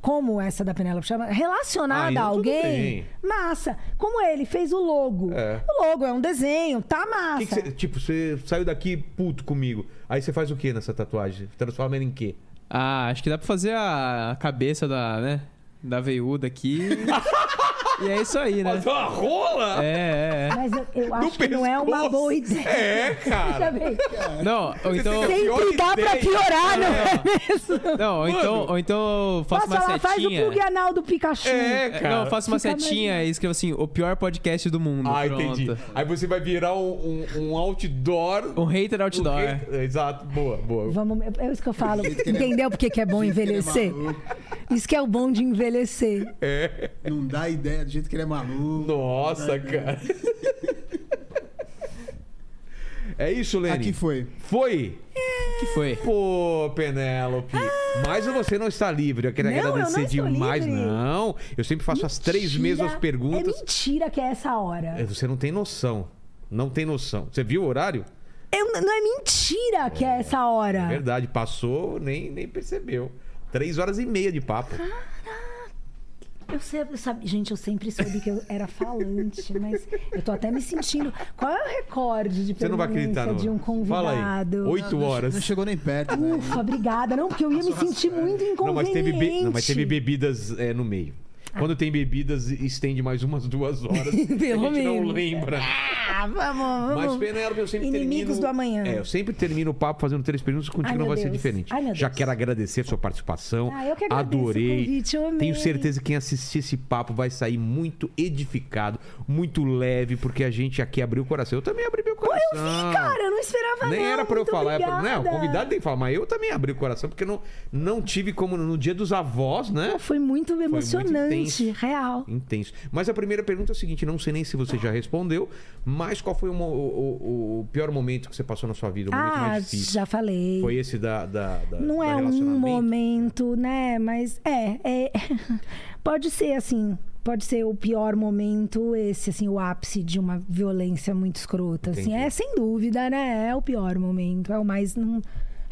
como essa da Penélope chama, relacionada Ainda a tudo alguém, massa. Como ele fez o logo. É. O logo é um desenho, tá massa. Que que você- tipo, você saiu daqui puto comigo. Aí você faz o que nessa tatuagem? Transforma ela em quê? Ah, acho que dá pra fazer a a cabeça da, né? Da veiuda aqui. e é isso aí, né? uma rola? É, é, Mas eu, eu acho que não é uma boa ideia. É, cara. É. Não, ou então. Sempre dá pra piorar, não é mesmo? Não, ou então, ou então eu faço Posso uma falar, faz o setinha. plug anal do Pikachu. É, É, cara. Não, eu faço uma Fica mais setinha e escrevo assim: o pior podcast do mundo. Ah, Pronto. entendi. Aí você vai virar um, um, um outdoor. Um hater outdoor. Um rei- Exato, boa, boa. Vamos, é isso que eu falo. é- Entendeu por que que é bom é envelhecer? maluco. Isso que é o bom de envelhecer. Não dá ideia do jeito que ele é maluco. Nossa, cara. É isso, Lenny? Aqui foi. Foi? que foi? Pô, Penélope. Mas você não está livre. Eu quero Não, eu não agradecer estou demais. livre. Não. Eu sempre faço as três Mentira. mesmas perguntas. É mentira que é essa hora. É, Você não tem noção. Não tem noção. Você viu o horário? Eu- não é mentira que é essa hora. Verdade, passou, nem, nem percebeu. Três horas e meia de papo. Eu sempre, eu sabe- gente, eu sempre soube que eu era falante, mas eu tô até me sentindo. Qual é o recorde de Você não vai acreditar, não. de um Fala aí. convidado? Oito Não, horas. Não chegou nem perto, né? Ufa, obrigada. Não, porque eu ia me sentir muito inconveniente. Não, mas teve, be- não, mas teve bebidas é, no meio. Quando tem bebidas, estende mais umas duas horas. Pelo a gente não menos. lembra. Ah, vamos, Mas, vamos. Penélope, eu sempre Inimigos termino... do amanhã. É, eu sempre termino o papo fazendo três perguntas. Contigo Ai, não vai ser Deus. diferente. Ai, Já quero agradecer a sua participação. Ah, eu que agradeço o Adorei. convite, eu amei. Tenho certeza que quem assistir esse papo vai sair muito edificado, muito leve, porque a gente aqui abriu o coração. Eu também abri meu coração. Eu vi, cara, eu não esperava Nem não. era pra eu falar. é pra- Não, o obrigada. convidado tem que falar, mas eu também abri o coração, porque não, não tive como no dia dos avós, né? Foi muito muito intenso. real. Intenso. Mas a primeira pergunta é a seguinte: não sei nem se você já respondeu, mas qual foi o, o- o- pior momento que você passou na sua vida? O momento Ah, mais difícil? já falei. Foi esse da. da, da Não do é um momento, né? Mas é, é. Pode ser assim. Pode ser o pior momento, esse, assim, o ápice de uma violência muito escrota. Assim, Entendi. é sem dúvida, né? É o pior momento. É o mais. Não...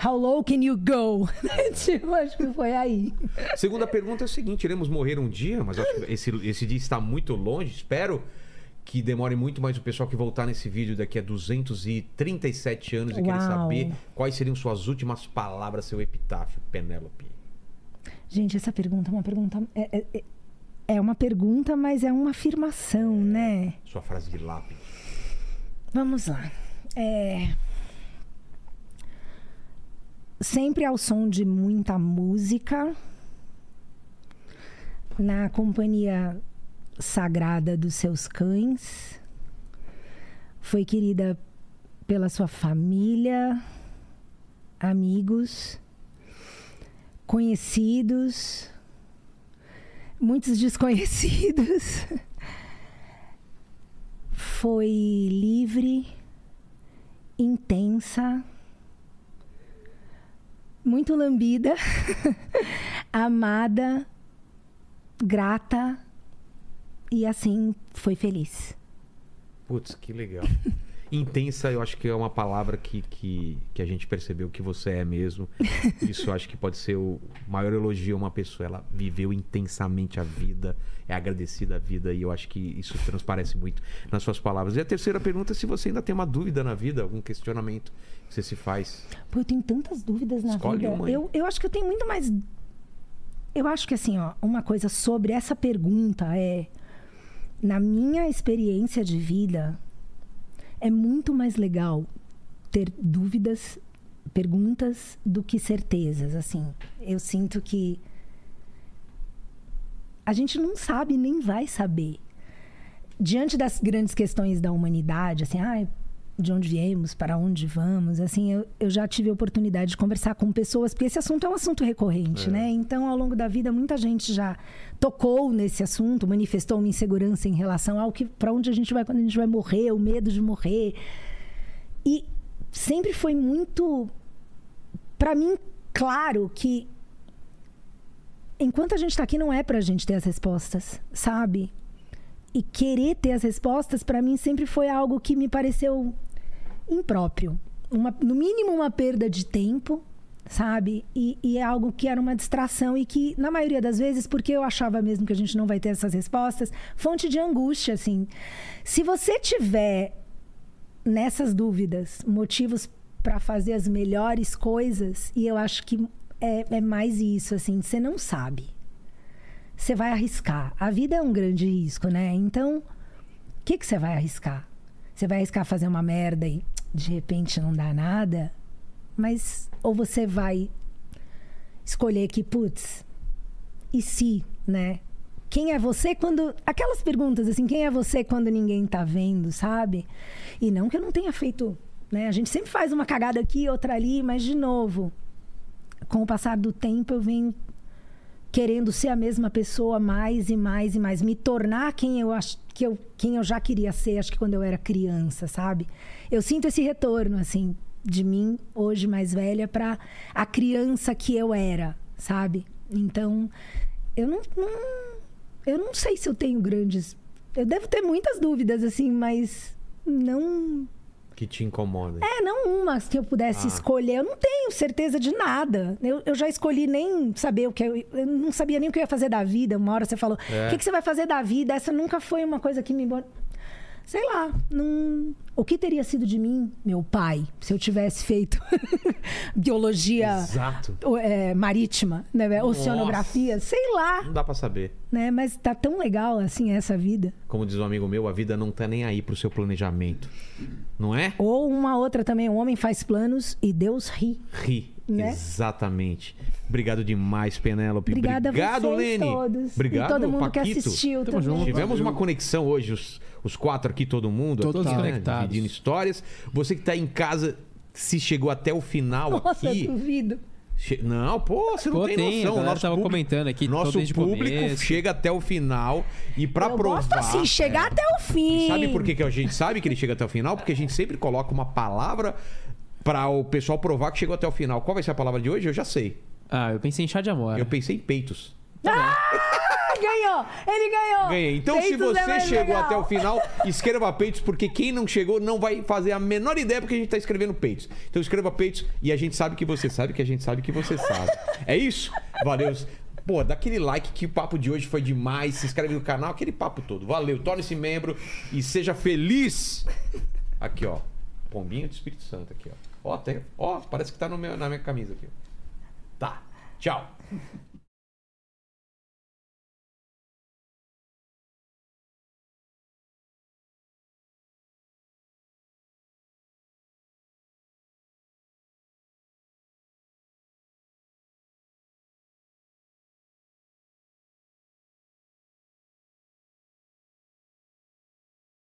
How low can you go? tipo, acho que foi aí. Segunda pergunta é a seguinte: iremos morrer um dia, mas acho que esse, esse dia está muito longe. Espero que demore muito mais o pessoal que voltar nesse vídeo daqui a 237 anos e querer saber quais seriam suas últimas palavras, seu epitáfio, Penélope. Gente, essa pergunta é uma pergunta. É, é- é- é uma pergunta, mas é uma afirmação, né? Sua frase de lápis. Vamos lá. É... Sempre ao som de muita música, na companhia sagrada dos seus cães. Foi querida pela sua família, amigos, conhecidos, muitos desconhecidos. Foi livre, intensa, muito lambida, amada, grata e assim foi feliz. Putz, que legal. Intensa, eu acho que é uma palavra que, que, que a gente percebeu que você é mesmo. Isso eu acho que pode ser o maior elogio a uma pessoa. Ela viveu intensamente a vida, é agradecida à vida, e eu acho que isso transparece muito nas suas palavras. E a terceira pergunta é se você ainda tem uma dúvida na vida, algum questionamento que você se faz. Pô, eu tenho tantas dúvidas na Escolhe vida. uma. Eu, eu acho que eu tenho muito mais. Eu acho que assim, ó, uma coisa sobre essa pergunta é. Na minha experiência de vida, é muito mais legal ter dúvidas, perguntas, do que certezas. Assim, eu sinto que a gente não sabe nem vai saber. Diante das grandes questões da humanidade, assim, ai, de onde viemos, para onde vamos. Assim, eu, eu já tive a oportunidade de conversar com pessoas, porque esse assunto é um assunto recorrente, né? Então, ao longo da vida, muita gente já tocou nesse assunto, manifestou uma insegurança em relação ao que para onde a gente vai quando a gente vai morrer, o medo de morrer. E sempre foi muito para mim claro que enquanto a gente está aqui não é para a gente ter as respostas, sabe? E querer ter as respostas para mim sempre foi algo que me pareceu impróprio, uma, no mínimo uma perda de tempo, sabe? E, e é algo que era uma distração e que na maioria das vezes, porque eu achava mesmo que a gente não vai ter essas respostas, fonte de angústia, assim. Se você tiver nessas dúvidas motivos para fazer as melhores coisas, e eu acho que é, é mais isso, assim, você não sabe. Você vai arriscar. A vida é um grande risco, né? Então, o que, que você vai arriscar? Você vai arriscar fazer uma merda e de repente não dá nada? Mas, ou você vai escolher que, putz, e se, né? Quem é você quando. Aquelas perguntas assim, quem é você quando ninguém tá vendo, sabe? E não que eu não tenha feito. Né? A gente sempre faz uma cagada aqui, outra ali, mas de novo, com o passar do tempo eu venho querendo ser a mesma pessoa mais e mais e mais, me tornar quem eu acho que eu quem eu já queria ser, acho que quando eu era criança, sabe? Eu sinto esse retorno assim de mim hoje mais velha para a criança que eu era, sabe? Então, eu não, não eu não sei se eu tenho grandes eu devo ter muitas dúvidas assim, mas não Que te incomoda. é, não uma que eu pudesse Ah. escolher. Eu não tenho certeza de nada. Eu, eu já escolhi nem saber o que eu, eu não sabia nem o que eu ia fazer da vida. Uma hora você falou: o É. que, que você vai fazer da vida? Essa nunca foi uma coisa que me. Sei lá, não... o que teria sido de mim, meu pai, se eu tivesse feito biologia é, marítima, né? oceanografia, sei lá, Não dá pra saber. né? Mas tá tão legal assim essa vida. Como diz um amigo meu, a vida não tá nem aí pro seu planejamento. Não é? Ou uma outra também, o homem faz planos e Deus ri. Ri. Né? Exatamente. Obrigado demais, Penélope. Obrigada Obrigado, a vocês Lene. todos. Obrigado, e todo mundo Paquito. que assistiu Tamo também. junto. Tivemos uma conexão hoje, os, os quatro aqui, todo mundo. Todos aqui, né? conectados. Dividindo histórias. Você que tá em casa, se chegou até o final Nossa, aqui. duvido. che- Não, pô, você não Pô, tem, tem, noção. galera Nosso tava público, comentando aqui, Nosso público começo. chega até o final e pra eu provar. gosto assim, chegar até o fim. E sabe por que, que a gente sabe que ele chega até o final? Porque a gente sempre coloca uma palavra para o pessoal provar que chegou até o final. Qual vai ser a palavra de hoje? Eu já sei. Ah, eu pensei em chá de amor. Eu pensei em peitos. Ah, ganhou! Ele ganhou! Ganhei. Então, se Peitos é você mais chegou legal. até o final, escreva peitos, porque quem não chegou não vai fazer a menor ideia porque a gente tá escrevendo peitos. Então, escreva peitos e a gente sabe que você sabe que a gente sabe que você sabe. É isso? Valeu. Pô, dá aquele like que o papo de hoje foi demais. Se inscreve no canal, aquele papo todo. Valeu. Torne-se membro e seja feliz. Aqui, ó. Pombinho do Espírito Santo aqui, ó. Ó, até, ó parece que tá no meu, na minha camisa aqui. Tá. Tchau.